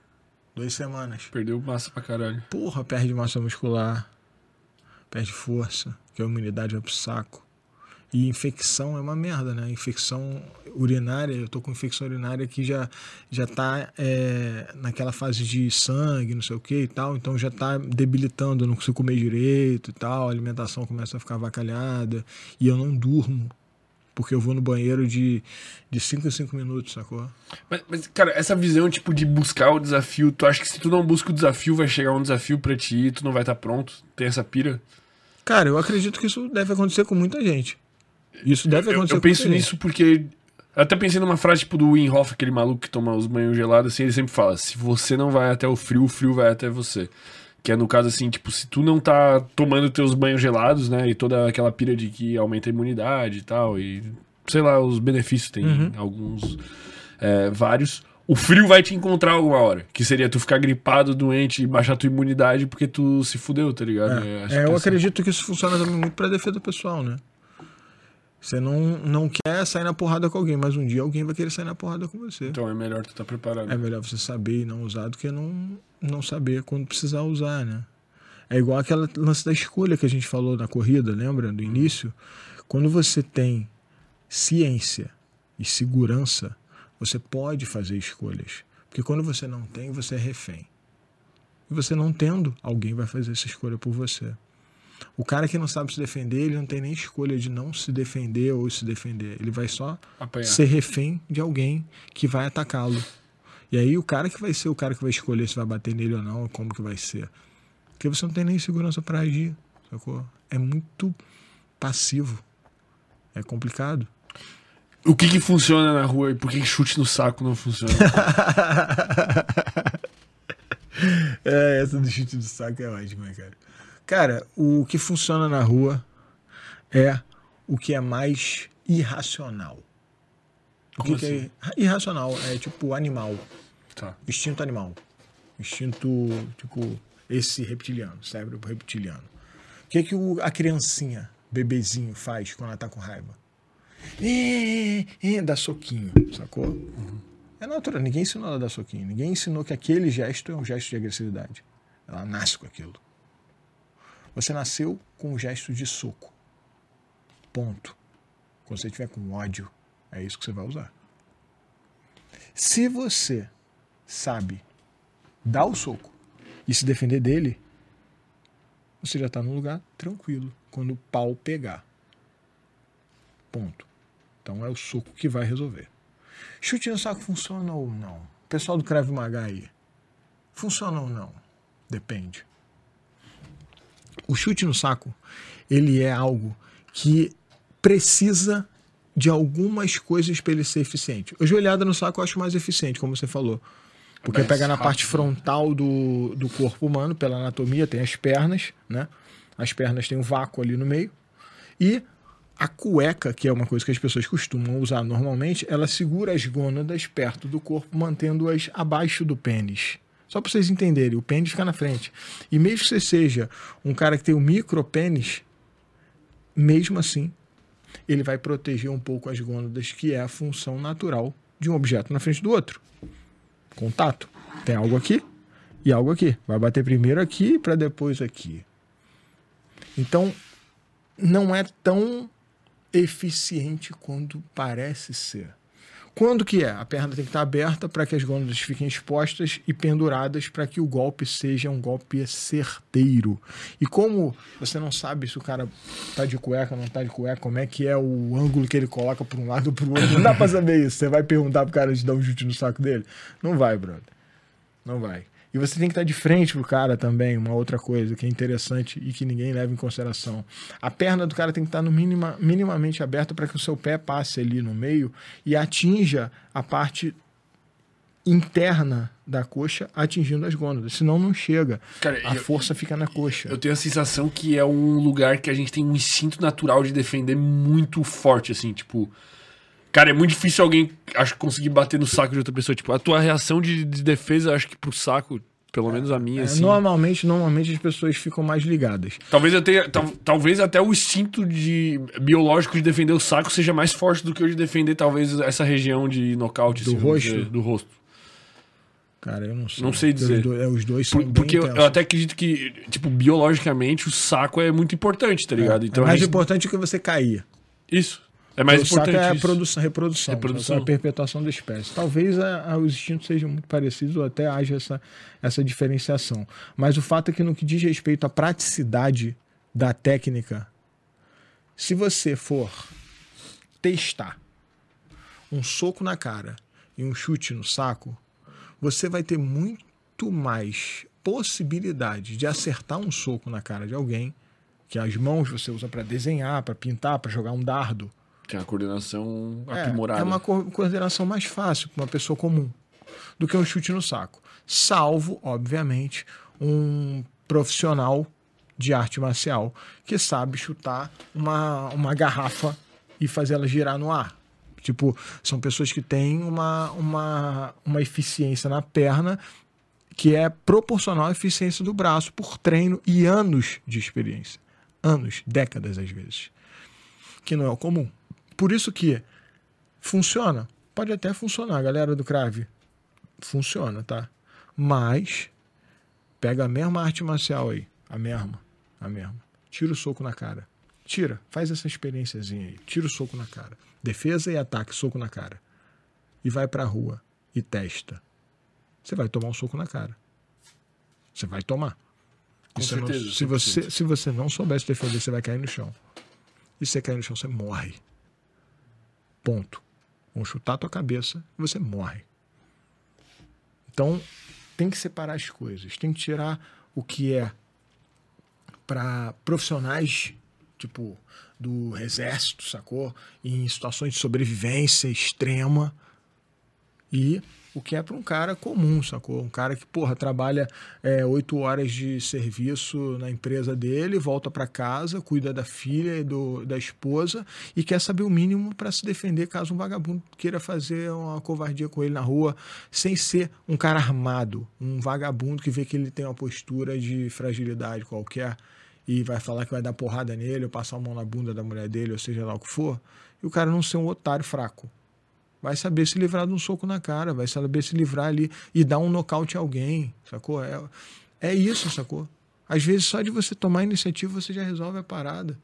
Duas semanas. Perdeu massa pra caralho. Porra, perde massa muscular, perde força, que a imunidade vai pro saco. E infecção é uma merda, né? Infecção urinária, eu tô com infecção urinária que já, já tá é, naquela fase de sangue, não sei o que e tal, então já tá debilitando, eu não consigo comer direito e tal, a alimentação começa a ficar avacalhada, e eu não durmo, porque eu vou no banheiro de 5 em 5 minutos, sacou? Mas, mas, cara, essa visão, tipo, de buscar o desafio, tu acha que se tu não busca o desafio, vai chegar um desafio pra ti e tu não vai estar pronto? Tem essa pira? Cara, eu acredito que isso deve acontecer com muita gente. Isso deve Eu, acontecer eu com penso nisso porque Eu até pensei numa frase tipo do Wim Hof, aquele maluco que toma os banhos gelados, assim, ele sempre fala: se você não vai até o frio, o frio vai até você. Que é no caso assim, tipo, se tu não tá tomando teus banhos gelados, né? E toda aquela pira de que aumenta a imunidade e tal, e sei lá, os benefícios tem Uhum. alguns, é, vários. O frio vai te encontrar alguma hora. Que seria tu ficar gripado, doente e baixar tua imunidade porque tu se fudeu, tá ligado? É, que eu essa- acredito que isso funciona também muito pra defesa pessoal, né? Você não, não quer sair na porrada com alguém, mas um dia alguém vai querer sair na porrada com você. Então é melhor tu estar preparado. É melhor você saber e não usar do que não, não saber quando precisar usar, né? É igual aquela lance da escolha que a gente falou na corrida, lembra? Do início. Quando você tem ciência e segurança, você pode fazer escolhas. Porque quando você não tem, você é refém. E você não tendo, alguém vai fazer essa escolha por você. O cara que não sabe se defender, ele não tem nem escolha de não se defender ou se defender. Ele vai só Apanhar. ser refém de alguém que vai atacá-lo. E aí o cara que vai ser o cara que vai escolher se vai bater nele ou não, como que vai ser. Porque você não tem nem segurança para agir, sacou? É muito passivo. É complicado. O que que funciona na rua e por que chute no saco não funciona? É, essa do chute do saco é ótima, cara. Cara, o que funciona na rua é o que é mais irracional. O que, Como que é irracional? É tipo animal. tá. Instinto animal. Instinto, tipo, esse reptiliano, cérebro reptiliano. O que, que o, a criancinha, bebezinho, faz quando ela tá com raiva? É, é, dá soquinho, sacou? É natural, ninguém ensinou ela a dar soquinho. Ninguém ensinou que aquele gesto é um gesto de agressividade. Ela nasce com aquilo. Você nasceu com um gesto de soco. Ponto. Quando você estiver com ódio, é isso que você vai usar. Se você sabe dar o soco e se defender dele, você já está num lugar tranquilo quando o pau pegar. Ponto. Então é o soco que vai resolver. Chute no saco funciona ou não? Pessoal do Krav Maga aí. Funciona ou não? Depende. O chute no saco, ele é algo que precisa de algumas coisas para ele ser eficiente. A joelhada no saco eu acho mais eficiente, como você falou. Porque pega na parte frontal do, do corpo humano, pela anatomia, tem as pernas, né? As pernas têm um vácuo ali no meio. E a cueca, que é uma coisa que as pessoas costumam usar normalmente, ela segura as gônadas perto do corpo, mantendo-as abaixo do pênis. Só para vocês entenderem, o pênis fica na frente. E mesmo que você seja um cara que tem um micropênis, mesmo assim, ele vai proteger um pouco as gônadas, que é a função natural de um objeto na frente do outro. Contato. Tem algo aqui e algo aqui. Vai bater primeiro aqui para depois aqui. Então, não é tão eficiente quanto parece ser. Quando que é? A perna tem que estar aberta para que as gônadas fiquem expostas e penduradas para que o golpe seja um golpe certeiro. E como você não sabe se o cara tá de cueca ou não tá de cueca, como é que é o ângulo que ele coloca para um lado ou para o outro, não dá para saber isso. Você vai perguntar pro cara de dar um chute no saco dele? Não vai, brother. Não vai. E você tem que estar de frente pro cara também, uma outra coisa que é interessante e que ninguém leva em consideração. A perna do cara tem que estar no minima, minimamente aberta para que o seu pé passe ali no meio e atinja a parte interna da coxa, atingindo as gônadas. Senão não chega. Cara, a eu- força fica na coxa. Eu tenho a sensação que é um lugar que a gente tem um instinto natural de defender muito forte, assim, tipo. Cara, é muito difícil alguém, acho, conseguir bater no saco de outra pessoa. Tipo, a tua reação de, de defesa, acho que pro saco, pelo menos a minha, É, assim. normalmente, normalmente as pessoas ficam mais ligadas. Talvez eu tenha. tal- talvez até o instinto de biológico de defender o saco seja mais forte do que o de defender, talvez, essa região de nocaute Do assim, rosto? dizer, do rosto. Cara, eu não sei. Não sei dizer. Os dois, é, os dois são Por- porque eu, eu até acredito que, tipo, biologicamente, o saco é muito importante, tá ligado? Então é mais gente- importante que você cair. Isso. É mais o saco importante. é a produção, reprodução, Reprodução. a perpetuação da espécie. Talvez a- a- os instintos sejam muito parecidos ou até haja essa, essa diferenciação. Mas o fato é que no que diz respeito à praticidade da técnica, se você for testar um soco na cara e um chute no saco, você vai ter muito mais possibilidade de acertar um soco na cara de alguém, que as mãos você usa para desenhar, para pintar, para jogar um dardo tem a coordenação É, aprimorada. É uma co- coordenação mais fácil para uma pessoa comum do que um chute no saco. Salvo, obviamente, um profissional de arte marcial que sabe chutar uma, uma garrafa e fazer ela girar no ar. Tipo, são pessoas que têm uma, uma, uma eficiência na perna que é proporcional à eficiência do braço por treino e anos de experiência. Anos, décadas às vezes. Que não é o comum. Por isso que funciona. Pode até funcionar, galera do Crave. Funciona, tá? Mas pega a mesma arte marcial aí. A mesma. A mesma. Tira o soco na cara. Tira. Faz essa experiênciazinha aí. Tira o soco na cara. Defesa e ataque, soco na cara. E vai pra rua e testa. Você vai tomar um soco na cara. Você vai tomar. Com você não- certeza, se, você, 100%. se você não souber se defender, você vai cair no chão. E se você cair no chão, você morre. Ponto. Vão chutar a tua cabeça e você morre. Então, tem que separar as coisas. Tem que tirar o que é para profissionais, tipo, do exército, sacou? Em situações de sobrevivência extrema. E o que é para um cara comum, sacou? Um cara que, porra, trabalha é, oito horas de serviço na empresa dele, volta para casa, cuida da filha e do, da esposa e quer saber o mínimo para se defender caso um vagabundo queira fazer uma covardia com ele na rua, sem ser um cara armado, um vagabundo que vê que ele tem uma postura de fragilidade qualquer e vai falar que vai dar porrada nele, ou passar a mão na bunda da mulher dele, ou seja lá o que for, e o cara não ser um otário fraco vai saber se livrar de um soco na cara, vai saber se livrar ali e dar um nocaute a alguém, sacou? É, é isso, sacou? Às vezes só de você tomar iniciativa você já resolve a parada.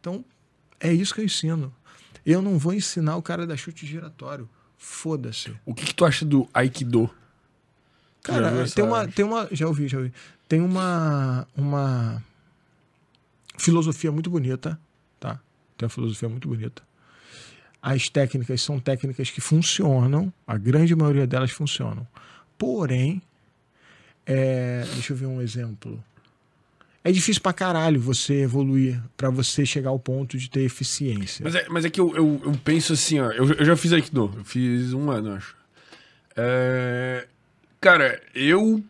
Então, é isso que eu ensino. Eu não vou ensinar o cara da chute giratório. Foda-se. O que, que tu acha do Aikido? Cara, essa- tem uma, tem uma. Já ouvi, já ouvi. Tem uma. Uma filosofia muito bonita, tá? Tem uma filosofia muito bonita. As técnicas são técnicas que funcionam, a grande maioria delas funcionam. Porém, é, deixa eu ver um exemplo. É difícil pra caralho você evoluir pra você chegar ao ponto de ter eficiência. Mas é, mas é que eu, eu, eu penso assim, ó. Eu, eu já fiz Aikido. Eu fiz um ano, acho. É, cara, eu.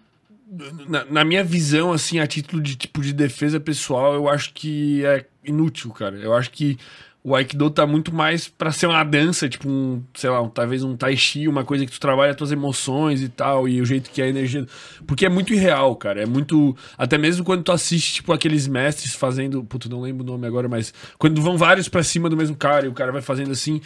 Na, na minha visão, assim, a título de tipo de defesa pessoal, eu acho que é inútil, cara. Eu acho que o Aikido tá muito mais pra ser uma dança, tipo um, sei lá, um, talvez um Tai Chi, uma coisa que tu trabalha as tuas emoções e tal, e o jeito que é a energia. Porque é muito irreal, cara. É muito. Até mesmo quando tu assiste, tipo, aqueles mestres fazendo. Puta, não lembro o nome agora, mas. Quando vão vários pra cima do mesmo cara e o cara vai fazendo assim.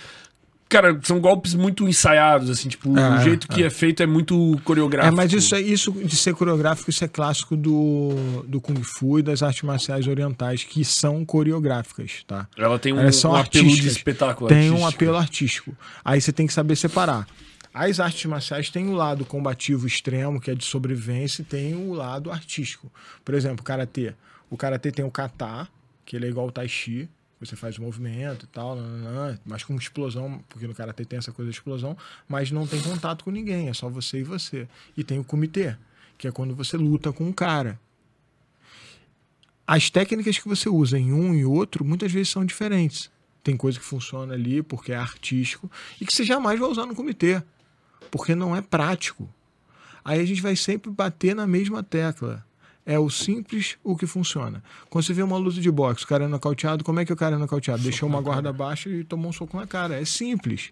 Cara, são golpes muito ensaiados, assim, tipo, É, o jeito que é feito é muito coreográfico. É, mas isso, é, isso de ser coreográfico, isso é clássico do, do Kung Fu e das artes marciais orientais, que são coreográficas, tá? Ela tem um, Elas são um apelo de espetáculo. Tem um artístico. apelo artístico. Aí você tem que saber separar. As artes marciais têm o lado combativo extremo, que é de sobrevivência, e tem o lado artístico. Por exemplo, o karatê. O karatê tem o kata, que ele é igual ao tai chi, você faz o movimento e tal, mas com explosão, porque no karatê tem essa coisa de explosão, mas não tem contato com ninguém, é só você e você. E tem o comitê, que é quando você luta com um cara. As técnicas que você usa em um e outro muitas vezes são diferentes. Tem coisa que funciona ali porque é artístico e que você jamais vai usar no comitê, porque não é prático. Aí a gente vai sempre bater na mesma tecla. É o simples o que funciona. Quando você vê uma luta de boxe, o cara é nocauteado, como é que o cara é nocauteado? Deixou uma guarda baixa e tomou um soco na cara. É simples.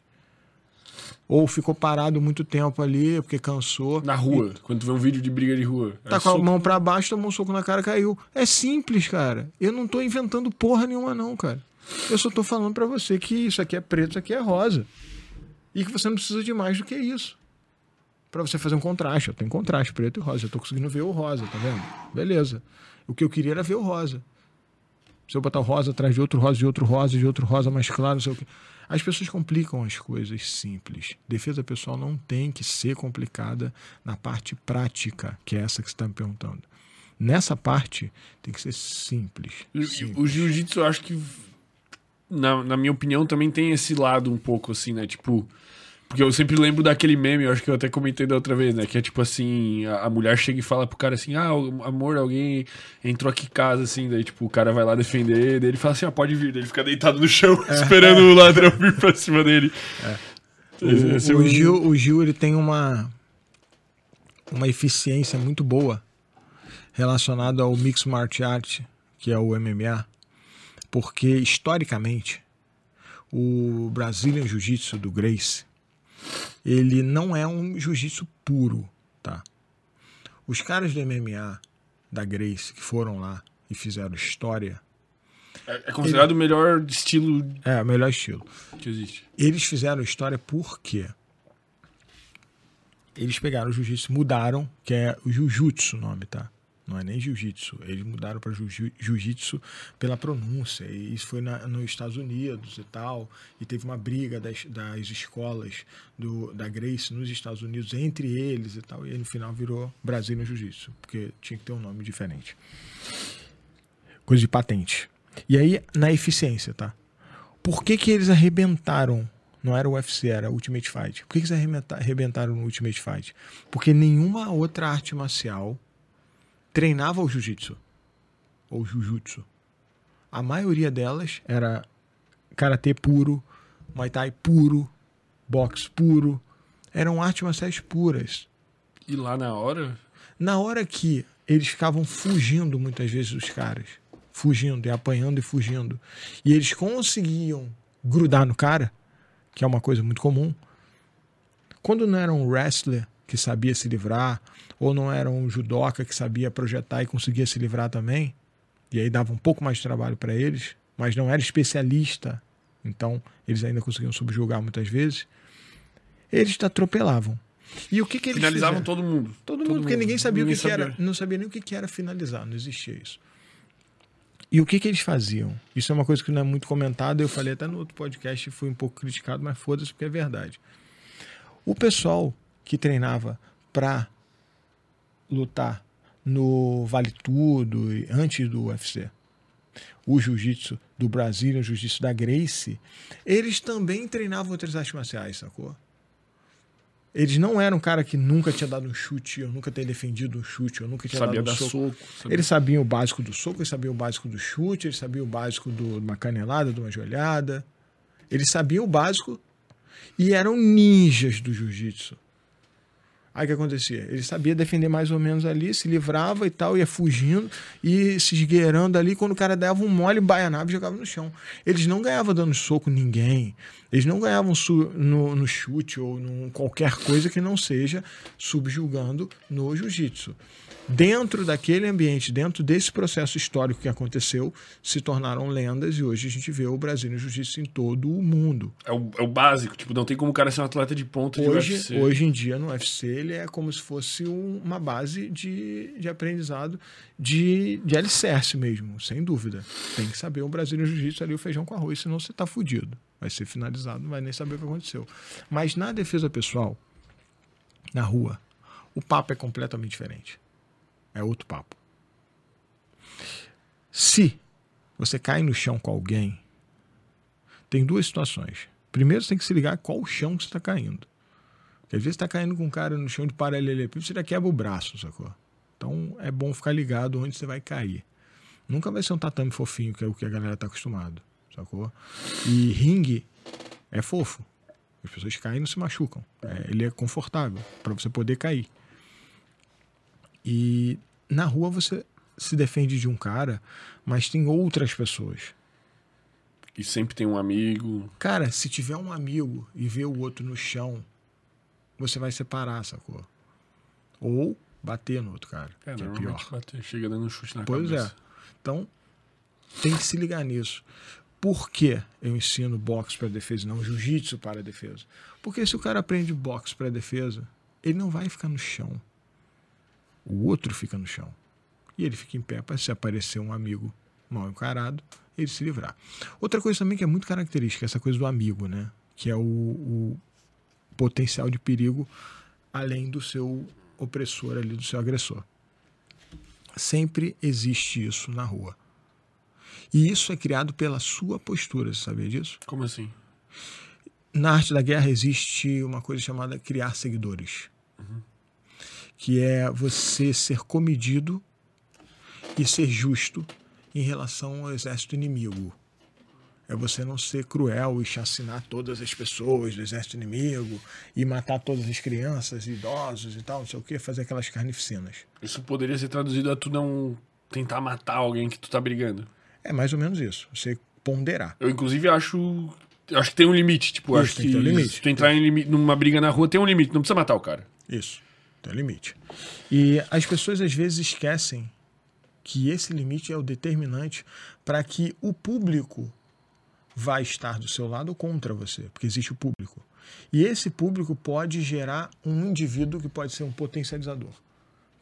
Ou ficou parado muito tempo ali porque cansou. Na rua, quando tu vê um vídeo de briga de rua. Tá É com a soco- mão pra baixo, tomou um soco na cara, caiu. É simples, cara. Eu não tô inventando porra nenhuma, não, cara. Eu só tô falando pra você que isso aqui é preto, isso aqui é rosa. E que você não precisa de mais do que isso. Pra você fazer um contraste. Eu tenho contraste, preto e rosa. Eu tô conseguindo ver o rosa, tá vendo? Beleza. O que eu queria era ver o rosa. Se eu botar o rosa atrás de outro rosa, de outro rosa, de outro rosa mais claro, não sei o quê. As pessoas complicam as coisas simples. Defesa pessoal não tem que ser complicada na parte prática, que é essa que você está me perguntando. Nessa parte, tem que ser simples. Simples. O jiu-jitsu, eu acho que, na, na minha opinião, também tem esse lado um pouco assim, né? Tipo, Porque eu sempre lembro daquele meme, eu acho que eu até comentei da outra vez, né? Que é tipo assim, a, a mulher chega e fala pro cara assim, ah, o- amor, alguém entrou aqui em casa, assim, daí tipo, o cara vai lá defender, daí ele fala assim, ah, pode vir, daí ele fica deitado no chão, esperando o ladrão vir pra cima dele. Esse- esse é O, o Gil, o Gil ele tem uma, uma eficiência muito boa relacionada ao Mixed Martial Art, que é o MMA, porque historicamente o Brazilian Jiu-Jitsu do Grace, ele não é um jiu-jitsu puro, tá? Os caras do MMA da Grace que foram lá e fizeram história, É, é considerado o melhor estilo é o melhor estilo. que existe. Eles fizeram história porque eles pegaram o jiu-jitsu, mudaram, que é o jiu-jitsu o nome, tá? Não é nem jiu-jitsu. Eles mudaram para jiu-jitsu pela pronúncia. E isso foi na, nos Estados Unidos e tal. E teve uma briga das, das escolas do, da Grace nos Estados Unidos entre eles e tal. E aí, no final virou Brasil no Jiu-Jitsu, porque tinha que ter um nome diferente. Coisa de patente. E aí, na eficiência, tá? Por que, que eles arrebentaram? Não era o UFC, era Ultimate Fight. Por que, que eles arrebenta- arrebentaram no Ultimate Fight? Porque nenhuma outra arte marcial treinava o jiu-jitsu. Ou jujutsu. A maioria delas era karatê puro, muay thai puro, boxe puro. Eram artes marciais puras. E lá na hora, Na hora que eles ficavam fugindo muitas vezes dos caras, fugindo e apanhando e fugindo, e eles conseguiam grudar no cara, que é uma coisa muito comum, quando não era um wrestler que sabia se livrar, ou não era um judoca que sabia projetar e conseguia se livrar também, e aí dava um pouco mais de trabalho para eles, mas não era especialista, então eles ainda conseguiam subjugar muitas vezes, eles te atropelavam. E o que, que eles finalizavam fizeram? todo mundo. Todo, mundo, porque ninguém sabia Ninguém o que, que sabia. era. Não sabia nem o que, que era finalizar, não existia isso. E o que, que eles faziam? Isso é uma coisa que não é muito comentada, eu falei até no outro podcast e fui um pouco criticado, mas foda-se porque é verdade. O pessoal que treinava pra lutar no Vale Tudo, e antes do UFC, o jiu-jitsu do Brasil, o jiu-jitsu da Grace, eles também treinavam outras artes marciais, sacou? Eles não eram um cara que nunca tinha dado um chute, ou nunca tinha defendido um chute, ou nunca tinha Sabia dado um soco. soco. sabia- Eles sabiam o básico do soco, eles sabiam o básico do chute, eles sabiam o básico do- de uma canelada, de uma joelhada. Eles sabiam o básico e eram ninjas do jiu-jitsu. Aí o que acontecia? Ele sabia defender mais ou menos ali, se livrava e tal, ia fugindo e se esgueirando ali. Quando o cara dava um mole, baianava e jogava no chão. Eles não ganhavam dando soco ninguém. Eles não ganhavam no, no chute ou em qualquer coisa que não seja subjugando no jiu-jitsu. Dentro daquele ambiente, dentro desse processo histórico que aconteceu, se tornaram lendas e hoje a gente vê o Brasil no jiu-jitsu em todo o mundo. É o, é o básico, tipo, não tem como o cara ser um atleta de ponta de Hoje, UFC. hoje em dia, no UFC, ele é como se fosse um- uma base de, de aprendizado de, de alicerce mesmo, sem dúvida. Tem que saber o Brasil no Jiu-Jitsu ali, o feijão com arroz, senão você tá fudido. Vai ser finalizado, não vai nem saber o que aconteceu. Mas na defesa pessoal, na rua, o papo é completamente diferente. É outro papo. Se você cai no chão com alguém, tem duas situações. Primeiro, você tem que se ligar qual chão que você está caindo. Porque às vezes está caindo com um cara no chão de paralelepípedo, você já quebra o braço, sacou? Então é bom ficar ligado onde você vai cair. Nunca vai ser um tatame fofinho, que é o que a galera tá acostumado, sacou? E ringue é fofo. As pessoas caem e não se machucam. É, ele é confortável para você poder cair. E na rua você se defende de um cara, mas tem outras pessoas. E sempre tem um amigo. Cara, se tiver um amigo e ver o outro no chão, você vai separar, sacou? Ou bater no outro cara, É, que é pior. bate- chega dando um chute na Pois cabeça. é. Então, tem que se ligar nisso. Por que eu ensino boxe para defesa e não jiu-jitsu para defesa? Porque se o cara aprende boxe para defesa, ele não vai ficar no chão. O outro fica no chão. E ele fica em pé para se aparecer um amigo mal encarado, ele se livrar. Outra coisa também que é muito característica, essa coisa do amigo, né? Que é o, o potencial de perigo além do seu opressor ali, do seu agressor. Sempre existe isso na rua. E isso é criado pela sua postura, você sabia disso? Como assim? na arte da guerra existe uma coisa chamada criar seguidores. Que é você ser comedido e ser justo em relação ao exército inimigo. É você não ser cruel e chacinar todas as pessoas do exército inimigo e matar todas as crianças, idosos e tal, não sei o que, fazer aquelas carnificinas. Isso poderia ser traduzido a tu não tentar matar alguém que tu tá brigando. É mais ou menos isso. Você ponderar. Eu, inclusive, acho. Acho que tem um limite. Tipo, Isso, acho tem que ter um limite. se tu entrar em limi- numa briga na rua, tem um limite. Não precisa matar o cara. Isso. Tem um limite. E as pessoas às vezes esquecem que esse limite é o determinante para que o público vai estar do seu lado ou contra você, porque existe o público. E esse público pode gerar um indivíduo que pode ser um potencializador,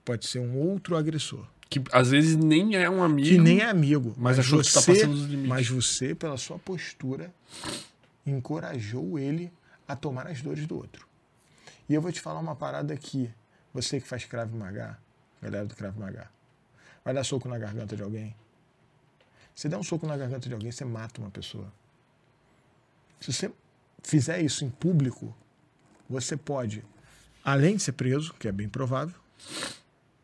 pode ser um outro agressor, Que às vezes nem é um amigo. que nem é amigo, mas achou que tá você, passando dos limites. mas você pela sua postura encorajou ele a tomar as dores do outro. E eu vou te falar uma parada aqui, você que faz Krav Maga, galera do Krav Maga, vai dar soco na garganta de alguém? Se der um soco na garganta de alguém, você mata uma pessoa. Se você fizer isso em público, você pode, além de ser preso, que é bem provável,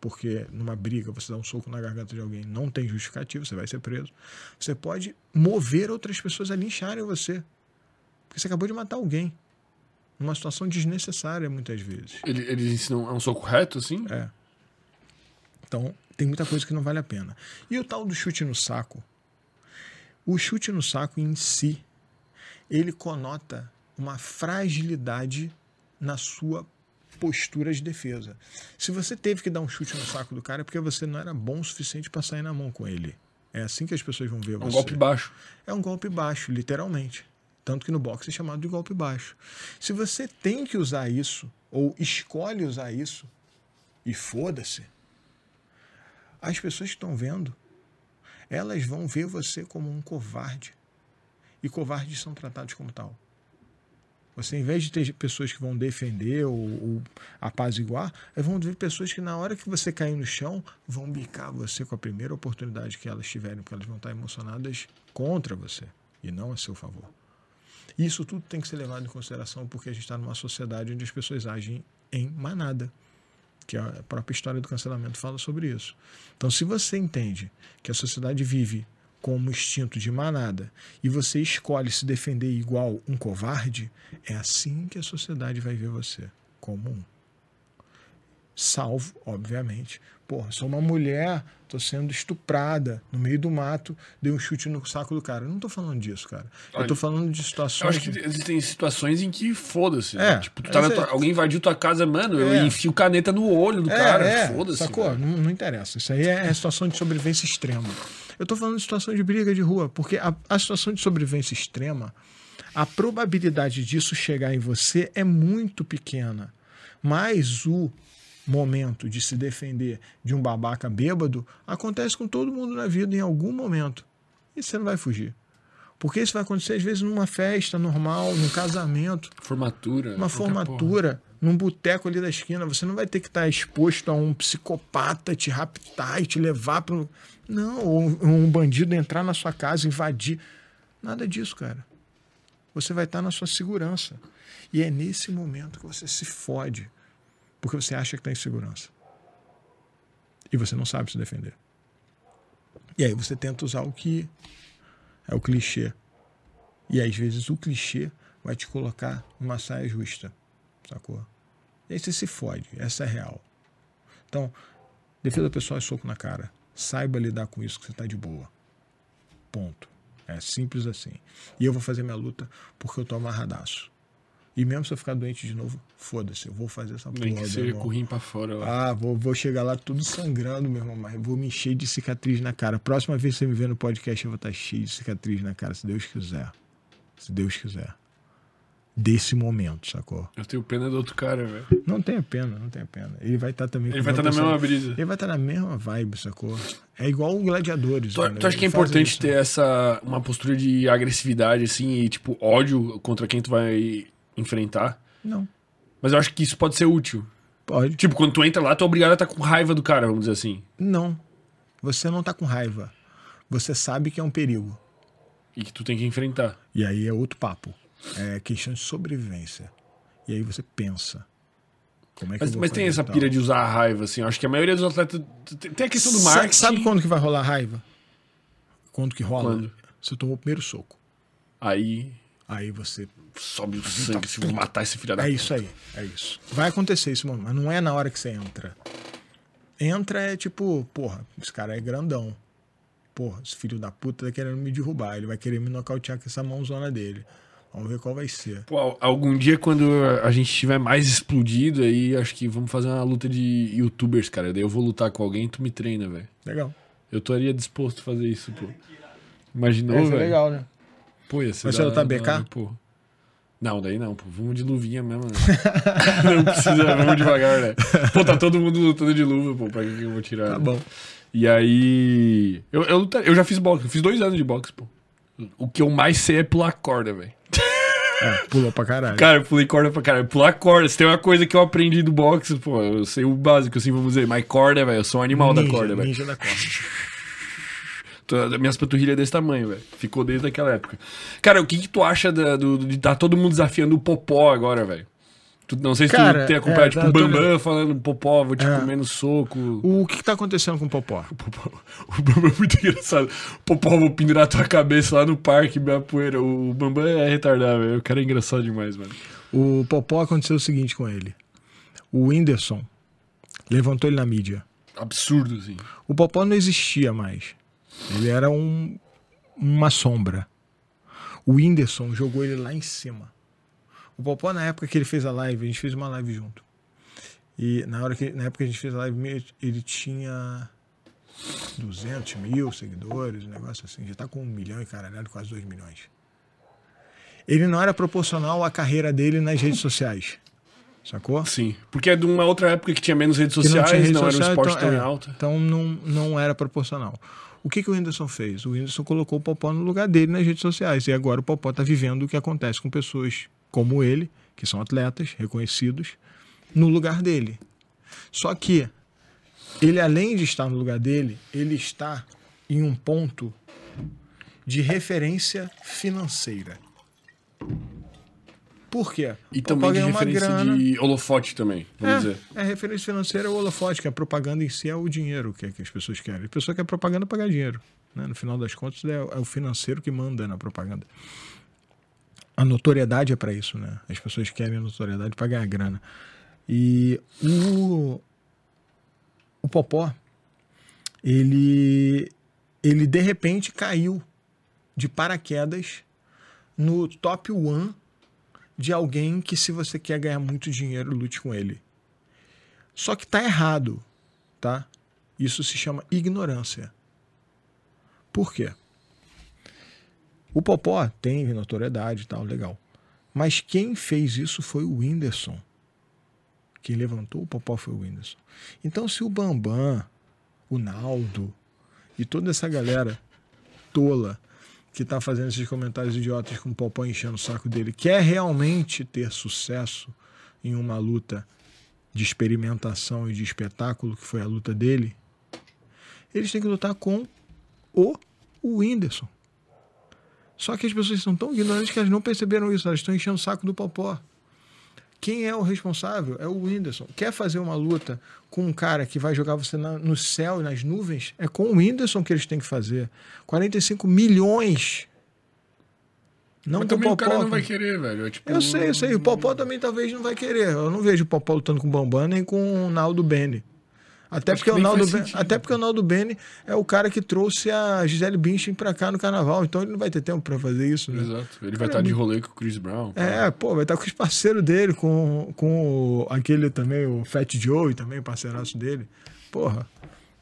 porque numa briga você dá um soco na garganta de alguém, não tem justificativo, você vai ser preso. Você pode mover outras pessoas a lincharem você. Porque você acabou de matar alguém. Numa situação desnecessária, muitas vezes. Ele- Eles ensinam. É um soco reto, assim? É. Então, tem muita coisa que não vale a pena. E o tal do chute no saco? O chute no saco em si, ele conota uma fragilidade na sua postura de defesa. Se você teve que dar um chute no saco do cara, é porque você não era bom o suficiente para sair na mão com ele. É assim que as pessoas vão ver É você. um golpe baixo. É um golpe baixo, literalmente. Tanto que no boxe é chamado de golpe baixo. Se você tem que usar isso, ou escolhe usar isso, e foda-se, as pessoas que estão vendo, elas vão ver você como um covarde. E covardes são tratados como tal. Você, em vez de ter pessoas que vão defender ou, ou apaziguar, elas vão ver pessoas que, na hora que você cair no chão, vão bicar você com a primeira oportunidade que elas tiverem, porque elas vão estar emocionadas contra você e não a seu favor. Isso tudo tem que ser levado em consideração porque a gente está numa sociedade onde as pessoas agem em manada, que a própria história do cancelamento fala sobre isso. Então, se você entende que a sociedade vive como instinto de manada e você escolhe se defender igual um covarde, é assim que a sociedade vai ver você, como um. Salvo, obviamente. Porra, sou uma mulher, tô sendo estuprada no meio do mato, dei um chute no saco do cara. Eu não tô falando disso, cara. Eu tô Olha, falando de Eu situações. acho que existem situações em que foda-se. É, né? Tipo, tu tá tua- é- alguém invadiu tua casa, mano, eu É. enfio caneta no olho do cara. Foda-se. Sacou? Não, não interessa. Isso aí é situação de sobrevivência extrema. Eu tô falando de situação de briga de rua, porque a, a situação de sobrevivência extrema, a probabilidade disso chegar em você é muito pequena. Mas o momento de se defender de um babaca bêbado acontece com todo mundo na vida em algum momento. E você não vai fugir. Porque isso vai acontecer às vezes numa festa normal, num casamento Formatura. uma qualquer porra. formatura num boteco ali da esquina. Você não vai ter que estar exposto a um psicopata te raptar e te levar para Não, ou um um bandido entrar na sua casa, invadir. Nada disso, cara. Você vai estar na sua segurança. E é nesse momento que você se fode. Porque você acha que está em segurança. E você não sabe se defender. E aí você tenta usar o que é o clichê. E às vezes o clichê vai te colocar numa saia justa. Sacou? E aí você se fode. Essa é real. Então, defesa pessoal é soco na cara. Saiba lidar com isso que você tá de boa. Ponto. É simples assim. E eu vou fazer minha luta porque eu tô amarradaço. E mesmo se eu ficar doente de novo, foda-se, eu vou fazer essa porra. Nem que meu seja com rim pra fora. lá. Ah, vou, vou chegar lá tudo sangrando, meu irmão, mas vou me encher de cicatriz na cara. Próxima vez que você me ver no podcast, eu vou estar cheio de cicatriz na cara, se Deus quiser. Se Deus quiser. Desse momento, sacou? Eu tenho pena do outro cara, velho. Não tenha pena, não tenha pena. Ele vai estar também Ele vai estar na pessoa- mesma brisa. Ele vai estar na mesma vibe, sacou? É igual o Gladiadores. Tu, tu acha que é importante isso. ter essa uma postura de agressividade, assim, e tipo, ódio contra quem tu vai enfrentar? Não. Mas eu acho que isso pode ser útil. Pode. Tipo, quando tu entra lá, tu é obrigado a estar com raiva do cara, vamos dizer assim. Não. Você não tá com raiva. Você sabe que é um perigo. E que tu tem que enfrentar. E aí é outro papo. É questão de sobrevivência. E aí você pensa. Como é que Mas, mas tem essa pira de usar a raiva, assim. Eu acho que a maioria dos atletas. Tem a questão do marketing. Sabe quando que vai rolar raiva? Quando que rola? Quando? Você tomou o primeiro soco. Aí Aí você. Sobe o sangue, se vou matar esse filho da É isso aí, é isso. Vai acontecer isso, mano, mas não é na hora que você entra. Entra é tipo, porra, esse cara é grandão. Porra, esse filho da puta tá querendo me derrubar. Ele vai querer me nocautear com essa mãozona dele. Vamos ver qual vai ser. Pô, algum dia, quando a gente estiver mais explodido, aí acho que vamos fazer uma luta de youtubers, cara. Daí eu vou lutar com alguém e tu me treina, velho. Legal. Eu estaria disposto a fazer isso, pô. Imaginou, ser velho? legal, né? Pô, ia ser da ser lutar BK? hora, pô. Não, daí não, pô. Vamos de luvinha mesmo, né? não precisa, vamos devagar, né? Pô, tá todo mundo lutando de luva, pô. Pra que que eu vou tirar? Tá bom. E aí. Eu, eu, eu já fiz boxe, eu fiz dois anos de boxe, pô. O que eu mais sei é pular corda, velho. É, pulou pra caralho. Cara, eu pulei corda pra caralho. Pular corda, se tem uma coisa que eu aprendi do boxe, pô, eu sei o básico, assim, vamos dizer. Mas corda, velho, eu sou um animal da Ninja, corda, velho. Ninja da corda. Tô- Minhas panturrilhas desse tamanho, velho. Ficou desde aquela época. Cara, o que que tu acha da- do, de tá todo mundo desafiando o Popó agora, velho? Não sei se Cara, tu tem acompanhado, é, tipo, o tô Bambam falando, Popó, vou te É. comer no soco. O que, que tá acontecendo com o Popó? O Popó- o Bambam é muito engraçado. Popó, vou pendurar tua cabeça lá no parque, minha poeira. O Bambam é retardado, velho. O cara é engraçado demais, mano. O Popó aconteceu o seguinte com ele. O Whindersson levantou ele na mídia. Absurdo, assim. O Popó não existia mais. Ele era um, uma sombra. O Whindersson jogou ele lá em cima. O Popó, na época que ele fez a live, a gente fez uma live junto. E na, hora que, na época que a gente fez a live, ele tinha 200 mil seguidores, um negócio assim. Já tá com um milhão e caralho, quase dois milhões. Ele não era proporcional à carreira dele nas redes sociais. Sacou? Sim. Porque é de uma outra época que tinha menos redes que sociais, não, rede era um esporte então, tão é, em alta. Então não, não era proporcional. O que, que o Whindersson fez? O Whindersson colocou o Popó no lugar dele nas redes sociais. E agora o Popó está vivendo o que acontece com pessoas como ele, que são atletas reconhecidos, no lugar dele. Só que ele, além de estar no lugar dele, ele está em um ponto de referência financeira. Por quê? E O Popó também de referência grana. de holofote também, vamos dizer. É, é referência financeira ou holofote, que a propaganda em si é o dinheiro que, que as pessoas querem. A pessoa quer propaganda para ganhar dinheiro. Né? No final das contas, é, é o financeiro que manda na propaganda. A notoriedade é para isso, né? As pessoas querem a notoriedade para ganhar grana. E o, o Popó, ele, ele de repente caiu de paraquedas no top one de alguém que, se você quer ganhar muito dinheiro, lute com ele. Só que tá errado, tá? Isso se chama ignorância. Por quê? O Popó tem notoriedade e tal, legal. Mas quem fez isso foi o Whindersson. Quem levantou o Popó foi o Whindersson. Então, se o Bambam, o Naldo e toda essa galera tola que tá fazendo esses comentários idiotas com o Popó enchendo o saco dele, quer realmente ter sucesso em uma luta de experimentação e de espetáculo, que foi a luta dele, eles têm que lutar com o Whindersson. Só que as pessoas são tão ignorantes que elas não perceberam isso, elas estão enchendo o saco do Popó. Quem é o responsável? É o Whindersson. Quer fazer uma luta com um cara que vai jogar você na- no céu e nas nuvens? É com o Whindersson que eles têm que fazer. 45 milhões. Não Mas com o também o Popó. cara não vai querer, velho. É tipo, Eu sei, eu sei. O Popó também talvez não vai querer. Eu não vejo o Popó lutando com o Bambam nem com o Naldo Bene. Até Acho porque, que o Naldo Ben- até porque o Naldo Bene é o cara que trouxe a Gisele Bündchen pra cá no carnaval. Então ele não vai ter tempo pra fazer isso, né? Exato. Ele vai estar de rolê com o Chris Brown. É, pô, vai estar com os parceiros dele, com, com aquele também, o Fat Joe, também, parceiraço dele. Porra,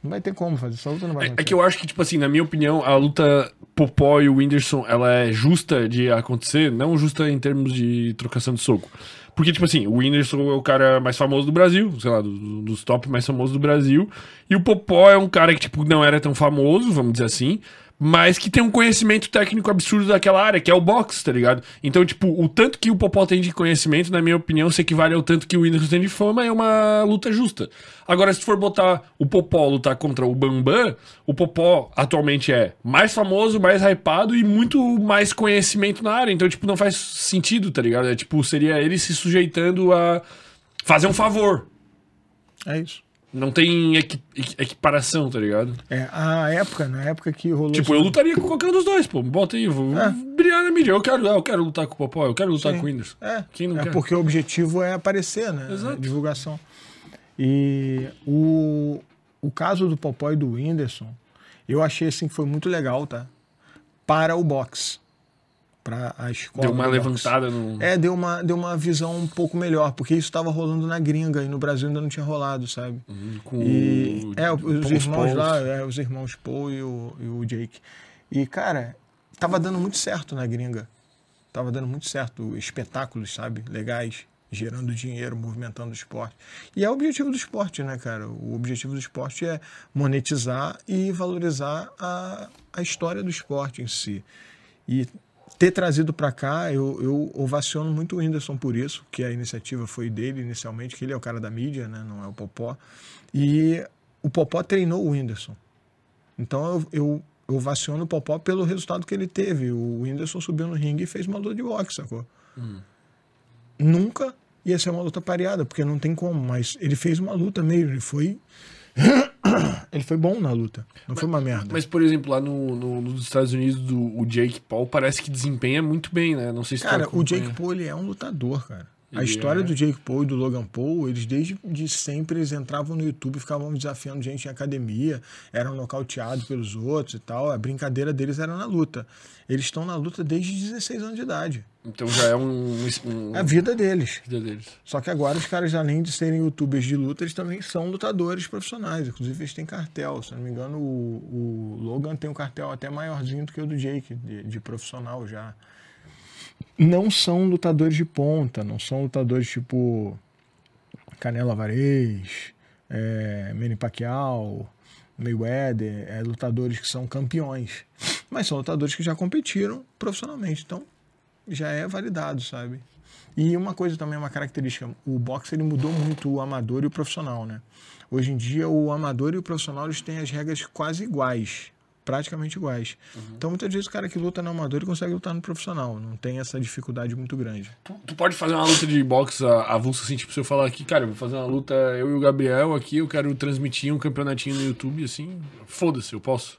não vai ter como fazer, essa luta não vai É, é que eu acho que, tipo assim, na minha opinião, a luta Popó e o Whindersson, ela é justa de acontecer, não justa em termos de trocação de soco. Porque, tipo assim, o Whindersson é o cara mais famoso do Brasil, sei lá, do- dos top mais famosos do Brasil. E o Popó é um cara que, tipo, não era tão famoso, vamos dizer assim, mas que tem um conhecimento técnico absurdo daquela área, que é o boxe, tá ligado? Então, tipo, o tanto que o Popó tem de conhecimento, na minha opinião, se equivale ao tanto que o Whindersson tem de fama, é uma luta justa. Agora, se for botar o Popó lutar contra o Bambam, o Popó atualmente é mais famoso, mais hypado e muito mais conhecimento na área. Então, tipo, não faz sentido, tá ligado? É tipo, seria ele se sujeitando a fazer um favor. É isso. Não tem equi- equi- equiparação, tá ligado? É, a época, na época que rolou. Tipo, eu lutaria com qualquer um dos dois, pô. Bota aí, vou É. brilhar na mídia. Eu quero, eu quero lutar com o Popó, eu quero lutar Sim. com o Whindersson. É, Quem não é quer? porque o objetivo é aparecer, né? Exato. Divulgação. E o, o caso do Popó e do Whindersson, eu achei assim que foi muito legal, tá? Para o boxe. Para a escola. Deu uma boxe. levantada no. É, deu uma, deu uma visão um pouco melhor, porque isso estava rolando na gringa e no Brasil ainda não tinha rolado, sabe? com E, o- é, os irmãos Pauls. lá, é, os irmãos Paul e o, e o Jake. E, cara, tava dando muito certo na gringa. Tava dando muito certo. Espetáculos, sabe? Legais, gerando dinheiro, movimentando o esporte. E é o objetivo do esporte, né, cara? O objetivo do esporte é monetizar e valorizar a, a história do esporte em si. E ter trazido para cá, eu, eu ovaciono muito o Whindersson por isso, que a iniciativa foi dele inicialmente, que ele é o cara da mídia, né? não é o Popó. E o Popó treinou o Whindersson. Então eu, eu, eu ovaciono o Popó pelo resultado que ele teve. O Whindersson subiu no ringue e fez uma luta de boxe, sacou? Nunca ia ser uma luta pareada, porque não tem como, mas ele fez uma luta mesmo, ele foi. ele foi bom na luta, não foi uma merda. Mas, por exemplo, lá no, no- nos Estados Unidos, do, o Jake Paul parece que desempenha muito bem, né? Não sei se Cara, o. Jake Paul ele é um lutador, cara. A história do Jake Paul e do Logan Paul, eles desde de sempre eles entravam no YouTube, e ficavam desafiando gente em academia, eram nocauteados pelos outros e tal. A brincadeira deles era na luta. Eles estão na luta desde 16 anos de idade. Então já é um. um É a vida deles. vida deles. Só que agora os caras, além de serem youtubers de luta, eles também são lutadores profissionais. Inclusive, eles têm cartel. Se não me engano, o, o Logan tem um cartel até maiorzinho do que o do Jake, de, de profissional já. Não são lutadores de ponta, não são lutadores tipo Canelo Alvarez, é, Manny Pacquiao, Mayweather, é, lutadores que são campeões. Mas são lutadores que já competiram profissionalmente. Então, já é validado, sabe? E uma coisa também, uma característica, o boxe ele mudou muito o amador e o profissional, né? Hoje em dia o amador e o profissional eles têm as regras quase iguais, praticamente iguais. Então muitas vezes o cara que luta no amador ele consegue lutar no profissional, não tem essa dificuldade muito grande. Tu, tu pode fazer uma luta de boxe avulsa assim, tipo, se eu falar aqui, cara, eu vou fazer uma luta, eu e o Gabriel aqui, eu quero transmitir um campeonatinho no YouTube, assim, foda-se, eu posso.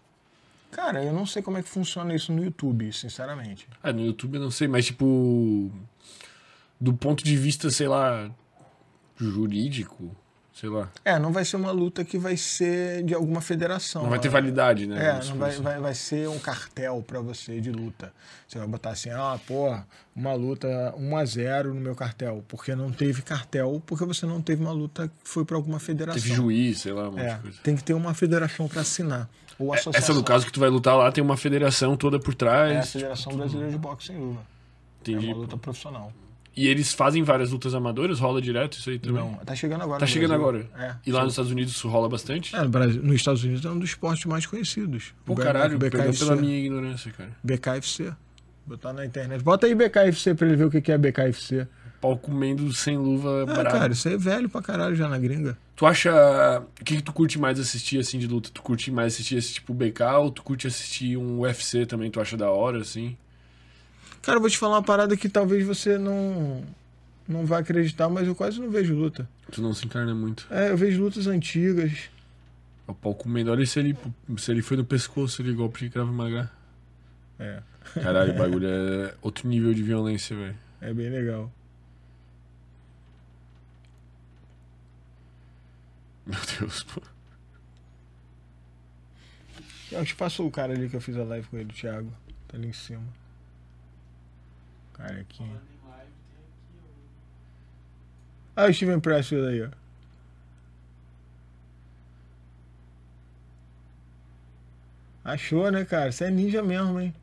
Cara, eu não sei como é que funciona isso no YouTube, sinceramente. Ah, no YouTube eu não sei, mas tipo. Do ponto de vista, sei lá. jurídico, sei lá. É, não vai ser uma luta que vai ser de alguma federação. Não vai ter né? validade, né? É, não vai, assim. vai, vai ser um cartel pra você de luta. Você vai botar assim, ah, pô, uma luta 1 a 0 no meu cartel. Porque não teve cartel, porque você não teve uma luta que foi pra alguma federação. Teve juiz, sei lá, um monte É, de coisa. tem que ter uma federação pra assinar. Ou associação. Essa no caso que tu vai lutar lá tem uma federação toda por É a trás. Federação Brasileira de Boxe Sem Luva. Entendi. É uma luta profissional. E eles fazem várias lutas amadoras, rola direto isso aí também. Não, tá chegando agora. Tá chegando Brasil. agora. É. E lá nos Estados Unidos isso rola bastante? É, no Brasil, nos Estados Unidos é um dos esportes mais conhecidos. Pô, caralho, perdão pela minha ignorância, cara. BKFC. Botar na internet. Bota aí BKFC pra ele ver o que é BKFC. Pau comendo sem luva Ah, brabo. cara, isso aí é velho pra caralho já na gringa. Tu acha. O que, que tu curte mais assistir assim de luta? Tu curte mais assistir esse tipo BK ou tu curte assistir um UFC também? Tu acha da hora, assim? Cara, eu vou te falar uma parada que talvez você não não vai acreditar, mas eu quase não vejo luta. Tu não se encarna muito. É, eu vejo lutas antigas. O pau comendo. Olha se ele, se ele foi no pescoço ali, golpe de Krav Maga. É, Caralho, o bagulho é outro nível de violência, velho. é bem legal. Meu Deus, pô. Eu te passo o cara ali que eu fiz a live com ele, o Thiago. Tá ali em cima. Cara aqui. Ah, o Steven Pressfield aí, ó. Achou, né, cara? Você é ninja mesmo, hein?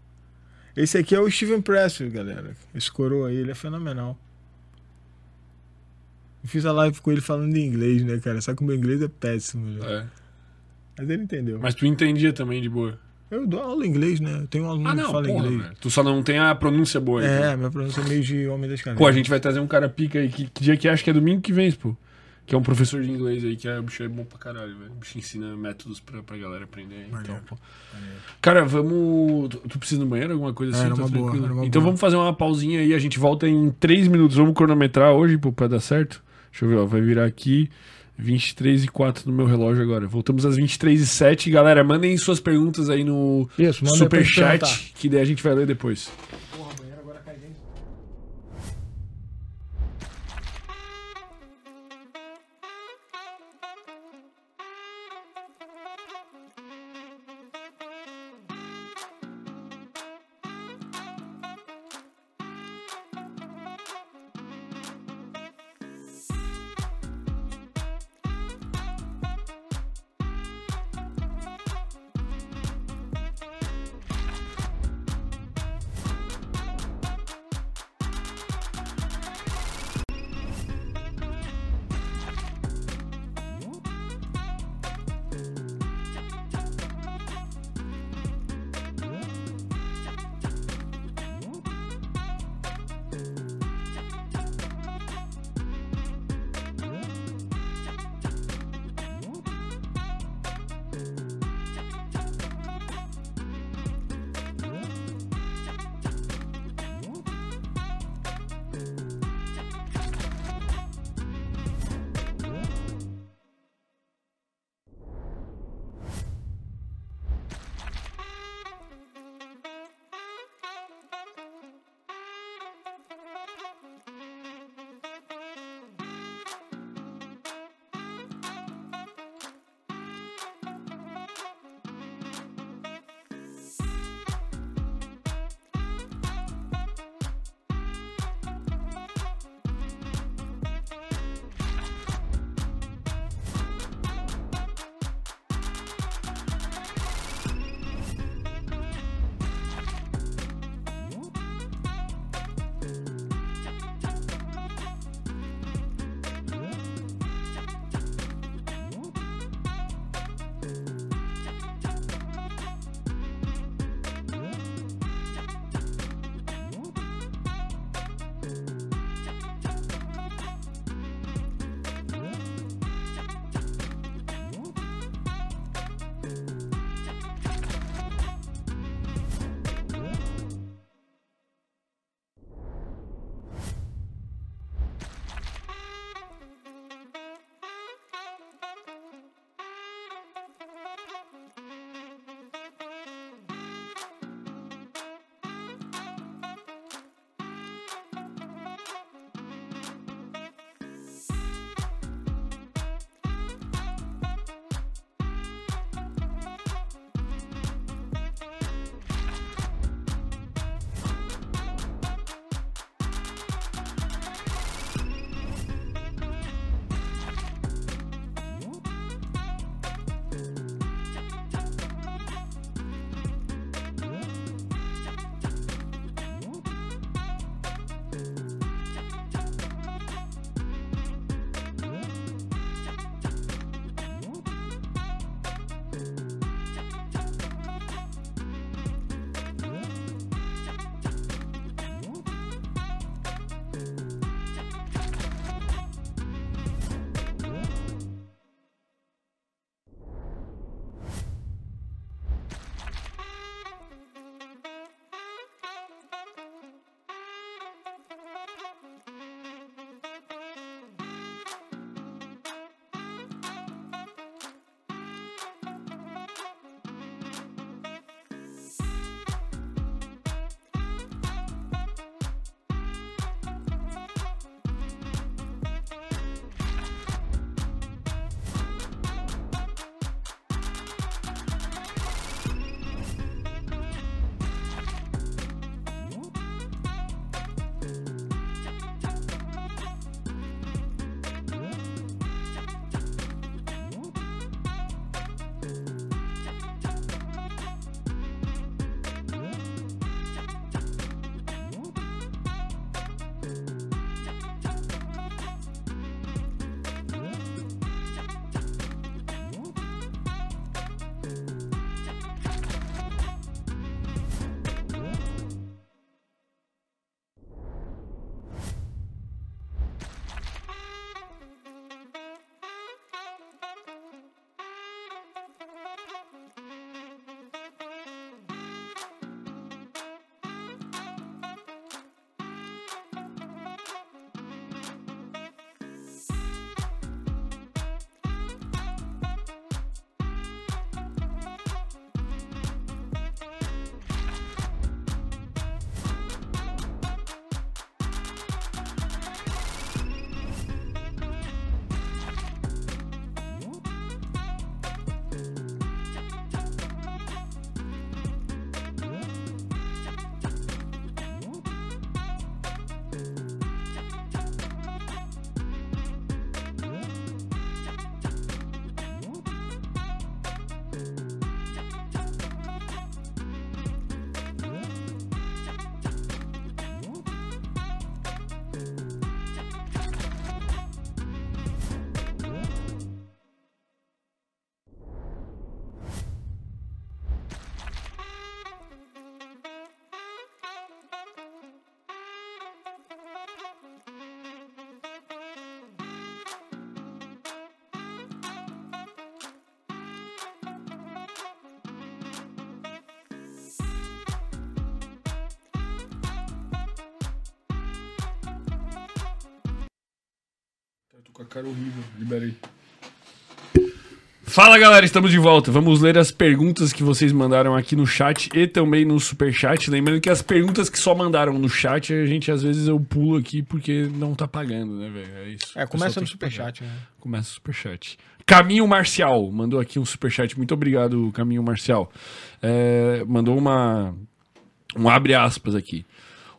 Esse aqui é o Steven Pressfield, galera. Esse coroa aí, ele é fenomenal. Eu fiz a live com ele falando em inglês, né, cara? Só que o meu inglês é péssimo, já. É. Mas ele entendeu. Mas tu entendia também de boa. Eu dou aula em inglês, né? Eu tenho um aluno Ah, que não, fala porra, inglês. velho. Tu só não tem a pronúncia boa aí. É, minha pronúncia é meio de homem das cavernas. Pô, a gente vai trazer um cara pica aí. Que, que dia que? Acho que é domingo que vem, pô. Que é um professor de inglês aí, que é, o bicho é bom pra caralho, velho. O bicho ensina métodos pra, pra galera aprender. aí, Então, Maneiro. pô. Cara, vamos. Tu, tu precisa ir no banheiro, alguma coisa É, assim? era Tá uma boa, era uma então boa. vamos fazer uma pausinha aí, a gente volta em 3 minutos. Vamos cronometrar hoje, pô, pra dar certo. Deixa eu ver, ó. Vai virar aqui 23 e 4 no meu relógio agora. Voltamos às 23 e 7. Galera, mandem suas perguntas aí no Isso, perguntar. superchat, que daí a gente vai ler depois. Com a cara horrível. Liberei. Fala galera, estamos de volta. Vamos ler as perguntas que vocês mandaram aqui no chat e também no superchat. Lembrando que as perguntas que só mandaram no chat, a gente às vezes eu pulo aqui porque não tá pagando, né, velho? É isso. É, começa no pagar. superchat, né? Começa o superchat. Caminho Marcial mandou aqui um superchat. Muito obrigado, Caminho Marcial. É, mandou uma. Um abre aspas aqui.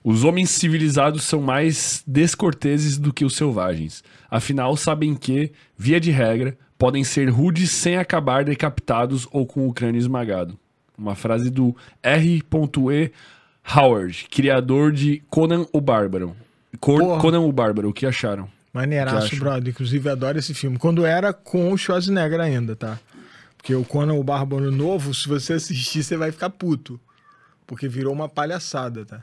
Os homens civilizados são mais descorteses do que os selvagens. Afinal, sabem que, via de regra, podem ser rudes sem acabar decapitados ou com o crânio esmagado. Uma frase do R.E. Howard, criador de Conan o Bárbaro. Cor-. Conan o Bárbaro, o que acharam? Que Maneiraço, acho. brother. Inclusive, adoro esse filme. Quando era com o Schwarzenegger ainda, tá? Porque o Conan o Bárbaro novo, se você assistir, você vai ficar puto. Porque virou uma palhaçada, tá?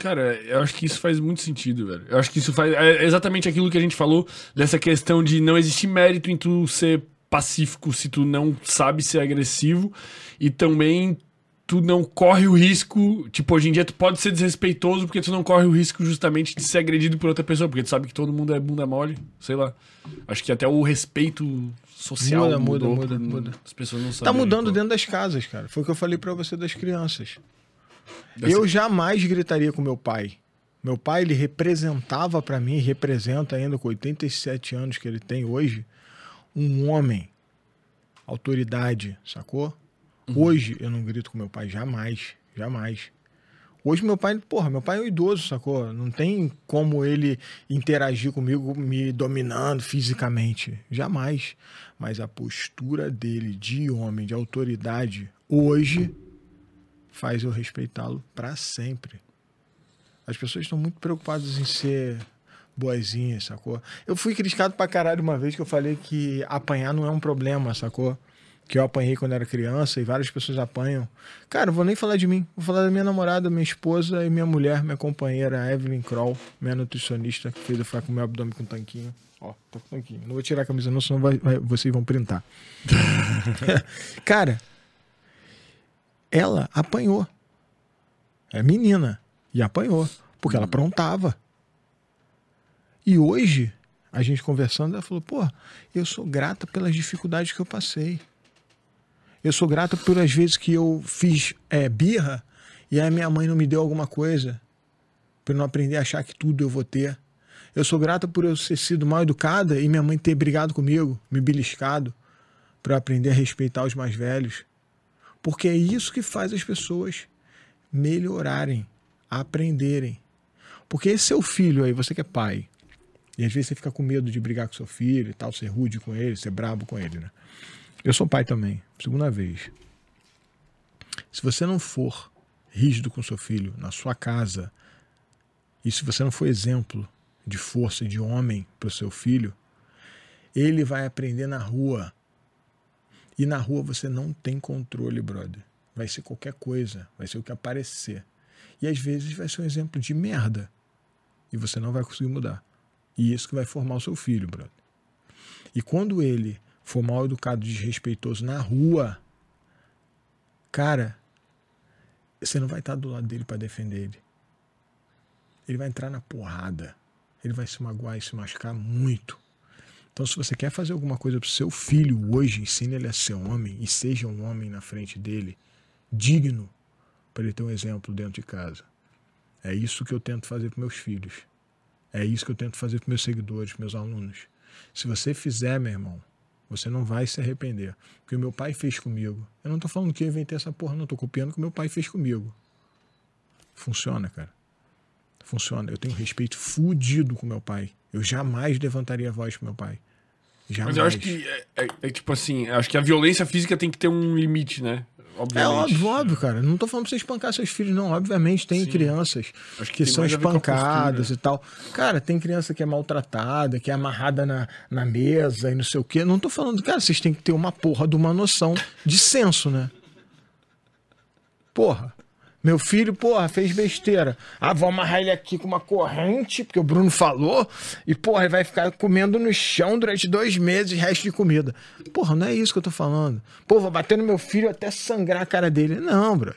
Cara, eu acho que isso faz muito sentido, velho. Eu acho que isso faz. É exatamente aquilo que a gente falou dessa questão de não existir mérito em tu ser pacífico se tu não sabe ser agressivo e também tu não corre o risco. Tipo, hoje em dia tu pode ser desrespeitoso porque tu não corre o risco justamente de ser agredido por outra pessoa, porque tu sabe que todo mundo é bunda mole, sei lá. Acho que até o respeito social Muda, muda, mudou muda, por- muda. As pessoas não Tá sabem. mudando pô. dentro das casas, cara. Foi o que eu falei pra você das crianças. Eu jamais gritaria com meu pai. Meu pai, ele representava pra mim, representa ainda com 87 anos que ele tem hoje, um homem, autoridade, sacou? Hoje eu não grito com meu pai, jamais, jamais. Hoje meu pai, porra, meu pai é um idoso, sacou? Não tem como ele interagir comigo me dominando fisicamente, jamais. Mas a postura dele de homem, de autoridade, hoje faz eu respeitá-lo pra sempre. As pessoas estão muito preocupadas em ser boazinhas, sacou? Eu fui criticado pra caralho uma vez que eu falei que apanhar não é um problema, sacou? Que eu apanhei quando era criança e várias pessoas apanham. Cara, eu vou nem falar de mim. Vou falar da minha namorada, minha esposa e minha mulher, minha companheira, Evelyn Kroll, minha nutricionista, que fez eu ficar com meu abdômen com tanquinho. Ó, tá com tanquinho. Não vou tirar a camisa não, senão vai- vai- vocês vão printar. Cara, ela apanhou. É menina. E apanhou. Porque ela aprontava. E hoje, a gente conversando, ela falou: pô, eu sou grata pelas dificuldades que eu passei. Eu sou grata por as vezes que eu fiz é, birra e a minha mãe não me deu alguma coisa. Por eu não aprender a achar que tudo eu vou ter. Eu sou grata por eu ter sido mal educada e minha mãe ter brigado comigo, me beliscado, para aprender a respeitar os mais velhos. Porque é isso que faz as pessoas melhorarem, aprenderem. Porque esse seu filho aí, você que é pai, e às vezes você fica com medo de brigar com seu filho e tal, ser rude com ele, ser brabo com ele, né? Eu sou pai também, segunda vez. Se você não for rígido com seu filho na sua casa, e se você não for exemplo de força e de homem para o seu filho, ele vai aprender na rua. E na rua você não tem controle, brother. Vai ser qualquer coisa, vai ser o que aparecer. E às vezes vai ser um exemplo de merda. E você não vai conseguir mudar. E isso que vai formar o seu filho, brother. E quando ele for mal educado, desrespeitoso na rua, cara, você não vai estar do lado dele para defender ele. Ele vai entrar na porrada. Ele vai se magoar e se machucar muito. Então, se você quer fazer alguma coisa pro seu filho hoje, ensine ele a ser homem e seja um homem na frente dele, digno, para ele ter um exemplo dentro de casa. É isso que eu tento fazer para meus filhos. É isso que eu tento fazer para meus seguidores, meus alunos. Se você fizer, meu irmão, você não vai se arrepender. Porque o meu pai fez comigo. Eu não tô falando que eu inventei essa porra, não. Tô copiando o que o meu pai fez comigo. Funciona, cara. Funciona. Eu tenho respeito fudido com meu pai. Eu jamais levantaria a voz pro meu pai. Jamais. Mas eu acho que é, é- é tipo assim, acho que a violência física tem que ter um limite, né? É Obviamente. óbvio, óbvio, cara. Não tô falando pra você espancar seus filhos, não. Obviamente tem Sim. crianças Acho que tem são espancadas e tal. Cara, tem criança que é maltratada, que é amarrada na, na mesa e não sei o quê. Não tô falando, cara, vocês têm que ter uma porra de uma noção de senso, né? Porra. Meu filho, porra, fez besteira. Ah, vou amarrar ele aqui com uma corrente, porque o Bruno falou, e, porra, ele vai ficar comendo no chão durante dois meses, resto de comida. Porra, não é isso que eu tô falando. Pô, vou bater no meu filho até sangrar a cara dele. Não, bro.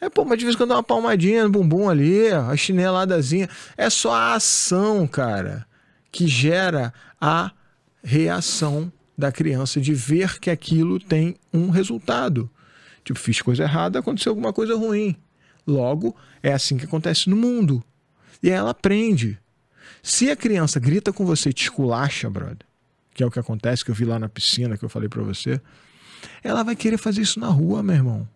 É, pô, mas de vez em quando dá uma palmadinha no bumbum ali, a chineladazinha. É só a ação, cara, que gera a reação da criança de ver que aquilo tem um resultado. Tipo, fiz coisa errada, aconteceu alguma coisa ruim. Logo, é assim que acontece no mundo. E ela aprende. Se a criança grita com você e te esculacha, brother, que é o que acontece, que eu vi lá na piscina, que eu falei pra você, ela vai querer fazer isso na rua, meu irmão.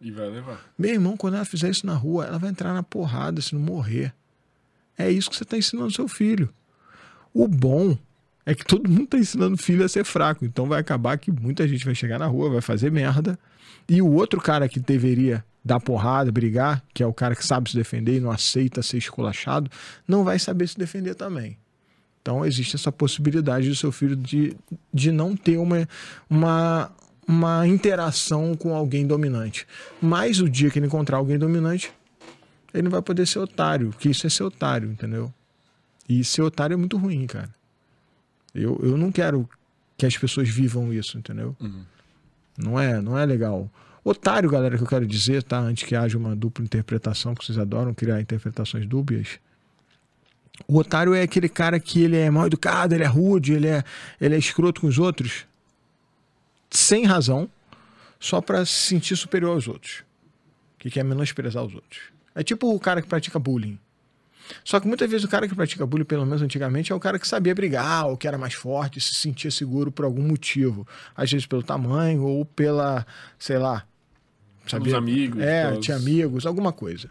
E vai levar. Meu irmão, quando ela fizer isso na rua, ela vai entrar na porrada se não morrer. É isso que você está ensinando seu filho. O bom é que todo mundo está ensinando o filho a ser fraco. Então vai acabar que muita gente vai chegar na rua, vai fazer merda. E o outro cara que deveria dar porrada, brigar, que é o cara que sabe se defender e não aceita ser esculachado, não vai saber se defender também. Então existe essa possibilidade do seu filho de, de não ter uma, uma, uma interação com alguém dominante. Mas o dia que ele encontrar alguém dominante, ele não vai poder ser otário, que isso é ser otário, entendeu? E ser otário é muito ruim, cara. Eu, eu não quero que as pessoas vivam isso, entendeu? Uhum. Não é, não é legal. Otário, galera, que eu quero dizer, tá? Antes que haja uma dupla interpretação, que vocês adoram criar interpretações dúbias. O otário é aquele cara que ele é mal educado, ele é rude, ele é, ele é escroto com os outros, sem razão, só para se sentir superior aos outros. Que quer menosprezar os outros. É tipo o cara que pratica bullying. Só que muitas vezes o cara que pratica bullying, pelo menos antigamente, é o cara que sabia brigar, ou que era mais forte, se sentia seguro por algum motivo. Às vezes pelo tamanho, ou pela, sei lá. Pelos amigos, É, pelos- tinha amigos, alguma coisa.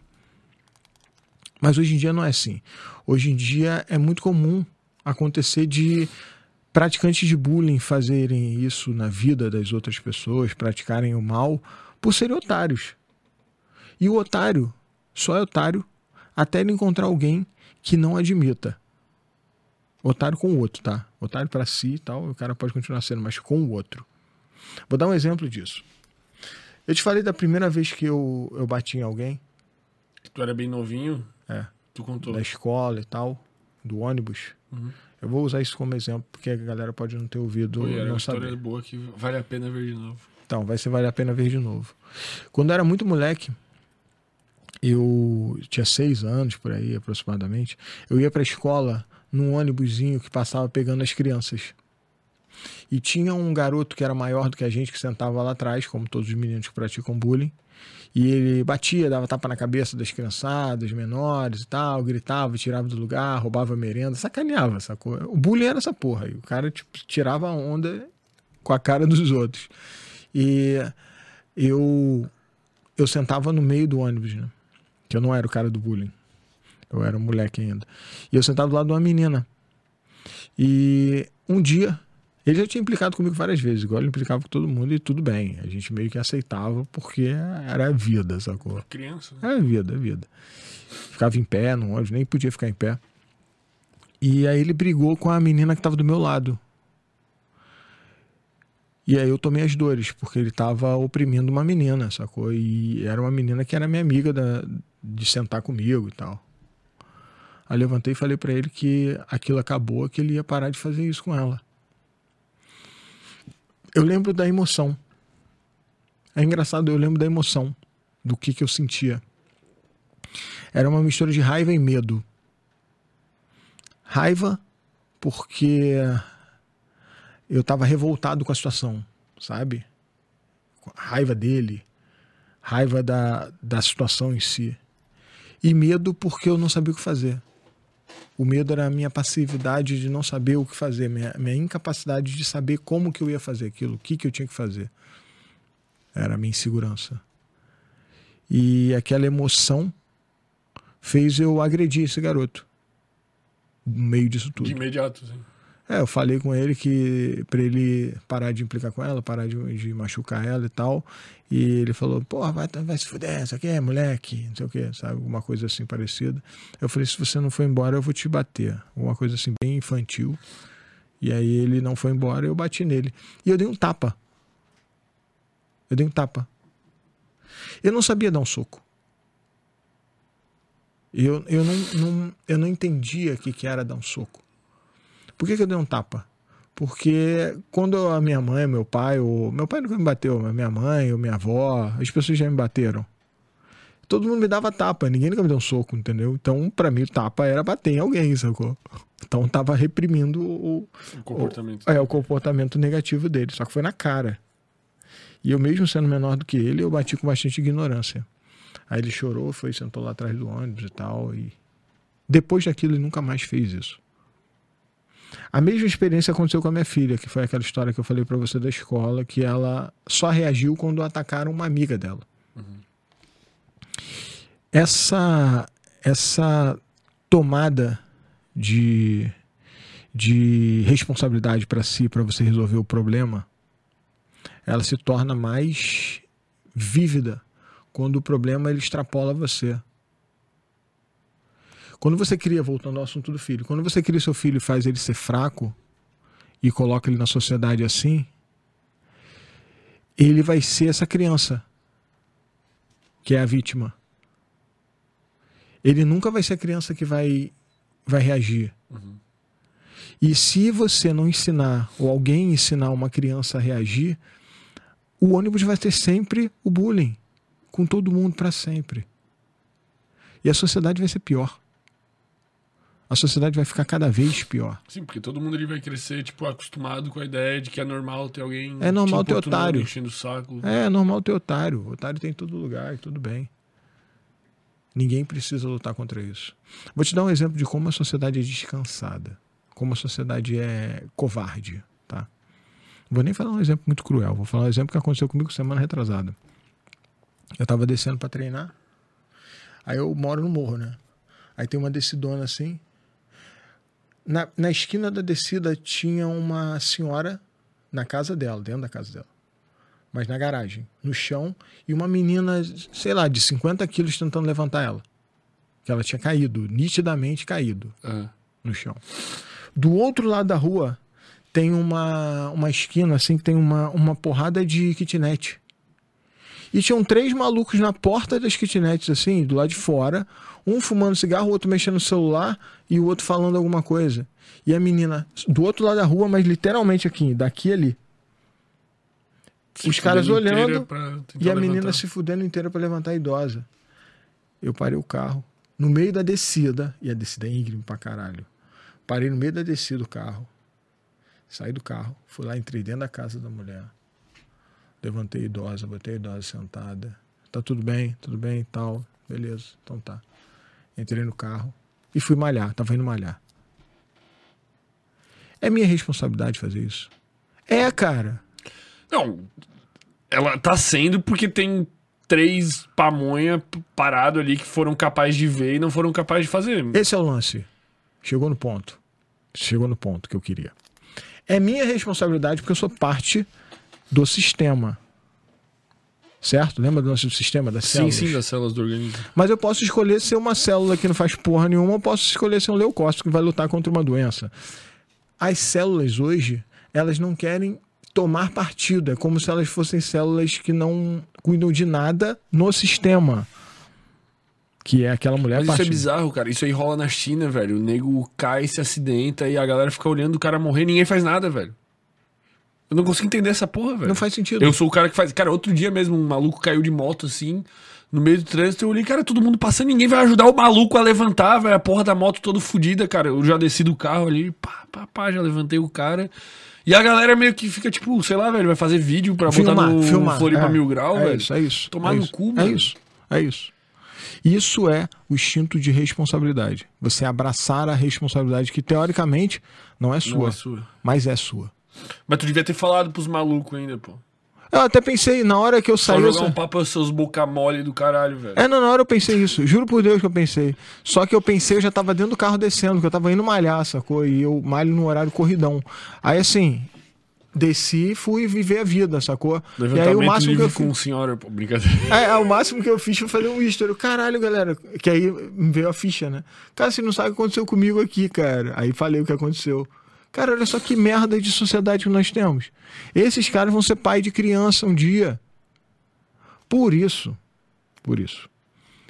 Mas hoje em dia não é assim. Hoje em dia é muito comum acontecer de praticantes de bullying fazerem isso na vida das outras pessoas, praticarem o mal por serem otários. E o otário só é otário até ele encontrar alguém que não admita. Otário com o outro, tá? Otário pra si e tal, o cara pode continuar sendo, mas com o outro. Vou dar um exemplo disso. Eu te falei da primeira vez que eu, eu bati em alguém, Tu era bem novinho, é, tu contou. da escola e tal, do ônibus. Uhum. Eu vou usar isso como exemplo, porque a galera pode não ter ouvido Pô, e era não uma história saber. boa que vale a pena ver de novo. Então, vai ser vale a pena ver de novo. Quando eu era muito moleque, eu tinha seis anos por aí aproximadamente, eu ia pra escola num ônibusinho que passava pegando as crianças. E tinha um garoto que era maior do que a gente, que sentava lá atrás, como todos os meninos que praticam bullying. E ele batia, dava tapa na cabeça das criançadas menores e tal, gritava, tirava do lugar, roubava merenda, sacaneava, sacou? O bullying era essa porra. aí. o cara tipo, tirava a onda com a cara dos outros. E eu eu sentava no meio do ônibus, né? Que eu não era o cara do bullying. Eu era um moleque ainda. E eu sentava do lado de uma menina. E um dia, ele já tinha implicado comigo várias vezes, igual ele implicava com todo mundo e tudo bem. A gente meio que aceitava porque era a vida, sacou? Criança, né? É a vida, é a vida. Ficava em pé no ônibus, nem podia ficar em pé. E aí ele brigou com a menina que estava do meu lado. E aí eu tomei as dores, porque ele estava oprimindo uma menina, sacou? E era uma menina que era minha amiga da- de sentar comigo e tal. Aí levantei e falei pra ele que aquilo acabou, que ele ia parar de fazer isso com ela. Eu lembro da emoção. É engraçado, eu lembro da emoção, do que, que eu sentia. Era uma mistura de raiva e medo. Raiva, porque eu estava revoltado com a situação, sabe? Raiva dele, raiva da, da situação em si. E medo porque eu não sabia o que fazer. O medo era a minha passividade de não saber o que fazer, minha, minha incapacidade de saber como que eu ia fazer aquilo, o que, que eu tinha que fazer. Era a minha insegurança. E aquela emoção fez eu agredir esse garoto. No meio disso tudo. De imediato, assim. É, eu falei com ele que pra ele parar de implicar com ela, parar de, de machucar ela e tal. E ele falou, porra, vai, vai se fuder, isso aqui é moleque, não sei o que, sabe? Alguma coisa assim parecida. Eu falei, se você não for embora, eu vou te bater. Alguma coisa assim, bem infantil. E aí ele não foi embora, eu bati nele. E eu dei um tapa. Eu dei um tapa. Eu não sabia dar um soco. Eu, eu, não, não, eu não entendia o que, que era dar um soco. Por que, que eu dei um tapa? Porque quando a minha mãe, meu pai, ou meu pai nunca me bateu, mas minha mãe ou minha avó, as pessoas já me bateram. todo mundo me dava tapa, ninguém nunca me deu um soco, entendeu? Então, pra mim, o tapa era bater em alguém, sacou? Então, tava reprimindo o, O comportamento. é, o comportamento negativo dele, só que foi na cara. E eu, mesmo sendo menor do que ele, eu bati com bastante ignorância. Aí ele chorou, foi, sentou lá atrás do ônibus e tal. E depois daquilo, ele nunca mais fez isso. A mesma experiência aconteceu com a minha filha, que foi aquela história que eu falei pra você da escola, que ela só reagiu quando atacaram uma amiga dela. Essa, essa tomada de, de responsabilidade para si, para você resolver o problema, ela se torna mais vívida quando o problema ele extrapola você. Quando você cria, voltando ao assunto do filho, quando você cria seu filho e faz ele ser fraco e coloca ele na sociedade assim, ele vai ser essa criança que é a vítima. Ele nunca vai ser a criança que vai, vai reagir. E se você não ensinar, ou alguém ensinar uma criança a reagir, o ônibus vai ter sempre o bullying com todo mundo para sempre. E a sociedade vai ser pior. A sociedade vai ficar cada vez pior. Sim, porque todo mundo ali vai crescer, tipo, acostumado com a ideia de que é normal ter alguém. É normal te ter otário. Enchendo o saco. É normal ter otário. Otário tem em todo lugar e tudo bem. Ninguém precisa lutar contra isso. Vou te dar um exemplo de como a sociedade é descansada. Como a sociedade é covarde, tá? Vou nem falar um exemplo muito cruel. Vou falar um exemplo que aconteceu comigo semana retrasada. Eu tava descendo para treinar. Aí eu moro no morro, né? Aí tem uma descidona assim. Na, na esquina da descida tinha uma senhora na casa dela, dentro da casa dela. Mas na garagem, no chão, e uma menina, sei lá, de 50 quilos tentando levantar ela. Que ela tinha caído, nitidamente caído É. no chão. Do outro lado da rua tem uma, uma esquina assim que tem uma, uma porrada de kitnet. E tinham três malucos na porta das kitnets, assim, do lado de fora. Um fumando cigarro, o outro mexendo no celular e o outro falando alguma coisa. E a menina do outro lado da rua, mas literalmente aqui, daqui ali. Se Os caras olhando E a menina levantar. se fudendo inteira pra levantar a idosa. Eu parei o carro no meio da descida, e a descida é íngreme pra caralho. Parei no meio da descida do carro. Saí do carro, fui lá, entrei dentro da casa da mulher. Levantei a idosa, botei a idosa sentada. Tá tudo bem, tudo bem e tal. Beleza, então tá. Entrei no carro e fui malhar, tava indo malhar. É minha responsabilidade fazer isso. É, cara. Não, ela tá sendo porque tem três pamonha parado ali que foram capazes de ver e não foram capazes de fazer. Esse é o lance. Chegou no ponto. Chegou no ponto que eu queria. É minha responsabilidade porque eu sou parte do sistema. Certo? Lembra do do sistema das Sim, células? sim, das células do organismo. Mas eu posso escolher ser uma célula que não faz porra nenhuma, ou posso escolher ser um leucócito que vai lutar contra uma doença. As células hoje, elas não querem tomar partido. É como se elas fossem células que não cuidam de nada no sistema. Que é aquela mulher Mas isso é bizarro, cara. Isso aí rola na China, velho. O nego cai, se acidenta e a galera fica olhando o cara morrer ninguém faz nada, velho. Eu não consigo entender essa porra, velho. Não faz sentido. Eu sou o cara que faz. Cara, outro dia mesmo, um maluco caiu de moto assim, no meio do trânsito. Eu olhei, cara, todo mundo passando, ninguém vai ajudar o maluco a levantar, velho. A porra da moto toda fodida, cara. Eu já desci do carro ali, pá, pá, pá, já levantei o cara. E a galera meio que fica, tipo, sei lá, velho, vai fazer vídeo pra botar no Floripa é. Mil Grau, é velho. Isso, é isso. Tomar é no isso, cu, É isso, é isso. Isso é o instinto de responsabilidade. Você abraçar a responsabilidade que, teoricamente, não é sua, Não é sua. mas é sua. Mas tu devia ter falado pros malucos ainda, pô. Eu até pensei, na hora que eu Só saí. eu jogar sa- um papo aos seus boca mole do caralho, velho. É, não, na hora eu pensei isso. Juro por Deus que eu pensei. Só que eu pensei, eu já tava dentro do carro descendo, que eu tava indo malhar, sacou? E eu malho no horário corridão. Aí assim, desci e fui viver a vida, sacou? E aí o máximo que eu fiz. com senhora, pô, brincadeira. É, é, o máximo que eu fiz foi fazer um history. Caralho, galera. Que aí veio a ficha, né? Cara, você não sabe o que aconteceu comigo aqui, cara. Aí falei o que aconteceu. Cara, olha só que merda de sociedade que nós temos. Esses caras vão ser pai de criança um dia. Por isso, por isso,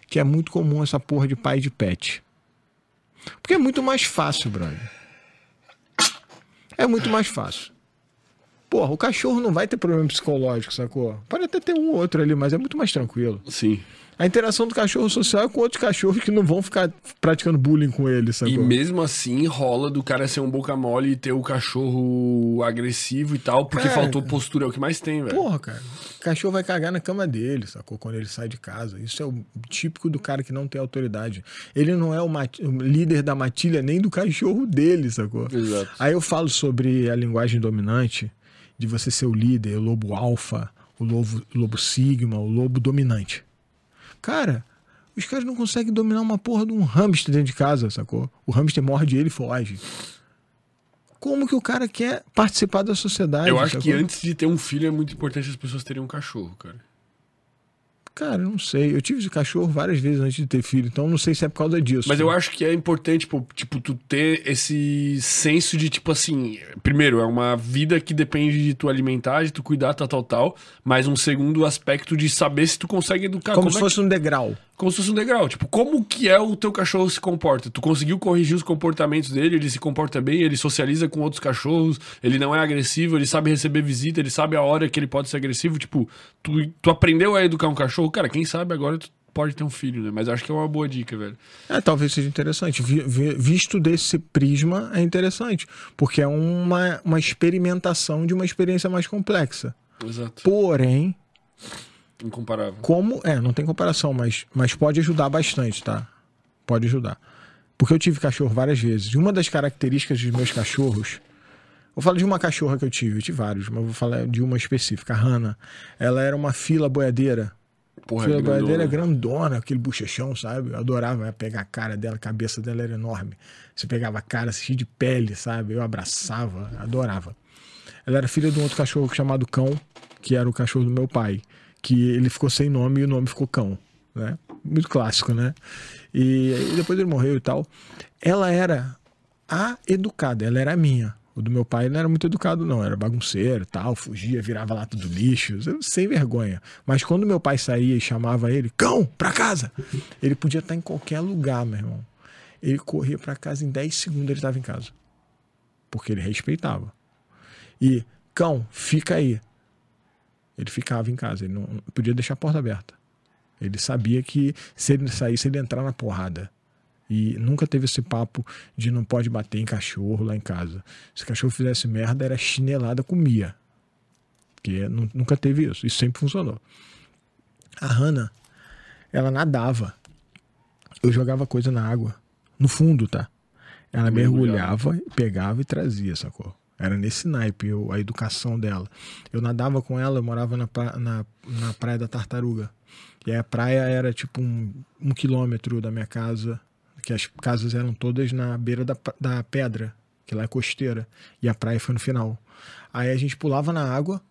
que é muito comum essa porra de pai de pet. Porque é muito mais fácil, brother. É muito mais fácil. Porra, o cachorro não vai ter problema psicológico, sacou? Pode até ter um ou outro ali, mas é muito mais tranquilo. Sim. A interação do cachorro social é com outros cachorros que não vão ficar praticando bullying com ele, sabe? E mesmo assim rola do cara ser um boca mole e ter o cachorro agressivo e tal, porque Cara, faltou postura, é o que mais tem, velho. Porra, cara. O cachorro vai cagar na cama dele, sacou? Quando ele sai de casa. Isso é o típico do cara que não tem autoridade. Ele não é o, mat- o líder da matilha nem do cachorro dele, sacou? Exato. Aí eu falo sobre a linguagem dominante, de você ser o líder, o lobo alfa, o lobo, o lobo sigma, o lobo dominante. Cara, os caras não conseguem dominar uma porra de um hamster dentro de casa, sacou? O hamster morde ele e foge. Como que o cara quer participar da sociedade? Eu acho que sacou? antes de ter um filho é muito importante as pessoas terem um cachorro, cara. Cara, não sei. Eu tive esse cachorro várias vezes antes de ter filho, então não sei se é por causa disso. Mas eu acho que é importante, tipo, tipo, tu ter esse senso de, tipo assim, primeiro, é uma vida que depende de tu alimentar, de tu cuidar, tal, tal, tal. Mas um segundo aspecto de saber se tu consegue educar. Como, é se que- fosse um degrau. Como se fosse um degrau. Tipo, como que é o teu cachorro se comporta? Tu conseguiu corrigir os comportamentos dele, ele se comporta bem, ele socializa com outros cachorros, ele não é agressivo, ele sabe receber visita, ele sabe a hora que ele pode ser agressivo. Tipo, tu, tu aprendeu a educar um cachorro, cara, quem sabe agora tu pode ter um filho, né? Mas acho que é uma boa dica, velho. É, talvez seja interessante. Vi- Visto desse prisma, é interessante. Porque é uma, uma experimentação de uma experiência mais complexa. Exato. Porém, Incomparável. como. É, não tem comparação, mas, mas pode ajudar bastante, tá? Pode ajudar. Porque eu tive cachorro várias vezes. E uma das características dos meus cachorros. Vou falar de uma cachorra que eu tive, eu tive vários, mas vou falar de uma específica, a Hannah. Ela era uma fila boiadeira. Porra, fila é boiadeira é grandona. grandona, aquele bochechão, sabe? Eu adorava pegar a cara dela, a cabeça dela era enorme. Você pegava a cara cheia de pele, sabe? Eu abraçava, adorava. Ela era filha de um outro cachorro chamado Cão, que era o cachorro do meu pai. Que ele ficou sem nome e o nome ficou Cão, né? Muito clássico, né? E, e depois ele morreu e tal. Ela era a educada, ela era a minha. O do meu pai não era muito educado, não. Era bagunceiro tal, fugia, virava lata do lixo, sem vergonha. Mas quando meu pai saía e chamava ele, cão, pra casa, ele podia estar em qualquer lugar, meu irmão. Ele corria pra casa em 10 segundos, ele estava em casa. Porque ele respeitava. E, cão, fica aí. Ele ficava em casa, ele não podia deixar a porta aberta. Ele sabia que se ele saísse, ele ia entrar na porrada. E nunca teve esse papo de não pode bater em cachorro lá em casa. Se o cachorro fizesse merda, era chinelada, comia. Porque nu- nunca teve isso. Isso sempre funcionou. A Hannah, ela nadava. Eu jogava coisa na água. No fundo, tá? Ela Mergulhava. mergulhava, pegava e trazia, sacou? Era nesse naipe eu- a educação dela. Eu nadava com ela, eu morava na, pra- na, na Praia da Tartaruga. E a praia era tipo um, um quilômetro da minha casa, que as casas eram todas na beira da, da pedra, que lá é costeira. E a praia foi no final. Aí a gente pulava na água,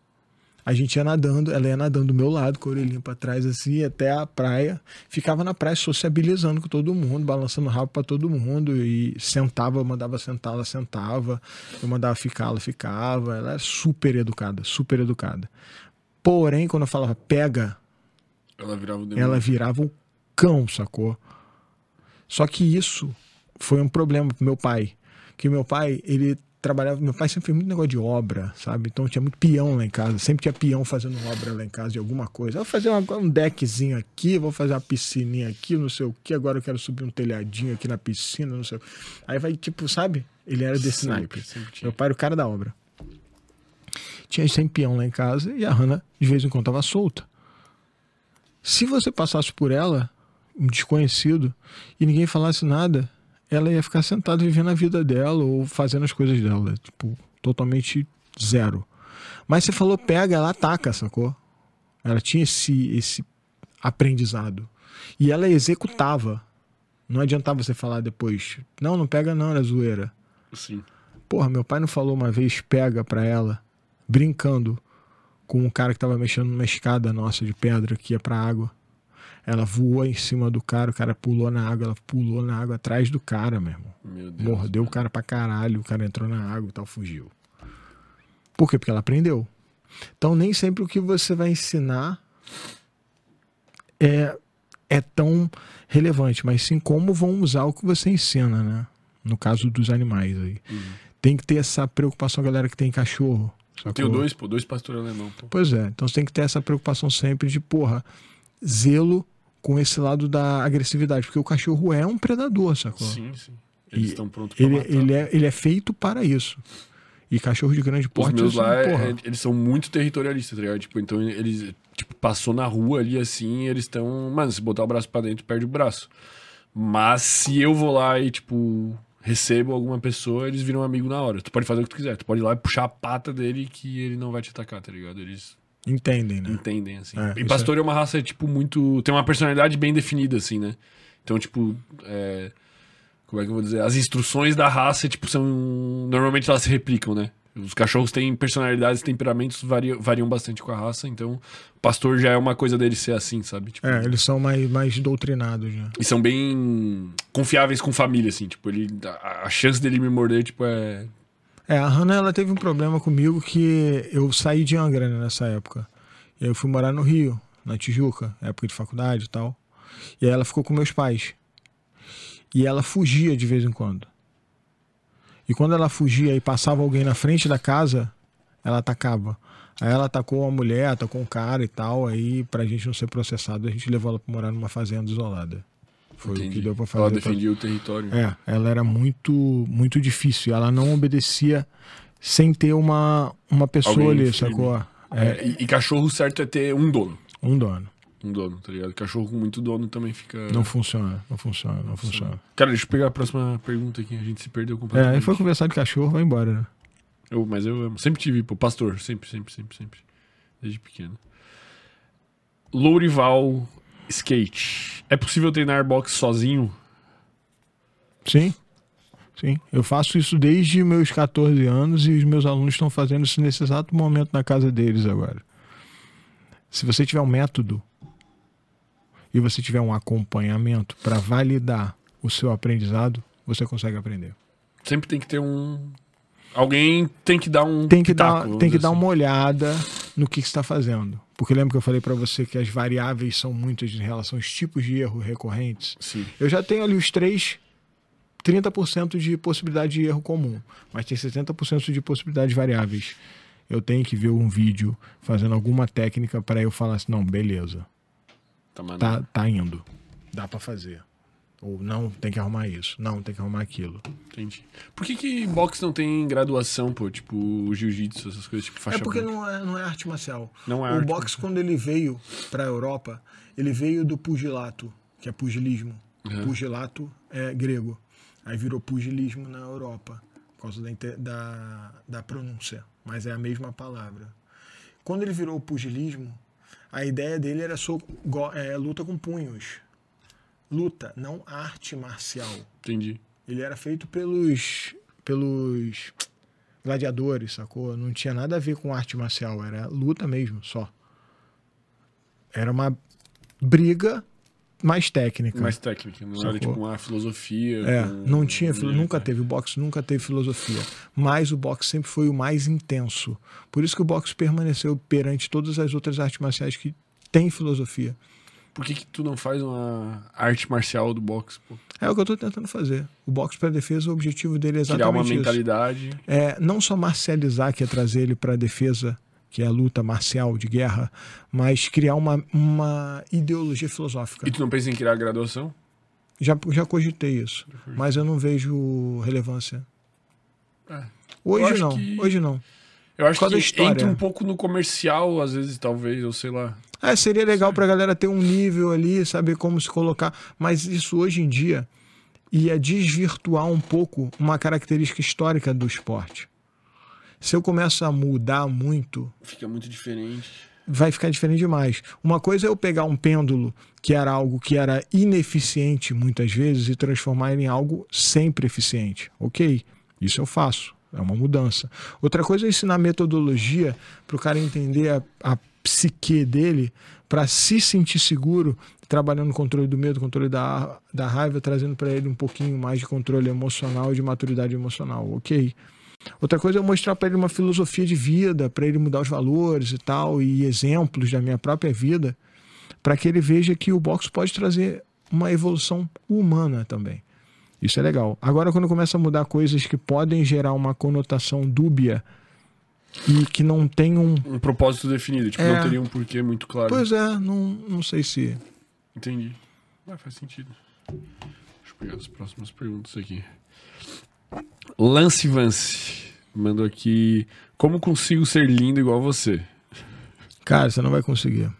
a gente ia nadando, ela ia nadando do meu lado, com a orelhinha pra trás, assim, até a praia. Ficava na praia sociabilizando com todo mundo, balançando o rabo pra todo mundo. E sentava, eu mandava sentar, ela sentava. Eu mandava ficar, ela ficava. Ela era super educada, super educada. Porém, quando eu falava pega, Ela virava o demônio. ela virava um cão, sacou? Só que isso foi um problema pro meu pai. Que meu pai, ele trabalhava. Meu pai sempre fez muito negócio de obra, sabe? Então tinha muito peão lá em casa. Sempre tinha peão fazendo obra lá em casa de alguma coisa. Eu vou fazer uma- um deckzinho aqui, vou fazer uma piscininha aqui, não sei o que. Agora eu quero subir um telhadinho aqui na piscina, não sei o Aí vai, tipo, sabe? Ele era desse Sempre, naipe. sempre. Meu pai era o cara da obra. Tinha 100 peão lá em casa e a Hannah, de vez em quando, tava solta. Se você passasse por ela, um desconhecido, e ninguém falasse nada, ela ia ficar sentada vivendo a vida dela ou fazendo as coisas dela. Tipo, totalmente zero. Mas você falou pega, ela ataca, sacou? Ela tinha esse, esse aprendizado. E ela executava. Não adiantava você falar depois, não, não pega não, era zoeira. Sim. Porra, meu pai não falou uma vez pega pra ela, brincando com um cara que tava mexendo numa escada nossa de pedra que ia pra água. Ela voou em cima do cara, o cara pulou na água, ela pulou na água atrás do cara, meu irmão. Meu Deus. Mordeu o cara pra caralho, o cara entrou na água e tal, fugiu. Por quê? Porque ela aprendeu. Então nem sempre o que você vai ensinar é, é tão relevante, mas sim como vão usar o que você ensina, né? No caso dos animais aí. Tem que ter essa preocupação, galera que tem cachorro. Eu tenho dois, pô, dois pastores alemão, pô. Pois é, então você tem que ter essa preocupação sempre de, porra, zelo com esse lado da agressividade, porque o cachorro é um predador, sacou? Sim, sim. Eles E estão prontos pra Ele, matar. ele, é, ele é feito para isso. E cachorro de grande Os porte, meus isso, lá, é- porra. é- eles são muito territorialistas, tá ligado? Tipo, então eles, tipo, passou na rua ali assim, eles estão. Mano, se botar o braço pra dentro, perde o braço. Mas se eu vou lá e, tipo, recebo alguma pessoa, eles viram amigo na hora. Tu pode fazer o que tu quiser. Tu pode ir lá e puxar a pata dele que ele não vai te atacar, tá ligado? Eles Entendem, né? entendem, assim. É, e pastor é... uma raça, tipo, muito. Tem uma personalidade bem definida, assim, né? Então, tipo. é, Como é que eu vou dizer? As instruções da raça, tipo, são. Normalmente elas se replicam, né? Os cachorros têm personalidades, temperamentos variam, variam bastante com a raça, então o pastor já é uma coisa dele ser assim, sabe? Tipo, É, eles são mais, mais doutrinados, né? E são bem confiáveis com família, assim. Tipo, ele, a, a chance dele me morder, tipo, é. É, a Hannah, ela teve um problema comigo que eu saí de Angra né, nessa época. Eu fui morar no Rio, na Tijuca, época de faculdade e tal. E aí ela ficou com meus pais. E ela fugia de vez em quando. E quando ela fugia e passava alguém na frente da casa, ela atacava. Aí ela atacou uma mulher, atacou um cara e tal. Aí, pra gente não ser processado, a gente levou ela pra morar numa fazenda isolada. Foi o que entendi. deu pra fazer. Ela defendia o território. é, ela era muito muito difícil. Ela não obedecia sem ter uma, uma pessoa Alguém ali, firme. sacou? É, É, e, e cachorro certo é ter um dono. um dono. Um dono, tá ligado? Cachorro com muito dono também fica. Não funciona, não funciona, não funciona. Cara, deixa eu pegar a próxima pergunta aqui. A gente se perdeu É, completamente. aí foi conversar de cachorro, vai embora, né? Eu- mas eu amo. Sempre tive, pô, pastor. Sempre, sempre, sempre, sempre. Desde pequeno. Lourival Skate. É possível treinar boxe sozinho? Sim. Sim, eu faço isso desde meus 14 anos e os meus alunos estão fazendo isso nesse exato momento na casa deles agora. Se você tiver um método e você tiver um acompanhamento para validar o seu aprendizado, você consegue aprender. Sempre tem que ter um. Alguém tem que dar um. Tem que pitaco, dar, tem que dizer dar assim. uma olhada no que, que está fazendo. Porque lembra que eu falei para você que as variáveis são muitas em relação aos tipos de erro recorrentes? Sim. Eu já tenho ali os três, 30% de possibilidade de erro comum, mas tem 70% de possibilidades variáveis. Eu tenho que ver um vídeo fazendo alguma técnica para eu falar assim, não, beleza, Tá, tá, tá indo, dá para fazer. Ou não, tem que arrumar isso, não, tem que arrumar aquilo. Entendi. Por que, que boxe não tem graduação, pô? Tipo, jiu-jitsu, essas coisas, tipo faixa é porque branca? não é, não é arte marcial. Não é o arte boxe, quando ele veio para a Europa, ele veio do pugilato, que é pugilismo. Uhum. Pugilato é grego. Aí virou pugilismo na Europa, por causa da, da, da pronúncia. Mas é a mesma palavra. Quando ele virou pugilismo, a ideia dele era so, go- é, luta com punhos. Luta, não arte marcial. Entendi. Ele era feito pelos pelos gladiadores, sacou? Não tinha nada a ver com arte marcial, era luta mesmo, só. Era uma briga mais técnica. Mais técnica, não era Sacou. tipo uma filosofia. É, com- não tinha, filo- É, nunca tá. teve, o boxe nunca teve filosofia. Mas o boxe sempre foi o mais intenso. Por isso que o boxe permaneceu perante todas as outras artes marciais que têm filosofia. Por que, que tu não faz uma arte marcial do boxe, pô? É o que eu estou tentando fazer. O boxe para defesa, o objetivo dele é Criar exatamente uma isso. mentalidade. é, não só marcializar, que é trazer ele para a defesa, que é a luta marcial de guerra, mas criar uma, uma ideologia filosófica. E tu não pensa em criar graduação? Já, já cogitei isso, mas eu não vejo relevância. É. Hoje não, que- hoje não. Eu acho que entra um pouco no comercial, às vezes, talvez, ou sei lá. É, seria legal pra galera ter um nível ali, saber como se colocar, mas isso hoje em dia ia desvirtuar um pouco uma característica histórica do esporte. Se eu começo a mudar muito, Fica muito diferente. vai ficar diferente demais. Uma coisa é eu pegar um pêndulo que era algo que era ineficiente muitas vezes e transformar ele em algo sempre eficiente. Ok, isso eu faço. É uma mudança. Outra coisa é ensinar metodologia para o cara entender a, a psique dele para se sentir seguro, trabalhando no controle do medo, controle da, da raiva, trazendo para ele um pouquinho mais de controle emocional de maturidade emocional. Ok. Outra coisa é mostrar para ele uma filosofia de vida, para ele mudar os valores e tal, e exemplos da minha própria vida, para que ele veja que o boxe pode trazer uma evolução humana também. Isso é legal. Agora, quando começa a mudar coisas que podem gerar uma conotação dúbia e que não tem um. Um propósito definido. Tipo, É. não teria um porquê muito claro. Pois é, não, não sei se. Entendi. Mas faz sentido. Deixa eu pegar as próximas perguntas aqui. Lance Vance mandou aqui. Como consigo ser lindo igual você? Cara, você não vai conseguir.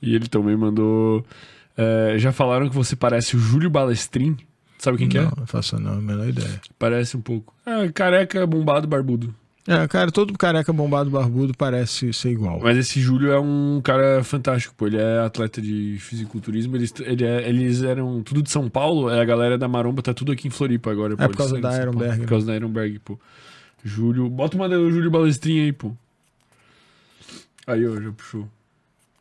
E ele também mandou. é, já falaram que você parece o Júlio Balestrin? Sabe quem que não, é? não faço não, a menor ideia. Parece um pouco. É, careca, bombado, barbudo. É, cara, todo careca bombado barbudo parece ser igual. Mas esse Júlio é um cara fantástico, pô. Ele é atleta de fisiculturismo. Eles, ele é- eles eram tudo de São Paulo. É, a galera da Maromba tá tudo aqui em Floripa agora. pô. É por causa da Paulo. Ironberg, Por causa da Ironberg, pô. Júlio. Bota uma do Júlio Balestrinha aí, pô. Aí, ó, já puxou.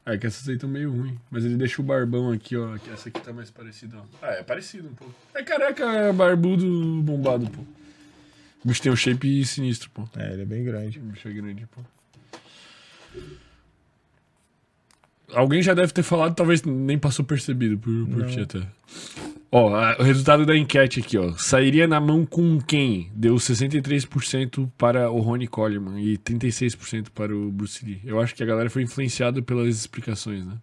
É que essas aí estão meio ruim. Mas ele deixou o barbão aqui, ó. que Essa aqui tá mais parecida, ó. Ah, é parecido um pouco. É careca, é barbudo, bombado, pô. O bicho tem um shape sinistro, pô. É, ele é bem grande. O bicho é grande, pô. Alguém já deve ter falado, talvez nem passou percebido por, por ti até. Ó, a- o resultado da enquete aqui, ó. Sairia na mão com quem? Deu 63% para o Ronnie Coleman e 36% para o Bruce Lee. Eu acho que a galera foi influenciada pelas explicações, né?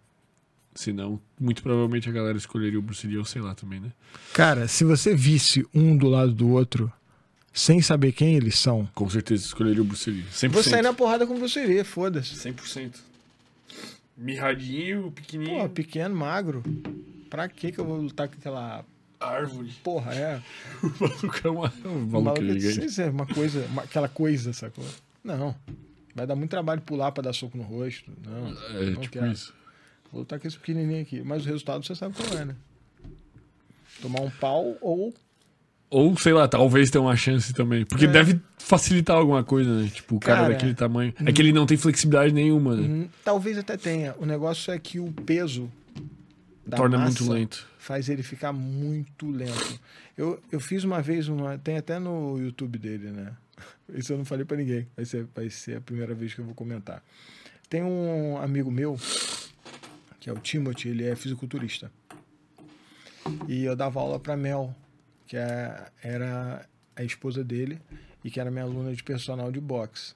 Senão, muito provavelmente a galera escolheria o Bruce Lee ou sei lá também, né? Cara, se você visse um do lado do outro, sem saber quem eles são, Com certeza escolheria o Bruce Lee. 100%. vou sair na porrada com você iria, foda-se. 100%. Mirradinho, pequenininho. Pô, pequeno, magro. Pra que que eu vou lutar com aquela Árvore. porra, é? O maluco é uma... O Um maluco, é sei se é uma coisa, uma- aquela coisa, sacou? Não. Vai dar muito trabalho pular pra dar soco no rosto. Não. É, não tipo quero. isso. Vou lutar com esse pequenininho aqui. Mas o resultado você sabe qual é, né? Tomar um pau ou. Ou, sei lá, talvez tenha uma chance também. Porque É. deve facilitar alguma coisa, né? Tipo, o cara, Cara, daquele tamanho. É que ele não tem flexibilidade nenhuma, né? Hum, Talvez até tenha. O negócio é que o peso Torna muito lento. faz ele ficar muito lento. Eu, eu fiz uma vez uma. Tem até no YouTube dele, né? Isso eu não falei pra ninguém. Vai ser, vai ser a primeira vez que eu vou comentar. Tem um amigo meu, que é o Timothy, ele é fisiculturista. E eu dava aula pra Mel, que é- era a esposa dele e que era minha aluna de personal de boxe.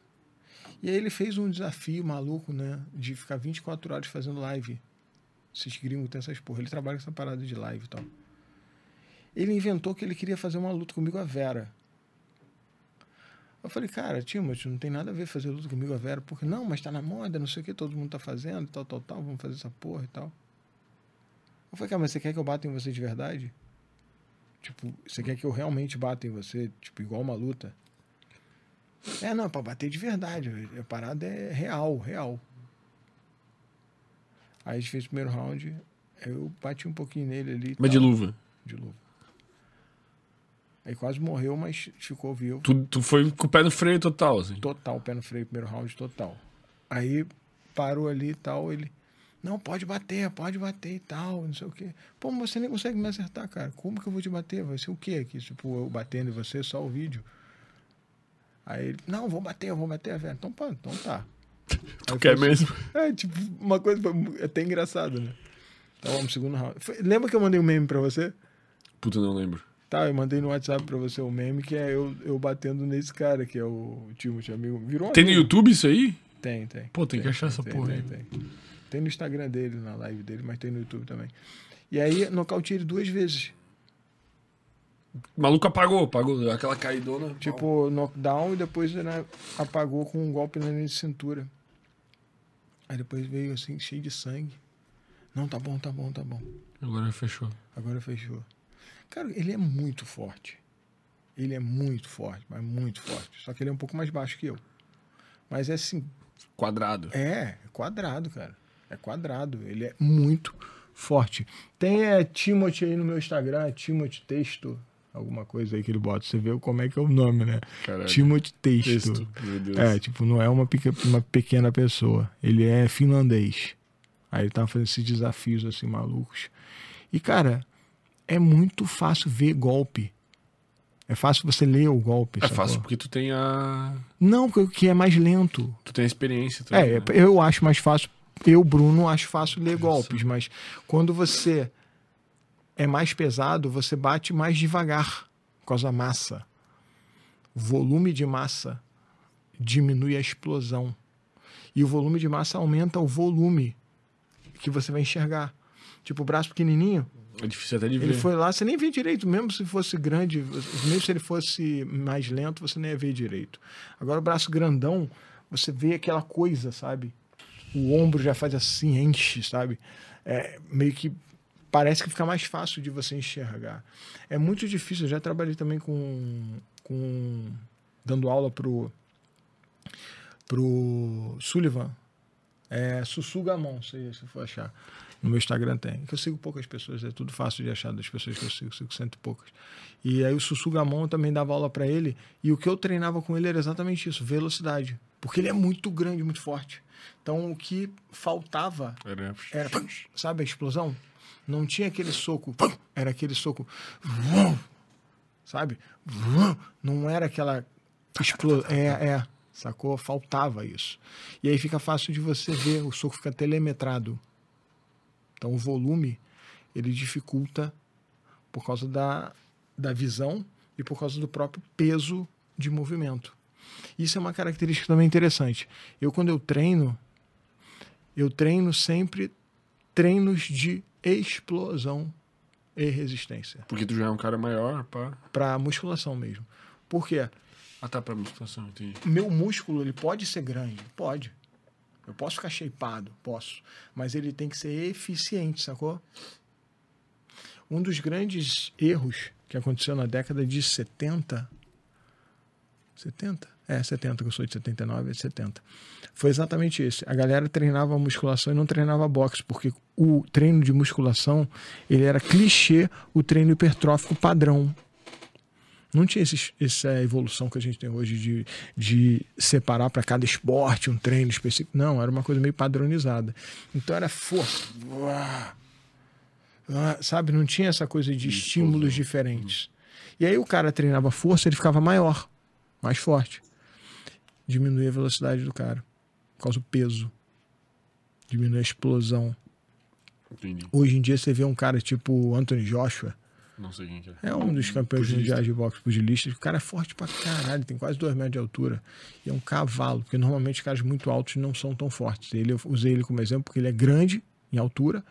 E aí ele fez um desafio maluco, né? De ficar 24 horas fazendo live. Esses gringos têm essas porra. Ele trabalha com essa parada de live e tal. Ele inventou que ele queria fazer uma luta comigo, a Vera. Eu falei, cara, Timothy, não tem nada a ver fazer luta comigo, a Vera. Porque, não, mas tá na moda, não sei o que, todo mundo tá fazendo, tal, tal, tal, vamos fazer essa porra e tal. Eu falei, cara, mas você quer que eu bata em você de verdade? Tipo, você quer que eu realmente bata em você, tipo, igual uma luta? É, não, pra bater de verdade. A parada é real, real. Aí a gente fez o primeiro round, eu bati um pouquinho nele ali. Mas de tal, luva. de luva. Aí quase morreu, mas ficou vivo. Tu, tu foi com o pé no freio total, assim. Total, pé no freio, primeiro round total. Aí parou ali e tal, ele. Não, pode bater, pode bater e tal, não sei o quê. Pô, mas você nem consegue me acertar, cara. Como que eu vou te bater? Vai ser o quê aqui? Tipo, eu batendo em você, só o vídeo. Aí ele, não, vou bater, eu vou bater, velho. Então, pá, então tá. Tu Aí quer foi- mesmo? É, tipo, uma coisa foi até engraçada, né? Então vamos, segundo round. Foi- lembra que eu mandei um meme pra você? Puta, não lembro. Tá, eu mandei no WhatsApp pra você o meme que é eu, eu batendo nesse cara, que é o Timothy, amigo. Virou um Tem no amigo. YouTube isso aí? Tem, tem. Pô, tem que achar essa tem, porra Tem, aí. tem. Tem no Instagram dele, na live dele, mas tem no YouTube também. E aí, nocautei ele duas vezes. O maluco apagou, apagou. Aquela caidona. Tipo, knockdown e depois né, apagou com um golpe na linha de cintura. Aí depois veio assim, cheio de sangue. Não, tá bom, tá bom, tá bom. Agora fechou. Agora fechou. Cara, ele é muito forte. Ele é muito forte, mas muito forte. Só que ele é um pouco mais baixo que eu. Mas é assim, Quadrado. é, é quadrado, cara. É quadrado. Ele é muito forte. Tem é, Timothy aí no meu Instagram, Timothy Texto, alguma coisa aí que ele bota. Você vê como é que é o nome, né? Caralho. Timothy Texto. Texto. Meu Deus. É, tipo, não é uma, peque- uma pequena pessoa. Ele é finlandês. Aí ele tava fazendo esses desafios assim malucos. E, cara, é muito fácil ver golpe. É fácil você ler o golpe. É sacou? fácil porque tu tem a. Não, porque que é mais lento. Tu tem a experiência também. É, né? eu acho mais fácil. Eu, Bruno, acho fácil ler golpes, mas quando você é mais pesado, você bate mais devagar por causa da massa. O volume de massa diminui a explosão. E o volume de massa aumenta o volume que você vai enxergar. Tipo, o braço pequenininho. É difícil até de ver. Ele foi lá, você nem vê direito, mesmo se fosse grande, mesmo se ele fosse mais lento, você nem ia ver direito. Agora, o braço grandão, você vê aquela coisa, sabe? O ombro já faz assim, enche, sabe? É, meio que parece que fica mais fácil de você enxergar. É muito difícil, eu já trabalhei também com. com dando aula pro. pro Sullivan. É Sussugamon, se você for achar. No meu Instagram tem. Que eu sigo poucas pessoas, é tudo fácil de achar das pessoas que eu sigo, sigo cento e poucas. E aí o Sussugamon também dava aula para ele. E o que eu treinava com ele era exatamente isso, velocidade. Porque ele é muito grande, muito forte. Então o que faltava Era... era, sabe a explosão? Não tinha aquele soco, era aquele soco, sabe? Não era aquela explosão. É, é, sacou? Faltava isso. E aí fica fácil de você ver, o soco fica telemetrado. Então o volume ele dificulta por causa da, da visão e por causa do próprio peso de movimento. Isso é uma característica também interessante. Eu, quando eu treino, eu treino sempre treinos de explosão e resistência. Porque tu já é um cara maior, pá. Para musculação mesmo. Por quê? Ah, tá, pra musculação, entendi. Meu músculo, ele pode ser grande? Pode. Eu posso ficar shapeado? Posso. Mas ele tem que ser eficiente, sacou? Um dos grandes erros que aconteceu na década de 70. 70? É, 70, que eu sou de 79, é 70. Foi exatamente esse. A galera treinava musculação e não treinava boxe, porque o treino de musculação, ele era clichê, o treino hipertrófico padrão. Não tinha esse, essa evolução que a gente tem hoje de, de separar para cada esporte um treino específico. Não, era uma coisa meio padronizada. Então era força. Sabe? Não tinha essa coisa de Isso, estímulos né? diferentes. E aí o cara treinava força, ele ficava maior, mais forte. Diminuía a velocidade do cara, por causa do peso. Diminuía a explosão. Entendi. Hoje em dia você vê um cara tipo Anthony Joshua, Não sei quem que é. é um dos campeões mundiais de boxe pugilistas. O cara é forte pra caralho, tem quase 2 metros de altura. E é um cavalo, porque normalmente caras muito altos não são tão fortes. Ele, eu usei ele como exemplo porque ele é grande em altura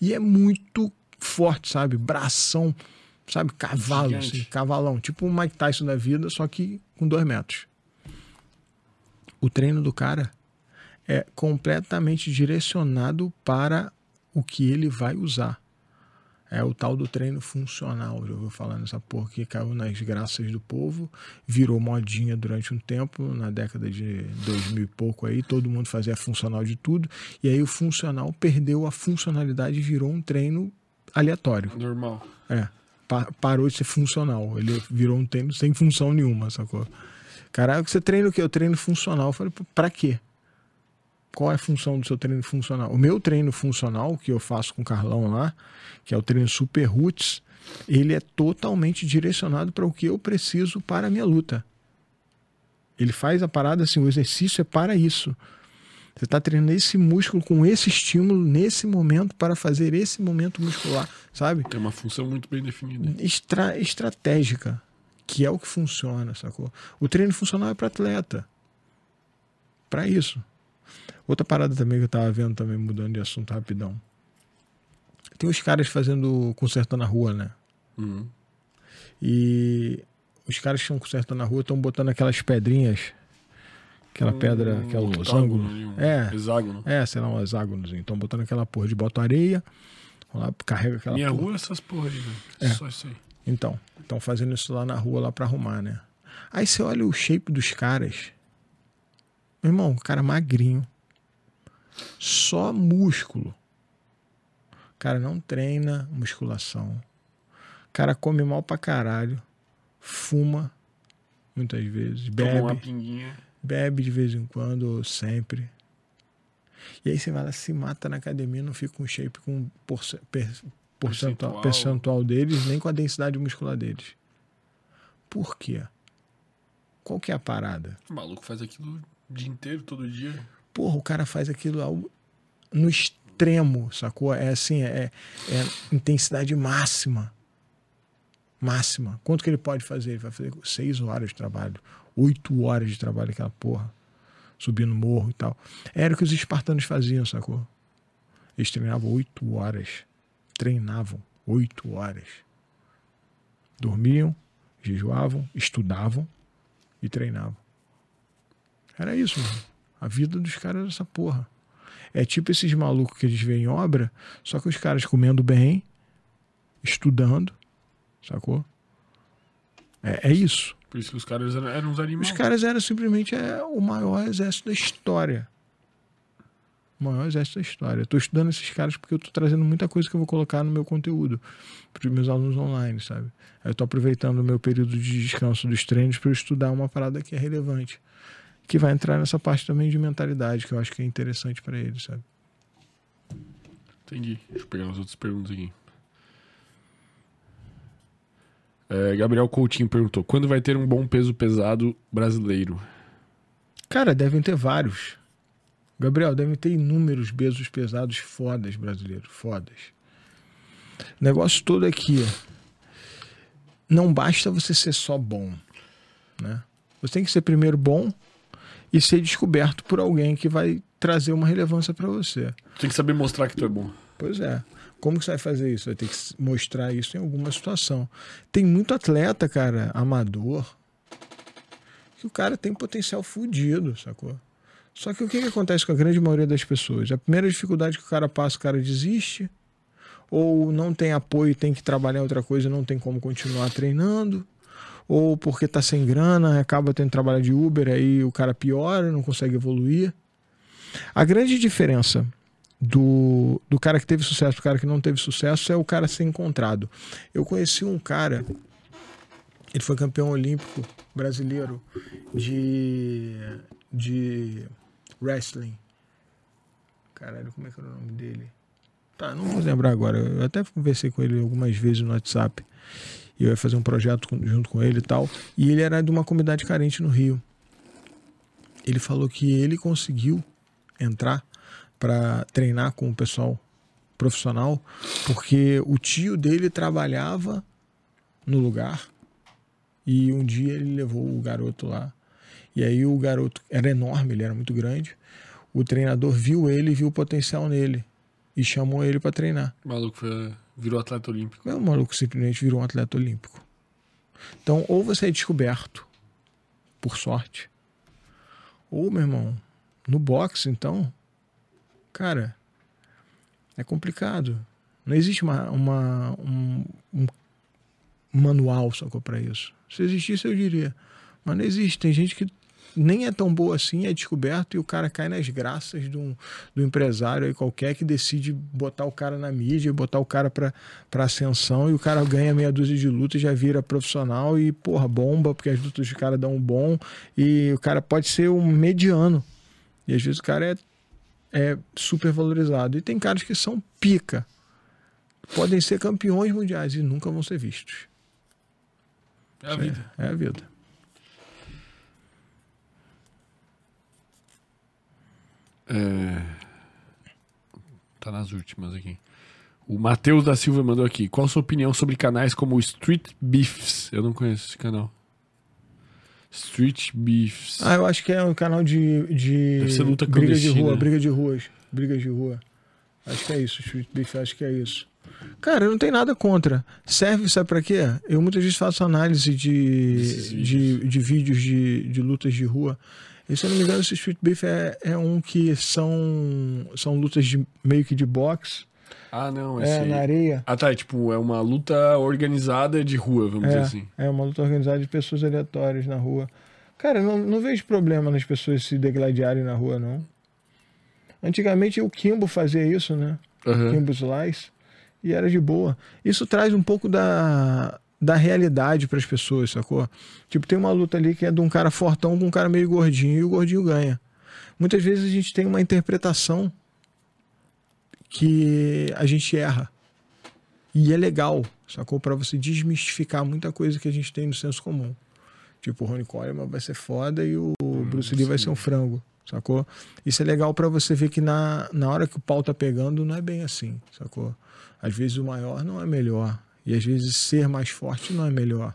e é muito forte, sabe? Bração, sabe? Cavalo, assim, cavalão. Tipo o Mike Tyson da vida, só que com 2 metros. O treino do cara é completamente direcionado para o que ele vai usar. É o tal do treino funcional. Já ouviu falar nessa porra que caiu nas graças do povo, virou modinha durante um tempo, na década de 2000 e pouco aí, todo mundo fazia funcional de tudo, e aí o funcional perdeu a funcionalidade e virou um treino aleatório. Normal. É, pa- parou de ser funcional. Ele virou um treino sem função nenhuma, sacou? Caralho, você treina o quê? Eu treino funcional. Eu falei, "Pô, pra quê? Qual é a função do seu treino funcional? O meu treino funcional, que eu faço com o Carlão lá, que é o treino Super Roots, ele é totalmente direcionado para o que eu preciso para a minha luta. Ele faz a parada assim, o exercício é para isso. Você está treinando esse músculo com esse estímulo nesse momento para fazer esse momento muscular, sabe? Tem uma função muito bem definida. Estra estratégica, que é o que funciona, sacou? O treino funcional é para atleta. Para isso. Outra parada também que eu tava vendo também, mudando de assunto rapidão. Tem os caras fazendo consertando na rua, né? Uhum. E os caras que estão consertando na rua estão botando aquelas pedrinhas, aquela pedra, Um ali, um É, Hexágono. é, sei lá, um hexágonozinho. Estão botando aquela porra de bota areia, lá, carrega aquela Minha porra. rua é essas porra aí, velho. É. Só isso aí. Então, estão fazendo isso lá na rua lá pra arrumar, né? Aí você olha o shape dos caras. Meu irmão, o cara magrinho. Só músculo. O cara não treina musculação. O cara come mal pra caralho. Fuma muitas vezes. Toma uma Bebe. pinguinha. Bebe de vez em quando, ou sempre. E aí você vai lá, se mata na academia, não fica com shape com percentual, Percentual. deles, nem com a densidade muscular deles. Por quê? Qual que é a parada? O maluco faz aquilo o dia inteiro, todo dia. Porra, o cara faz aquilo no extremo, sacou? É assim, é, é intensidade máxima. Máxima. Quanto que ele pode fazer? Ele vai fazer seis horas de trabalho, oito horas de trabalho aquela porra. Subindo morro e tal. Era o que os espartanos faziam, sacou? Eles treinavam oito horas treinavam oito horas. Dormiam, jejuavam, estudavam e treinavam. Era isso, mano. A vida dos caras era essa porra. É tipo esses malucos que eles veem em obra, só que os caras comendo bem, estudando, sacou? É, é isso. Por isso que os caras eram, eram uns animais. Os caras eram simplesmente é, o maior exército da história. O maior exército da história. Tô estudando esses caras porque eu tô trazendo muita coisa que eu vou colocar no meu conteúdo para os meus alunos online, sabe? Aí eu tô aproveitando o meu período de descanso dos treinos para estudar uma parada que é relevante. Que vai entrar nessa parte também de mentalidade, que eu acho que é interessante para eles, sabe? Entendi. Deixa eu pegar as outras perguntas aqui. É, Gabriel Coutinho perguntou: quando vai ter um bom peso pesado brasileiro? Cara, devem ter vários. Gabriel, devem ter inúmeros pesos pesados fodas brasileiros, fodas. O negócio todo é que não basta você ser só bom, né? Você tem que ser primeiro bom e ser descoberto por alguém que vai trazer uma relevância para você. Tem que saber mostrar que tu é bom. Pois é. Como que você vai fazer isso? Vai ter que mostrar isso em alguma situação. Tem muito atleta, cara, amador, que o cara tem potencial fudido, sacou? Só que o que, que acontece com a grande maioria das pessoas? A primeira dificuldade que o cara passa, o cara desiste, ou não tem apoio, tem que trabalhar outra coisa, não tem como continuar treinando, ou porque tá sem grana, acaba tendo que trabalhar de Uber, aí o cara piora, não consegue evoluir. A grande diferença do, do cara que teve sucesso pro cara que não teve sucesso é o cara ser encontrado. Eu conheci um cara, ele foi campeão olímpico brasileiro de, de wrestling. Caralho, como é que era o nome dele? Tá, não vou lembrar agora. Eu até conversei com ele algumas vezes no WhatsApp. E eu ia fazer um projeto junto com ele e tal. E ele era de uma comunidade carente no Rio. Ele falou que ele conseguiu entrar para treinar com o pessoal profissional porque o tio dele trabalhava no lugar e um dia ele levou o garoto lá. E aí o garoto era enorme, ele era muito grande. O treinador viu ele e viu o potencial nele e chamou ele para treinar. O maluco foi- virou atleta olímpico. O maluco simplesmente virou um atleta olímpico. Então, ou você é descoberto, por sorte, ou, meu irmão, no boxe, então, cara, é complicado. Não existe uma, uma- um, um manual só para isso. Se existisse, eu diria. Mas não existe. Tem gente que nem é tão boa assim, é descoberto e o cara cai nas graças de um, do empresário aí qualquer que decide botar o cara na mídia, botar o cara pra, pra ascensão e o cara ganha meia dúzia de lutas, já vira profissional e, porra, bomba, porque as lutas do cara dão um bom e o cara pode ser um mediano. E às vezes o cara é, é super valorizado. E tem caras que são pica. Podem ser campeões mundiais e nunca vão ser vistos. É a vida. É a vida. É... Tá nas últimas aqui. O Matheus da Silva mandou aqui. Qual a sua opinião sobre canais como Street Beefs? Eu não conheço esse canal. Street Beefs. Ah, eu acho que é um canal de, de Deve ser luta briga de rua, briga de ruas, briga de rua. Acho que é isso, Street Beef, acho que é isso. Cara, eu não tenho nada contra. Serve, sabe pra quê? Eu muitas vezes faço análise de, de, de vídeos de, de lutas de rua. E se eu não me engano, esse Street Beef é, é um que são, são lutas de, meio que de boxe. Ah, não. Esse... É, na areia. Ah, tá. É, tipo, é uma luta organizada de rua, vamos dizer assim. É, é uma luta organizada de pessoas aleatórias na rua. Cara, não, não vejo problema nas pessoas se degladiarem na rua, não. Antigamente o Kimbo fazia isso, né? Aham. Kimbo Slice. E era de boa. Isso traz um pouco da, da realidade para as pessoas, sacou? Tipo, tem uma luta ali que é de um cara fortão com um cara meio gordinho e o gordinho ganha. Muitas vezes a gente tem uma interpretação que a gente erra. E é legal, sacou? Para você desmistificar muita coisa que a gente tem no senso comum. Tipo, o Ronnie Coleman vai ser foda e o Bruce Lee vai ser um frango, sacou? Isso é legal para você ver que na, na hora que o pau tá pegando não é bem assim, sacou? Às vezes o maior não é melhor. E às vezes ser mais forte não é melhor.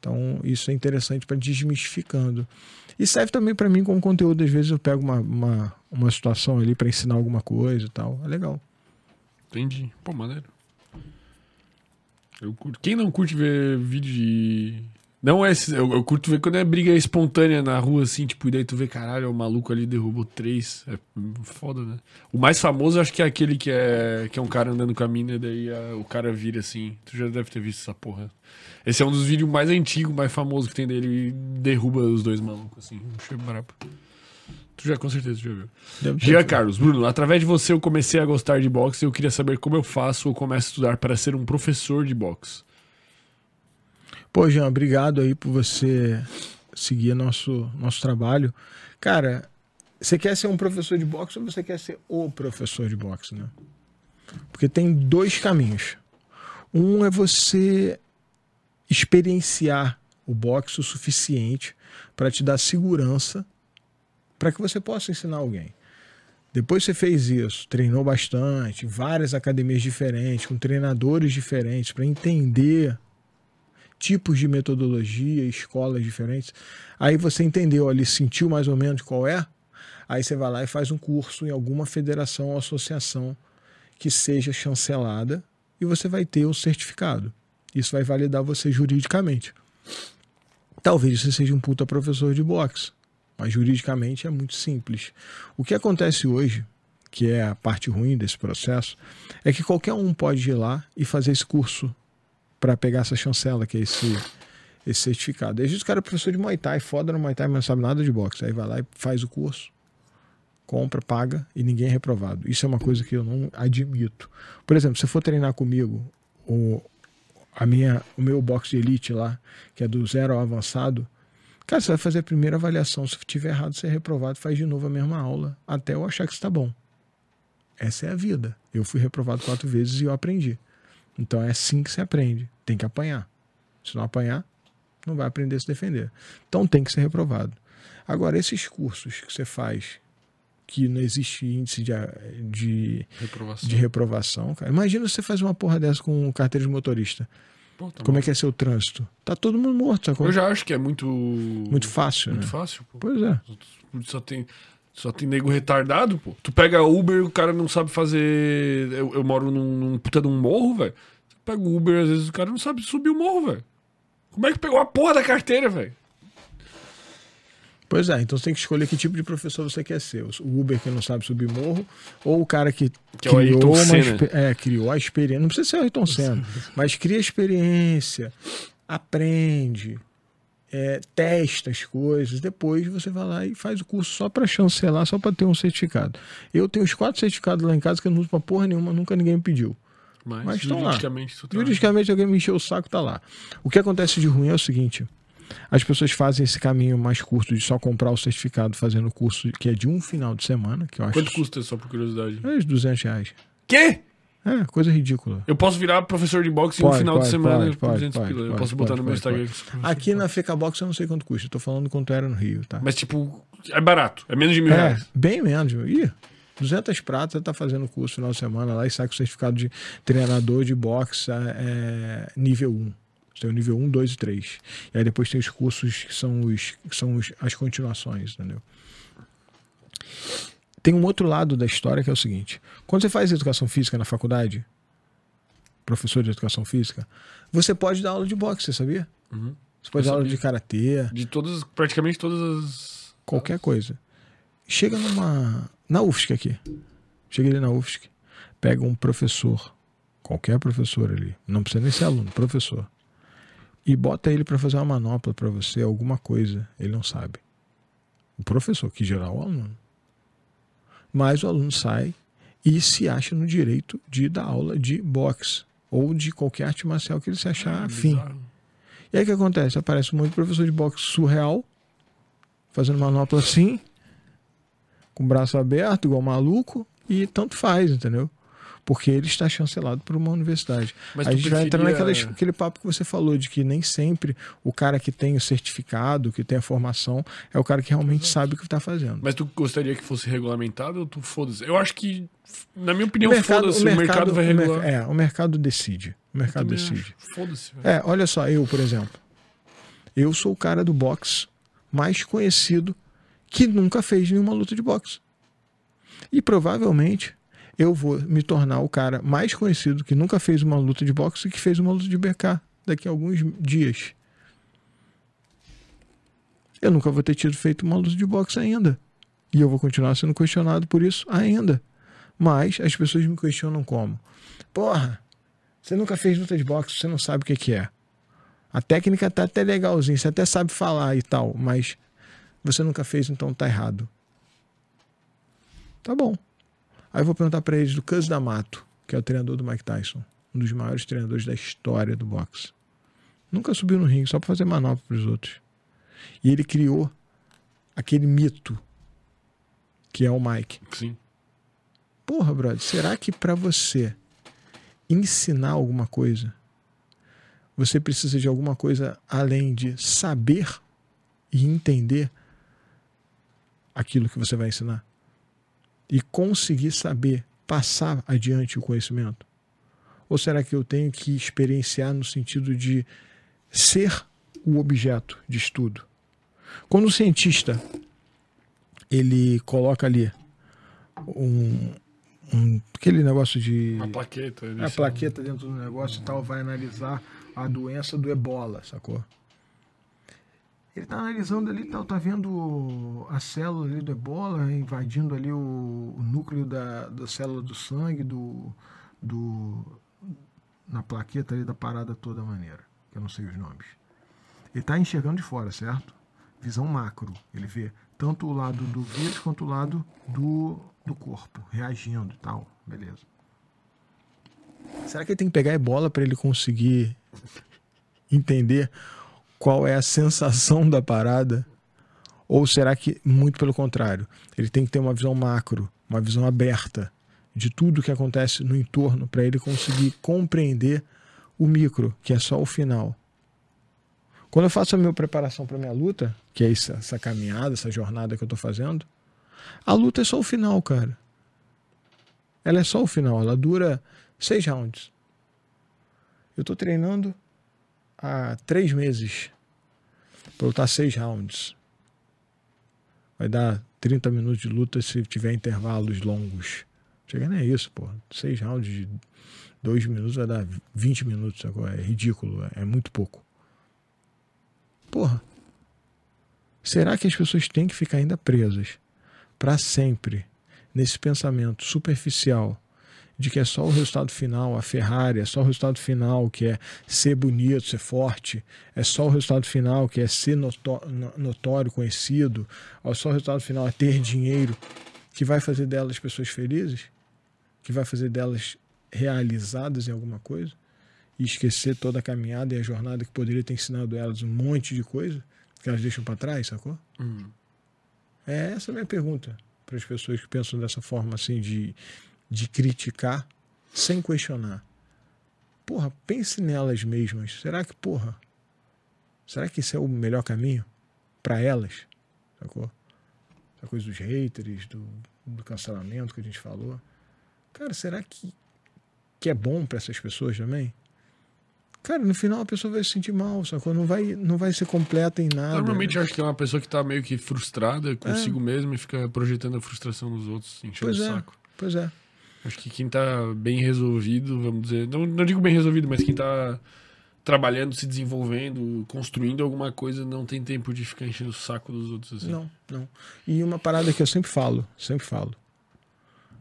Então isso é interessante para desmistificando. E serve também para mim como conteúdo. Às vezes eu pego uma, uma, uma situação ali para ensinar alguma coisa e tal. É legal. Entendi. Pô, maneiro. Eu curto. Quem não curte ver vídeo de. Não é. esse- Eu, eu curto ver quando é briga espontânea na rua, assim, tipo, e daí tu vê, caralho, o maluco ali derrubou três. É foda, né? O mais famoso acho que é aquele que é, que é um cara andando com a mina e daí ah, o cara vira assim. Tu já deve ter visto essa porra. Esse é um dos vídeos mais antigos, mais famosos que tem dele e derruba os dois malucos, assim. Achei brabo. Tu já com certeza já viu. Deve Jean. Carlos, Bruno, através de você eu comecei a gostar de boxe e eu queria saber como eu faço ou começo a estudar para ser um professor de boxe. Pô, Jean, obrigado aí por você seguir nosso, nosso trabalho. Cara, você quer ser um professor de boxe ou você quer ser o professor de boxe, né? Porque tem dois caminhos. Um é você experienciar o boxe o suficiente para te dar segurança para que você possa ensinar alguém. Depois você fez isso, treinou bastante, várias academias diferentes, com treinadores diferentes, para entender tipos de metodologia, escolas diferentes. Aí você entendeu ali, sentiu mais ou menos qual é. Aí você vai lá e faz um curso em alguma federação ou associação que seja chancelada e você vai ter o certificado. Isso vai validar você juridicamente. Talvez você seja um puta professor de boxe, mas juridicamente é muito simples. O que acontece hoje, que é a parte ruim desse processo, é que qualquer um pode ir lá e fazer esse curso para pegar essa chancela, que é esse, esse certificado. Vezes o cara é professor de Muay Thai, foda no Muay Thai, mas não sabe nada de boxe. Aí vai lá e faz o curso, compra, paga e ninguém é reprovado. Isso é uma coisa que eu não admito. Por exemplo, se for treinar comigo, o, a minha, o meu boxe de elite lá, que é do zero ao avançado, cara, você vai fazer a primeira avaliação. Se tiver errado, você é reprovado, faz de novo a mesma aula, até eu achar que está bom. Essa é a vida. Eu fui reprovado quatro vezes e eu aprendi. Então é assim que se aprende. Tem que apanhar. Se não apanhar, não vai aprender a se defender. Então tem que ser reprovado. Agora, esses cursos que você faz, que não existe índice de, de, Reprovação. de reprovação, cara. Imagina você faz uma porra dessa com carteira de motorista. Pô, tá Como é que é seu trânsito? Tá todo mundo morto, sacou? Eu já acho que é muito. Muito fácil, Muito né? fácil, pô. Pois é. Só tem. Só tem nego retardado, pô. Tu pega Uber, o cara não sabe fazer. Eu, eu moro num, num puta de um morro, velho. Tu pega o Uber, às vezes o cara não sabe subir o morro, velho. Como é que pegou a porra da carteira, velho? Pois é, então você tem que escolher que tipo de professor você quer ser. O Uber que não sabe subir morro, ou o cara que, Que é o criou, uma é, criou a experiência. Não precisa ser o Ayrton Senna, mas cria experiência, aprende, é, testa as coisas. Depois você vai lá e faz o curso só para chancelar, só para ter um certificado. Eu tenho os quatro certificados lá em casa que eu não uso pra porra nenhuma, nunca ninguém me pediu. Mas, Mas estão lá. juridicamente tá... Juridicamente alguém me encheu o saco, tá lá. O que acontece de ruim é o seguinte: as pessoas fazem esse caminho mais curto de só comprar o certificado fazendo o curso que é de um final de semana, que eu acho. Quanto custa, só por curiosidade? É uns 200 reais. Quê? É, coisa ridícula. Eu posso virar professor de boxe Pode, final de pode, semana pode, por pode, 200 pode, pila. Eu posso botar no meu Instagram. Aqui na Fecabox eu não sei quanto custa. Eu tô falando quanto era no Rio, tá? Mas, tipo, é barato. É menos de mil É, reais. bem menos. Ih, 200 pratas, você tá fazendo o curso no final de semana lá e sai com o certificado de treinador de boxe é, nível 1. Você tem o nível 1, 2 e 3. E aí depois tem os cursos que são, os, que são os- as continuações, entendeu? Tem um outro lado da história que é o seguinte: quando você faz educação física na faculdade, professor de educação física, você pode dar aula de boxe, você sabia? Uhum. Você pode Eu dar aula sabia. de karatê, De todas, praticamente todas as. qualquer coisa. Chega numa. Na UFSC aqui. Chega ali na UFSC. Pega um professor. Qualquer professor ali. Não precisa nem ser aluno, professor. E bota ele para fazer uma manopla para você, alguma coisa. Ele não sabe. O professor, que geral é o aluno. Mas o aluno sai e se acha no direito de dar aula de boxe. Ou de qualquer arte marcial que ele se achar afim. Bizarro. E aí o que acontece? Aparece um monte de professor de boxe surreal, fazendo manopla assim, com o braço aberto, igual maluco, e tanto faz, entendeu? Porque ele está chancelado por uma universidade. Mas a gente vai entrar preferia- naquela, aquele papo que você falou, de que nem sempre o cara que tem o certificado, que tem a formação, é o cara que realmente sabe o que está fazendo. Mas tu gostaria que fosse regulamentado ou tu foda-se? Eu acho que, na minha opinião, foda-se. O mercado vai o mer- regular. É, o mercado decide. O mercado decide. Foda-se. É, olha só, eu, por exemplo. Eu sou o cara do boxe mais conhecido que nunca fez nenhuma luta de boxe. E provavelmente eu vou me tornar o cara mais conhecido que nunca fez uma luta de boxe e que fez uma luta de BK daqui a alguns dias. Eu nunca vou ter tido feito uma luta de boxe ainda. E eu vou continuar sendo questionado por isso ainda. Mas as pessoas me questionam como? Porra, você nunca fez luta de boxe, você não sabe o que, que é. A técnica tá até legalzinha, você até sabe falar e tal, mas você nunca fez, então tá errado. Tá bom. Aí eu vou perguntar para eles do Cus D'Amato, que é o treinador do Mike Tyson, um dos maiores treinadores da história do boxe. Nunca subiu no ringue, só para fazer manobra para os outros. E ele criou aquele mito que é o Mike. Sim. Porra, brother, será que para você ensinar alguma coisa, você precisa de alguma coisa além de saber e entender aquilo que você vai ensinar? E conseguir saber passar adiante o conhecimento? Ou será que eu tenho que experienciar no sentido de ser o objeto de estudo? Quando o cientista ele coloca ali um, um aquele negócio de Uma plaqueta. a plaqueta dentro do negócio e tal, vai analisar a doença do ebola, sacou? Ele tá analisando ali, tá, tá vendo a célula ali do ebola invadindo ali o, o núcleo da, da célula do sangue, do, do. na plaqueta ali da parada toda maneira, que eu não sei os nomes. Ele tá enxergando de fora, certo? Visão macro. Ele vê tanto o lado do vírus quanto o lado do, do corpo, reagindo e tal. Beleza. Será que ele tem que pegar ebola para ele conseguir entender qual é a sensação da parada? Ou será que, muito pelo contrário, ele tem que ter uma visão macro, uma visão aberta de tudo que acontece no entorno para ele conseguir compreender o micro, que é só o final? Quando eu faço a minha preparação para minha luta, que é essa, essa caminhada, essa jornada que eu tô fazendo, a luta é só o final, cara. Ela é só o final, ela dura seis rounds. Eu tô treinando há três meses para lutar seis rounds. Vai dar 30 minutos de luta se tiver intervalos longos. Chega nem isso, pô. Seis rounds de dois minutos vai dar 20 minutos agora. É ridículo, é muito pouco. Porra. Será que as pessoas têm que ficar ainda presas para sempre nesse pensamento superficial de que é só o resultado final, a Ferrari, é só o resultado final que é ser bonito, ser forte, é só o resultado final que é ser notó- no- notório, conhecido, é só o resultado final é ter dinheiro, que vai fazer delas pessoas felizes, que vai fazer delas realizadas em alguma coisa, e esquecer toda a caminhada e a jornada que poderia ter ensinado elas um monte de coisa que elas deixam para trás, sacou? Hum. É essa a minha pergunta para as pessoas que pensam dessa forma assim de, de criticar sem questionar. Porra, pense nelas mesmas. Será que, porra, será que esse é o melhor caminho para elas? Sacou? Essa coisa dos haters, do, do cancelamento que a gente falou. Cara, será que, que é bom para essas pessoas também? Cara, no final a pessoa vai se sentir mal, sacou? Não vai, não vai ser completa em nada. Normalmente eu acho que é uma pessoa que tá meio que frustrada consigo É. mesmo e fica projetando a frustração nos outros, enchendo Pois o é. saco. Pois é. Acho que quem tá bem resolvido, vamos dizer, não, não digo bem resolvido, mas quem tá trabalhando, se desenvolvendo, construindo alguma coisa, não tem tempo de ficar enchendo o saco dos outros assim. Não, não. E uma parada que eu sempre falo, sempre falo,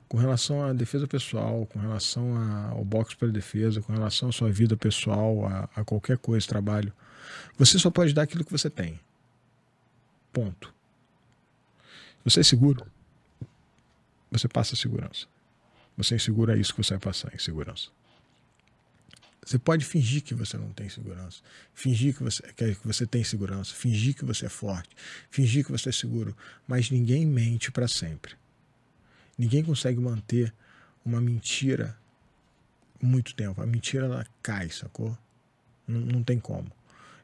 com relação à defesa pessoal, com relação a- ao boxe para defesa, com relação à sua vida pessoal, a, a qualquer coisa, trabalho, você só pode dar aquilo que você tem. Ponto. Você é seguro, você passa segurança. Você inseguro, é isso que você vai passar, insegurança. Você pode fingir que você não tem segurança, fingir que você, que você tem segurança, fingir que você é forte, fingir que você é seguro, mas ninguém mente para sempre. Ninguém consegue manter uma mentira muito tempo. A mentira ela cai, sacou? Não, não tem como.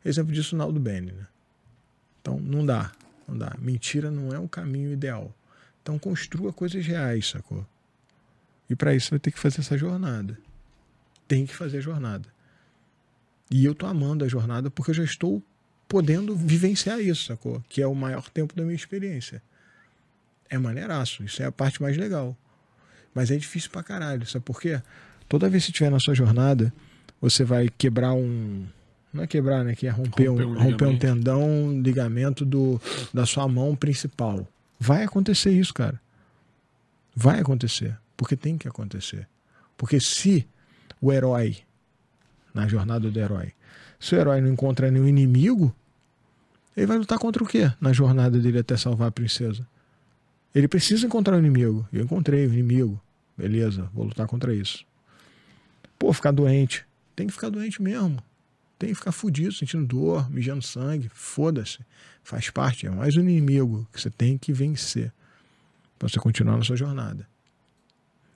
Exemplo disso, Naldo Bene, né? Então não dá, não dá. Mentira não é um caminho ideal. Então construa coisas reais, sacou? E para isso vai ter que fazer essa jornada. Tem que fazer a jornada. E eu tô amando a jornada porque eu já estou podendo vivenciar isso, sacou? Que é o maior tempo da minha experiência. É maneiraço, isso é a parte mais legal. Mas é difícil pra caralho. Sabe por quê? Toda vez que estiver na sua jornada, você vai quebrar um. Não é quebrar, né? Que é romper, Romper um, um romper um tendão, um ligamento do, da sua mão principal. Vai acontecer isso, cara. Vai acontecer. Porque tem que acontecer. Porque se o herói, na jornada do herói, se o herói não encontra nenhum inimigo, ele vai lutar contra o quê na jornada dele até salvar a princesa? Ele precisa encontrar um inimigo. Eu encontrei o inimigo. Beleza, vou lutar contra isso. Pô, ficar doente. Tem que ficar doente mesmo. Tem que ficar fudido, sentindo dor, mijando sangue. Foda-se. Faz parte. É mais um inimigo que você tem que vencer para você continuar na sua jornada.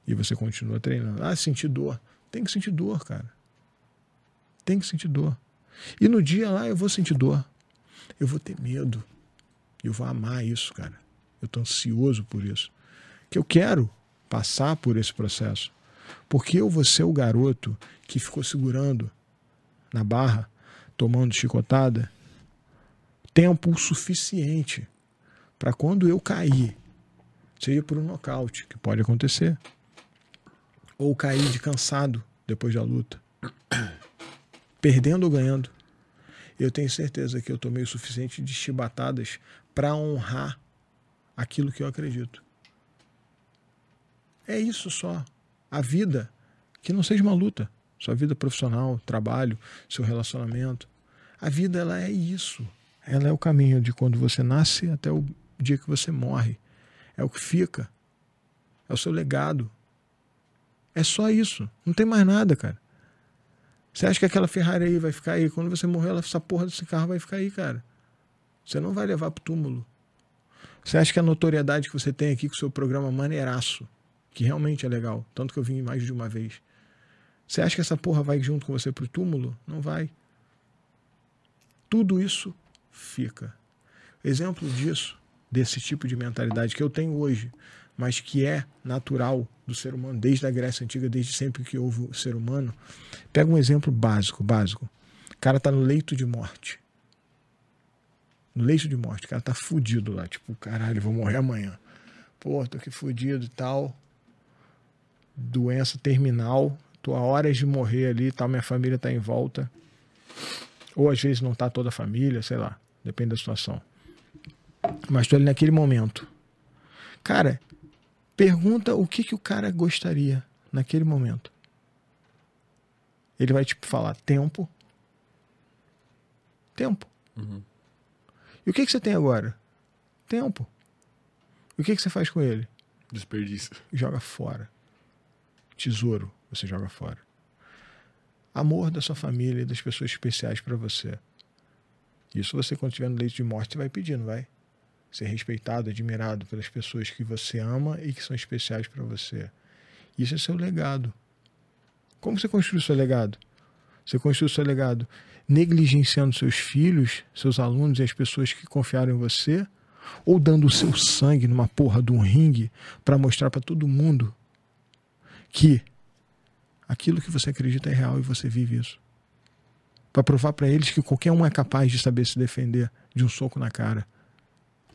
E você continua treinando. Ah, sentir dor. Tem que sentir dor, cara. Tem que sentir dor. E no dia lá eu vou sentir dor. Eu vou ter medo. Eu vou amar isso, cara. Eu tô ansioso por isso. Que eu quero passar por esse processo. Porque eu vou ser o garoto que ficou segurando na barra, tomando chicotada, tempo suficiente para quando eu cair, seja por um nocaute, que pode acontecer, ou cair de cansado depois da luta, perdendo ou ganhando, eu tenho certeza que eu tomei o suficiente de chibatadas para honrar aquilo que eu acredito. É isso só. A vida, que não seja uma luta. Sua vida profissional, trabalho, seu relacionamento. A vida, ela é isso. Ela é o caminho de quando você nasce até o dia que você morre. É o que fica. É o seu legado. É só isso. Não tem mais nada, cara. Você acha que aquela Ferrari aí vai ficar aí? Quando você morrer, essa porra desse carro vai ficar aí, cara. Você não vai levar pro túmulo. Você acha que a notoriedade que você tem aqui com o seu programa maneiraço, que realmente é legal, tanto que eu vim mais de uma vez. Você acha que essa porra vai junto com você pro túmulo? Não vai. Tudo isso fica. Exemplo disso, desse tipo de mentalidade que eu tenho hoje, mas que é natural do ser humano desde a Grécia Antiga, desde sempre que houve o ser humano. Pega um exemplo básico, básico. O cara tá no leito de morte. No leito de morte, o cara tá fudido lá, tipo, caralho, vou morrer amanhã. Pô, tô aqui fudido e tal. Doença terminal, tô a horas de morrer ali, tal, minha família tá em volta. Ou às vezes não tá toda a família, sei lá, depende da situação. Mas tô ali naquele momento. Cara, pergunta o que que o cara gostaria naquele momento. Ele vai tipo falar tempo. Tempo. E o que que você tem agora? Tempo. E o que que você faz com ele? Desperdício. joga fora. Tesouro, você joga fora. Amor da sua família e das pessoas especiais para você. Isso você, quando estiver no leito de morte, vai pedir, não vai? Ser respeitado, admirado pelas pessoas que você ama e que são especiais para você. Isso é seu legado. Como você construiu seu legado? Você construiu seu legado negligenciando seus filhos, seus alunos e as pessoas que confiaram em você? Ou dando o seu sangue numa porra de um ringue para mostrar para todo mundo que aquilo que você acredita é real e você vive isso? Para provar para eles que qualquer um é capaz de saber se defender de um soco na cara.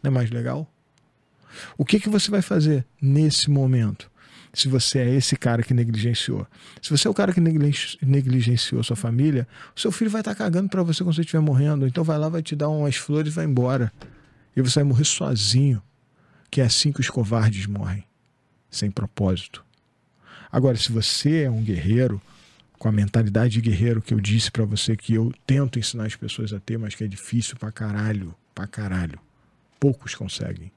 Não é mais legal? O que, que você vai fazer nesse momento? Se você é esse cara que negligenciou. Se você é o cara que negli- negligenciou sua família, o seu filho vai estar cagando para você quando você estiver morrendo. Então vai lá, vai te dar umas flores e vai embora. E você vai morrer sozinho. Que é assim que os covardes morrem. Sem propósito. Agora, se você é um guerreiro, com a mentalidade de guerreiro que eu disse pra você que eu tento ensinar as pessoas a ter, mas que é difícil pra caralho, pra caralho. Poucos conseguem.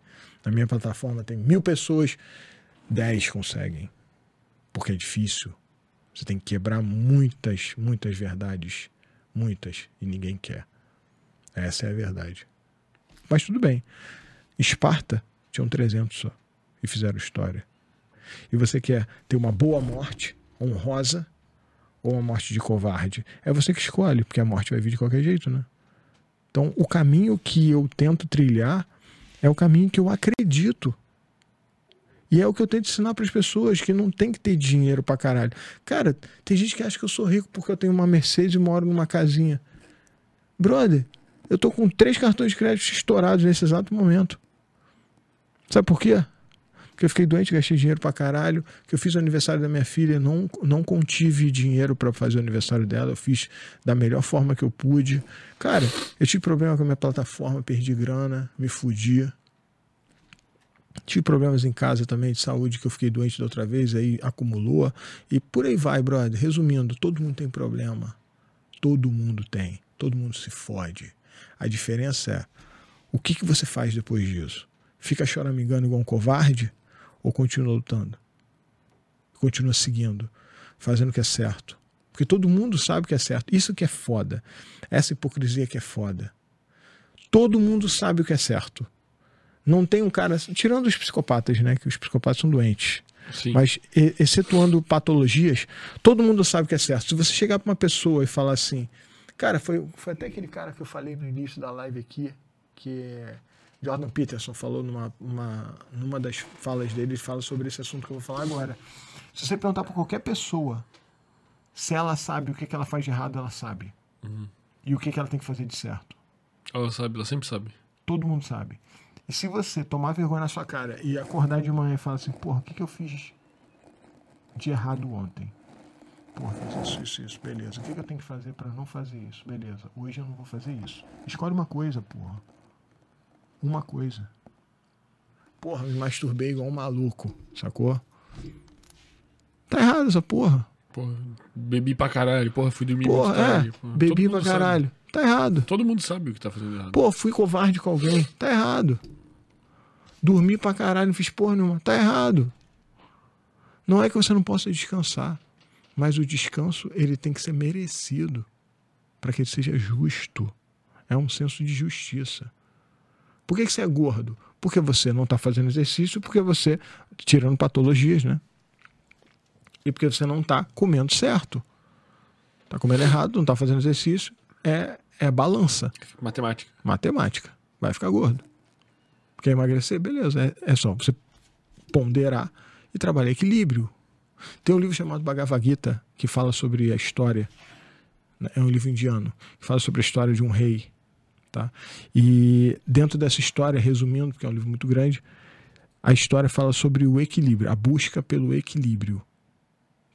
Na minha plataforma tem mil pessoas, dez conseguem. Porque é difícil. Você tem que quebrar muitas, muitas verdades. Muitas. E ninguém quer. Essa é a verdade. Mas tudo bem. Esparta tinham 300 só. E fizeram história. E você quer ter uma boa morte, honrosa, ou uma morte de covarde? É você que escolhe, porque a morte vai vir de qualquer jeito, né? Então, o caminho que eu tento trilhar é o caminho que eu acredito. E é o que eu tento ensinar para as pessoas que não tem que ter dinheiro pra caralho. Cara, tem gente que acha que eu sou rico porque eu tenho uma Mercedes e moro numa casinha. Brother, eu tô com três cartões de crédito estourados nesse exato momento. Sabe por quê? Que eu fiquei doente, gastei dinheiro pra caralho, que eu fiz o aniversário da minha filha, não, não contive dinheiro para fazer o aniversário dela, eu fiz da melhor forma que eu pude. Cara, eu tive problema com a minha plataforma, perdi grana, me fudi. Tive problemas em casa também de saúde, que eu fiquei doente da outra vez, aí acumulou. E por aí vai, brother. Resumindo, todo mundo tem problema. Todo mundo tem. Todo mundo se fode. A diferença é o que, que você faz depois disso? Fica choramingando igual um covarde ou continua lutando? Continua seguindo, fazendo o que é certo. Porque todo mundo sabe o que é certo. Isso que é foda. Essa hipocrisia que é foda. Todo mundo sabe o que é certo. Não tem um cara. Tirando os psicopatas, né? Que os psicopatas são doentes. Sim. Mas, excetuando patologias, todo mundo sabe o que é certo. Se você chegar para uma pessoa e falar assim, cara, foi, foi até aquele cara que eu falei no início da live aqui, que é Jordan Peterson falou numa, uma, numa das falas dele, ele fala sobre esse assunto que eu vou falar agora. Se você perguntar para qualquer pessoa se ela sabe o que, que ela faz de errado, ela sabe. E o que, que ela tem que fazer de certo. Ela sabe, ela sempre sabe. Todo mundo sabe. E se você tomar vergonha na sua cara e acordar de manhã e falar assim, porra, o que, que eu fiz de errado ontem? Porra, fiz isso, isso, isso, beleza. O que, que eu tenho que fazer pra não fazer isso? Beleza, hoje eu não vou fazer isso. Escolhe uma coisa, porra. Uma coisa. Porra, me masturbei igual um maluco, sacou? Tá errado essa porra. Porra, bebi pra caralho. Porra, fui dormir muito Porra, tarde. é. porra. Bebi pra sabe. caralho. Tá errado. Todo mundo sabe o que tá fazendo errado. Pô, fui covarde com alguém. Tá errado. Dormi pra caralho, não fiz porra nenhuma. Tá errado. Não é que você não possa descansar, mas o descanso ele tem que ser merecido para que ele seja justo. É um senso de justiça. Por que, que você é gordo? Porque você não está fazendo exercício, porque você, tirando patologias, né? E porque você não está comendo certo. Está comendo errado, não está fazendo exercício. É, é balança Matemática. matemática. Vai ficar gordo. Quer emagrecer? Beleza. É, é só você ponderar e trabalhar equilíbrio. Tem um livro chamado Bhagavad Gita que fala sobre a história. né? É um livro indiano que fala sobre a história de um rei. Tá? E dentro dessa história, resumindo, porque é um livro muito grande, a história fala sobre o equilíbrio, a busca pelo equilíbrio.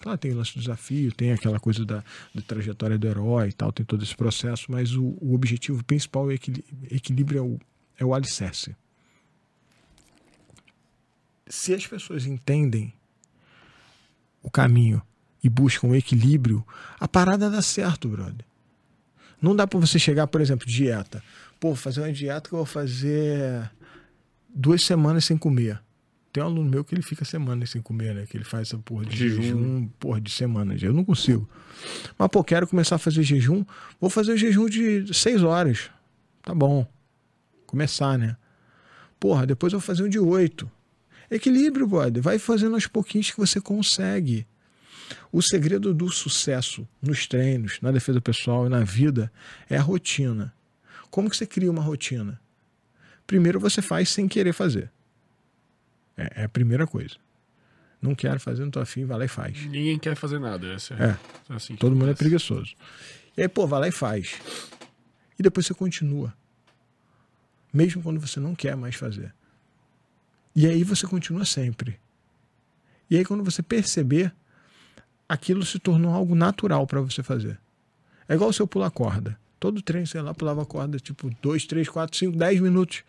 Claro, tem o lance do desafio, tem aquela coisa da, da trajetória do herói e tal, tem todo esse processo, mas o, o objetivo principal é equilíbrio, é o, é o alicerce. Se as pessoas entendem o caminho e buscam o equilíbrio, a parada dá certo, brother. Não dá pra você chegar, por exemplo, dieta. Pô, fazer uma dieta que eu vou fazer duas semanas sem comer. Tem um aluno meu que ele fica semanas sem comer, né? Que ele faz essa porra de Jejum. jejum, porra de semanas. Eu não consigo. Mas, pô, quero começar a fazer jejum. Vou fazer o jejum de seis horas. Tá bom. Começar, né? Porra, depois eu vou fazer um de oito. Equilíbrio, brother. Vai fazendo aos pouquinhos que você consegue. O segredo do sucesso nos treinos, na defesa pessoal e na vida é a rotina. Como que você cria uma rotina? Primeiro você faz sem querer fazer. É, é a primeira coisa. Não quero fazer, não tô afim, vai lá e faz. Ninguém quer fazer nada. Essa É. é assim que Todo mundo é acontece. preguiçoso. E aí, pô, vai lá e faz. E depois você continua. Mesmo quando você não quer mais fazer. E aí você continua sempre. E aí, quando você perceber, aquilo se tornou algo natural para você fazer. É igual se eu pular corda. Todo treino, sei lá, pulava corda tipo 2, 3, 4, 5, 10 minutos.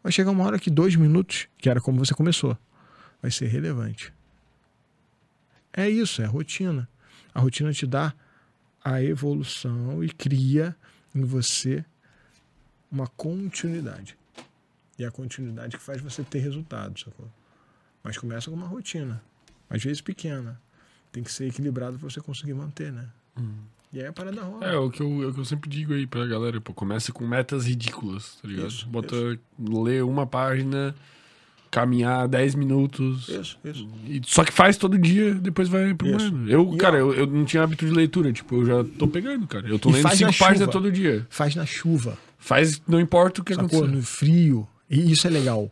Vai chegar uma hora que dois minutos, que era como você começou, vai ser relevante. É isso, é a rotina. A rotina te dá a evolução e cria em você uma continuidade. E a continuidade que faz você ter resultados, sacou? Mas começa com uma rotina, às vezes pequena. Tem que ser equilibrado para você conseguir manter, né? E aí a parada rola. É, o que, eu, é o que eu sempre digo aí pra galera, pô, começa com metas ridículas, tá ligado? Isso, Bota, ler uma página, caminhar 10 minutos. Isso, isso. E, só que faz todo dia, depois vai Isso. aprumando. Eu, E, cara, eu, eu não tinha hábito de leitura, tipo, eu já tô pegando, cara. Eu tô lendo cinco páginas chuva. todo dia. Faz na chuva. Faz, não importa o que sacou? acontecer. No frio. E isso é legal.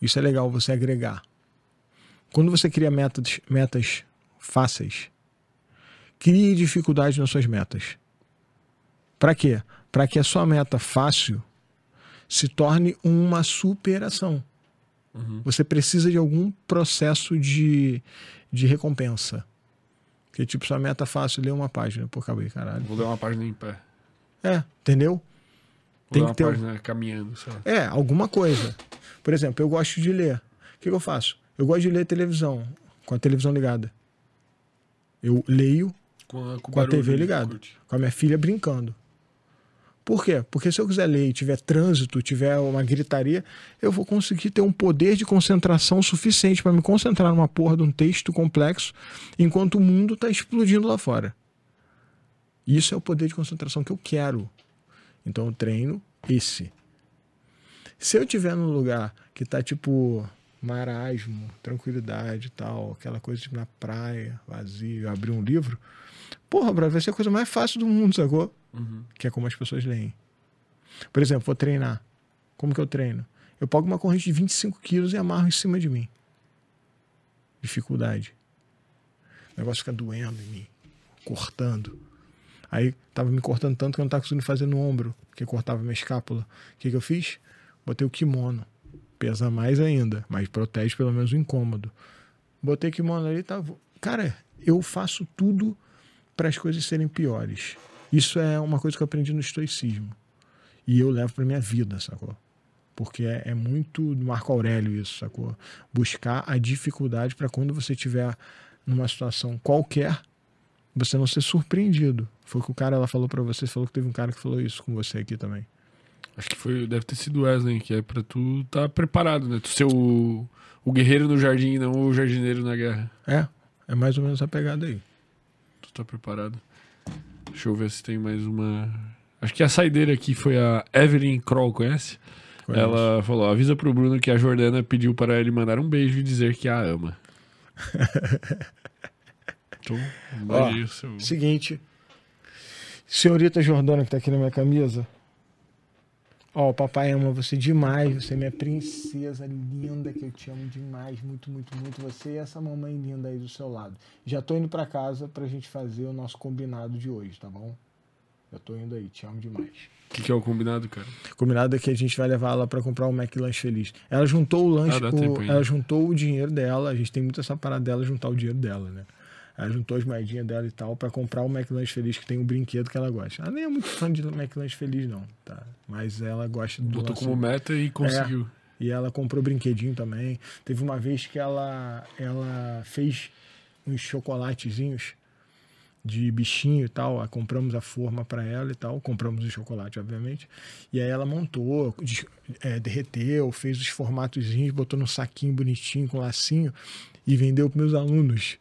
Isso é legal você agregar. Quando você cria metas, metas fáceis, crie dificuldade nas suas metas. Para quê? Para que a sua meta fácil se torne uma superação. Você precisa de algum processo de, de recompensa. Porque, tipo, sua meta fácil, ler uma página. Pô, acabei, caralho. Vou ler uma página em pé. É, entendeu? Vou Tem ler que ter página caminhando, lá. É, alguma coisa. Por exemplo, eu gosto de ler. O que, que eu faço? Eu gosto de ler televisão, com a televisão ligada. Eu leio Com a, com a TV ligada, com a minha filha brincando. Por quê? Porque se eu quiser ler e tiver trânsito, tiver uma gritaria, eu vou conseguir ter um poder de concentração suficiente para me concentrar numa porra de um texto complexo enquanto o mundo está explodindo lá fora. Isso é o poder de concentração que eu quero. Então eu treino esse. Se eu tiver num lugar que tá tipo marasmo, tranquilidade e tal, aquela coisa tipo na praia, vazio, abrir um livro, porra, brother, vai ser a coisa mais fácil do mundo, sacou? Uhum. Que é como as pessoas leem. Por exemplo, vou treinar. Como que eu treino? Eu pego uma corrente de 25 quilos e amarro em cima de mim. Dificuldade. O negócio fica doendo em mim, cortando. Aí tava me cortando tanto que eu não tava conseguindo fazer no ombro, que cortava minha escápula. O que, que eu fiz? Botei o kimono. Pesa mais ainda, mas protege pelo menos o incômodo. Botei kimono ali, tá. Cara, eu faço tudo para as coisas serem piores. Isso é uma coisa que eu aprendi no estoicismo. E eu levo para minha vida, sacou? Porque é, é muito do Marco Aurélio isso, sacou? Buscar a dificuldade para quando você estiver numa situação qualquer, você não ser surpreendido. Foi o que o cara ela falou para você, falou que teve um cara que falou isso com você aqui também. Acho que foi, deve ter sido Wesley, que é pra tu tá preparado, né? Tu ser o, o guerreiro no jardim e não o jardineiro na guerra. É, é mais ou menos a pegada aí. Tu tá preparado. Deixa eu ver se tem mais uma. Acho que a saideira aqui foi a Evelyn Kroll, conhece? Conheço. Ela falou: avisa pro Bruno que a Jordana pediu para ele mandar um beijo e dizer que a ama. então, mande aí o seu. Seguinte, senhorita Jordana que tá aqui na minha camisa. Ó, o papai ama você demais, você é minha princesa linda, que eu te amo demais, muito, muito, muito. Você e essa mamãe linda aí do seu lado. Já tô indo pra casa pra gente fazer o nosso combinado de hoje, tá bom? Eu tô indo aí, te amo demais. O que, que é o combinado, cara? Combinado é que a gente vai levar ela pra comprar o McLanche Feliz. Ela juntou o lanche, Ah, o- ela juntou o dinheiro dela, a gente tem muito essa parada dela juntar o dinheiro dela, né? Ela juntou as moedinhas dela e tal pra comprar o McLanche Feliz, que tem um brinquedo que ela gosta. Ela nem é muito fã de McLanche Feliz, não, tá? Mas ela gosta do Botou como meta e conseguiu. E ela comprou brinquedinho também. Teve uma vez que ela, ela fez uns chocolatezinhos de bichinho e tal. Aí compramos a forma para ela e tal. Compramos o chocolate, obviamente. E aí ela montou, é, derreteu, fez os formatozinhos, botou num saquinho bonitinho com lacinho e vendeu para meus alunos.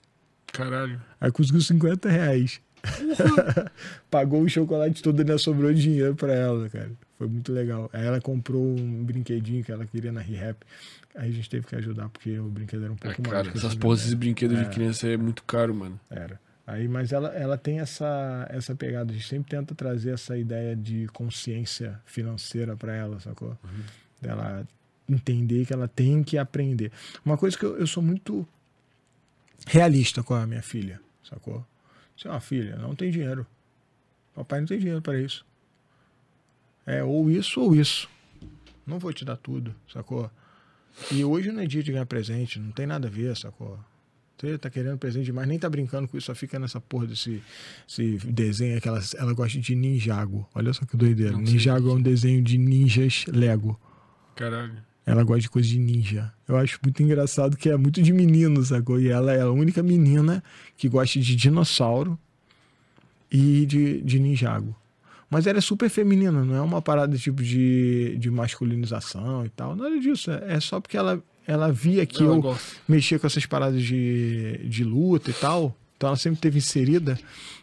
Caralho. Aí conseguiu 50 reais. Pagou o chocolate todo e ainda sobrou dinheiro pra ela, cara. Foi muito legal. Aí ela comprou um brinquedinho que ela queria na ReHap. Aí a gente teve que ajudar, porque o brinquedo era um pouco mais. cara, essas esses né? brinquedos É. de criança é muito caro, mano. Era. Aí, mas ela, ela tem essa, essa pegada. A gente sempre tenta trazer essa ideia de consciência financeira pra ela, sacou? Dela entender que ela tem que aprender. Uma coisa que eu, eu sou muito realista com a minha filha, sacou? Assim, ó, filha, não tem dinheiro. Papai não tem dinheiro para isso. É ou isso ou isso. Não vou te dar tudo, sacou? E hoje não é dia de ganhar presente, não tem nada a ver, sacou? Você tá querendo presente demais, nem tá brincando com isso, só fica nessa porra desse esse desenho que ela, ela gosta de Ninjago. Olha só que doideira. Não sei Ninjago é um desenho de ninjas Lego. Caralho. Ela gosta de coisa de ninja. Eu acho muito engraçado que é muito de menino, sacou? E ela é a única menina que gosta de dinossauro e de, de Ninjago. Mas ela é super feminina, não é uma parada tipo de, de masculinização e tal. Nada disso. É é só porque ela, ela via que Ela eu gosta. mexia com essas paradas de, de luta e tal. Então ela sempre teve inserida.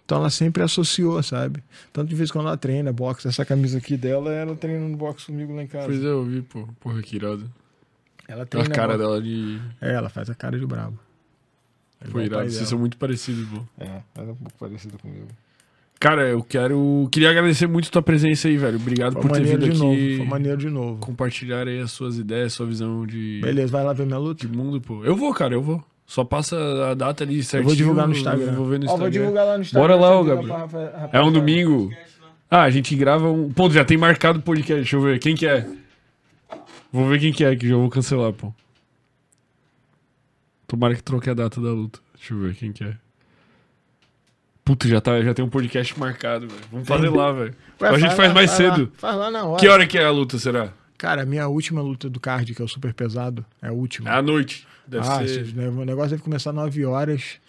Então ela sempre associou, sabe? Tanto de vez em quando ela treina boxe. Essa camisa aqui dela, ela treina no boxe comigo lá em casa. Pois é, eu vi, pô. Porra, que irado. Ela A treina cara boxe. dela de. É, ela faz a cara de brabo. É Foi irado. Vocês dela. são muito parecidos, pô. É, ela é um pouco parecida comigo. Cara, eu quero. Queria agradecer muito tua presença aí, velho. Obrigado Foi por ter vindo de aqui. novo. Foi maneiro de novo. Compartilhar aí as suas ideias, sua visão de, Beleza, vai lá ver minha luta. de mundo, pô. Eu vou, cara, eu vou. Só passa a data ali Eu certinho. vou divulgar no Instagram. Eu vou ver no Ó, Instagram. vou divulgar lá no Instagram. Bora lá, ô, Gabriel. É um domingo. Ah, a gente grava um. Pô, já tem marcado o podcast. Deixa eu ver. Quem que é? Vou ver quem que é, que já vou cancelar, pô. Tomara que troque a data da luta. Deixa eu ver quem que é. Puta, já, tá, já tem um podcast marcado, velho. Vamos fazer lá, velho. A gente faz lá, mais lá, cedo. Faz lá na hora. Que hora que é a luta, será? Cara, a minha última luta do card, que é o super pesado, é a última. É à noite. Deve ah, ser. o negócio deve começar 9 horas.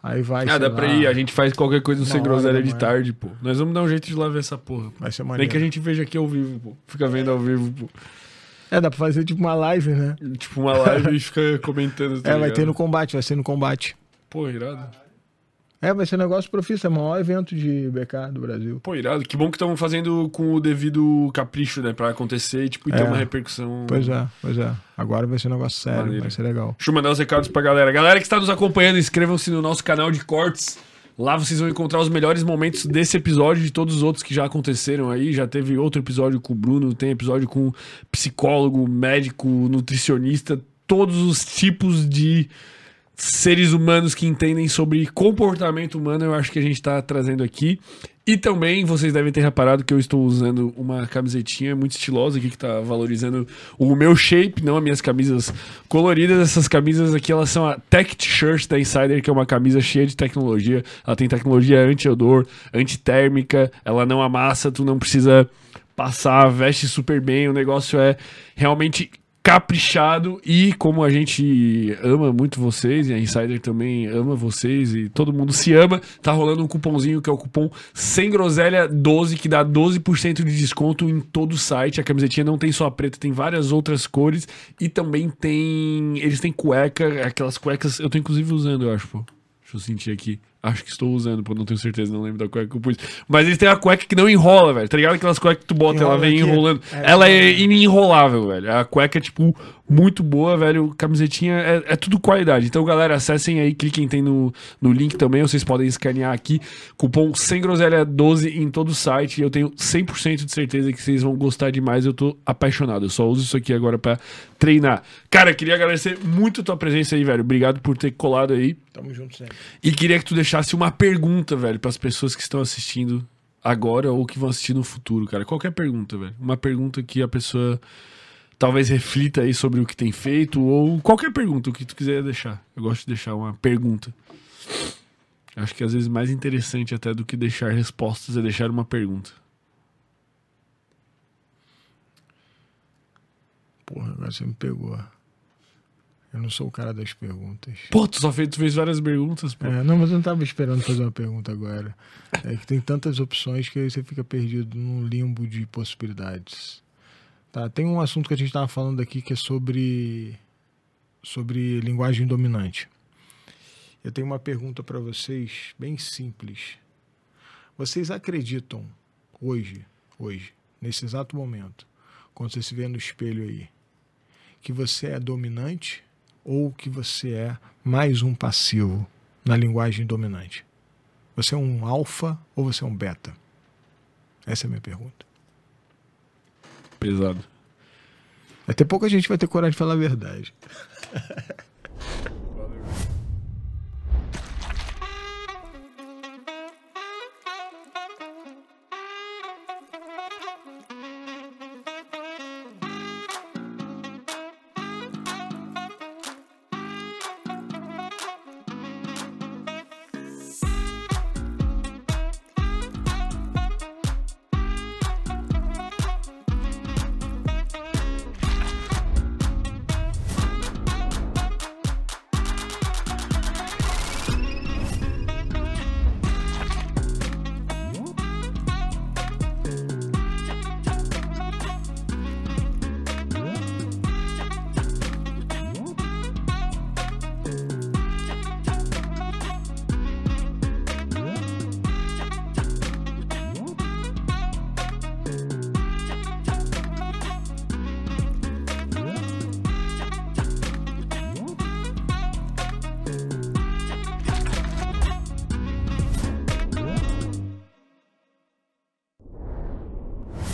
Aí vai. Ah, dá lá, pra ir. A gente faz qualquer coisa Sem Groselha de tarde, pô. Nós vamos dar um jeito de lá ver essa porra. pô. Vai ser Nem maneiro. que a gente veja aqui ao vivo, pô. Fica vendo ao vivo, pô. É, dá pra fazer tipo uma live, né? Tipo uma live e fica comentando. tá é, vai ligado? ter no combate, vai ser no combate. Pô, irado. É, vai ser um negócio profissa, é o maior evento de BK do Brasil. Pô, irado. Que bom que estão fazendo com o devido capricho, né? Pra acontecer e, tipo, e ter É. uma repercussão. Pois é, pois é. Agora vai ser um negócio sério, Maneiro. vai ser legal. Deixa eu mandar os recados pra galera. Galera que está nos acompanhando, inscrevam-se no nosso canal de cortes. Lá vocês vão encontrar os melhores momentos desse episódio e de todos os outros que já aconteceram aí. Já teve outro episódio com o Bruno, tem episódio com psicólogo, médico, nutricionista, todos os tipos de seres humanos que entendem sobre comportamento humano, eu acho que a gente tá trazendo aqui. E também vocês devem ter reparado que eu estou usando uma camisetinha muito estilosa aqui que tá valorizando o meu shape, não as minhas camisas coloridas. Essas camisas aqui elas são a Tech T-shirt da Insider, que é uma camisa cheia de tecnologia. Ela tem tecnologia anti-odor, antitérmica, ela não amassa, tu não precisa passar, veste super bem. O negócio é realmente caprichado e como a gente ama muito vocês e a Insider também ama vocês e todo mundo se ama, tá rolando um cupomzinho que é o cupom sem groselha 12 que dá 12% de desconto em todo o site. A camisetinha não tem só a preta, tem várias outras cores e também tem eles têm cueca, aquelas cuecas, eu tô inclusive usando, eu acho, pô. Deixa eu sentir aqui. Acho que estou usando, pô, não tenho certeza, não lembro da cueca que eu pus. Mas eles têm a cueca que não enrola, velho. Tá ligado? Aquelas cuecas que tu bota, ela Enrola vem aqui. enrolando. É, ela é inenrolável, velho. A cueca é, tipo, muito boa, velho. Camisetinha é, é tudo qualidade. Então, galera, acessem aí, cliquem tem no, no link também. Vocês podem escanear aqui. Cupom sem groselha 12 em todo o site. Eu tenho 100% de certeza que vocês vão gostar demais. Eu tô apaixonado. Eu só uso isso aqui agora pra treinar. Cara, queria agradecer muito a tua presença aí, velho. Obrigado por ter colado aí. Tamo junto sempre. E queria que tu deixasse uma pergunta, velho, pras pessoas que estão assistindo agora ou que vão assistir no futuro, cara. Qualquer pergunta, velho. Uma pergunta que a pessoa talvez reflita aí sobre o que tem feito ou qualquer pergunta, o que tu quiser deixar. Eu gosto de deixar uma pergunta. Acho que às vezes mais interessante até do que deixar respostas é deixar uma pergunta. Porra, agora você me pegou. Eu não sou o cara das perguntas. Pô, tu só fez, tu fez várias perguntas, pô. É, não, mas eu não tava esperando fazer uma pergunta agora. É que tem tantas opções que aí você fica perdido num limbo de possibilidades. Tá, tem um assunto que a gente tava falando aqui que é sobre sobre linguagem dominante. Eu tenho uma pergunta para vocês bem simples. Vocês acreditam hoje, hoje, nesse exato momento, quando você se vê no espelho aí, que você é dominante ou que você é mais um passivo na linguagem dominante? Você é um alfa ou você é um beta? Essa é a minha pergunta. Pesado. Até pouca gente vai ter coragem de falar a verdade.